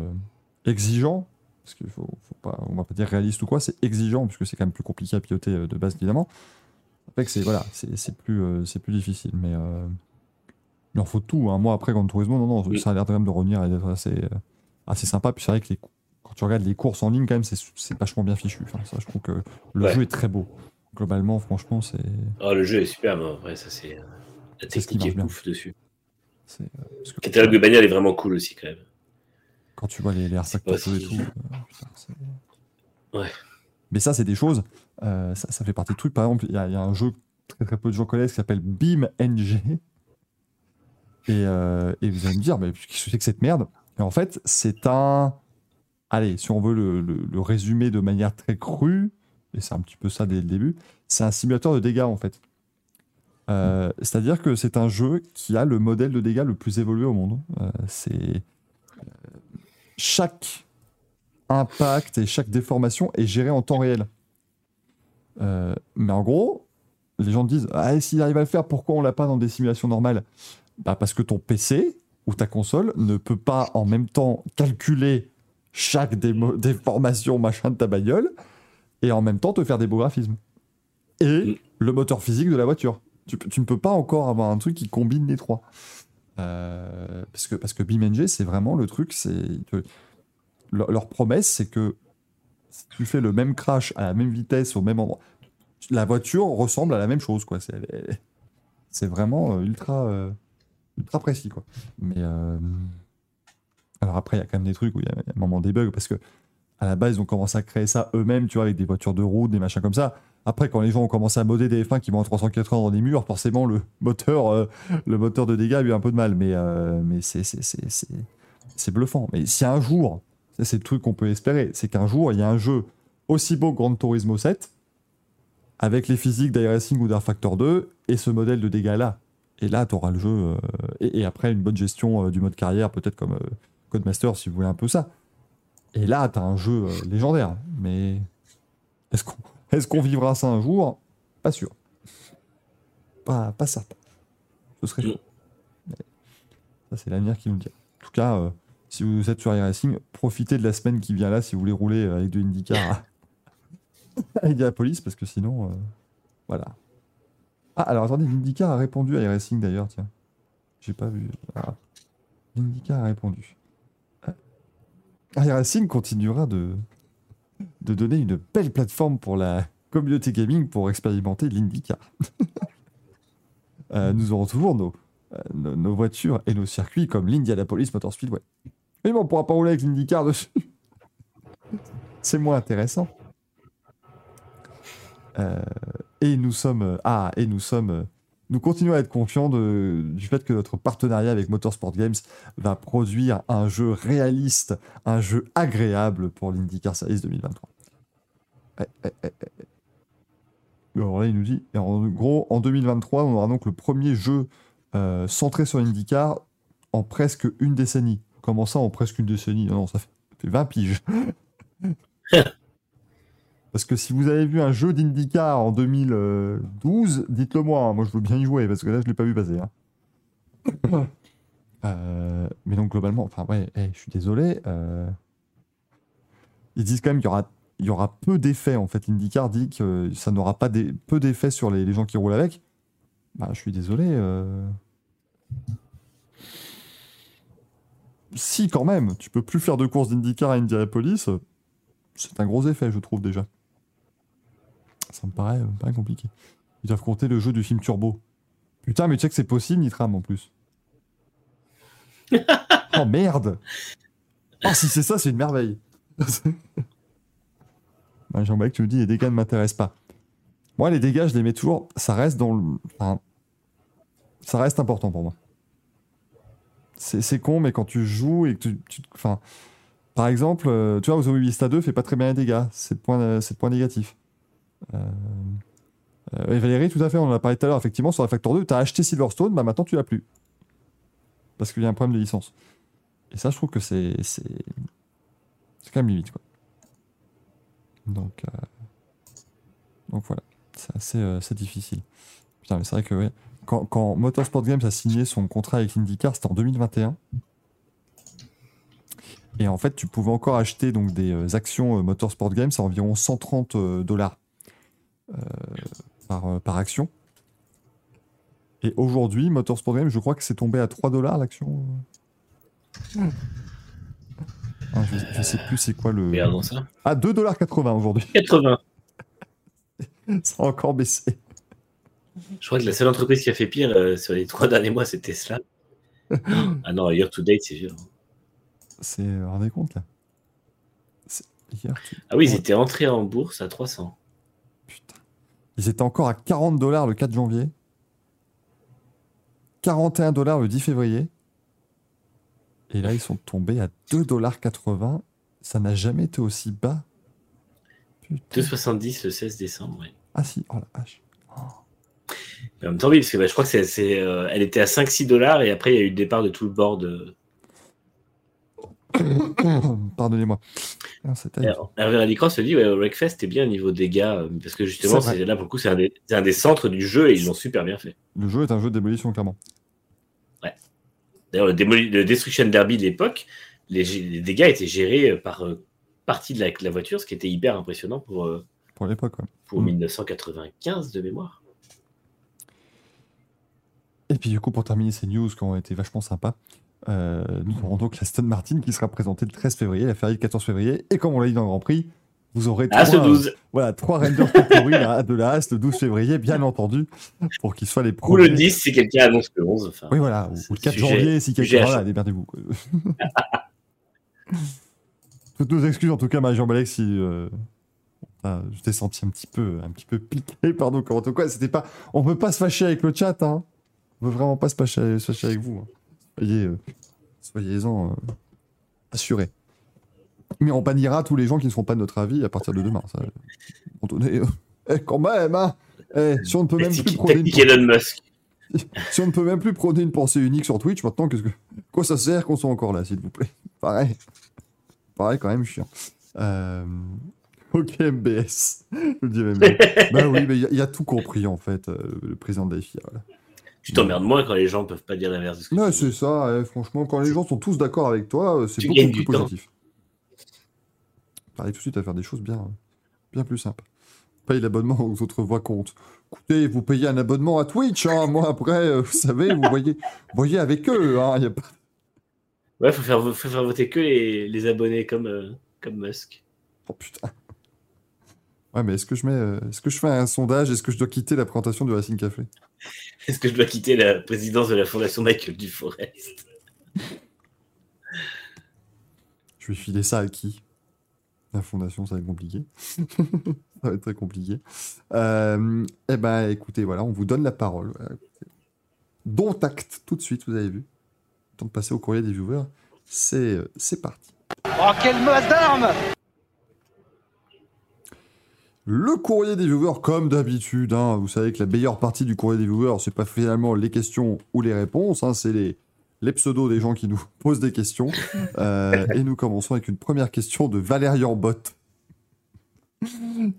exigeant. Parce qu'il faut, faut pas, on va pas dire réaliste ou quoi, c'est exigeant puisque c'est quand même plus compliqué à piloter euh, de base évidemment. Que c'est voilà, c'est plus, euh, c'est plus difficile, mais euh, il en faut tout. Un mois après Grand Turismo, non non, Oui. ça a l'air quand même de revenir et d'être assez, assez sympa. Puis c'est vrai que les, quand tu regardes les courses en ligne, quand même, c'est vachement bien fichu. Enfin, ça, je trouve que le Ouais. jeu est très beau. Globalement, franchement, c'est oh, le jeu est superbe hein. après ça c'est la C'est ce qui technique est ouf dessus euh, parce que le catalogue de bagnole est vraiment cool aussi quand même quand tu vois les, les artefacts et tout. euh, putain, Ouais. Mais ça, c'est des choses. euh, ça, ça fait partie de trucs. Par exemple, il y, a il y a un jeu que très très peu de gens connaissent qui s'appelle BeamNG. Et, euh, et vous allez me dire, mais qu'est-ce que c'est que cette merde? Et en fait, c'est un. Allez, si on veut le, le- le résumer de manière très crue, et c'est un petit peu ça dès le début, c'est un simulateur de dégâts en fait. Euh, C'est-à-dire que c'est un jeu qui a le modèle de dégâts le plus évolué au monde. Euh, c'est chaque impact et chaque déformation est géré en temps réel. Euh, mais en gros, les gens disent ah, s'il arrive à le faire, pourquoi on l'a pas dans des simulations normales? Bah, Parce que ton PC ou ta console ne peut pas en même temps calculer chaque déformation machin de ta bagnole et en même temps te faire des beaux graphismes. Et Mm. le moteur physique de la voiture. Tu, tu ne peux pas encore avoir un truc qui combine les trois. Euh, parce que, parce que BeamNG, c'est vraiment le truc, c'est leur, promesse, c'est que si tu fais le même crash à la même vitesse, au même endroit, la voiture ressemble à la même chose. quoi. C'est vraiment euh, ultra, euh, ultra précis. Quoi. Mais alors après, il y a quand même des trucs où il y, a il y a un moment des bugs parce que À la base, ils ont commencé à créer ça eux-mêmes, tu vois, avec des voitures de route, des machins comme ça. Après, quand les gens ont commencé à modder des F1 qui vont à 380 dans des murs, forcément, le moteur, euh, le moteur de dégâts a eu un peu de mal. Mais, euh, mais c'est, bluffant. Mais si un jour, c'est le truc qu'on peut espérer, c'est qu'un jour, il y a un jeu aussi beau que Gran Turismo 7, avec les physiques d'iRacing ou d'Air Factor 2, et ce modèle de dégâts-là. Et là, tu auras le jeu. euh, et, et après, une bonne gestion du mode carrière, peut-être comme Codemaster, si vous voulez un peu ça. Et là, tu as un jeu légendaire. Mais est-ce qu'on est qu'on vivra ça un jour? Pas sûr. Pas, pas certain. Ce serait chaud. Mais ça, c'est l'avenir qui nous le dit. En tout cas, euh, si vous êtes sur iRacing, profitez de la semaine qui vient là si vous voulez rouler euh, avec de IndyCar à, à Indianapolis, parce que sinon, euh, voilà. Ah, alors attendez, l'IndyCar a répondu à iRacing d'ailleurs, tiens. J'ai pas vu. Ah. L'IndyCar a répondu. Ah, iRacing continuera de, de donner une belle plateforme pour la communauté gaming pour expérimenter l'IndyCar. Euh, nous aurons toujours nos, euh, nos, nos voitures et nos circuits comme l'Indianapolis Motor Speedway. Mais bon, on pourra pas rouler avec l'IndyCar dessus. C'est moins intéressant. Euh, et nous sommes ah et nous sommes nous continuons à être confiants du fait que notre partenariat avec Motorsport Games va produire un jeu réaliste, un jeu agréable pour l'IndyCar Series 2023. Eh, eh, eh, eh, eh. Alors là, il nous dit, en gros, en 2023, on aura donc le premier jeu euh, centré sur l'IndyCar en presque une décennie. Comment ça, en presque une décennie? Non, ça fait 20 piges. Parce que si vous avez vu un jeu d'IndyCar en 2012, dites-le moi. hein. Moi, je veux bien y jouer parce que là, je l'ai pas vu passer. hein. Euh, mais donc, globalement, enfin, ouais, eh, je suis désolé. euh, Ils disent quand même qu'il y aura, il y aura peu d'effets. En fait, IndyCar dit que ça n'aura pas des, peu d'effets sur les, les gens qui roulent avec. Bah, je suis désolé. euh. Si, quand même, tu peux plus faire de courses d'IndyCar à Indianapolis. C'est un gros effet, je trouve déjà. Ça me paraît, me paraît compliqué. Ils doivent compter le jeu du film Turbo. Putain, mais tu sais que c'est possible, Nitram, en plus. oh merde Oh, si c'est ça, c'est une merveille. bah, Jean-Baptiste, tu me dis, les dégâts ne m'intéressent pas. Moi, les dégâts, je les mets toujours. Ça reste dans le. enfin, ça reste important pour moi. C'est con, mais quand tu joues et que tu. tu- Enfin. Par exemple, euh, tu vois, Automobilista 2 fait pas très bien les dégâts. C'est le point, euh, c'est le point négatif. Euh, euh, Valérie, tout à fait, on en a parlé tout à l'heure, effectivement, sur la Factor 2, tu as acheté Silverstone, bah maintenant tu l'as plus. Parce qu'il y a un problème de licence. Et ça, je trouve que c'est. C'est quand même limite, quoi. Donc. euh, Donc voilà. C'est assez, difficile. Putain, mais c'est vrai que. Quand, quand Motorsport Games a signé son contrat avec l'IndyCar, c'était en 2021. Et en fait, tu pouvais encore acheter donc des actions Motorsport Games à environ 130 euh, dollars par, euh, par action. Et aujourd'hui, Motorsport Games, je crois que c'est tombé à 3 dollars l'action. euh. Ah, je, je sais plus c'est quoi le. Regardons ça. Ah, 2,80$ aujourd'hui. 80. Ça a encore baissé. Je crois que la seule entreprise qui a fait pire euh, sur les trois derniers mois, c'est Tesla. ah non, year to date, c'est violent. C'est. rendez compte là? Ah oui, ils étaient entrés en bourse à 300. Ils étaient encore à 40 dollars le 4 janvier. 41 dollars le 10 février. Et là, ils sont tombés à 2,80 dollars. Ça n'a jamais été aussi bas. Putain. 2,70 le 16 décembre, oui. Ah si, oh la vache. Mais en même temps, oui, parce que bah, je crois que c'est, c'est, euh, elle était à 5-6 dollars et après, il y a eu le départ de tout le board. De... Pardonnez-moi. C'était- Hervé Rallycross se dit, ouais, Wreckfest est bien au niveau dégâts, euh, parce que justement, C'est là, pour le coup, c'est un, des, c'est un des centres du jeu et ils l'ont super bien fait. Le jeu est un jeu de démolition, clairement. D'ailleurs, le, Destruction Derby de l'époque, les, dégâts étaient gérés euh, par euh, partie de la, la voiture, ce qui était hyper impressionnant pour, euh, Pour l'époque, ouais. pour Mm. 1995 de mémoire. Et puis du coup, pour terminer ces news qui ont été vachement sympas, euh, nous aurons donc l'Aston Martin qui sera présentée le 13 février, la Ferrari le 14 février, et comme on l'a dit dans le Grand Prix, vous aurez Ah, trois, 12 euh, voilà, trois là, de la Haas le 12 février, bien entendu, pour qu'ils soient les Ou premiers. le 10 si quelqu'un annonce le 11. Enfin, Oui, voilà, ou, ou le 4 Sujet- janvier, si quelqu'un... Voilà, démerdez-vous. Toutes nos excuses, en tout cas, Marie-Jean-Balek, si euh, ah, je t'ai senti un petit peu, un petit peu piqué par nos commentaires. Quoi, c'était pas, on peut pas se fâcher avec le chat, hein. On peut vraiment pas se fâcher, se fâcher avec vous. hein. Soyez, euh, soyez-en euh, assurés. Mais on bannira tous les gens qui ne seront pas de notre avis à partir de demain. Ça, on donnait, euh, eh, quand même, hein. Eh, si on ne peut même plus prôner une Elon Musk. si on ne peut même plus prôner une pensée unique sur Twitch, maintenant, qu'est-ce que... quoi ça sert qu'on soit encore là, s'il vous plaît? Pareil. Pareil, quand même, chiant. Euh... Ok, MBS. MBS. bah oui, mais il y a- il y, a tout compris, en fait, euh, le président de la FIA. Voilà. Tu t'emmerdes moins quand les gens peuvent pas dire l'inverse de ce que Ouais, tu c'est ça, eh, franchement, quand les gens sont tous d'accord avec toi, euh, c'est beaucoup plus positif. T'arrives tout de suite à faire des choses bien, bien plus sympas. Paye l'abonnement aux autres voix compte. Écoutez, vous payez un abonnement à Twitch, hein, moi après, euh, vous savez, vous voyez, voyez avec eux, hein, y a pas... Ouais, faut faire, faut faire voter que les, les abonnés comme, euh, comme Musk. Oh putain. Ouais, mais est-ce que je mets, euh, est-ce que je fais un sondage, est-ce que je dois quitter la présentation du Racing Café? Est-ce que je dois quitter la présidence de la fondation Michael Duforest? Je vais filer ça à qui? La fondation, ça va être compliqué. ça va être très compliqué. Euh, eh ben, écoutez, voilà, on vous donne la parole. Dont acte, tout de suite, vous avez vu. Temps de passer au courrier des viewers. C'est, euh, c'est parti. Oh, quelle masse d'armes Le courrier des viewers, comme d'habitude, hein, vous savez que la meilleure partie du courrier des viewers, c'est pas finalement les questions ou les réponses, hein, c'est les, les pseudos des gens qui nous posent des questions. Euh, et nous commençons avec une première question de Valérian Bott,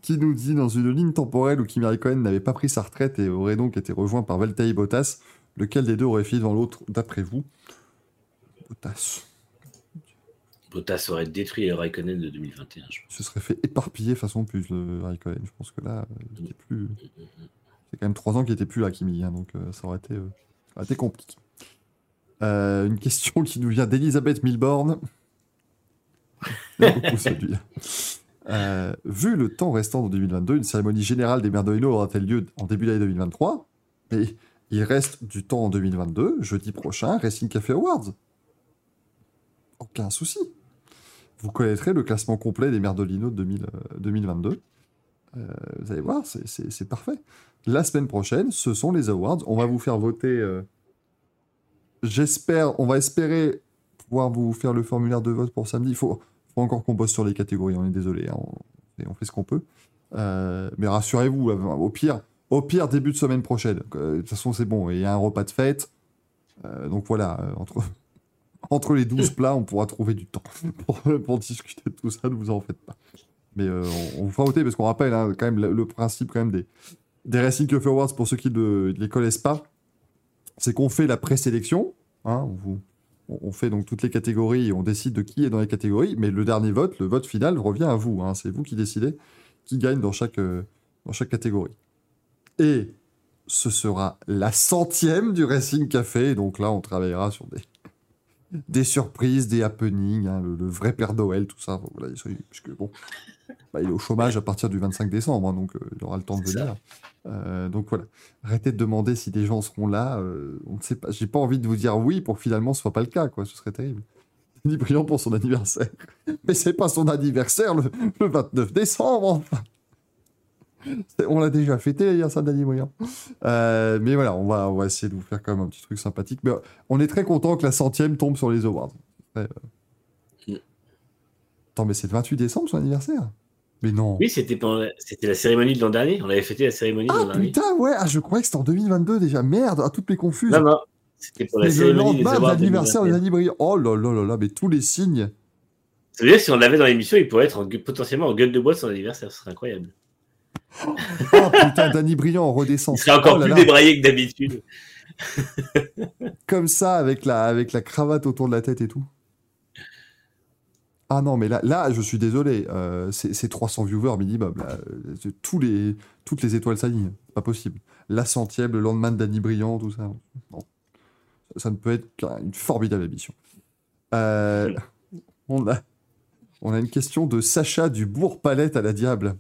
qui nous dit dans une ligne temporelle où Kimi Raikkonen n'avait pas pris sa retraite et aurait donc été rejoint par Valtteri Bottas, lequel des deux aurait fini devant l'autre d'après vous? Bottas. Bottas aurait détruit le Raikkonen de 2021. je se serait fait éparpiller façon plus le Raikkonen. Je pense que là, euh, il était plus. C'est quand même trois ans qu'il était plus là, Kimi, hein, donc euh, ça, aurait été, euh, ça aurait été compliqué. Euh, une question qui nous vient d'Elisabeth Milborn. Euh, vu le temps restant en 2022, une cérémonie générale des Merdolino aura-t-elle lieu en début d'année 2023 Et il reste du temps en 2022, jeudi prochain, Racing Café Awards. Aucun souci vous connaîtrez le classement complet des Merdolino de 2000, euh, 2022. Euh, vous allez voir, c'est- parfait. La semaine prochaine, ce sont les awards. On va vous faire voter. euh, J'espère, on va espérer pouvoir vous faire le formulaire de vote pour samedi. Il faut, encore qu'on bosse sur les catégories. On est désolé, hein, on, fait ce qu'on peut. Euh, mais rassurez-vous, euh, au pire, au pire début de semaine prochaine. Euh, De toute façon, c'est bon. Il y a un repas de fête. Euh, donc voilà, euh, entre entre les 12 plats, on pourra trouver du temps pour, pour discuter de tout ça, ne vous en faites pas. Mais euh, on, on vous fera voter parce qu'on rappelle hein, quand même le, le principe quand même des, des Racing Cup Awards pour ceux qui ne les connaissent pas, c'est qu'on fait la présélection, hein, on, vous- on- on fait donc toutes les catégories et on décide de qui est dans les catégories, mais le dernier vote, le vote final revient à vous, hein, c'est vous qui décidez qui gagne dans chaque, euh, dans chaque catégorie. Et ce sera la centième du Racing Café, donc là on travaillera sur des, des surprises, des happenings, hein, le, le vrai Père Noël, tout ça. Voilà, il- parce que bon, bah, il est au chômage à partir du 25 décembre, hein, donc euh, il aura le temps de venir. Euh, donc voilà, arrêtez de demander si des gens seront là. euh, on ne sait pas. J'ai pas envie de vous dire oui pour que finalement ce soit pas le cas, quoi. Ce serait terrible. Denis Briand pour son anniversaire. Mais c'est pas son anniversaire le, le 29 décembre. enfin. On l'a déjà fêté ça, Denis Briand. Euh, mais voilà, on va, on va essayer de vous faire quand même un petit truc sympathique. Mais euh, on est très content que la centième tombe sur les awards. Ouais, euh. Mm. Attends, mais c'est le 28 décembre son anniversaire Mais non. Oui, c'était pendant la- c'était la cérémonie de l'an dernier. On avait fêté la cérémonie de ah l'an dernier. putain, ouais, ah, je croyais que c'était en 2022 déjà. Merde, à toutes les confuses. Non, non. C'était pour la le lendemain de l'anniversaire de 2021. Danny Briand. Oh là là là là, mais tous les signes. Ça veut dire si on l'avait dans l'émission, il pourrait être en potentiellement en gueule de bois de son anniversaire. Ce serait incroyable. Oh putain, Danny Briand en redescend. Serait encore Oh là plus là, débraillé que d'habitude. Comme ça, avec la, avec la cravate autour de la tête et tout. Ah non, mais là, là je suis désolé. euh, c'est c'est 300 viewers minimum. Là, c'est tous les, toutes les étoiles s'alignent. Pas possible. La centième, le lendemain de Danny Briand, tout ça. Non. Ça, ça ne peut être qu'une formidable émission. Euh, on, a, on a une question de Sacha du Bourg-Palette à la Diable.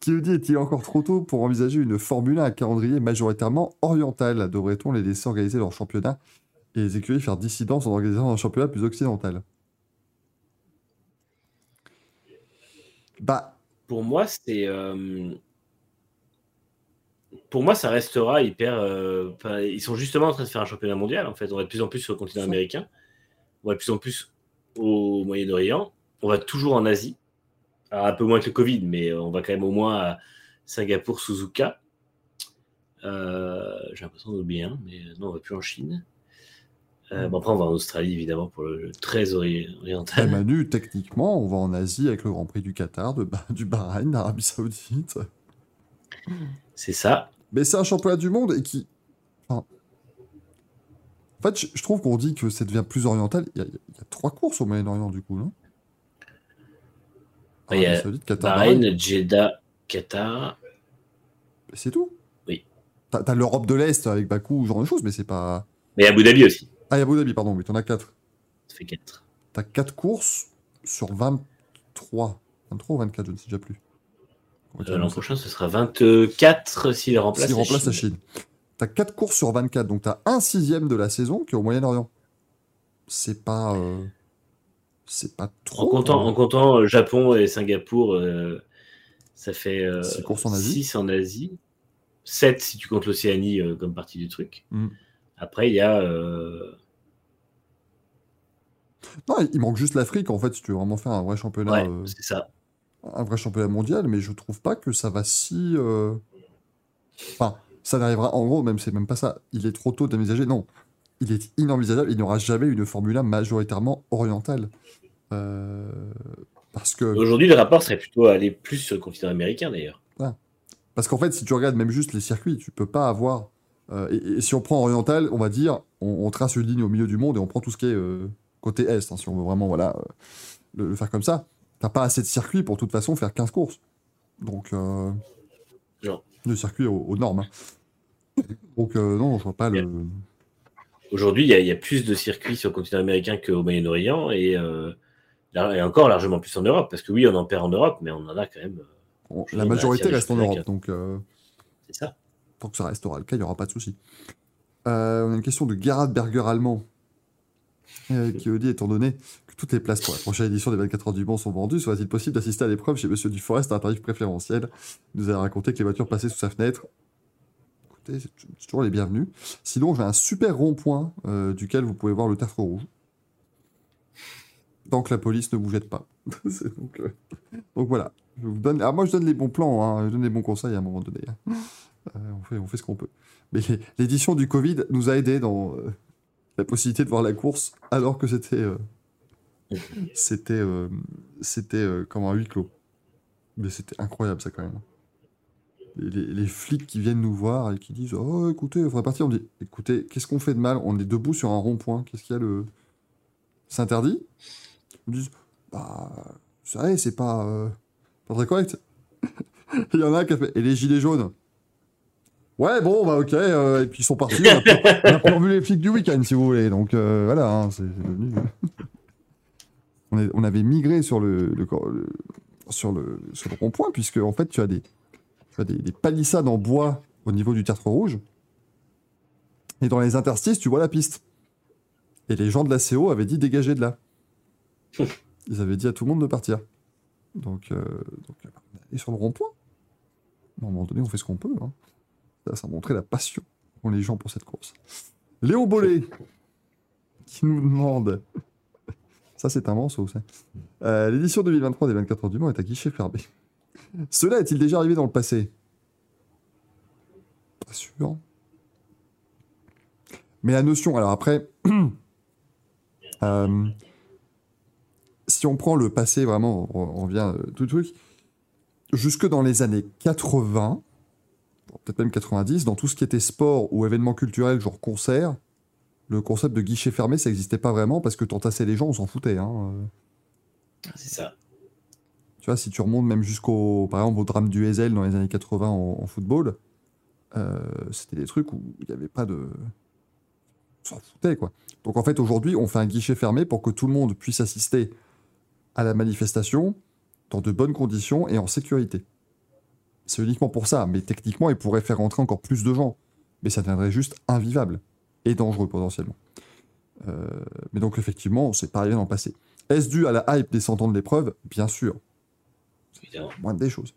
Qui nous dit est-il encore trop tôt pour envisager une Formule 1 à calendrier majoritairement oriental? Devrait-on les laisser organiser leur championnat et les écuries faire dissidence en organisant un championnat plus occidental? Bah, Pour moi, c'est. euh, Pour moi, ça restera hyper. euh, enfin, Ils sont justement en train de faire un championnat mondial. En fait, on va de plus en plus sur le continent américain. On va de plus en plus au Moyen-Orient. On va toujours en Asie. Alors, un peu moins que le Covid, mais euh, on va quand même au moins à Singapour, Suzuka. Euh, J'ai l'impression d'oublier un, mais non, on va plus en Chine. Euh, bon, après, on va en Australie, évidemment, pour le, le très ori- eh, oriental. Manu, techniquement, on va en Asie avec le Grand Prix du Qatar, de, du Bahreïn, d'Arabie Saoudite. C'est ça. Mais c'est un championnat du monde et qui. enfin, En fait, je, je trouve qu'on dit que ça devient plus oriental. Il y, y a trois courses au Moyen-Orient, du coup, non? Il y a Bahreïn. Jeddah, Qatar. C'est tout? Oui. T'as l'Europe de l'Est avec Bakou, genre de choses, mais c'est pas. Mais Abu Dhabi aussi. Ah, Abu Dhabi, pardon, mais t'en as quatre. Ça fait 4. T'as 4 courses sur 23. 23 ou 24, je ne sais déjà plus. Euh, L'an prochain, ce sera 24 s'il remplace, remplace la Chine. Chine. T'as 4 courses sur 24, donc t'as un sixième de la saison qui est au Moyen-Orient. C'est pas. euh, C'est pas En comptant, hein. en comptant euh, Japon et Singapour, euh, ça fait Six courses en Asie. 6 en Asie. 7 si tu comptes l'Océanie euh, comme partie du truc. Mm. Après, il y a. euh, Non, il manque juste l'Afrique en fait, si tu veux vraiment faire un vrai championnat, Ouais, euh, c'est ça. un vrai championnat mondial, mais je trouve pas que ça va si. euh, Enfin, ça n'arrivera. En gros, même c'est même pas ça. Il est trop tôt d'envisager. Non, il est inenvisageable. Il n'y aura jamais une Formule 1 majoritairement orientale. Euh, Parce que. Aujourd'hui, le rapport serait plutôt aller plus sur le continent américain d'ailleurs. Parce qu'en fait, si tu regardes même juste les circuits, tu peux pas avoir. euh, et, et si on prend oriental, on va dire, on, on trace une ligne au milieu du monde et on prend tout ce qui est euh, côté est, hein, si on veut vraiment voilà, le, le faire comme ça. T'as pas assez de circuits pour de toute façon faire 15 courses. Donc, Non. le circuit aux, aux normes. hein. Donc, non, je vois pas le. Aujourd'hui, il y, a- il y a plus de circuits sur le continent américain qu'au Moyen-Orient et, euh, et encore largement plus en Europe. Parce que oui, on en perd en Europe, mais on en a quand même. euh, la majorité reste en Europe. Donc, euh, C'est ça. tant que ça restera le cas, il n'y aura pas de souci. Euh, on a une question de Gerhard Berger allemand qui dit étant donné que toutes les places pour la prochaine édition des 24 heures du Mans sont vendues, serait-il possible d'assister à l'épreuve chez Monsieur Duforest à un tarif préférentiel? Il nous a raconté que les voitures passaient sous sa fenêtre. C'est toujours les bienvenus. Sinon, j'ai un super rond-point euh, duquel vous pouvez voir le tertre rouge. Tant que la police ne vous jette pas. Euh, donc voilà. Je vous donne... Ah, moi, je donne les bons plans, hein, je donne les bons conseils à un moment donné. hein. Euh, on, fait, on fait ce qu'on peut. Mais l'édition du Covid nous a aidés dans la possibilité de voir la course alors que c'était c'était c'était euh, comme un huis clos. Mais c'était incroyable ça quand même. Les, flics qui viennent nous voir et qui disent Oh écoutez, il faudrait partir. On dit Écoutez, qu'est-ce qu'on fait de mal? On est debout sur un rond-point. Qu'est-ce qu'il y a le. C'est interdit Ils disent Bah, vous savez, c'est pas, euh, pas très correct. Il y en a qui a fait Et les gilets jaunes Ouais, bon, bah ok. euh, et puis ils sont partis. On a, plus- les flics du week-end, si vous voulez. Donc euh, voilà, hein, c'est devenu. on, est- on avait migré sur le, sur le rond-point, puisque en fait, tu as des, tu des, des palissades en bois au niveau du tertre rouge. Et dans les interstices, tu vois la piste. Et les gens de la CO avaient dit dégager de là. Ils avaient dit à tout le monde de partir. Donc, euh, donc euh, on est allé sur le rond-point. À un moment donné, on fait ce qu'on peut. hein. Ça, ça a montré la passion qu'ont les gens pour cette course. Léon Bollet, qui nous demande. Ça, c'est un morceau, ça. Euh, L'édition 2023 des 24 heures du Mans est à guichet fermé. Cela est-il déjà arrivé dans le passé? Pas sûr. Mais la notion, alors après, euh, si on prend le passé vraiment, on, revient euh, tout truc, jusque dans les années 80, peut-être même 90, dans tout ce qui était sport ou événements culturels, genre concert, le concept de guichet fermé, ça n'existait pas vraiment parce que t'entassais les gens, on s'en foutait. Hein. euh. C'est ça. Tu vois, si tu remontes même jusqu'au, par exemple, au drame du Hazel dans les années 80 en, football, euh, c'était des trucs où il n'y avait pas de. On s'en foutait, quoi. Donc en fait, aujourd'hui, on fait un guichet fermé pour que tout le monde puisse assister à la manifestation dans de bonnes conditions et en sécurité. C'est uniquement pour ça, mais techniquement, il pourrait faire rentrer encore plus de gens. Mais ça deviendrait juste invivable et dangereux potentiellement. Euh, mais donc, effectivement, c'est pas arrivé dans le passé. Est-ce dû à la hype descendant de l'épreuve? Bien sûr. Moins des choses.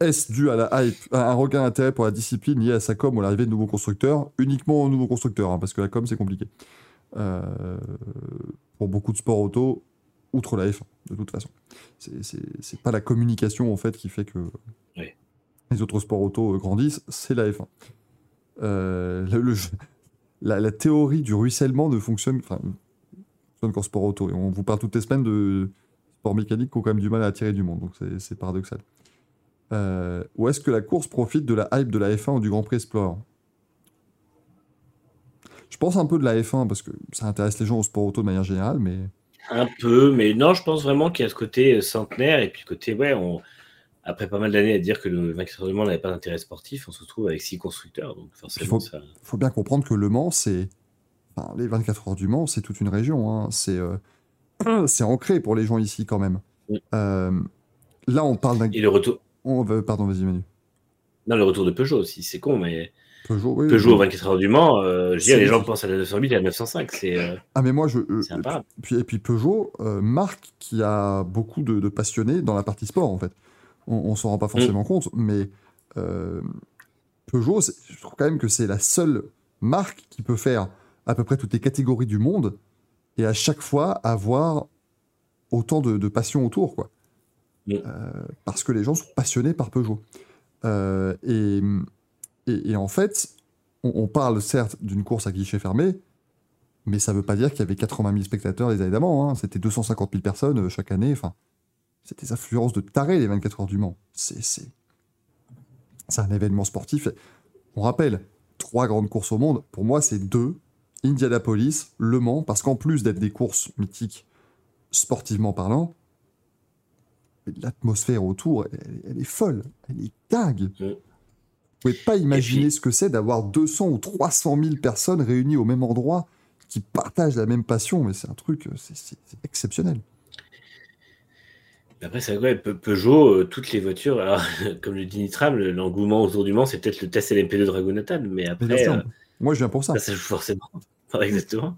Est-ce dû à la hype, à un regain d'intérêt pour la discipline lié à sa com ou à l'arrivée de nouveaux constructeurs? Uniquement aux nouveaux constructeurs, hein, parce que la com, c'est compliqué. Euh, pour beaucoup de sports auto, outre la F1, de toute façon. C'est- pas la communication, en fait, qui fait que Oui. les autres sports auto euh, grandissent, c'est la F1. Euh, le- le jeu- la, la théorie du ruissellement ne fonctionne, enfin, fonctionne qu'en sport auto. Et on vous parle toutes les semaines de sports mécaniques qui ont quand même du mal à attirer du monde, donc c'est- paradoxal. Euh, ou est-ce que la course profite de la hype de la F1 ou du Grand Prix Explorer? Je pense un peu de la F1 parce que ça intéresse les gens au sport auto de manière générale, mais Un peu, mais non, je pense vraiment qu'il y a ce côté euh, centenaire et puis le côté, ouais, on, après pas mal d'années à dire que le 24 heures du Mans n'avait pas d'intérêt sportif, on se retrouve avec six constructeurs. Donc forcément, faut- ça. il faut bien comprendre que Le Mans, c'est. Enfin, les 24 heures du Mans, c'est toute une région. hein. C'est euh, c'est ancré pour les gens ici quand même. Oui. Euh, là, on parle d'un. Et le retour, on va- Pardon, vas-y, Manu. non, le retour de Peugeot aussi, c'est con, mais Peugeot, oui, Peugeot oui. au 24 heures du Mans, euh, je C'est- les gens pensent à la 908 et à la 905, c'est euh, Ah, mais moi, je. euh, c'est imparable. puis, et puis Peugeot, marque qui a beaucoup de, de passionnés dans la partie sport, en fait. On, on s'en rend pas forcément compte, mais Peugeot, je trouve quand même que c'est la seule marque qui peut faire à peu près toutes les catégories du monde et à chaque fois avoir autant de, de passion autour, quoi. Mm. Euh, parce que les gens sont passionnés par Peugeot. Euh, et, et, et en fait, on, on parle certes d'une course à guichet fermé, mais ça veut pas dire qu'il y avait 80 000 spectateurs les années d'avant. hein. C'était 250 000 personnes euh, chaque année. Enfin, c'est des affluences de tarés, les 24 heures du Mans. C'est un événement sportif. On rappelle, trois grandes courses au monde. Pour moi, c'est deux. Indianapolis, Le Mans, parce qu'en plus d'être des courses mythiques sportivement parlant, l'atmosphère autour, elle, elle est folle. Elle est dingue. Mm. Vous pouvez pas imaginer puis- ce que c'est d'avoir 200 ou 300 000 personnes réunies au même endroit qui partagent la même passion, mais c'est un truc, euh, c'est, exceptionnel. Après, c'est vrai, Pe- Peugeot, euh, toutes les voitures, alors, comme le dit Nitram, le- l'engouement autour du Mans, c'est peut-être le test LMP2 Dragon Natal, mais après, moi je viens pour ça. ça, ça joue forcément. Exactement.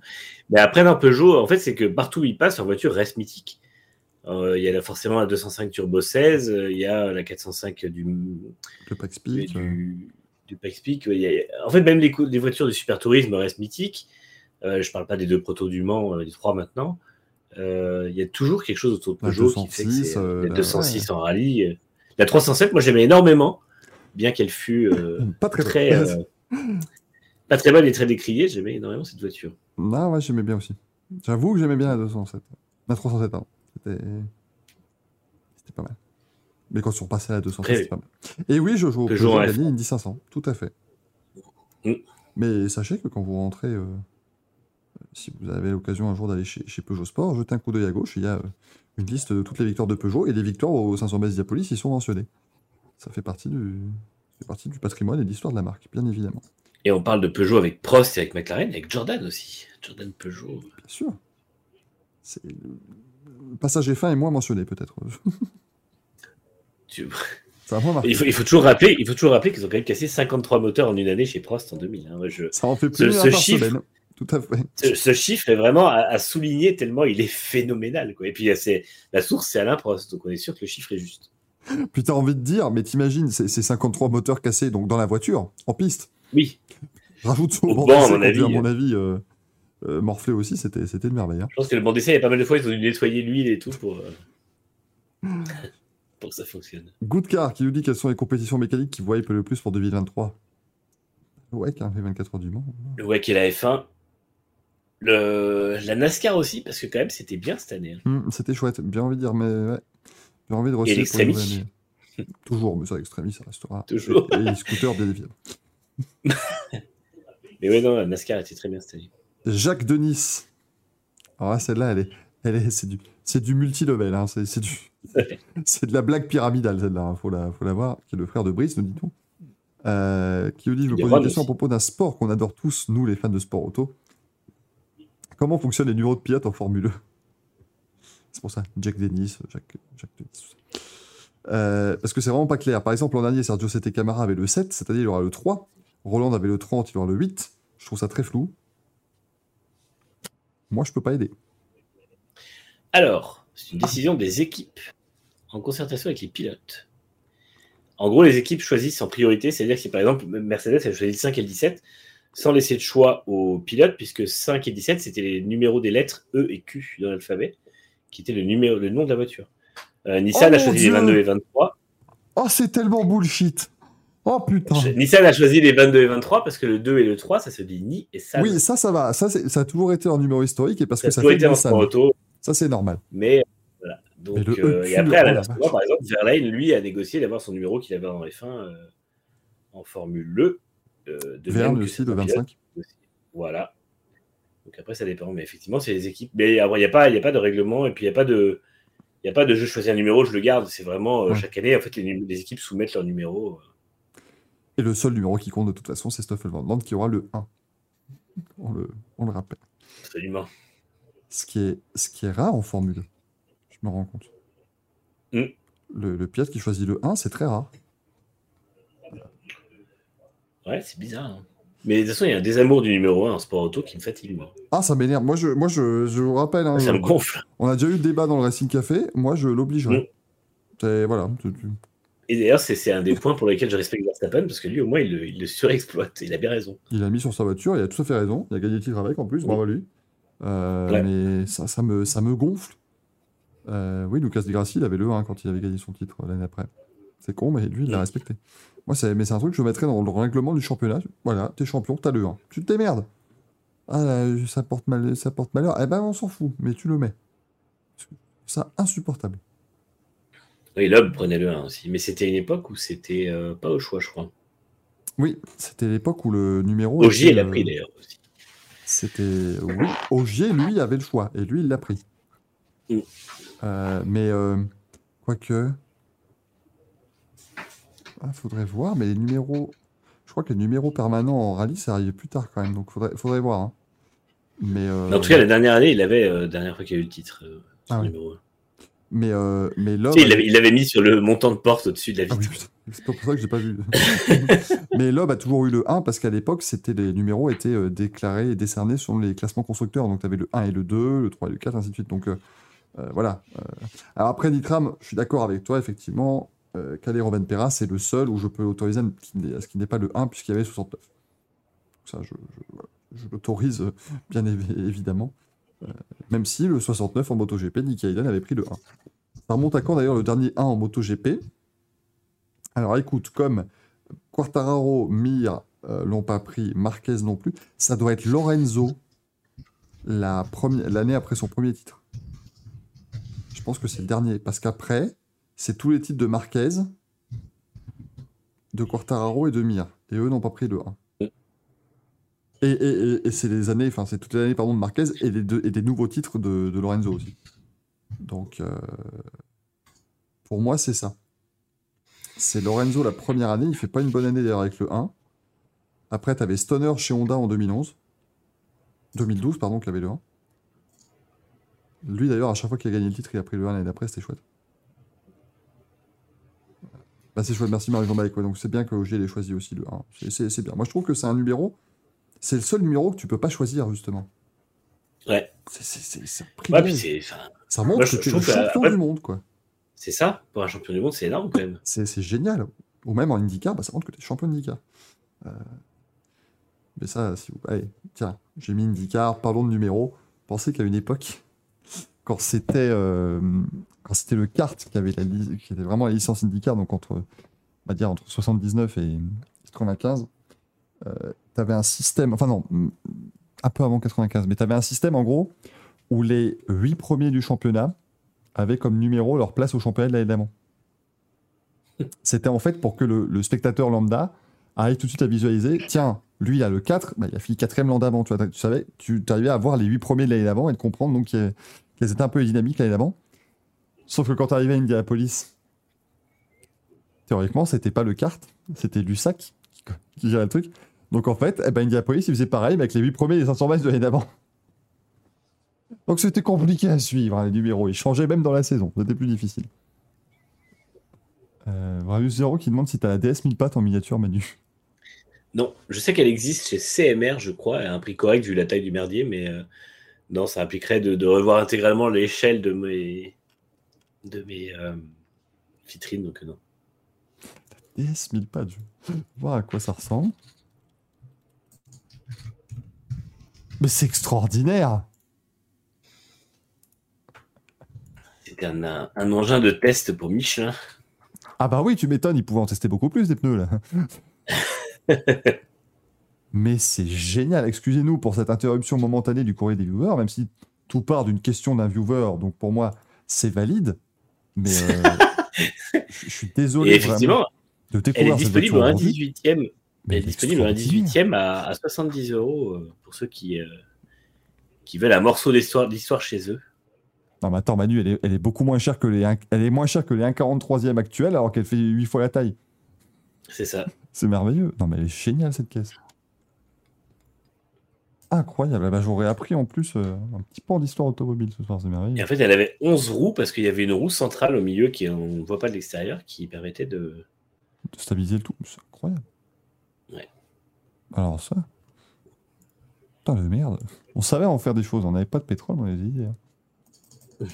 Mais après, dans Peugeot, en fait, c'est que partout où il passe, leur voiture reste mythique. Euh, Il y a forcément la 205 Turbo 16, euh, il y a la 405 du, Le Pax Peak, euh, du, du Pax Peak. ouais, il y a- En fait, même les, voitures de super tourisme restent mythiques. Euh, je parle pas des deux protos du Mans, euh, des trois maintenant. Euh, Il y a toujours quelque chose autour de La Peugeot qui fait que 206, c'est euh, la la- 206 en rallye. euh. La 307, moi j'aimais énormément, bien qu'elle fût euh, pas très, euh, pas très bonne et très décriée. J'aimais énormément cette voiture. Non, ouais, j'aimais bien aussi. J'avoue que j'aimais bien la 207. La 307, pardon. C'était... C'était pas mal. Mais quand ils sont passés à la 207, Après, c'était pas mal. Et oui, Jojo, Peugeot Peugeot en a F1. gagné Indy 500, tout à fait. Mm. Mais sachez que quand vous rentrez, euh, si vous avez l'occasion un jour d'aller chez, chez Peugeot Sport, jetez un coup d'œil à gauche, il y a euh, une liste de toutes les victoires de Peugeot, et les victoires au 500 base Diapolis, ils sont mentionnés. Ça fait partie du, ça fait partie du patrimoine et de l'histoire de la marque, bien évidemment. Et on parle de Peugeot avec Prost et avec McLaren, avec Jordan aussi. Jordan Peugeot. Bien sûr. C'est... Le passage F1 est moins mentionné, peut-être. Tu- Ça. Il faut, il faut toujours rappeler, il faut toujours rappeler qu'ils ont quand même cassé 53 moteurs en une année chez Prost en 2000. hein. Je- Ça en fait plus ce chiffre- semaine. Tout à fait. ce, ce chiffre est vraiment à, à souligner tellement il est phénoménal. Quoi. Et puis c'est, la source, c'est Alain Prost, donc on est sûr que le chiffre est juste. Puis t'as envie de dire, mais t'imagines, ces, ces 53 moteurs cassés donc dans la voiture, en piste. Oui, Rajoute sur le Au banc à mon avis. à mon avis, euh, euh, morflé aussi, c'était, c'était une merveille. hein. je pense que le banc d'essai, il y a pas mal de fois, ils ont dû nettoyer l'huile et tout pour, euh, pour que ça fonctionne. Goodcar qui nous dit quelles sont les compétitions mécaniques qui hype le plus pour 2023. Ouais, qui a fait 24 heures du Mans. Le WEC et la F1. Le, la NASCAR aussi, parce que quand même, c'était bien cette année. hein. Hum, c'était chouette, bien envie de dire, mais ouais. J'ai envie de Et. Toujours, mais ça, Extremis, ça restera. Toujours. Et, et les scooters, bien évidemment. Mais ouais, non, la NASCAR était très bien cette année. Jacques Denis. Alors là, celle-là, elle est, elle est, c'est du, c'est du multi-level. Hein. C'est, c'est du, c'est de la blague pyramidale, celle-là. hein. Faut la, faut la voir. Qui est le frère de Brice, nous dit-on. Euh, qui nous dit, je me pose une question à propos d'un sport qu'on adore tous, nous, les fans de sport auto. Comment fonctionnent les numéros de pilote en Formule 1 C'est pour ça, Jack Dennis, Jacques, Jacques. Euh, parce que c'est vraiment pas clair. Par exemple, l'an dernier, Sergio Sete Camara avait le 7, cette année, il aura le 3. Roland avait le 30, il aura le 8. Je trouve ça très flou. Moi, je peux pas aider. Alors, c'est une décision des équipes en concertation avec les pilotes. En gros, les équipes choisissent en priorité, c'est-à-dire que si par exemple Mercedes a choisi le 5 et le 17, sans laisser de choix aux pilotes, puisque 5 et 17, c'était les numéros des lettres E et Q dans l'alphabet, qui étaient le, numéro, le nom de la voiture. Euh, Nissan Oh a mon choisi Dieu. les 22 et 23. Oh, c'est tellement bullshit. Oh putain. Nissan a choisi les 22 et 23 parce que le 2 et le 3, ça se dit Ni et San. Oui, ça, ça va. Ça, ça a toujours été en numéro historique et parce ça que a ça toujours fait été en Nissan. auto, Ça, c'est normal. mais voilà. Donc, Mais euh, EQ, et après, à oh la l'inversement, vache. par exemple, Verlaine, lui, a négocié d'avoir son numéro qu'il avait en F1 euh, en Formule E. Euh, de Verne aussi, pilotes 25. aussi. Voilà. Donc après, ça dépend. Mais effectivement, c'est les équipes. Mais après, il n'y a, pas- y a pas de règlement et puis il n'y a pas de. Il n'y a pas de je choisis un numéro, je le garde. C'est vraiment Ouais. chaque année, en fait, les, les équipes soumettent leur numéro. Euh. Et le seul numéro qui compte de toute façon, c'est Stoffel Van Zandt qui aura le 1. On le, on le rappelle. Absolument. Ce qui, est, ce qui est rare en Formule 1, je me rends compte. Mm. Le, le pilote qui choisit le 1, c'est très rare. Ouais, c'est bizarre. hein. Mais de toute façon, il y a un désamour du numéro 1 en sport auto qui me fatigue, moi. Ah, ça m'énerve. Moi, je, moi je, je vous rappelle, hein, ça me je- gonfle. on a déjà eu le débat dans le Racing Café. Moi, je l'obligerai. Mm. Voilà. tu- tu- Et d'ailleurs, c'est un des points pour lesquels je respecte Verstappen, parce que lui, au moins, il le, il le surexploite. Il a bien raison. Il a mis sur sa voiture, il a tout à fait raison. Il a gagné le titre avec en plus, bravo à lui. Euh, Ouais. Mais ça, ça, me, ça me gonfle. Euh, oui, Lucas Di Grassi, il avait le 1 quand il avait gagné son titre l'année après. C'est con, mais lui, il l'a Mm. respecté. Moi, mais c'est un truc que je mettrais dans le règlement du championnat. Voilà, t'es champion, t'as le 1. Tu te démerdes. Ah, là, ça porte, mal, ça porte malheur. Eh ben, on s'en fout, mais tu le mets. Ça, insupportable. Oui, Loeb prenait le 1 aussi. Mais c'était une époque où c'était euh, pas au choix, je crois. Oui, c'était l'époque où le numéro. Ogier était, l'a euh, pris d'ailleurs aussi. C'était. Oui, Ogier, lui, avait le choix. Et lui, il l'a pris. Mm. Euh, mais. Quoique. Ah, faudrait voir, mais les numéros. Je crois que les numéros permanents en rallye, ça arrivait plus tard quand même. Donc, faudrait, faudrait voir. hein. Mais. euh, en tout cas, la dernière année, il avait, euh, dernière fois qu'il a eu le titre, euh, son Ah oui. numéro 1. Mais, euh, mais l'homme. Tu sais, il l'avait mis sur le montant de porte au-dessus de la Ah oui, vitre. c'est pour ça que j'ai pas vu. Mais Loeb a toujours eu le 1 parce qu'à l'époque, c'était les numéros étaient euh, déclarés et décernés selon les classements constructeurs. Donc tu avais le 1 et le 2, le 3 et le 4, ainsi de suite. Donc euh, euh, voilà. Alors après Nitram, je suis d'accord avec toi, effectivement. Calais Robin Perra, c'est le seul où je peux autoriser n'est- ce qui n'est pas le 1 puisqu'il y avait 69. Ça, je, je, voilà. Je l'autorise bien évi- évidemment. Euh, même si le 69 en MotoGP, Nicky Hayden avait pris le 1. Ça remonte à quand d'ailleurs le dernier 1 en MotoGP alors écoute, comme Quartararo, Mir euh, l'ont pas pris, Marquez non plus, ça doit être Lorenzo l'année après son premier titre. Je pense que c'est le dernier, parce qu'après, c'est tous les titres de Marquez, de Quartararo et de Mir. Et eux n'ont pas pris le 1. Et, c'est les années, enfin c'est toutes les années pardon, de Marquez et, des nouveaux titres de, Lorenzo aussi. Donc euh, pour moi c'est ça. C'est Lorenzo la première année, il fait pas une bonne année d'ailleurs avec le 1. Après, tu avais Stoner chez Honda en 2011. 2012, pardon, qui avait le 1. Lui d'ailleurs, à chaque fois qu'il a gagné le titre, il a pris le 1 l'année d'après, c'était chouette. Bah, c'est chouette, merci Marie-Jean Donc c'est bien que Ogier ait choisi aussi le 1. C'est- C'est c'est bien. Moi je trouve que c'est un numéro, c'est le seul numéro que tu peux pas choisir justement. Ouais. C'est- un Ouais, puis Ça montre Moi, que tu es le trouve que, champion du monde, quoi. c'est ça. Pour un champion du monde, c'est énorme quand même. C'est génial. Ou même en IndyCar, bah, ça montre que tu es champion d'IndyCar. Euh, Mais ça, si vous... Allez, tiens, j'ai mis IndyCar, parlons de numéros. Pensez qu'à une époque, quand c'était euh, quand c'était le kart qui avait la qui était vraiment la licence IndyCar, donc entre, on va dire entre 79 et 95, tu avais un système, enfin non, mm, un peu avant 95, mais tu avais un système en gros où les 8 premiers du championnat avaient comme numéro leur place au championnat de l'année d'avant. C'était en fait pour que le, le spectateur lambda arrive tout de suite à visualiser. Tiens, lui, il a le 4, bah, il a fini quatrième l'an d'avant. Tu, vois, tu savais, tu arrivais à voir les 8 premiers de l'année d'avant et de comprendre donc qu'elles étaient un peu dynamiques l'année d'avant. Sauf que quand tu arrivais à Indianapolis, théoriquement, c'était pas le kart, c'était l'USAC qui, qui gérait le truc. Donc en fait, eh ben, Indianapolis, il faisait pareil, mais avec les 8 premiers des 500 miles de l'année d'avant. Donc c'était compliqué à suivre, hein, les numéros. Ils changeaient même dans la saison, c'était plus difficile. Euh, Bravius Zero qui demande si t'as la DS 1000 pattes en miniature, Manu. Non, je sais qu'elle existe chez CMR, je crois, à un prix correct vu la taille du merdier, mais, euh, Non, ça impliquerait de, de revoir intégralement l'échelle de mes, de mes euh, vitrines, donc euh, non. DS 1000 pages. Voir à quoi ça ressemble. Mais c'est extraordinaire C'était un, un, un engin de test pour Michelin. Ah bah oui, tu m'étonnes, ils pouvaient en tester beaucoup plus des pneus là. Mais c'est génial. Excusez-nous pour cette interruption momentanée du courrier des viewers, même si tout part d'une question d'un viewer, donc pour moi c'est valide. Mais euh, je suis désolé Et effectivement, vraiment de elle découvrir est cette disponible aujourd'hui. 18e. Mais Elle est disponible extraordinaire. 18e à, à 70 euros euh, pour ceux qui, euh, qui veulent un morceau d'histoire chez eux. Non mais attends Manu, elle est, elle est beaucoup moins chère que les elle est moins chère que les 1,43e actuels alors qu'elle fait 8 fois la taille. C'est ça. C'est merveilleux. Non mais elle est géniale cette caisse. Incroyable. Ah Bah, J'aurais appris en plus euh, un petit peu d'histoire automobile ce soir, c'est Et merveilleux. en fait, elle avait 11 roues parce qu'il y avait une roue centrale au milieu qui on ne voit pas de l'extérieur qui permettait de. De stabiliser le tout, c'est incroyable. Alors ça. Putain de merde. On savait en faire des choses, on n'avait pas de pétrole, on avait idées. hein.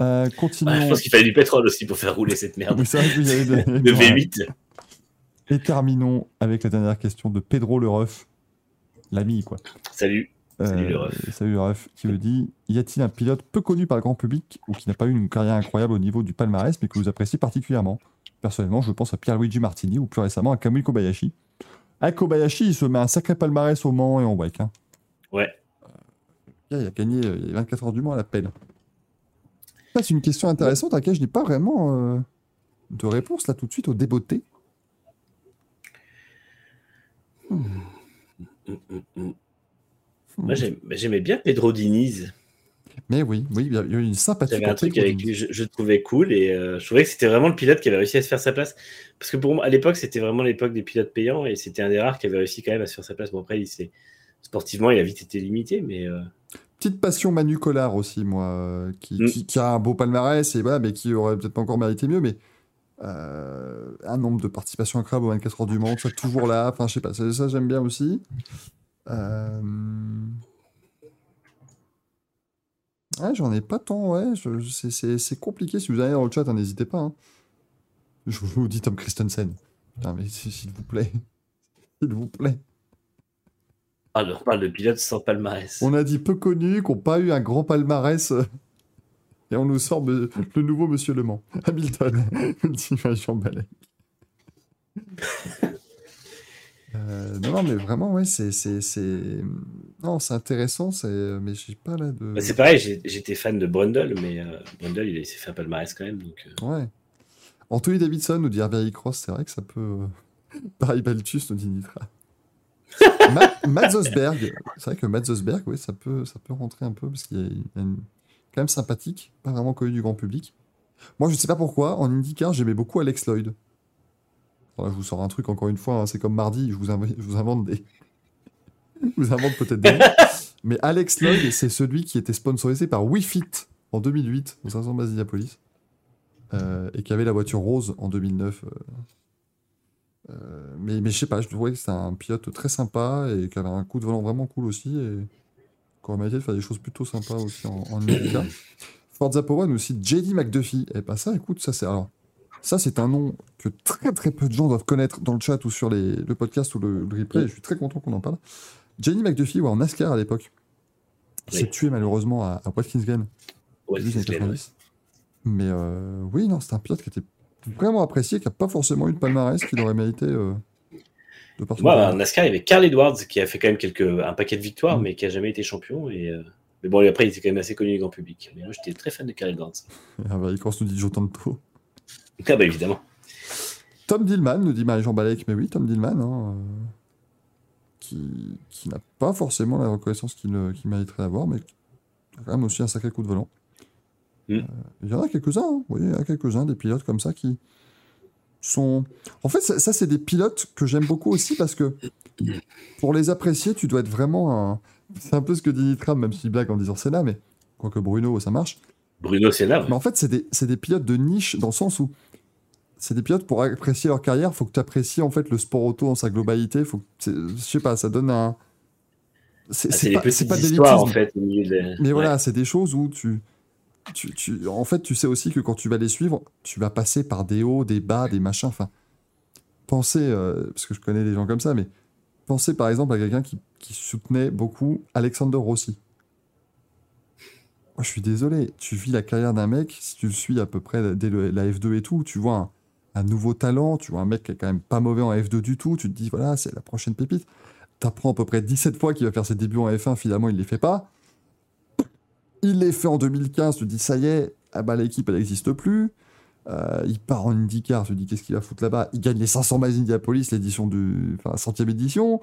Euh, Ouais, continuons. je pense qu'il fallait du pétrole aussi pour faire rouler cette merde. Oui, c'est vrai qu'il y avait de- Le V8. Et terminons avec la dernière question de Pedro le Ref, l'ami quoi. Salut. Salut, le. Euh, Salut le ref, qui me dit Y a-t-il un pilote peu connu par le grand public ou qui n'a pas eu une carrière incroyable au niveau du palmarès mais que vous appréciez particulièrement? Personnellement, je pense à Pierluigi Martini ou plus récemment à Kamui Kobayashi. À Kobayashi, il se met un sacré palmarès au Mans et en break. hein. Ouais. Il a gagné euh, les 24 heures du Mans à la pelle. Ça, c'est une question intéressante à laquelle je n'ai pas vraiment euh, de réponse là tout de suite au débeauté. Moi, j'aimais bien Pedro Diniz. Mais oui, oui, il y a eu une sympathie. J'avais un truc avec lui, je, trouvais cool et euh, je trouvais que c'était vraiment le pilote qui avait réussi à se faire sa place. Parce que pour moi, à l'époque, c'était vraiment l'époque des pilotes payants et c'était un des rares qui avait réussi quand même à se faire sa place. Bon, après, il sportivement, il a vite été limité, mais euh, Petite passion Manu Collard aussi, moi, euh, qui, Mm. qui- qui a un beau palmarès, et voilà, mais qui aurait peut-être pas encore mérité mieux, mais euh, un nombre de participations incroyable aux 24 heures du Mans, ça toujours là, enfin je sais pas, ça, ça, j'aime bien aussi. Euh... Ouais, j'en ai pas tant, ouais, c'est- compliqué, si vous allez dans le chat, hein, n'hésitez pas. hein. Je vous dis Tom Christensen. Putain, mais s'il vous plaît, s'il vous plaît. ah, on parle de pilotes sans palmarès. On a dit peu connus, qui n'ont pas eu un grand palmarès. Et on nous sort le nouveau Monsieur Le Mans. Hamilton, Jean Balek. Euh, non, non, mais vraiment, ouais, c'est. Non, c'est intéressant, mais j'ai pas là de. Bah, c'est pareil, j'étais fan de Brundle, mais euh, Brundle, il s'est fait un palmarès quand même. Donc, euh, Ouais. Anthony Davidson nous dit Hervé Cross, c'est vrai que ça peut. euh, Pareil Baltus nous dit Nitra. Ma- Matt Zosberg, c'est vrai que Matt Zosberg, oui, ça peut, ça peut rentrer un peu parce qu'il a une- quand même sympathique, pas vraiment connu du grand public. Moi, je sais pas pourquoi, en IndyCar, j'aimais beaucoup Alex Lloyd. Voilà, je vous sors un truc encore une fois, hein, c'est comme mardi, je vous, je vous invente des. Vous invente peut-être des. noms. Mais Alex Lloyd, c'est celui qui était sponsorisé par WeFit en 2008 au 500 Basidiapolis euh, et qui avait la voiture rose en 2009. euh. Euh, mais, mais je sais pas, je trouvais que c'était un pilote très sympa et qui avait un coup de volant vraiment cool aussi et qui aurait de faire des choses plutôt sympas aussi en, en IndyCar. Forza Power nous cite JD McDuffie. Et bah ça, écoute, ça c'est alors. Ça, c'est un nom que très très peu de gens doivent connaître dans le chat ou sur les, le podcast ou le, le replay. et Je suis très content qu'on en parle. JD McDuffie, ouais, en NASCAR à l'époque, s'est tué malheureusement à, à Watkins Glen clair, 90. Mais euh, oui, non, c'est un pilote qui était vraiment apprécié, qui n'a pas forcément eu de palmarès, qu'il aurait mérité euh, de par son Moi, en NASCAR, il y avait Carl Edwards qui a fait quand même quelques, un paquet de victoires, Mm. mais qui a jamais été champion. Et, euh, Mais bon, après, il était quand même assez connu du grand public. Mais moi, j'étais très fan de Carl Edwards. Ah bah, il commence nous dit Joe Tanto. Ah, bah évidemment. Tom Dillman nous dit Marie-Jean Balek, mais oui, Tom Dillman, hein, euh, qui, qui n'a pas forcément la reconnaissance qu'il euh, qu'il mériterait d'avoir, mais quand même aussi un sacré coup de volant. Mm. Euh, Il y en a quelques-uns, hein, oui, il y en a quelques-uns, des pilotes comme ça qui sont... En fait, ça, ça, c'est des pilotes que j'aime beaucoup aussi parce que pour les apprécier, tu dois être vraiment un... C'est un peu ce que dit Nitram, même s'il blague en disant Senna, mais quoique Bruno, ça marche. Bruno Senna, Mais en fait, c'est des, c'est des pilotes de niche dans le sens où c'est des pilotes pour apprécier leur carrière, faut que tu apprécies en fait le sport auto dans sa globalité. Faut que je sais pas, ça donne un. c'est Ah, pas, pas histoires en fait au milieu de. Mais Ouais. voilà, c'est des choses où tu, tu, tu- En fait, tu sais aussi que quand tu vas les suivre, tu vas passer par des hauts, des bas, des machins. Enfin, pensez, euh, parce que je connais des gens comme ça, mais pensez par exemple à quelqu'un qui, qui soutenait beaucoup Alexander Rossi. Moi, je suis désolé, tu vis la carrière d'un mec, si tu le suis à peu près dès le- la F2 et tout, tu vois un, un nouveau talent, tu vois un mec qui est quand même pas mauvais en F2 du tout, tu te dis, voilà, c'est la prochaine pépite. T'apprends à peu près 17 fois qu'il va faire ses débuts en F1, finalement, il les fait pas. Il les fait en 2015, tu te dis, ça y est, ah bah, l'équipe, elle n'existe plus. Euh, il part en IndyCar, tu te dis, qu'est-ce qu'il va foutre là-bas? Il gagne les 500 miles Indianapolis, l'édition du... Enfin, la centième édition.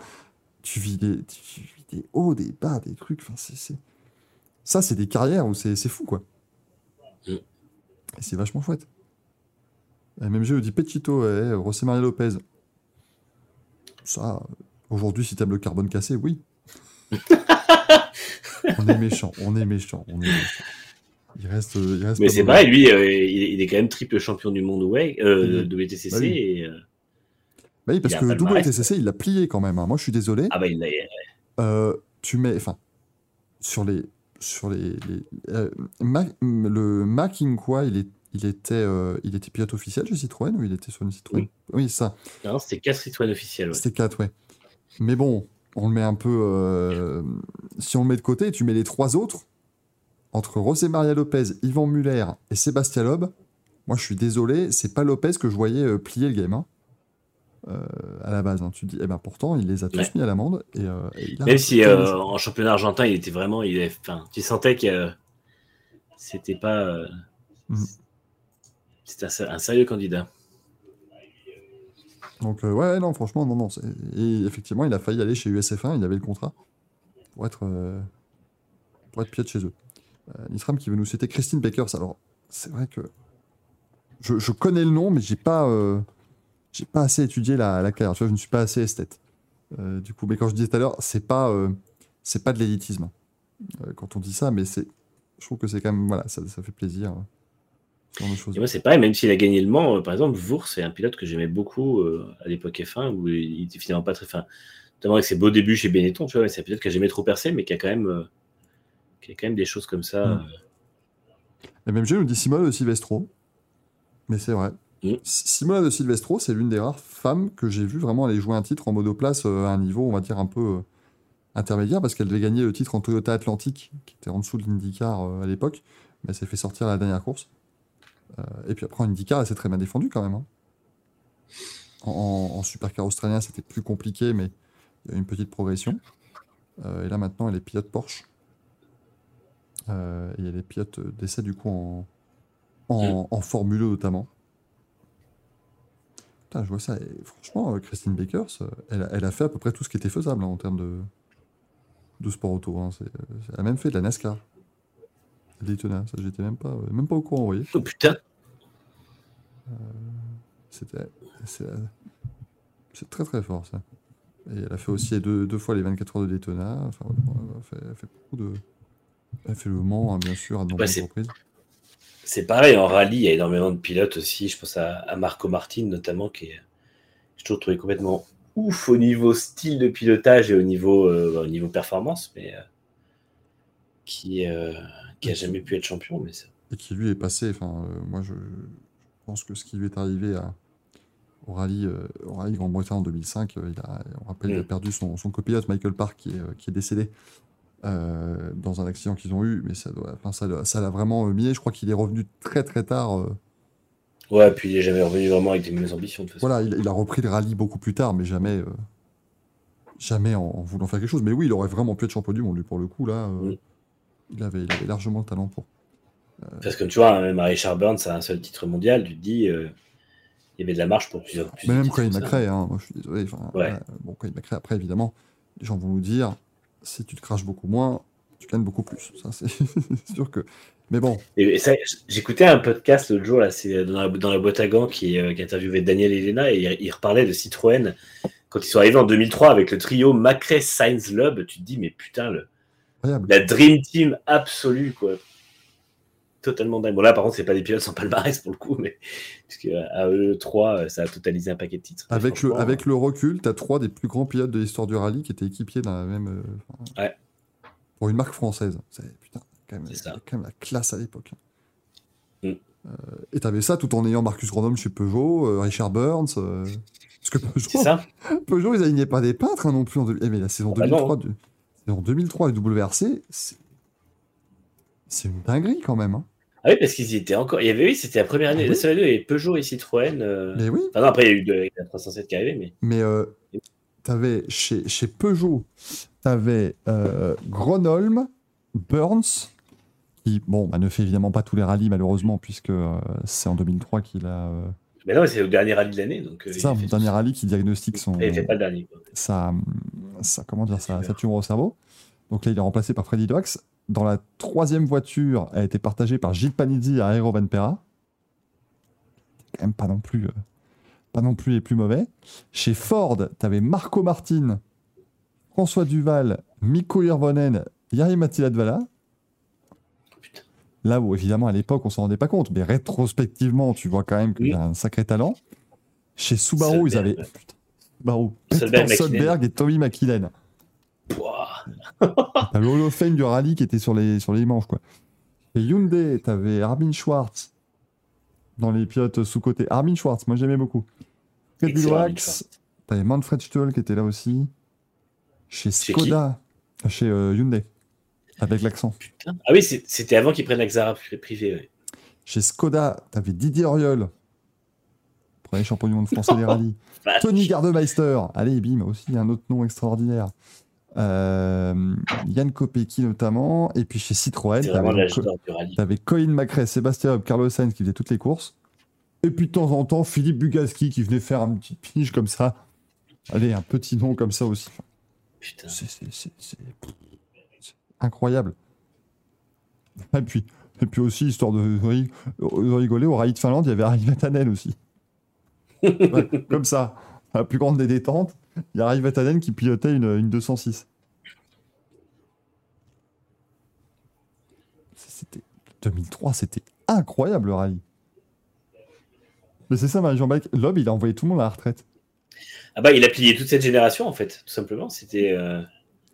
Tu vis des, tu vis des hauts, des bas, des trucs. Enfin, c'est, c'est- Ça, c'est des carrières où c'est, c'est fou, quoi. Et c'est vachement chouette. Et même jeu dit Pechito, ouais, José Maria Lopez. Ça, aujourd'hui, si t'aimes le carbone cassé, oui. on est méchant, on est méchant, on est méchant. Il reste, il reste Mais c'est pareil, lui, euh, il, est quand même triple champion du monde ouais, euh, de WTCC. Bah oui. et, euh, Bah oui, parce que le WTCC, il l'a plié quand même. hein. Moi, je suis désolé. Ah bah il l'a. Euh, tu mets, enfin, sur les, sur les, les euh, Ma- le Making quoi, il est, il était, euh, il était pilote officiel chez Citroën ou il était sur une Citroën? Oui, ça. Non, c'était 4 Citroën officiels. Ouais. C'était 4, ouais. Mais bon, on le met un peu. euh, si on le met de côté, tu mets les trois autres, entre José Maria Lopez, Yvan Muller et Sébastien Loeb. Moi, je suis désolé, c'est pas Lopez que je voyais euh, plier le game. hein. Euh, à la base, hein. tu te dis, eh ben pourtant, il les a tous Ouais. mis à l'amende. Et, euh, et il a Même si euh, en championnat argentin, il était vraiment. Il enfin, tu sentais que c'était pas. Mhm. C'était un, sé- un sérieux candidat. Donc, euh, ouais, non, franchement, non, non. c'est- Et effectivement, il a failli aller chez USF1, il avait le contrat pour être, euh, pour être pilote chez eux. Euh, Nisram qui veut nous citer Christine Bakers. Alors, c'est vrai que je, connais le nom, mais j'ai pas, euh, pas assez étudié la, la carrière. Je ne suis pas assez esthète. Du coup, mais quand je disais tout à l'heure, c'est pas, c'est pas de l'élitisme euh, quand on dit ça, mais c'est, je trouve que c'est quand même, voilà, ça, ça fait plaisir. euh, ce genre de choses. Et moi, c'est pareil, même s'il a gagné le Mans, euh, par exemple, Vour, c'est un pilote que j'aimais beaucoup euh, à l'époque F1, où il était finalement pas très fin. Notamment avec ses beaux débuts chez Benetton, tu vois, mais c'est un pilote qui a jamais trop percé, mais qui a quand même, euh, qui a quand même des choses comme ça. Mm. Et même j'ai nous dit Simone de Silvestro. Mais c'est vrai. Mm. S- Simona de Silvestro, c'est l'une des rares femmes que j'ai vu vraiment aller jouer un titre en monoplace euh, à un niveau, on va dire, un peu euh, intermédiaire, parce qu'elle devait gagner le titre en Toyota Atlantique, qui était en dessous de l'IndyCar euh, à l'époque, mais elle s'est fait sortir à la dernière course. Euh, et puis après, en IndyCar, elle s'est très bien défendue quand même. hein. En, supercar australien, c'était plus compliqué, mais il y a eu une petite progression. Euh, et là, maintenant, elle est pilote Porsche. Euh, et elle est pilote d'essai, du coup, en, en, en Formule 1 notamment. Putain, je vois ça. Et franchement, Christine Bakers, elle, a- elle a fait à peu près tout ce qui était faisable hein, en termes de, de sport auto. hein. C'est- Elle a même fait de la NASCAR. Daytona, ça j'étais même pas, euh, même pas au courant, vous voyez. Oh putain, C'était, c'est, euh, c'est très très fort ça. Et elle a fait aussi deux, deux fois les 24 heures de Daytona. Enfin, elle, a fait, elle fait beaucoup de. Elle fait le Mans, hein, bien sûr, à de nombreuses reprises. c'est pareil, en rallye, il y a énormément de pilotes aussi. Je pense à, à Marco Martin notamment, qui est, je trouve, trouvé complètement ouf au niveau style de pilotage et au niveau, euh, au niveau performance, mais euh, qui, euh, qui a jamais pu être champion. Mais ça- et qui lui est passé. Enfin, euh, moi, je, je pense que ce qui lui est arrivé à, au rallye, euh, au rallye Grande-Bretagne en 2005, euh, il a, on rappelle, il a Mm. perdu son, son copilote Michael Park qui est, euh, qui est décédé dans un accident qu'ils ont eu, mais ça doit, enfin, ça, l'a- ça l'a vraiment miné. Je crois qu'il est revenu très très tard. Ouais, puis il est jamais revenu vraiment avec des mêmes ambitions de façon. voilà, il, il a repris le rallye beaucoup plus tard, mais jamais, euh, jamais en, en voulant faire quelque chose. Mais oui, il aurait vraiment pu être champion du monde, lui, pour le coup, là. euh, Mm. Il, avait, il avait largement le talent pour. Parce que tu vois, même Richard Burns, c'est un seul titre mondial, tu te dis, euh, il y avait de la marge pour plusieurs. Mais même Colin comme ça. McRae, hein, moi je suis désolé. enfin, Ouais. voilà, bon, Colin McRae, après, évidemment, les gens vont nous dire si tu te craches beaucoup moins, tu gagnes beaucoup plus. Ça, c'est sûr que. Mais bon, Et, et ça, j'écoutais un podcast l'autre jour, là, c'est dans la, dans la boîte à gants qui, euh, qui interviewait Daniel Elena et il, il reparlait de Citroën quand ils sont arrivés en 2003 avec le trio Macrae Sainz Loeb. Tu te dis, mais putain, le, incroyable. la Dream Team absolue, quoi. totalement dingue. Bon, là, par contre, c'est pas des pilotes sans palmarès pour le coup, mais puisque à eux, 3, ça a totalisé un paquet de titres. Avec le, avec le recul, tu as trois des plus grands pilotes de l'histoire du rallye qui étaient équipiers dans la même. euh, Ouais. Pour une marque française. C'est putain, quand même, ça. quand même la classe à l'époque. Mm. Euh, et t'avais ça tout en ayant Marcus Grandhomme chez Peugeot, euh, Richard Burns. euh, parce que C'est Peugeot, ça Peugeot, ils alignaient pas des peintres hein, non plus. En deux- eh, mais la saison Ah bah non. 2003, du... saison 2003 du WRC, c'est une dinguerie quand même. hein. Ah oui, parce qu'ils étaient encore. Il y avait, oui, c'était la première année. Ah La seule année avait Peugeot et Citroën. euh, Mais oui. Enfin, non, après, il y a eu de- la 307 qui est arrivée, mais. Mais euh, t'avais chez, chez Peugeot, t'avais euh, Gronholm, Burns, qui bon, bah, ne fait évidemment pas tous les rallyes malheureusement, puisque c'est en 2003 qu'il a. Mais non, c'est le dernier rallye de l'année. Donc, euh, c'est ça, dernier rallye qui diagnostique son, ça. Et pas le dernier. sa, sa- comment dire, bien. tumeur au cerveau. Donc là, il est remplacé par Freddy Dox. Dans la troisième voiture, elle a été partagée par Gilles Panizzi à Aero Van Pera. Quand même pas non plus, euh, pas non plus les plus mauvais. Chez Ford, t'avais Marco Martin, François Duval, Mikko Hirvonen, Latvala. Putain. Là où, évidemment, à l'époque, on s'en rendait pas compte, mais rétrospectivement, tu vois quand même qu'il Oui. a un sacré talent. Chez Subaru, ils avaient. Putain, Subaru. Solberg, et Tommy. T'as le Hall of Fame du rallye qui était sur les, sur les manches, quoi. Et Hyundai, t'avais Armin Schwartz dans les pilotes sous-côté. Armin Schwartz, moi j'aimais beaucoup. Red Bull Excellent, Armin Wax, t'avais Manfred Stoll qui était là aussi. Chez Skoda, chez euh, Hyundai, avec l'accent. Ah oui, c'était avant qu'ils prennent la Xara pri- privée. ouais. Chez Skoda, t'avais Didier Auriol, premier champion du monde français des rallyes. Vache. Tony Gardemeister, allez, bim, aussi un autre nom extraordinaire. Euh, Yann Kopecky notamment, et puis chez Citroën, t'avais Co- Colin McRae, Sébastien Loeb, Carlos Sainz qui faisait toutes les courses, et puis de temps en temps Philippe Bugaski qui venait faire un petit pige comme ça. Allez, un petit nom comme ça aussi. Putain. C'est c'est- c'est- c'est- c'est incroyable. Et puis, et puis aussi, histoire de, ri- de rigoler, au rallye de Finlande, il y avait Harry Vatanen aussi. Ouais, comme ça, la plus grande des détentes, il y a Harry Vatanen qui pilotait une, une 206. C'était 2003, c'était incroyable le rallye. Mais c'est ça, ma Jean-Baptiste. Loeb, il a envoyé tout le monde à la retraite. Ah bah, il a plié toute cette génération, en fait, tout simplement. C'était. euh,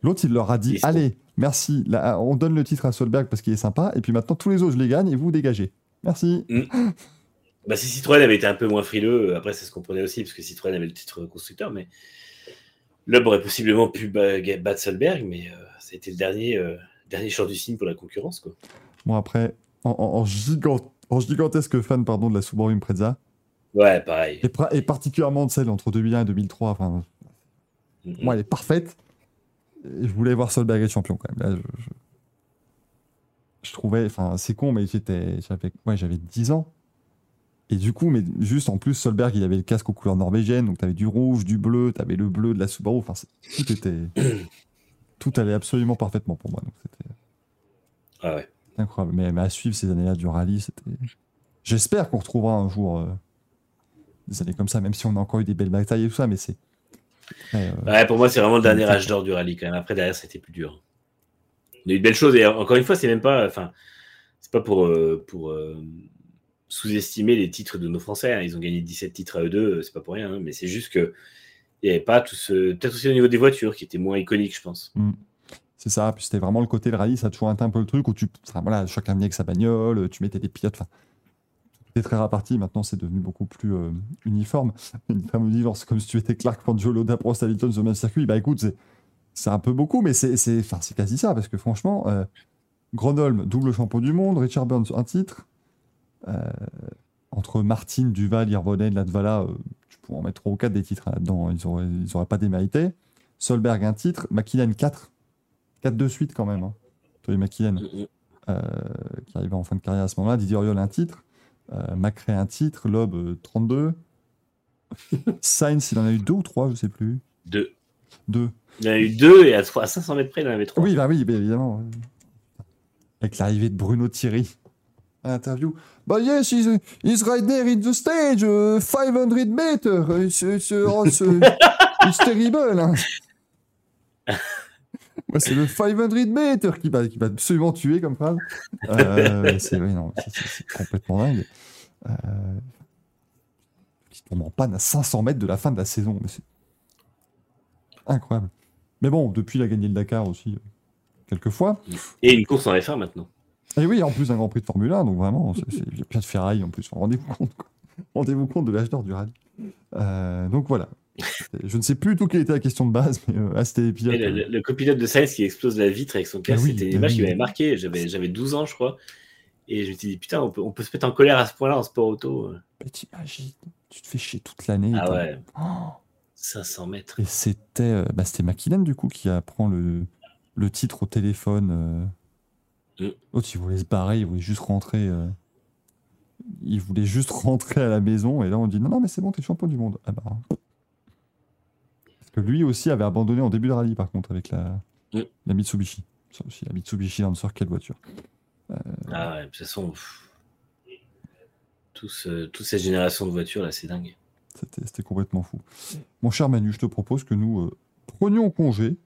L'autre, il leur a dit Allez, merci, là, on donne le titre à Solberg parce qu'il est sympa, et puis maintenant tous les autres, je les gagne et vous vous dégagez. Merci. Bah, si Citroën avait été un peu moins frileux, euh, après, ça se comprenait aussi, parce que Citroën avait le titre constructeur, mais. Loeb aurait possiblement pu battre Solberg, mais euh, ça a été le dernier, euh, dernier jour du signe pour la concurrence, quoi. Bon, après, en, en- en gigant- en gigantesque fan pardon, de la Subaru Impreza, Ouais, pareil. et, particulièrement de celle entre 2001 et 2003, enfin, Mhm. moi, elle est parfaite. Je voulais voir Solberg être champion quand même. Là, je, je- je trouvais, enfin, c'est con, mais j'étais, j'avais, ouais, j'avais 10 ans. Et du coup, mais juste en plus, Solberg, il avait le casque aux couleurs norvégiennes, donc t'avais du rouge, du bleu, t'avais le bleu de la Subaru, enfin, tout était, tout allait absolument parfaitement pour moi. Donc c'était Ah ouais. incroyable. Mais, mais à suivre ces années-là du rallye, c'était. J'espère qu'on retrouvera un jour euh, des années comme ça, même si on a encore eu des belles batailles et tout ça, mais c'est. Ouais, pour moi, c'est vraiment le dernier âge d'or du rallye, quand même. Après, derrière, c'était plus dur. On a eu de belles choses, et encore une fois, c'est même pas. Enfin, c'est pas pour. euh, pour euh, sous-estimer les titres de nos Français. hein. Ils ont gagné 17 titres à eux deux, c'est pas pour rien, hein, mais c'est juste que. Il n'y avait pas tout ce. Peut-être aussi au niveau des voitures, qui étaient moins iconiques, je pense. C'est ça, puis c'était vraiment le côté de rallye, ça a toujours été un peu le truc où tu. Enfin, voilà, chacun venait avec sa bagnole, tu mettais des pilotes. Enfin, c'était très réparti, maintenant c'est devenu beaucoup plus euh, uniforme. Une femme c'est comme si tu étais Clark Pangelo Prost Hamilton sur le même circuit. Bah écoute, c'est, un peu beaucoup, mais c'est, quasi ça, parce que franchement, euh, double champion du monde, Richard Burns, un titre. Euh, entre Martin, Duval, Hirvonen, Latvala, euh, tu pourrais en mettre 3 ou 4 des titres hein, là-dedans, ils n'auraient ils auraient pas démérité. Solberg, un titre. McKinnon, 4. 4 de suite quand même. Hein. Tony McKinnon, Mhm. euh, qui arrivait en fin de carrière à ce moment-là. Didier Auriol, un titre. Euh, Macrae, un titre. Euh, 32. Sainz, il en a eu deux ou trois, je sais plus. Deux. Deux. Il y en a eu deux, et à, trois- à 500 mètres près, il en avait trois. Oui, bah oui, bah évidemment. Avec l'arrivée de Bruno Thierry à l'interview. Bah yes, he's, he's right there in the stage, uh, 500 meter. It's, it's, uh, it's, uh, it's terrible. hein. C'est le 500 meter qui va, qui va absolument tuer comme phrase. Euh, c'est complètement dingue. Euh, il tombe en panne à 500 mètres de la fin de la saison. Mais c'est incroyable. Mais bon, depuis, il a gagné le Dakar aussi, euh, quelques fois. Et une course en F1 maintenant. Et oui, en plus un Grand Prix de Formule 1, donc vraiment, il y a plein de ferraille en plus. Rendez-vous compte. Rendez-vous compte de l'âge d'or du rallye. Euh, donc voilà. Je ne sais plus tout quelle était la question de base, mais euh, ah, c'était le, le- le copilote de Sainz qui explose la vitre avec son casque, Ah oui, c'était une ah image oui. qui m'avait marqué. J'avais, j'avais 12 ans, je crois. Et je me suis dit, putain, on peut, on peut se mettre en colère à ce point-là en sport auto. Mais t'imagines, tu te fais chier toute l'année. Ah ouais, Oh 500 mètres. Et c'était euh, bah, c'était McKinnon, du coup, qui apprend le, le titre au téléphone. Euh... Mm. L'autre, il voulait se barrer, il voulait juste rentrer. euh, Il voulait juste rentrer à la maison. Et là, on dit non, non, mais c'est bon, t'es champion du monde. Ah bah. Que lui aussi avait abandonné en début de rallye, par contre, avec la, Mm. la Mitsubishi. Ça aussi, la Mitsubishi Lancer, quelle voiture. Ah ouais, de toute façon, pff, euh, toute cette génération de voitures, là, c'est dingue. C'était complètement fou. Mon cher Manu, je te propose que nous euh, prenions congé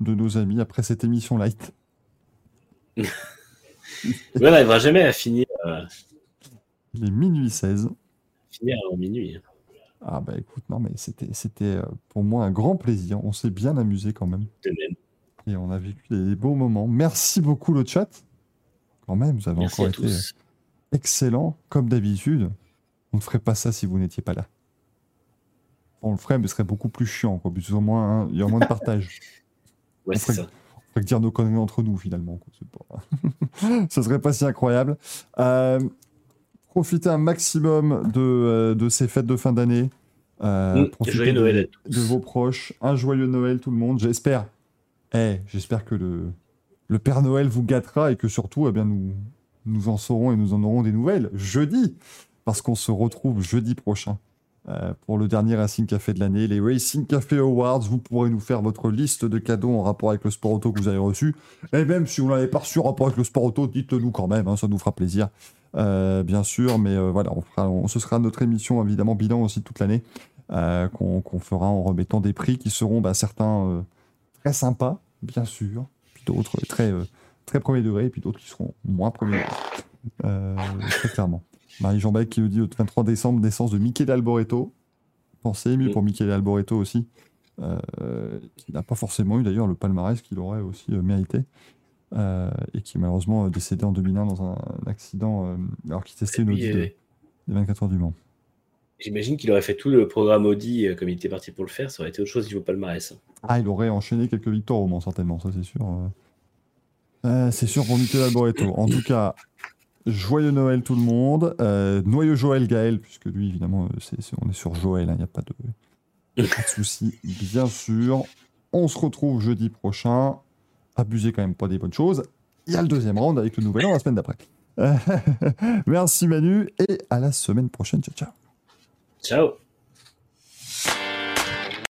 de nos amis après cette émission light. On n'arrivera jamais à finir, euh, Il est minuit 16. finir en minuit. Ah bah écoute, non mais c'était c'était euh, pour moi un grand plaisir. On s'est bien amusé quand même. De même. Et on a vécu des beaux moments. Merci beaucoup le chat. Quand même, vous avez Merci encore été tous. excellent, comme d'habitude. On ne ferait pas ça si vous n'étiez pas là. On le ferait, mais ce serait beaucoup plus chiant. Quoi. Plus ou moins, hein, il y a moins de partage. Ouais, c'est ça. On ferait que dire nos conneries entre nous finalement. quoi. Pas- Ce serait pas si incroyable. Euh, profitez un maximum de, euh, de ces fêtes de fin d'année. Euh, Mm, profitez de, Noël à tous. de vos proches. Un joyeux Noël tout le monde. J'espère. Eh, j'espère que le, le Père Noël vous gâtera et que surtout, eh bien, nous, nous en saurons et nous en aurons des nouvelles jeudi. Parce qu'on se retrouve jeudi prochain euh, pour le dernier Racing Café de l'année, les Racing Café Awards. Vous pourrez nous faire votre liste de cadeaux en rapport avec le sport auto que vous avez reçu. Et même si vous ne l'avez pas reçu en rapport avec le sport auto, dites-le nous quand même, hein, ça nous fera plaisir. Euh, bien sûr, mais euh, voilà, on fera, ce sera notre émission évidemment bilan aussi toute l'année qu'on fera en remettant des prix qui seront bah, certains très sympas, bien sûr, puis d'autres très, très premier degré, et puis d'autres qui seront moins premier degré. Très clairement. Marie-Jean Bec qui nous dit le 23 décembre, naissance de Michele Alboreto. Pensez mieux pour Michele Alboreto aussi, euh, qui n'a pas forcément eu d'ailleurs le palmarès qu'il aurait aussi euh, mérité, euh, et qui est malheureusement décédé en 2001 dans un, accident alors qu'il testait une Audi de- des 24 heures du Mans. J'imagine qu'il aurait fait tout le programme Audi comme il était parti pour le faire. Ça aurait été autre chose niveau palmarès. Ah, il aurait enchaîné quelques victoires au Mans, certainement, ça c'est sûr. c'est sûr pour Michel Alboreto. En tout cas, joyeux Noël tout le monde. Euh, noyeux Joël Gaël, puisque lui, évidemment, euh, on est sur Joël, il n'y a pas de, pas de souci, bien sûr. On se retrouve jeudi prochain. Abusez quand même pas des bonnes choses. Il y a le deuxième round avec le nouvel an la semaine d'après. Merci Manu et à la semaine prochaine. Ciao, ciao. Ciao